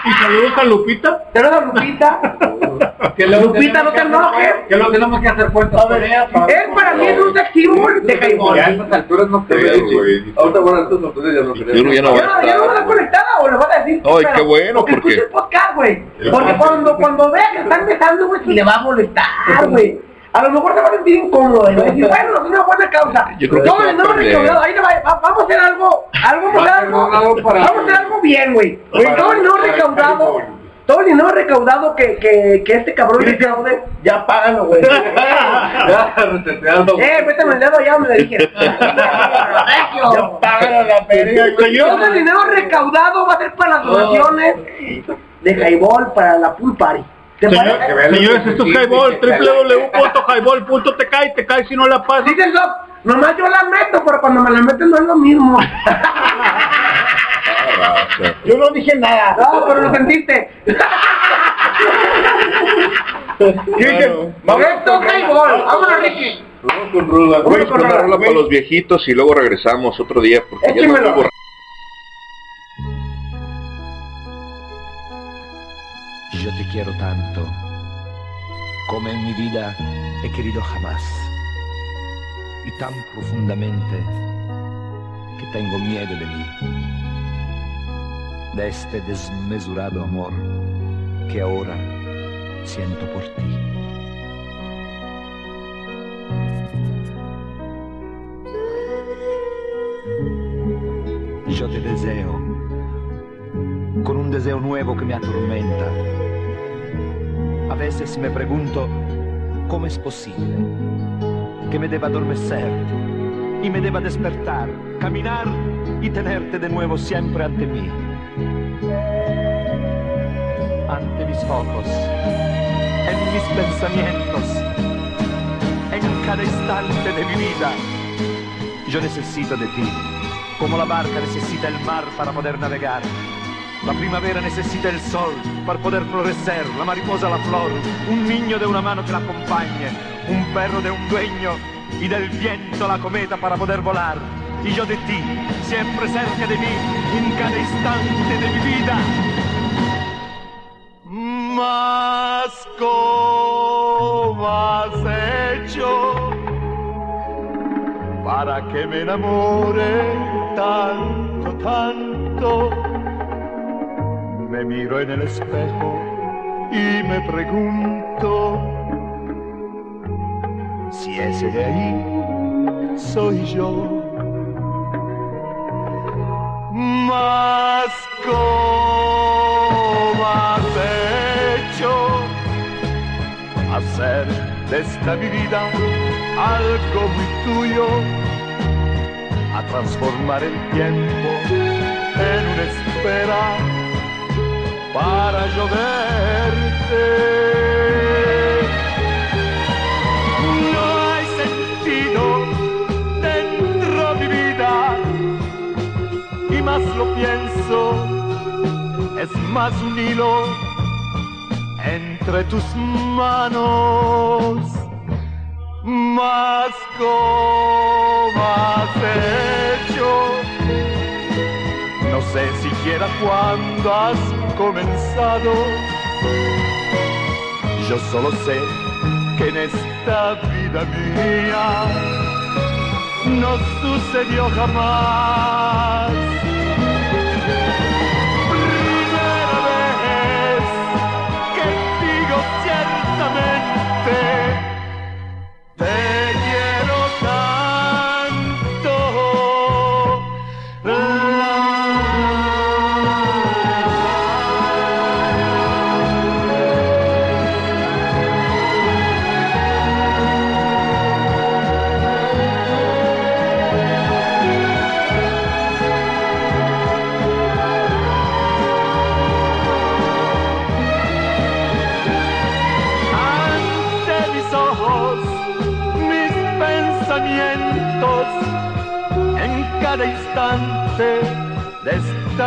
Y saludos a Lupita. Saludos a Lupita. Que lo Lupita, no te enojes. Que lo tenemos que hacer cuentas. Él para mí es un sex symbol de. Ya a estas alturas no creo, güey. Ahorita, bueno, estas alturas ya no creo. Yo no- ya no voy a ¿Ya no, no a conectada o le vas a decir? Ay, pero- qué bueno, porque porque- escucha el podcast, güey. Porque cuando, cuando vea que están dejando, güey, si le va a molestar, güey. A lo mejor se va a sentir incómodo y va a decir, bueno, es una buena causa. Yo creo que perder. recaudado, ahí le va, va- vamos a hacer algo, algo, vamos a hacer algo, vamos a hacer algo bien, güey. El dinero recaudado, todo el dinero recaudado que, que, que este cabrón recaude, ya págalo, güey. [LAUGHS] Ya, reseteando. Eh, métame el dedo ya, me lo dije. [LAUGHS] Ya págalo la verga, güey. Todo el dinero recaudado va a ser para las donaciones de Jaibol para la pool party. Señores, esto es Highball, www.highball.tk y te cae si no la pasas. Dice el Doc, nomás yo la meto, pero cuando me la meten no es lo mismo. [LAUGHS] Yo no dije nada. No, pero lo sentiste. Dije, vamos es Highball, vámonos Ricky. Vamos con Ruda. Vamos con una rola para los viejitos y luego regresamos otro día porque ya no hubo Yo te quiero tanto, como en mi vida he querido jamás, y tan profundamente que tengo miedo de mí, de este desmesurado amor que ahora siento por ti. Yo te deseo, con un deseo nuevo que me atormenta. A veces me pregunto cómo es posible que me deba adormecer y me deba despertar, caminar y tenerte de nuevo siempre ante mí. Ante mis ojos, en mis pensamientos, en cada instante de mi vida. Yo necesito de ti, como la barca necesita el mar para poder navegar. La primavera necesita el sol para poder florecer, la mariposa la flor, un niño de una mano que la acompañe, un perro de un dueño y del viento la cometa para poder volar. Y yo de ti, siempre cerca de mí, en cada instante de mi vida. Mas ¿cómo has hecho para que me enamore tanto, tanto? Me miro en el espejo y me pregunto si ese de ahí soy yo. Mas ¿cómo has hecho hacer de esta vida algo muy tuyo? A transformar el tiempo en una espera para yo lo pienso, es más un hilo entre tus manos, más como has hecho. No sé siquiera cuándo has comenzado. Yo solo sé que en esta vida mía no sucedió jamás. Te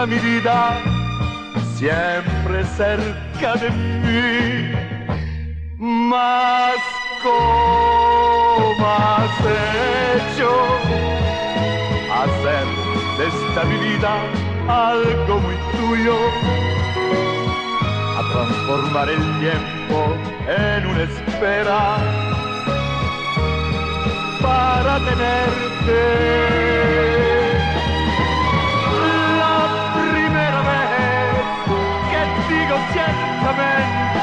mi vida, siempre cerca de mí. Más como has hecho hacer de esta mi vida algo muy tuyo, a transformar el tiempo en una espera para tenerte. la mente.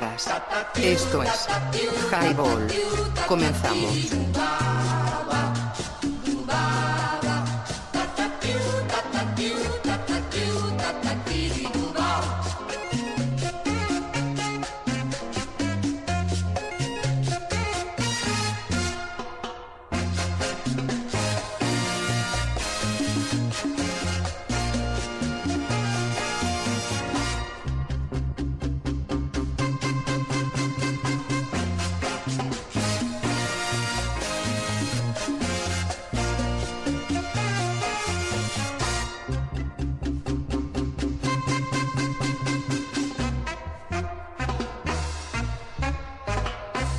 esto es Highball. Comenzamos.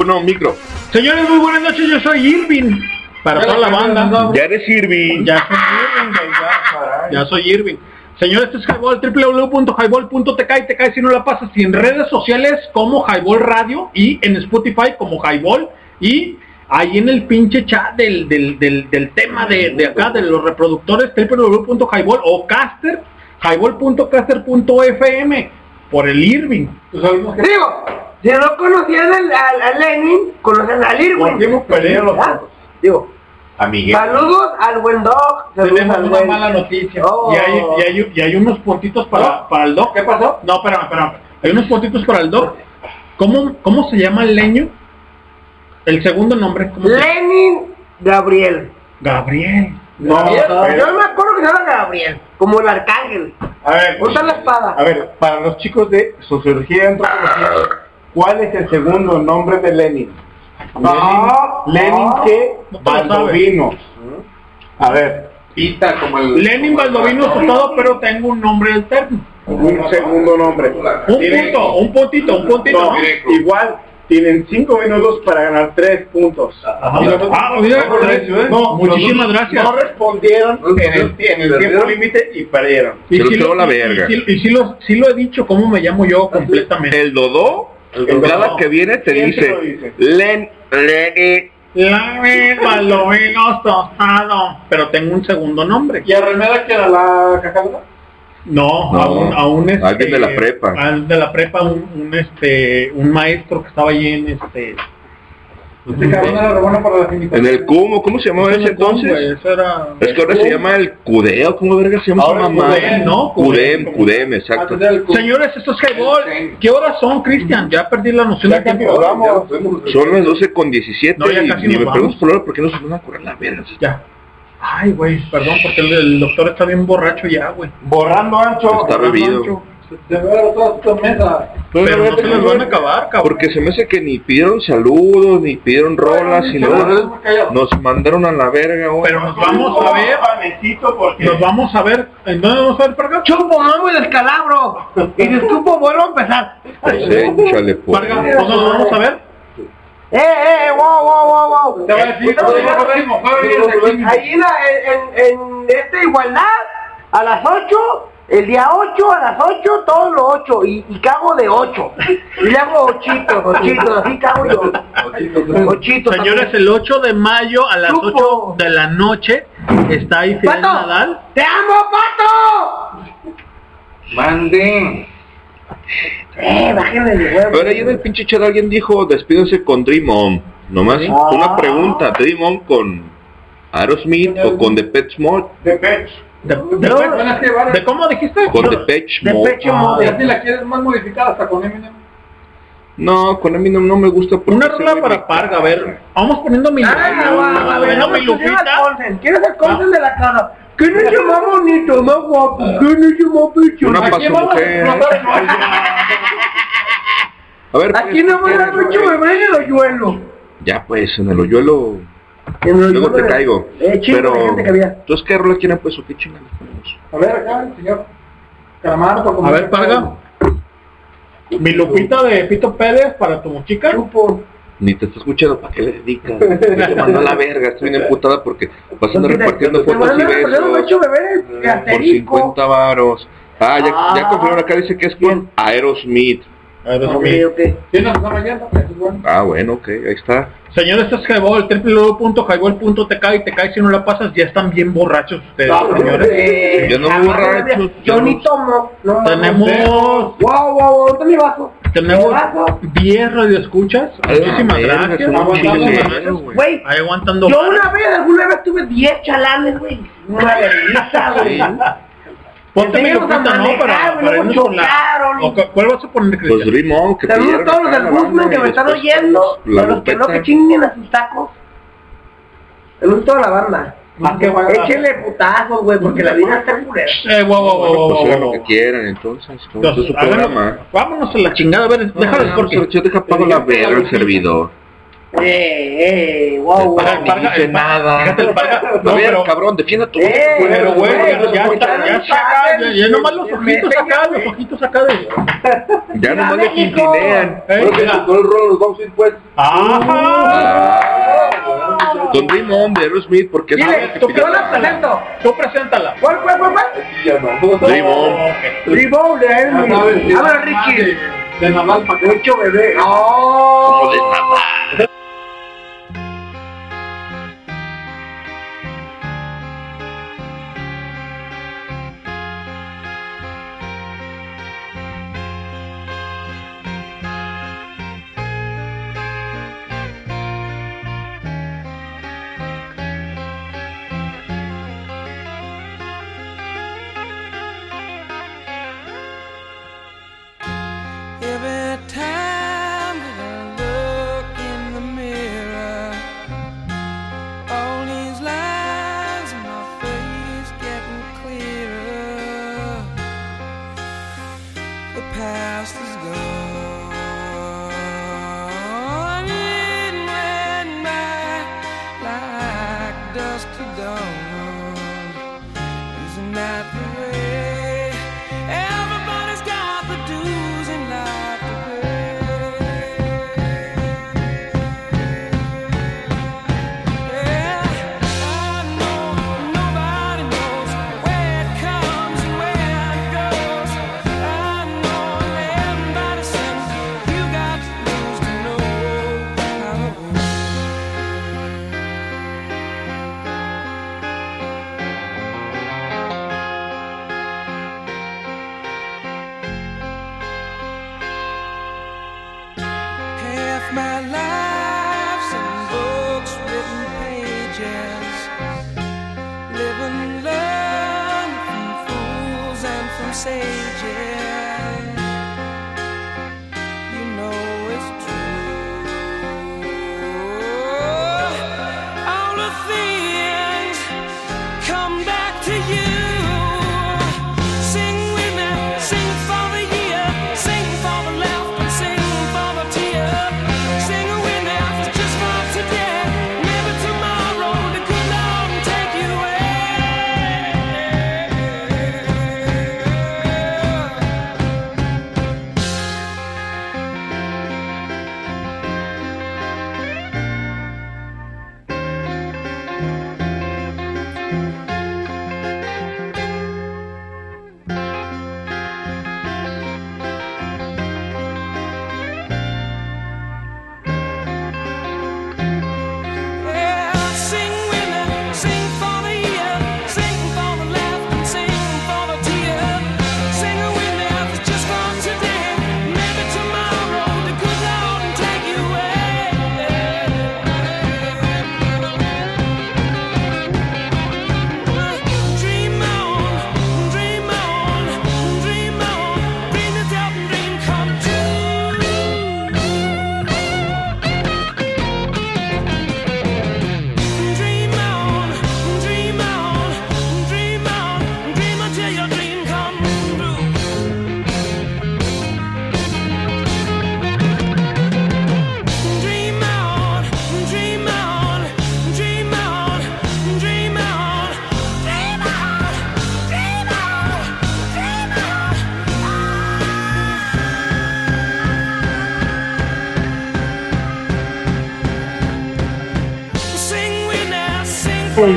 Uno, micro. Señores, muy buenas noches, yo soy Irving. Para toda la banda. Ya eres Irving. Ya soy Irving, ya, ya soy Irving. Señores, este es Highball, www.highball.tk y te cae si no la pasas. Y en redes sociales como Highball Radio y en Spotify como Highball. Y ahí en el pinche chat del, del, del, del tema de, de acá, de los reproductores, www.highball o caster, highball.caster.fm por el Irving. Digo, si no conocían al, al- a Lenin, conocen al Irwin. ¿Ah? Digo, Amiguel. saludos al buen saludos Tenemos al una buen- mala noticia. Oh. Y, hay, y, hay, y hay unos puntitos para, para el doc. ¿Qué pasó? No, espérame, espérame. Hay unos puntitos para el doc. ¿Cómo, cómo se llama el leño? El segundo nombre. ¿cómo se llama? Lenin Gabriel. Gabriel. No, yo me acuerdo que se llama Gabriel, como el arcángel. A ver, Usa la espada. a ver, para los chicos de Sociología y Antropología, ¿cuál es el segundo nombre de Lenin? No, Lenin, Lenin no. que lo sabes. Baldovino. A ver, Pista como el... Lenin Baldovino Sotado, pero tengo un nombre alterno. un segundo nombre. Un punto, un puntito, un puntito. Igual, tienen cinco minutos para ganar tres puntos. Ajá. Y nosotros- Ah, mira, nosotros- no, muchísimas gracias. No respondieron en el, en el tiempo límite y perdieron. Y Se lo la y- verga. Y, sí- y sí lo, sí lo he dicho, ¿cómo me llamo yo completamente? El Dodó, Dodó. cada que viene te dice, dice. Len, Lenin. Lenin Baldovino Sotado. Pero tengo un segundo nombre. ¿Y Arremeda que era la cajadora? No, No, aún, aún este, alguien de la prepa. al de la prepa, un, un, este, un maestro que estaba allí en este. Este cabrón para las En el Cumo, ¿cómo se llamaba ese entonces? Eso era. Es que ahora se llama el Cudeo, ¿cómo verga se llama Ahora mamá? Cudem, ¿no? Cudem, Cudem, exacto. Señores, esto es Highball. ¿Qué horas son, Cristian? Ya perdí la noción de tiempo. Son las 12 con 17 No, ya y casi ni nos me vamos. preguntas por ahora por qué no se van a correr la verga. Ya. Ay, güey, perdón, porque el, el doctor está bien borracho ya, güey. Borrando ancho. Está bebido. ancho. Se ve todas tus mesas. Pero no se les van a acabar, cabrón. Porque se me hace que ni pidieron saludos, ni pidieron rolas, y luego nos mandaron a la verga. güey. Pero nos vamos a ver. Panecito porque... Nos vamos a ver. ¿En dónde vamos a ver, Parga? Chupo, no me descalabro. Y si escupo, vuelvo a empezar. Pues échale, pues. Parga, ¿dónde nos vamos a ver? Eh, eh, wow, wow, wow, wow. Te voy a decir, No, ¿dónde no, nos vemos? ¿Dónde nos Ahí en, esta igualdad, a las 8, el día 8, a las 8, todos los 8, y, y cago de 8. Y le hago ochitos, [LAUGHS] ochitos, así cago yo. Ochitos. Señores, el 8 de mayo a las 8 de la noche está ahí Fidel ¡Pato! Nadal. ¡Te amo, pato! Mande. Eh, bájenle el huevo. Pero ahí en el pinche chat alguien dijo, despídense con Dream On. Nomás Ah. una pregunta, ¿Dream On con Aerosmith o con The Pet Mode? De. ¿De, de, No, de- de cómo dijiste? Con The Pet De Mode. pecho Ah, mode. Ya si la quieres más modificada hasta con Eminem. No, con Eminem no me gusta porque Una rola para Parga, a ver. Vamos poniendo mi. Ah, va, va, va, poniendo va, mi tú llevas lupita. consen. ¿Quién es el consen de la casa? ¿Quién es el más bonito, más guapo? ¿Quién es el más pecho? Una pa' su mujer. A ver, pues, Aquí no me da mucho bebé en el hoyuelo. ya pues, en el hoyuelo En el luego te de- caigo. Eh, chingo Pero, que había. entonces, ¿qué rola quieren pues o qué chingados? A ver acá, el señor. Calamar, A ver, Parga. Mi lupita de Pito Pérez para tu chica. Chupo. Ni te está escuchando, ¿para qué le dedicas? Te mandó a la verga, estoy bien emputada porque vas a andar repartiendo Te fotos y besos por asterisco. 50 varos. Ah, ya, Ah. ya confirmaron acá, dice que es con Aerosmith. Aerosmith. Ok, ok. Sí, nos está rayando. Ah, bueno, ok, ahí está. Señores, esto es Highball, www.highball.tk y te cae si no la pasas, ya están bien borrachos ustedes, señores. Eh, Yo no ah, borracho, Yo ni tomo. No. Tenemos, Wow, wow, wow, ¿dónde mi vaso? Tenemos ¿Mi vaso? 10 radioescuchas. Muchísimas verga, gracias. güey. Aguantando. yo una vez, alguna vez tuve 10 chalanes, güey. Una vergüenza, güey. Ponte mi Enséñanos a lopita, ¿no? Para, para irnos con la... ¿Cuál vas a poner, Pues Cristian? Dream On, que Saludos a todos los del Guzmán que me están oyendo. a los que no, que chinguen a sus tacos. Saludos a toda la banda. Ah, bueno. Échenle putazos, güey, porque la vida está culera. Eh, guau, guau, guau, Pues guau, hagan guau. lo que quieran, entonces. Entonces, es su programa. Vámonos a la chingada, a ver, déjalo No, porque... Yo deja pago la verga al servidor. Eh, eh, wow, wow. Ni dice el- nada. El No, ver, pero... cabrón, defienda tu Eh, Pero, güey, ya, está, ya está acá, ya, ya nomás los ojitos acá, los ojitos acá de... Ya nomás le quintinean. Bueno, que el rol nos vamos a ir pues. ¡Ajá! Con Dream On de Aerosmith, porque es Dile, que yo la presento. Tú preséntala. ¿Cuál, cuál, cuál, cuál? Ya no. Dream On. Rebound de Elmi. Habla, Ricky. De Naval para Mucho bebé. No. Como de nada.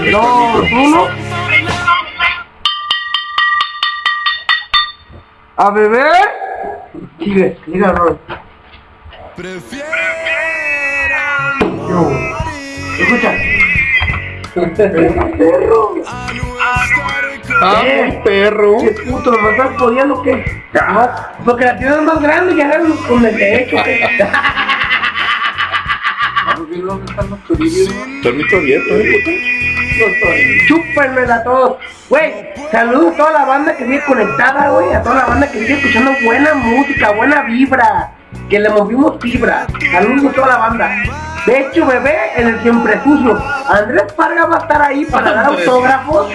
3, 2, 1. A beber. Sigue, sigue, Roy. Yo. Escucha. Perro. Ah, Eh, perro. ¿Qué puto? ¿Me estás jodiendo o qué? No, porque la tienes más grande y ya con el derecho. Vamos bien, ¿dónde están los turillos? Permiso abierto, eh. Chúpenmela a todos. Güey, saludos a toda la banda que sigue conectada, güey. A toda la banda que sigue escuchando buena música, buena vibra. Que le movimos fibra. Saludos a toda la banda. De hecho, bebé, en el siempre sucio. Andrés Parga va a estar ahí para dar autógrafos.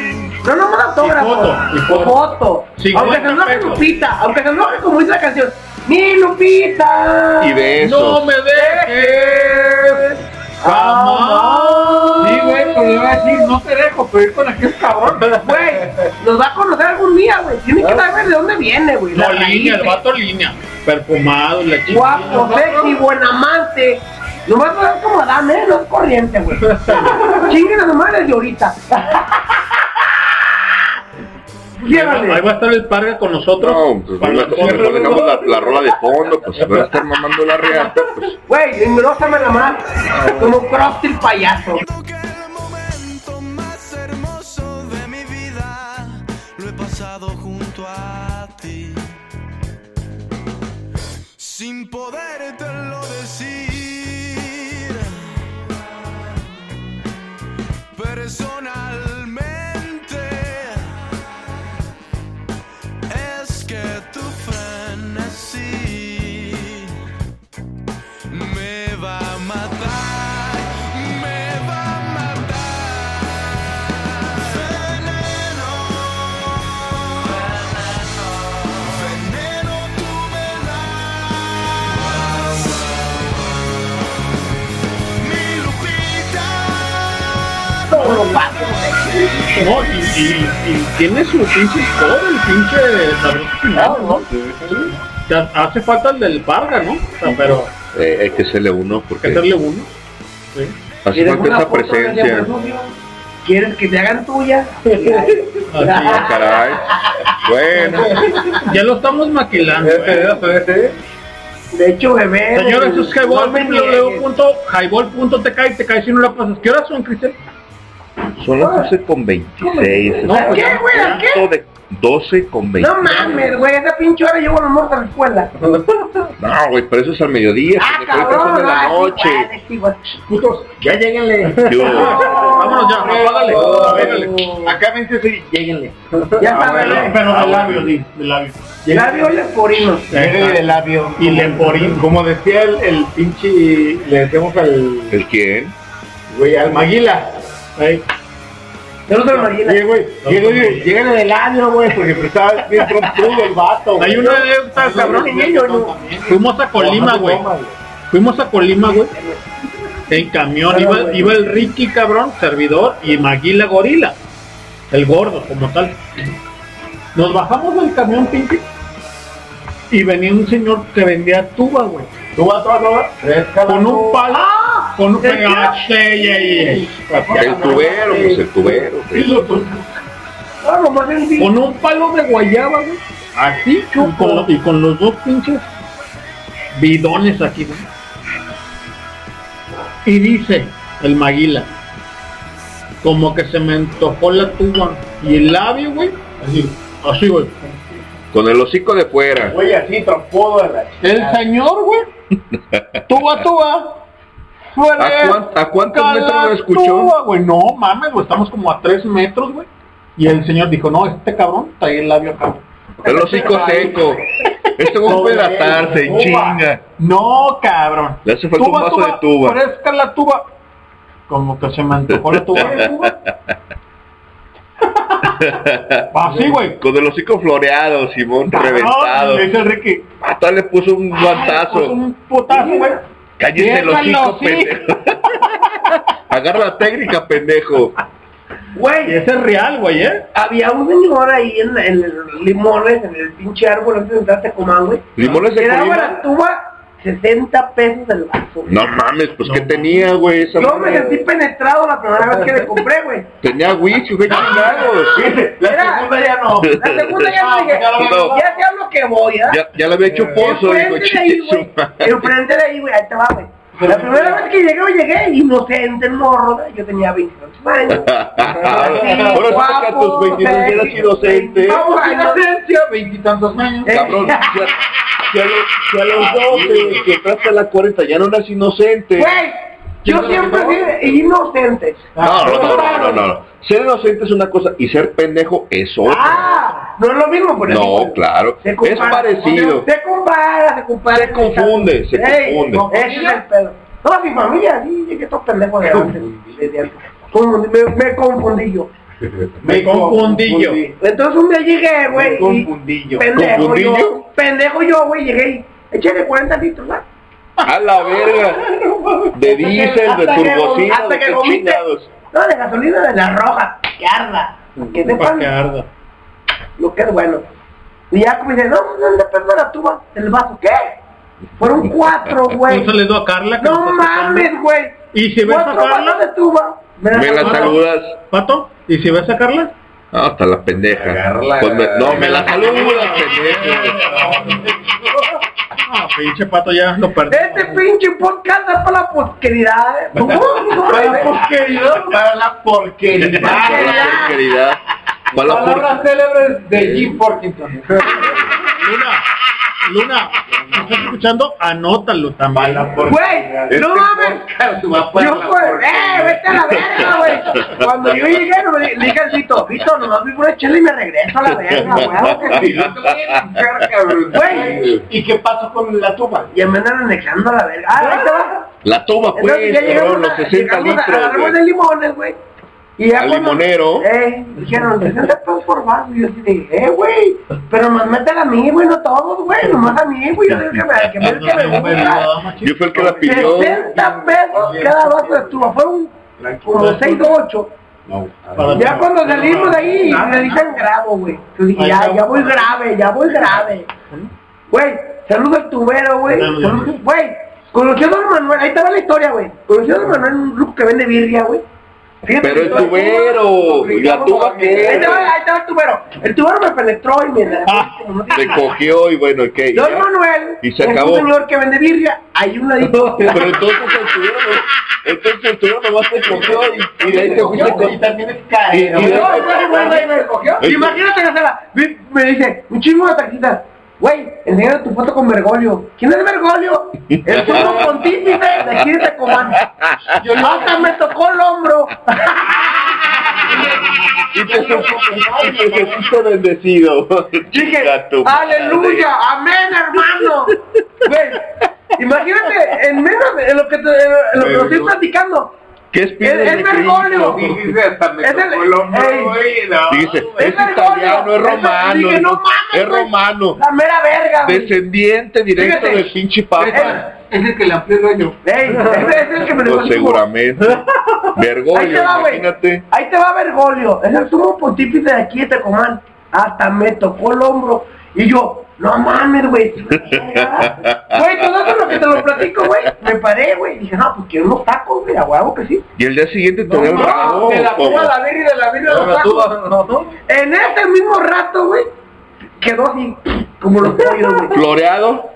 No nomás autógrafos. foto, y foto. foto. 50 Aunque se enoje pesos. Lupita, aunque se enoje como dice la canción. Mi Lupita. Y besos. No me dejes. Jamás. Sí, güey, pero le va a decir, no te dejo, pero ir con aquel cabrón. Güey, nos va a conocer algún día, güey. Tiene que saber de dónde viene, güey. No, La línea, raíz, el vato línea. Perfumado, la chica. Guapo, sexy, buen amante. Nomás no es como Adame, no es corriente, güey. [LAUGHS] Chinguen a su madre de ahorita. Ahí va, ahí va a estar el parga con nosotros. No, pues mejor, dejamos la, la rola de fondo, pues van a estar mamando la reata, pues. Güey, engrosame la mano. Como Krusty el payaso. Junto a ti. Sin No, y, y, y tiene su pinche score, el pinche sabroso final, ¿no? Te hace falta el del parga, ¿no? O sea, pero Eh, hay que hacerle uno hay que porque hacerle uno. Sí. hace ¿Quieres falta esa foto presencia. ¿Quieres que te hagan tuya? [LAUGHS] Ah, caray. Bueno. Ya lo estamos maquilando. ¿eh? De hecho, bebé. Señores, eso es Highball, no y te caes si no la pasas. ¿Qué horas son, Cristian? Son las 12 con 26. No, ¿a qué, güey? ¿A qué? De 12 con 26. No mames, güey, esa pinche hora llevo los morros a la escuela. [LAUGHS] No, güey, pero eso es al mediodía. Ah, cabrón, de la ah, sí, noche. vale, sí, güey. Putos, ya lleguenle. Yo- Vámonos ya, apágale. apágale. Acá me dice sí, lleguenle. Ya Ah, sabes, bueno, pero de labio, sí, de labio. labio leporino. De labio. Y lemporín. Como decía el, el pinche, le decíamos al, ¿El quién? güey, al Maguila. Ey, Yo no Marina. Sí, güey, lleguenle lleguenle de labio, güey, porque pues, estaba bien trompudo el vato, güey. Hay una anécdota, cabrón. Fuimos a Colima, güey. Fuimos a Colima, güey. En camión iba, iba el Ricky, cabrón, servidor, y Maguila Gorila. El gordo, como tal. Nos bajamos del camión, pinche. Y venía un señor que vendía tuba, güey. Tuba, tuba, tuba. Con un palo. Con un. Ah, sí, sí, sí. El tubero, pues el tubero. Ah, sí. Con un palo de guayaba, güey. Así, y con, y con los dos pinches bidones aquí, güey. Y dice el maguila, como que se me antojó la tuba y el labio, güey. Así, así, güey. Con el hocico de fuera. Güey, así trompudo de la El señor, güey. [LAUGHS] Tuba, tuba. ¿A, cuán- a cuántos metros lo escuchó? Tuba, güey. No mames, güey. Estamos como a tres metros, güey. Y el señor dijo, no, este cabrón trae el labio acá. El hocico seco. Esto va a puede atarse, Tuba. chinga. No, cabrón. Le hace falta un vaso de tuba. Fresca la tuba. Como que se me antojó la tuba. [LAUGHS] Así, güey. Con el hocico floreado, Simón, reventado. No, le dice Ricky. Hasta le puso un Puso guantazo. un putazo, güey. Cállese Déjalo, hocico, sí. pendejo. [LAUGHS] Agarra la técnica, pendejo. Y Güey, ese es real, güey, ¿eh? había un señor ahí en, en el Limones, en el pinche árbol antes de entrar a Tecomán, güey. Limones de daba Colima. la tuba 60 pesos el vaso. No mames, pues ¿qué tenía, güey? Esa Yo me sentí penetrado la primera vez que le compré, güey. Tenía whisky, güey, chingados. La segunda ya no. La segunda ya no dije, No. ya sé a lo que voy, ¿ah? Ya, ya le había hecho pozo, dijo, Enfrente de ahí, chingue su güey. madre. Enfrente de ahí, güey, ahí te va, güey. La primera vez que llegué, llegué inocente, el morro, yo tenía 22 años. [LAUGHS] Ahora saca tus 22 eras inocente. Vamos a inocencia, veintitantos años. Cabrón, a, a los, si a los 12 que entraste a la 40 ya no eras inocente. Güey, yo siempre fui inocente. No, no, no, no, no, no. Ser inocente es una cosa y ser pendejo es otra. Ah, no es lo mismo, por eso. No, claro. Se Es parecido. Se compara, se compara. Se confunde, se Ey, confunde. Ese es el pedo. No, mi familia, sí, llegué todo pendejo de antes. Me, me confundí yo. Me confundí yo. Entonces un día llegué, güey. y Confundillo. Pendejo ¿Confundillo? yo. Pendejo yo, güey, llegué y échale 40 litros, ¿verdad? A la verga. De diésel, de que- turbocina, hasta de que vomite. No, de gasolina de la roja. Que arda. Que sepan arda. lo que es bueno. Y ya como dice, no, ¿dónde perdón la tuba? El vaso, ¿qué? Fueron cuatro, [LAUGHS] güey. Un saludo a Carla. que No mames, güey. ¿Y si ves a Carla? de tuba. Me la saludas. ¿Pato? ¿Y si ves a Carla? No, hasta la pendeja. Pues me- no, me la saludas, pendeja. [LAUGHS] Ah, pinche pato ya lo perdí. Este pinche podcast es para la posqueridad. ¿eh? [LAUGHS] Para la porquería. Para la porquería. Para la porqueridad. Para la por- Palabras célebres de Jim Porkington. [LAUGHS] Luna, Luna, ¿me ¿estás escuchando? Anótalo también. Güey, no mames. Yo pues, eh, vete a la verga, güey. Cuando yo llegué, no me le dije al Vito, Vito, nomás vi una chela y me regreso a la verga, güey. Güey, ¿Y qué pasó con la tuba? ya me andan anexando a la verga. Ah, ahí te va. La toma, Entonces pues, ya llegamos cabrón, los a- 60 llegamos a- litros, agarramos de limones, güey. Y ya Al cuando- limonero. Eh, dijeron, 60 pesos por vaso. Y yo de, eh, güey. Pero nomás métela a mí, güey, no todos, güey. Nomás a mí, güey. Yo digo que me, que me, que me gusta. Yo fui el que la pidió. 60 pesos cada vaso de tuba. Fueron como 6 o 8. Ya cuando salimos de ahí, me dicen grabo, güey. Yo dije, ya, ya voy grave, ya voy grave. Güey, saludo al tubero, güey. Güey, conocí a Don Manuel, ahí estaba la historia, güey. Conocí a Don Manuel en un grupo que vende birria, güey. Fíjate Pero que el tubero, ¿y la tuba qué? Ahí estaba, ahí estaba el tubero. El tubero me penetró y me Se cogió y bueno, ¿qué? Y Don. Manuel Y se acabó. un señor que vende birria. Hay un ladito. Pero entonces el tubero, entonces el tubero nomás te cogió y, y de ahí te fuiste con... Y también es Y- caer. y No, güey, güey, güey, güey. Imagínate que se la- me- me dice, un chingo de taquitas. Güey, enséñame tu foto con Bergoglio. ¿Quién es Bergoglio? El sumo pontífice de aquí de Tecomán. Yo hasta me tocó el hombro. Y te y te sentiste bendecido. Dije, aleluya, amén, hermano. Güey, imagínate, en menos de lo que, te, en lo que lo estoy platicando. ¿Qué Es, espíritu es de Bergoglio. Cristo? Es el, Dice, Es es Bergoglio. italiano, es romano. Dije, no dijo, mames, es romano. La mera verga, güey. Descendiente directo Fíjate. del pinche papa. Es el que le amplió el hoyo. Ey, ese [LAUGHS] es el que me lo Pues seguramente. [LAUGHS] Ahí te Bergoglio, va, güey. imagínate. Ahí te va Bergoglio. Es el sumo pontífice de aquí de Tecomán. Hasta me tocó el hombro. Y yo, no mames, güey. [LAUGHS] Güey, todo eso lo que te lo platico, güey. Me paré, güey. Dije, no, pues quiero unos tacos, güey, a huevo que sí. Y el día siguiente te el rabo. de la ¿cómo? tuba a la birria y de la birria a los tacos. En ese mismo rato, güey, quedó así, como los pollos, güey. Floreado.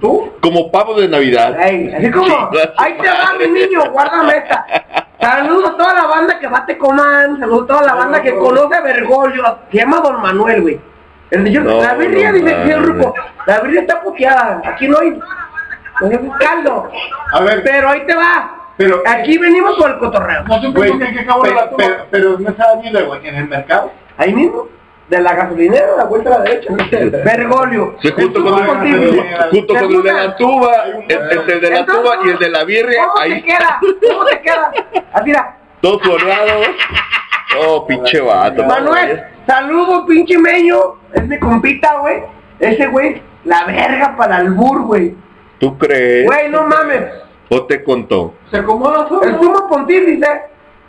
¿Tú? Como pavo de Navidad. Ey, así como, ahí te va mi niño, guárdame esta. Saludos a toda la banda que va a Tecomán, saludos a toda la banda que conoce a Bergoglio, se llama Don Manuel, güey. El señor- No, la birria, no dice el. Ruco, la birria está puteada, aquí no hay, no hay caldo. A ver, Pero ahí te va, pero aquí venimos por el cotorreo. No por qué acabó pero, la tuba. pero, pero no estaba viendo güey, en el mercado. Ahí mismo, de la gasolinera a la vuelta a la derecha. Bergoglio. Sí, junto El con, junto con el de la tuba, el, de la Entonces, tuba y el de la birria, ¿Cómo te ahí queda? ¿Cómo te queda? Así era. todos floreados. Oh, pinche vato. Manuel, saludo pinche meño, es mi compita, güey. Ese güey, la verga para el bur, güey. ¿Tú crees? Güey, no mames. ¿O te contó? Se acomoda solo. El sumo pontífice,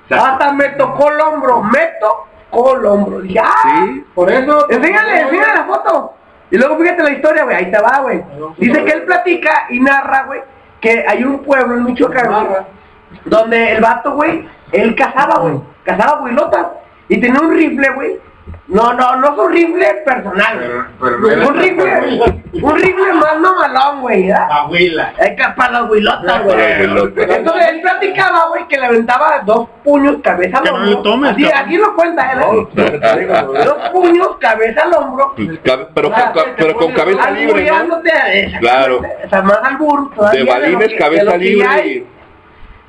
hasta me tocó el hombro, me tocó el hombro. Dije, ah, Sí. Por eso. enséñale, enséñale la foto. Y luego fíjate la historia, güey, ahí te va, güey. Dice que él platica y narra, güey, que hay un pueblo en Michoacán, güey, donde el vato, güey, él cazaba, güey, cazaba huilotas y tenía un rifle, güey. No, no, no es un rifle personal. un rifle, un rifle más mamalón, güey, ¿verdad? Abuela. Es que para las huilotas, güey. Entonces él platicaba, güey, que le aventaba dos puños cabeza al Que no hombro. tomes, así, así lo cuenta él, ¿eh? Dos puños cabeza al hombro. Pues, pero, O sea, con, pero con cabeza libre, ¿no? Claro. O sea, más albur. De balines, de cabeza libre hay. y...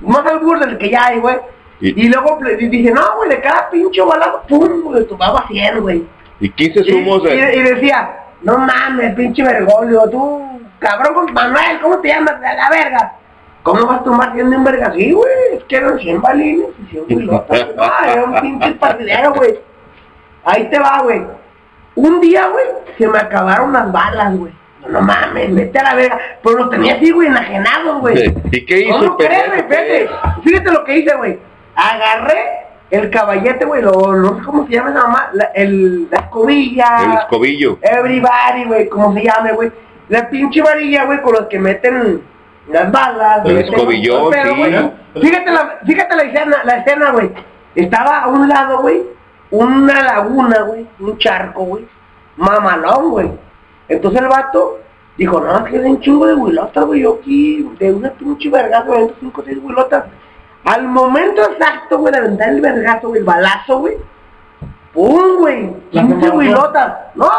Más albur del que ya hay, güey. Y- Y, luego dice, no, güey, de cada pinche balazo, pum, le tomaba 100, güey. Y 15 Y, zumos y- de... y decía, no mames, pinche vergolio, tú, cabrón, con Manuel, ¿cómo te llamas? A la verga. ¿Cómo vas a tomar 100 de un verga así, güey? Es que eran 100 balines y 100 pilotas. güey. No, era un pinche partidero, güey. Ahí te va, güey. Un día, güey, se me acabaron las balas, güey. No, no mames, vete a la verga. Pero los tenía así, güey, enajenados, güey. ¿Y qué hizo? ¿Cómo crees, güey? Fíjate, fíjate lo que hice, güey. Agarré el caballete, güey, lo, no sé cómo se llama esa mamá, la, el, la escobilla. El escobillo. Everybody, güey, como se llame, güey. La pinche varilla, güey, con los que meten las balas. El escobillón, pero, sí. güey, Fíjate la, fíjate la escena, la escena, güey. Estaba a un lado, güey, una laguna, güey, un charco, güey. Mamalón, güey. Entonces el vato dijo, no, es que hay un chingo de huilotas, güey, yo aquí, de una pinche vergazo, de 5 o 6 huilotas. Al momento exacto, güey, de aventar el vergazo, güey, el balazo, güey. ¡Pum, güey! 15 huilotas. No,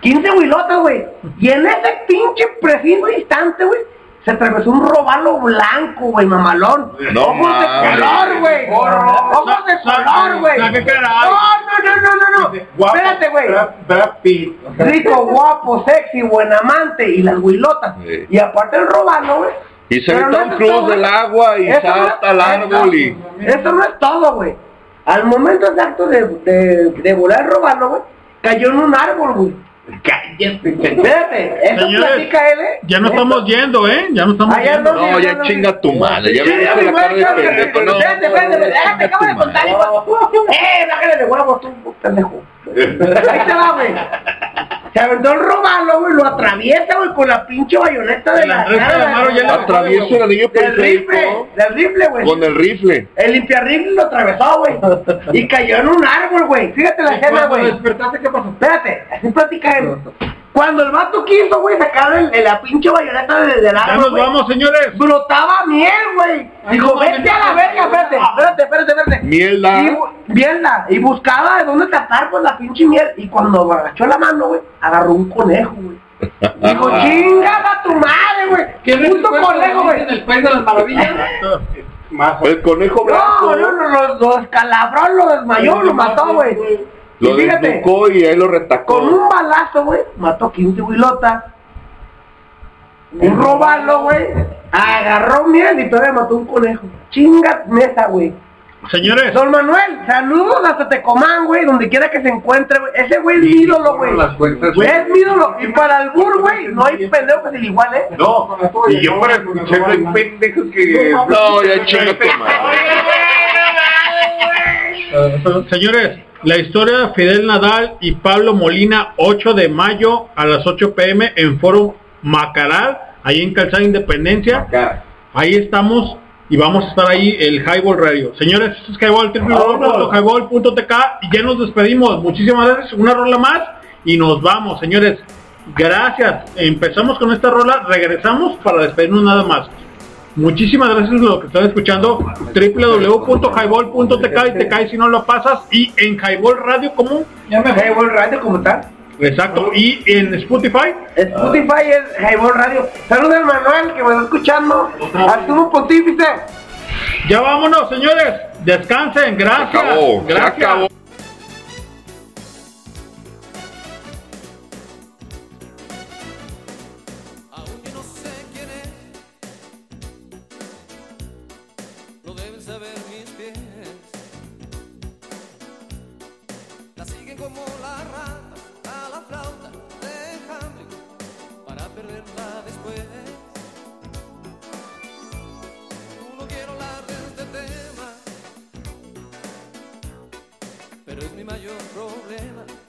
15 huilotas, güey. Y en ese pinche preciso instante, güey, se atravesó un robalo blanco, güey, mamalón. No Ojos de color, güey. Ojos de color, güey. No, no, no, no, no, no. Guapo, Espérate, güey. Rico, guapo, sexy, buen amante y las huilotas. Sí. Y aparte el robalo, güey. Y se es cruz todo, del agua y salta al árbol y... Eso no es todo, güey. Al momento exacto de, de, de volar robando, güey, cayó en un árbol, güey. Espérate, eso Señores, platica él, ¿eh? Ya no Eso- estamos yendo, ¿eh? Ya no estamos ya yendo. no, No, ya chinga tu madre, ya me la cara de pendejo, no. Espérate, espérate, espérate, déjate, de contar. [LAUGHS] Eh, bájale de huevos, tú, pendejo. Ahí te va, güey. Se aventó el robalo, güey, lo atraviesa, güey, con la pinche bayoneta de la cara, Atraviesa el anillo Del rifle, del rifle, güey. con el rifle. El limpiarrifle lo atravesó, güey. Y cayó en un árbol, güey. Fíjate la escena, güey. despertaste, ¿qué pasó? Espérate, así platica. Cuando el vato quiso, güey, sacar el, el- la pinche bayoneta de- del Ya árbol, nos güey, vamos, señores. brotaba miel, güey. Dijo, no, vete no, a la no, verga, no, espérate, no. espérate, espérate, espérate. Mierda. Y, bu- mierda. Y buscaba de dónde tapar con la pinche miel. Y cuando agachó la mano, güey, agarró un conejo, güey. Dijo, [LAUGHS] chingas a tu madre, güey. ¿Quién es Puto el conejo, güey. en el país de las maravillas? Más. [LAUGHS] El conejo No, blanco no, no, lo, lo descalabró, lo desmayó, lo mató, güey. Y lo fíjate, desnucó y ahí lo con retacó. un balazo, güey, mató 15 huilotas. Un robalo, güey. Agarró miel y todavía mató un conejo. Chinga mesa, güey. Señores, Don Manuel, saludos hasta Tecomán, güey, donde quiera que se encuentre, güey. Ese güey es mi ídolo, güey. Es mi ídolo. Y para el bur, güey, no hay pendejo que se le iguale, ¿eh? No, y yo para escucharlo hay pendejos que... No, ya chinga tu madre. señores, la historia de Fidel Nadal y Pablo Molina, 8 de mayo a las 8 pm en Foro Macaral, ahí en Calzada Independencia. Ahí estamos y vamos a estar ahí el Highball Radio. Señores, esto es Highball, www.highball.tk y ya nos despedimos. Muchísimas gracias. Una rola más y nos vamos, señores. Gracias. Empezamos con esta rola, regresamos para despedirnos nada más. Muchísimas gracias a los que están escuchando www.highball.tk y te cae si no lo pasas y en Highball Radio como Highball Radio como tal. exacto y en Spotify Spotify es Highball Radio. Saludos al Manuel que me está escuchando. Al sumo pontífice. ya vámonos señores descansen gracias Se acabó, se gracias acabó. Problema.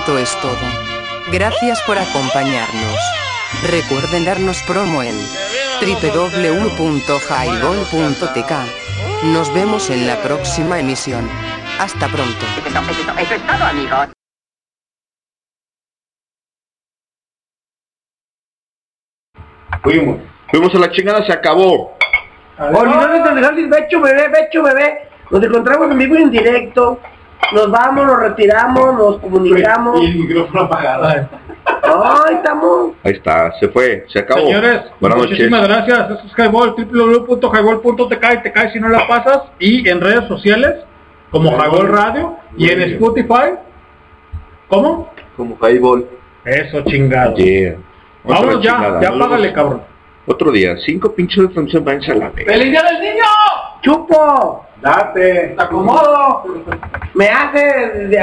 momento es todo. Gracias por acompañarnos. Recuerden darnos promo en www.highball.tk. Nos vemos en la próxima emisión. Hasta pronto. Eso, es todo, amigos. Fuimos. Fuimos a la chingada, se acabó. Olvidó de dejarles becho, bebé, becho, bebé. Nos encontramos en vivo y en directo nos vamos, nos retiramos, nos comunicamos. Y el micrófono apagado. Ahí estamos. Ahí está, se fue, se acabó. Señores, Buenas muchísimas noches. gracias. Esto es Highball, www.highball.tk y te caes si no la ah. pasas. Y en redes sociales, como Highball Radio, y en Spotify, ¿cómo? Como Highball. Eso, chingado. Yeah. Vámonos ya, ya págale, cabrón. Otro día, cinco pinches de función va en salame. ¡Feliz día del niño! ¡Chupo! ¡Date! ¡Te acomodo! ¡Me haces de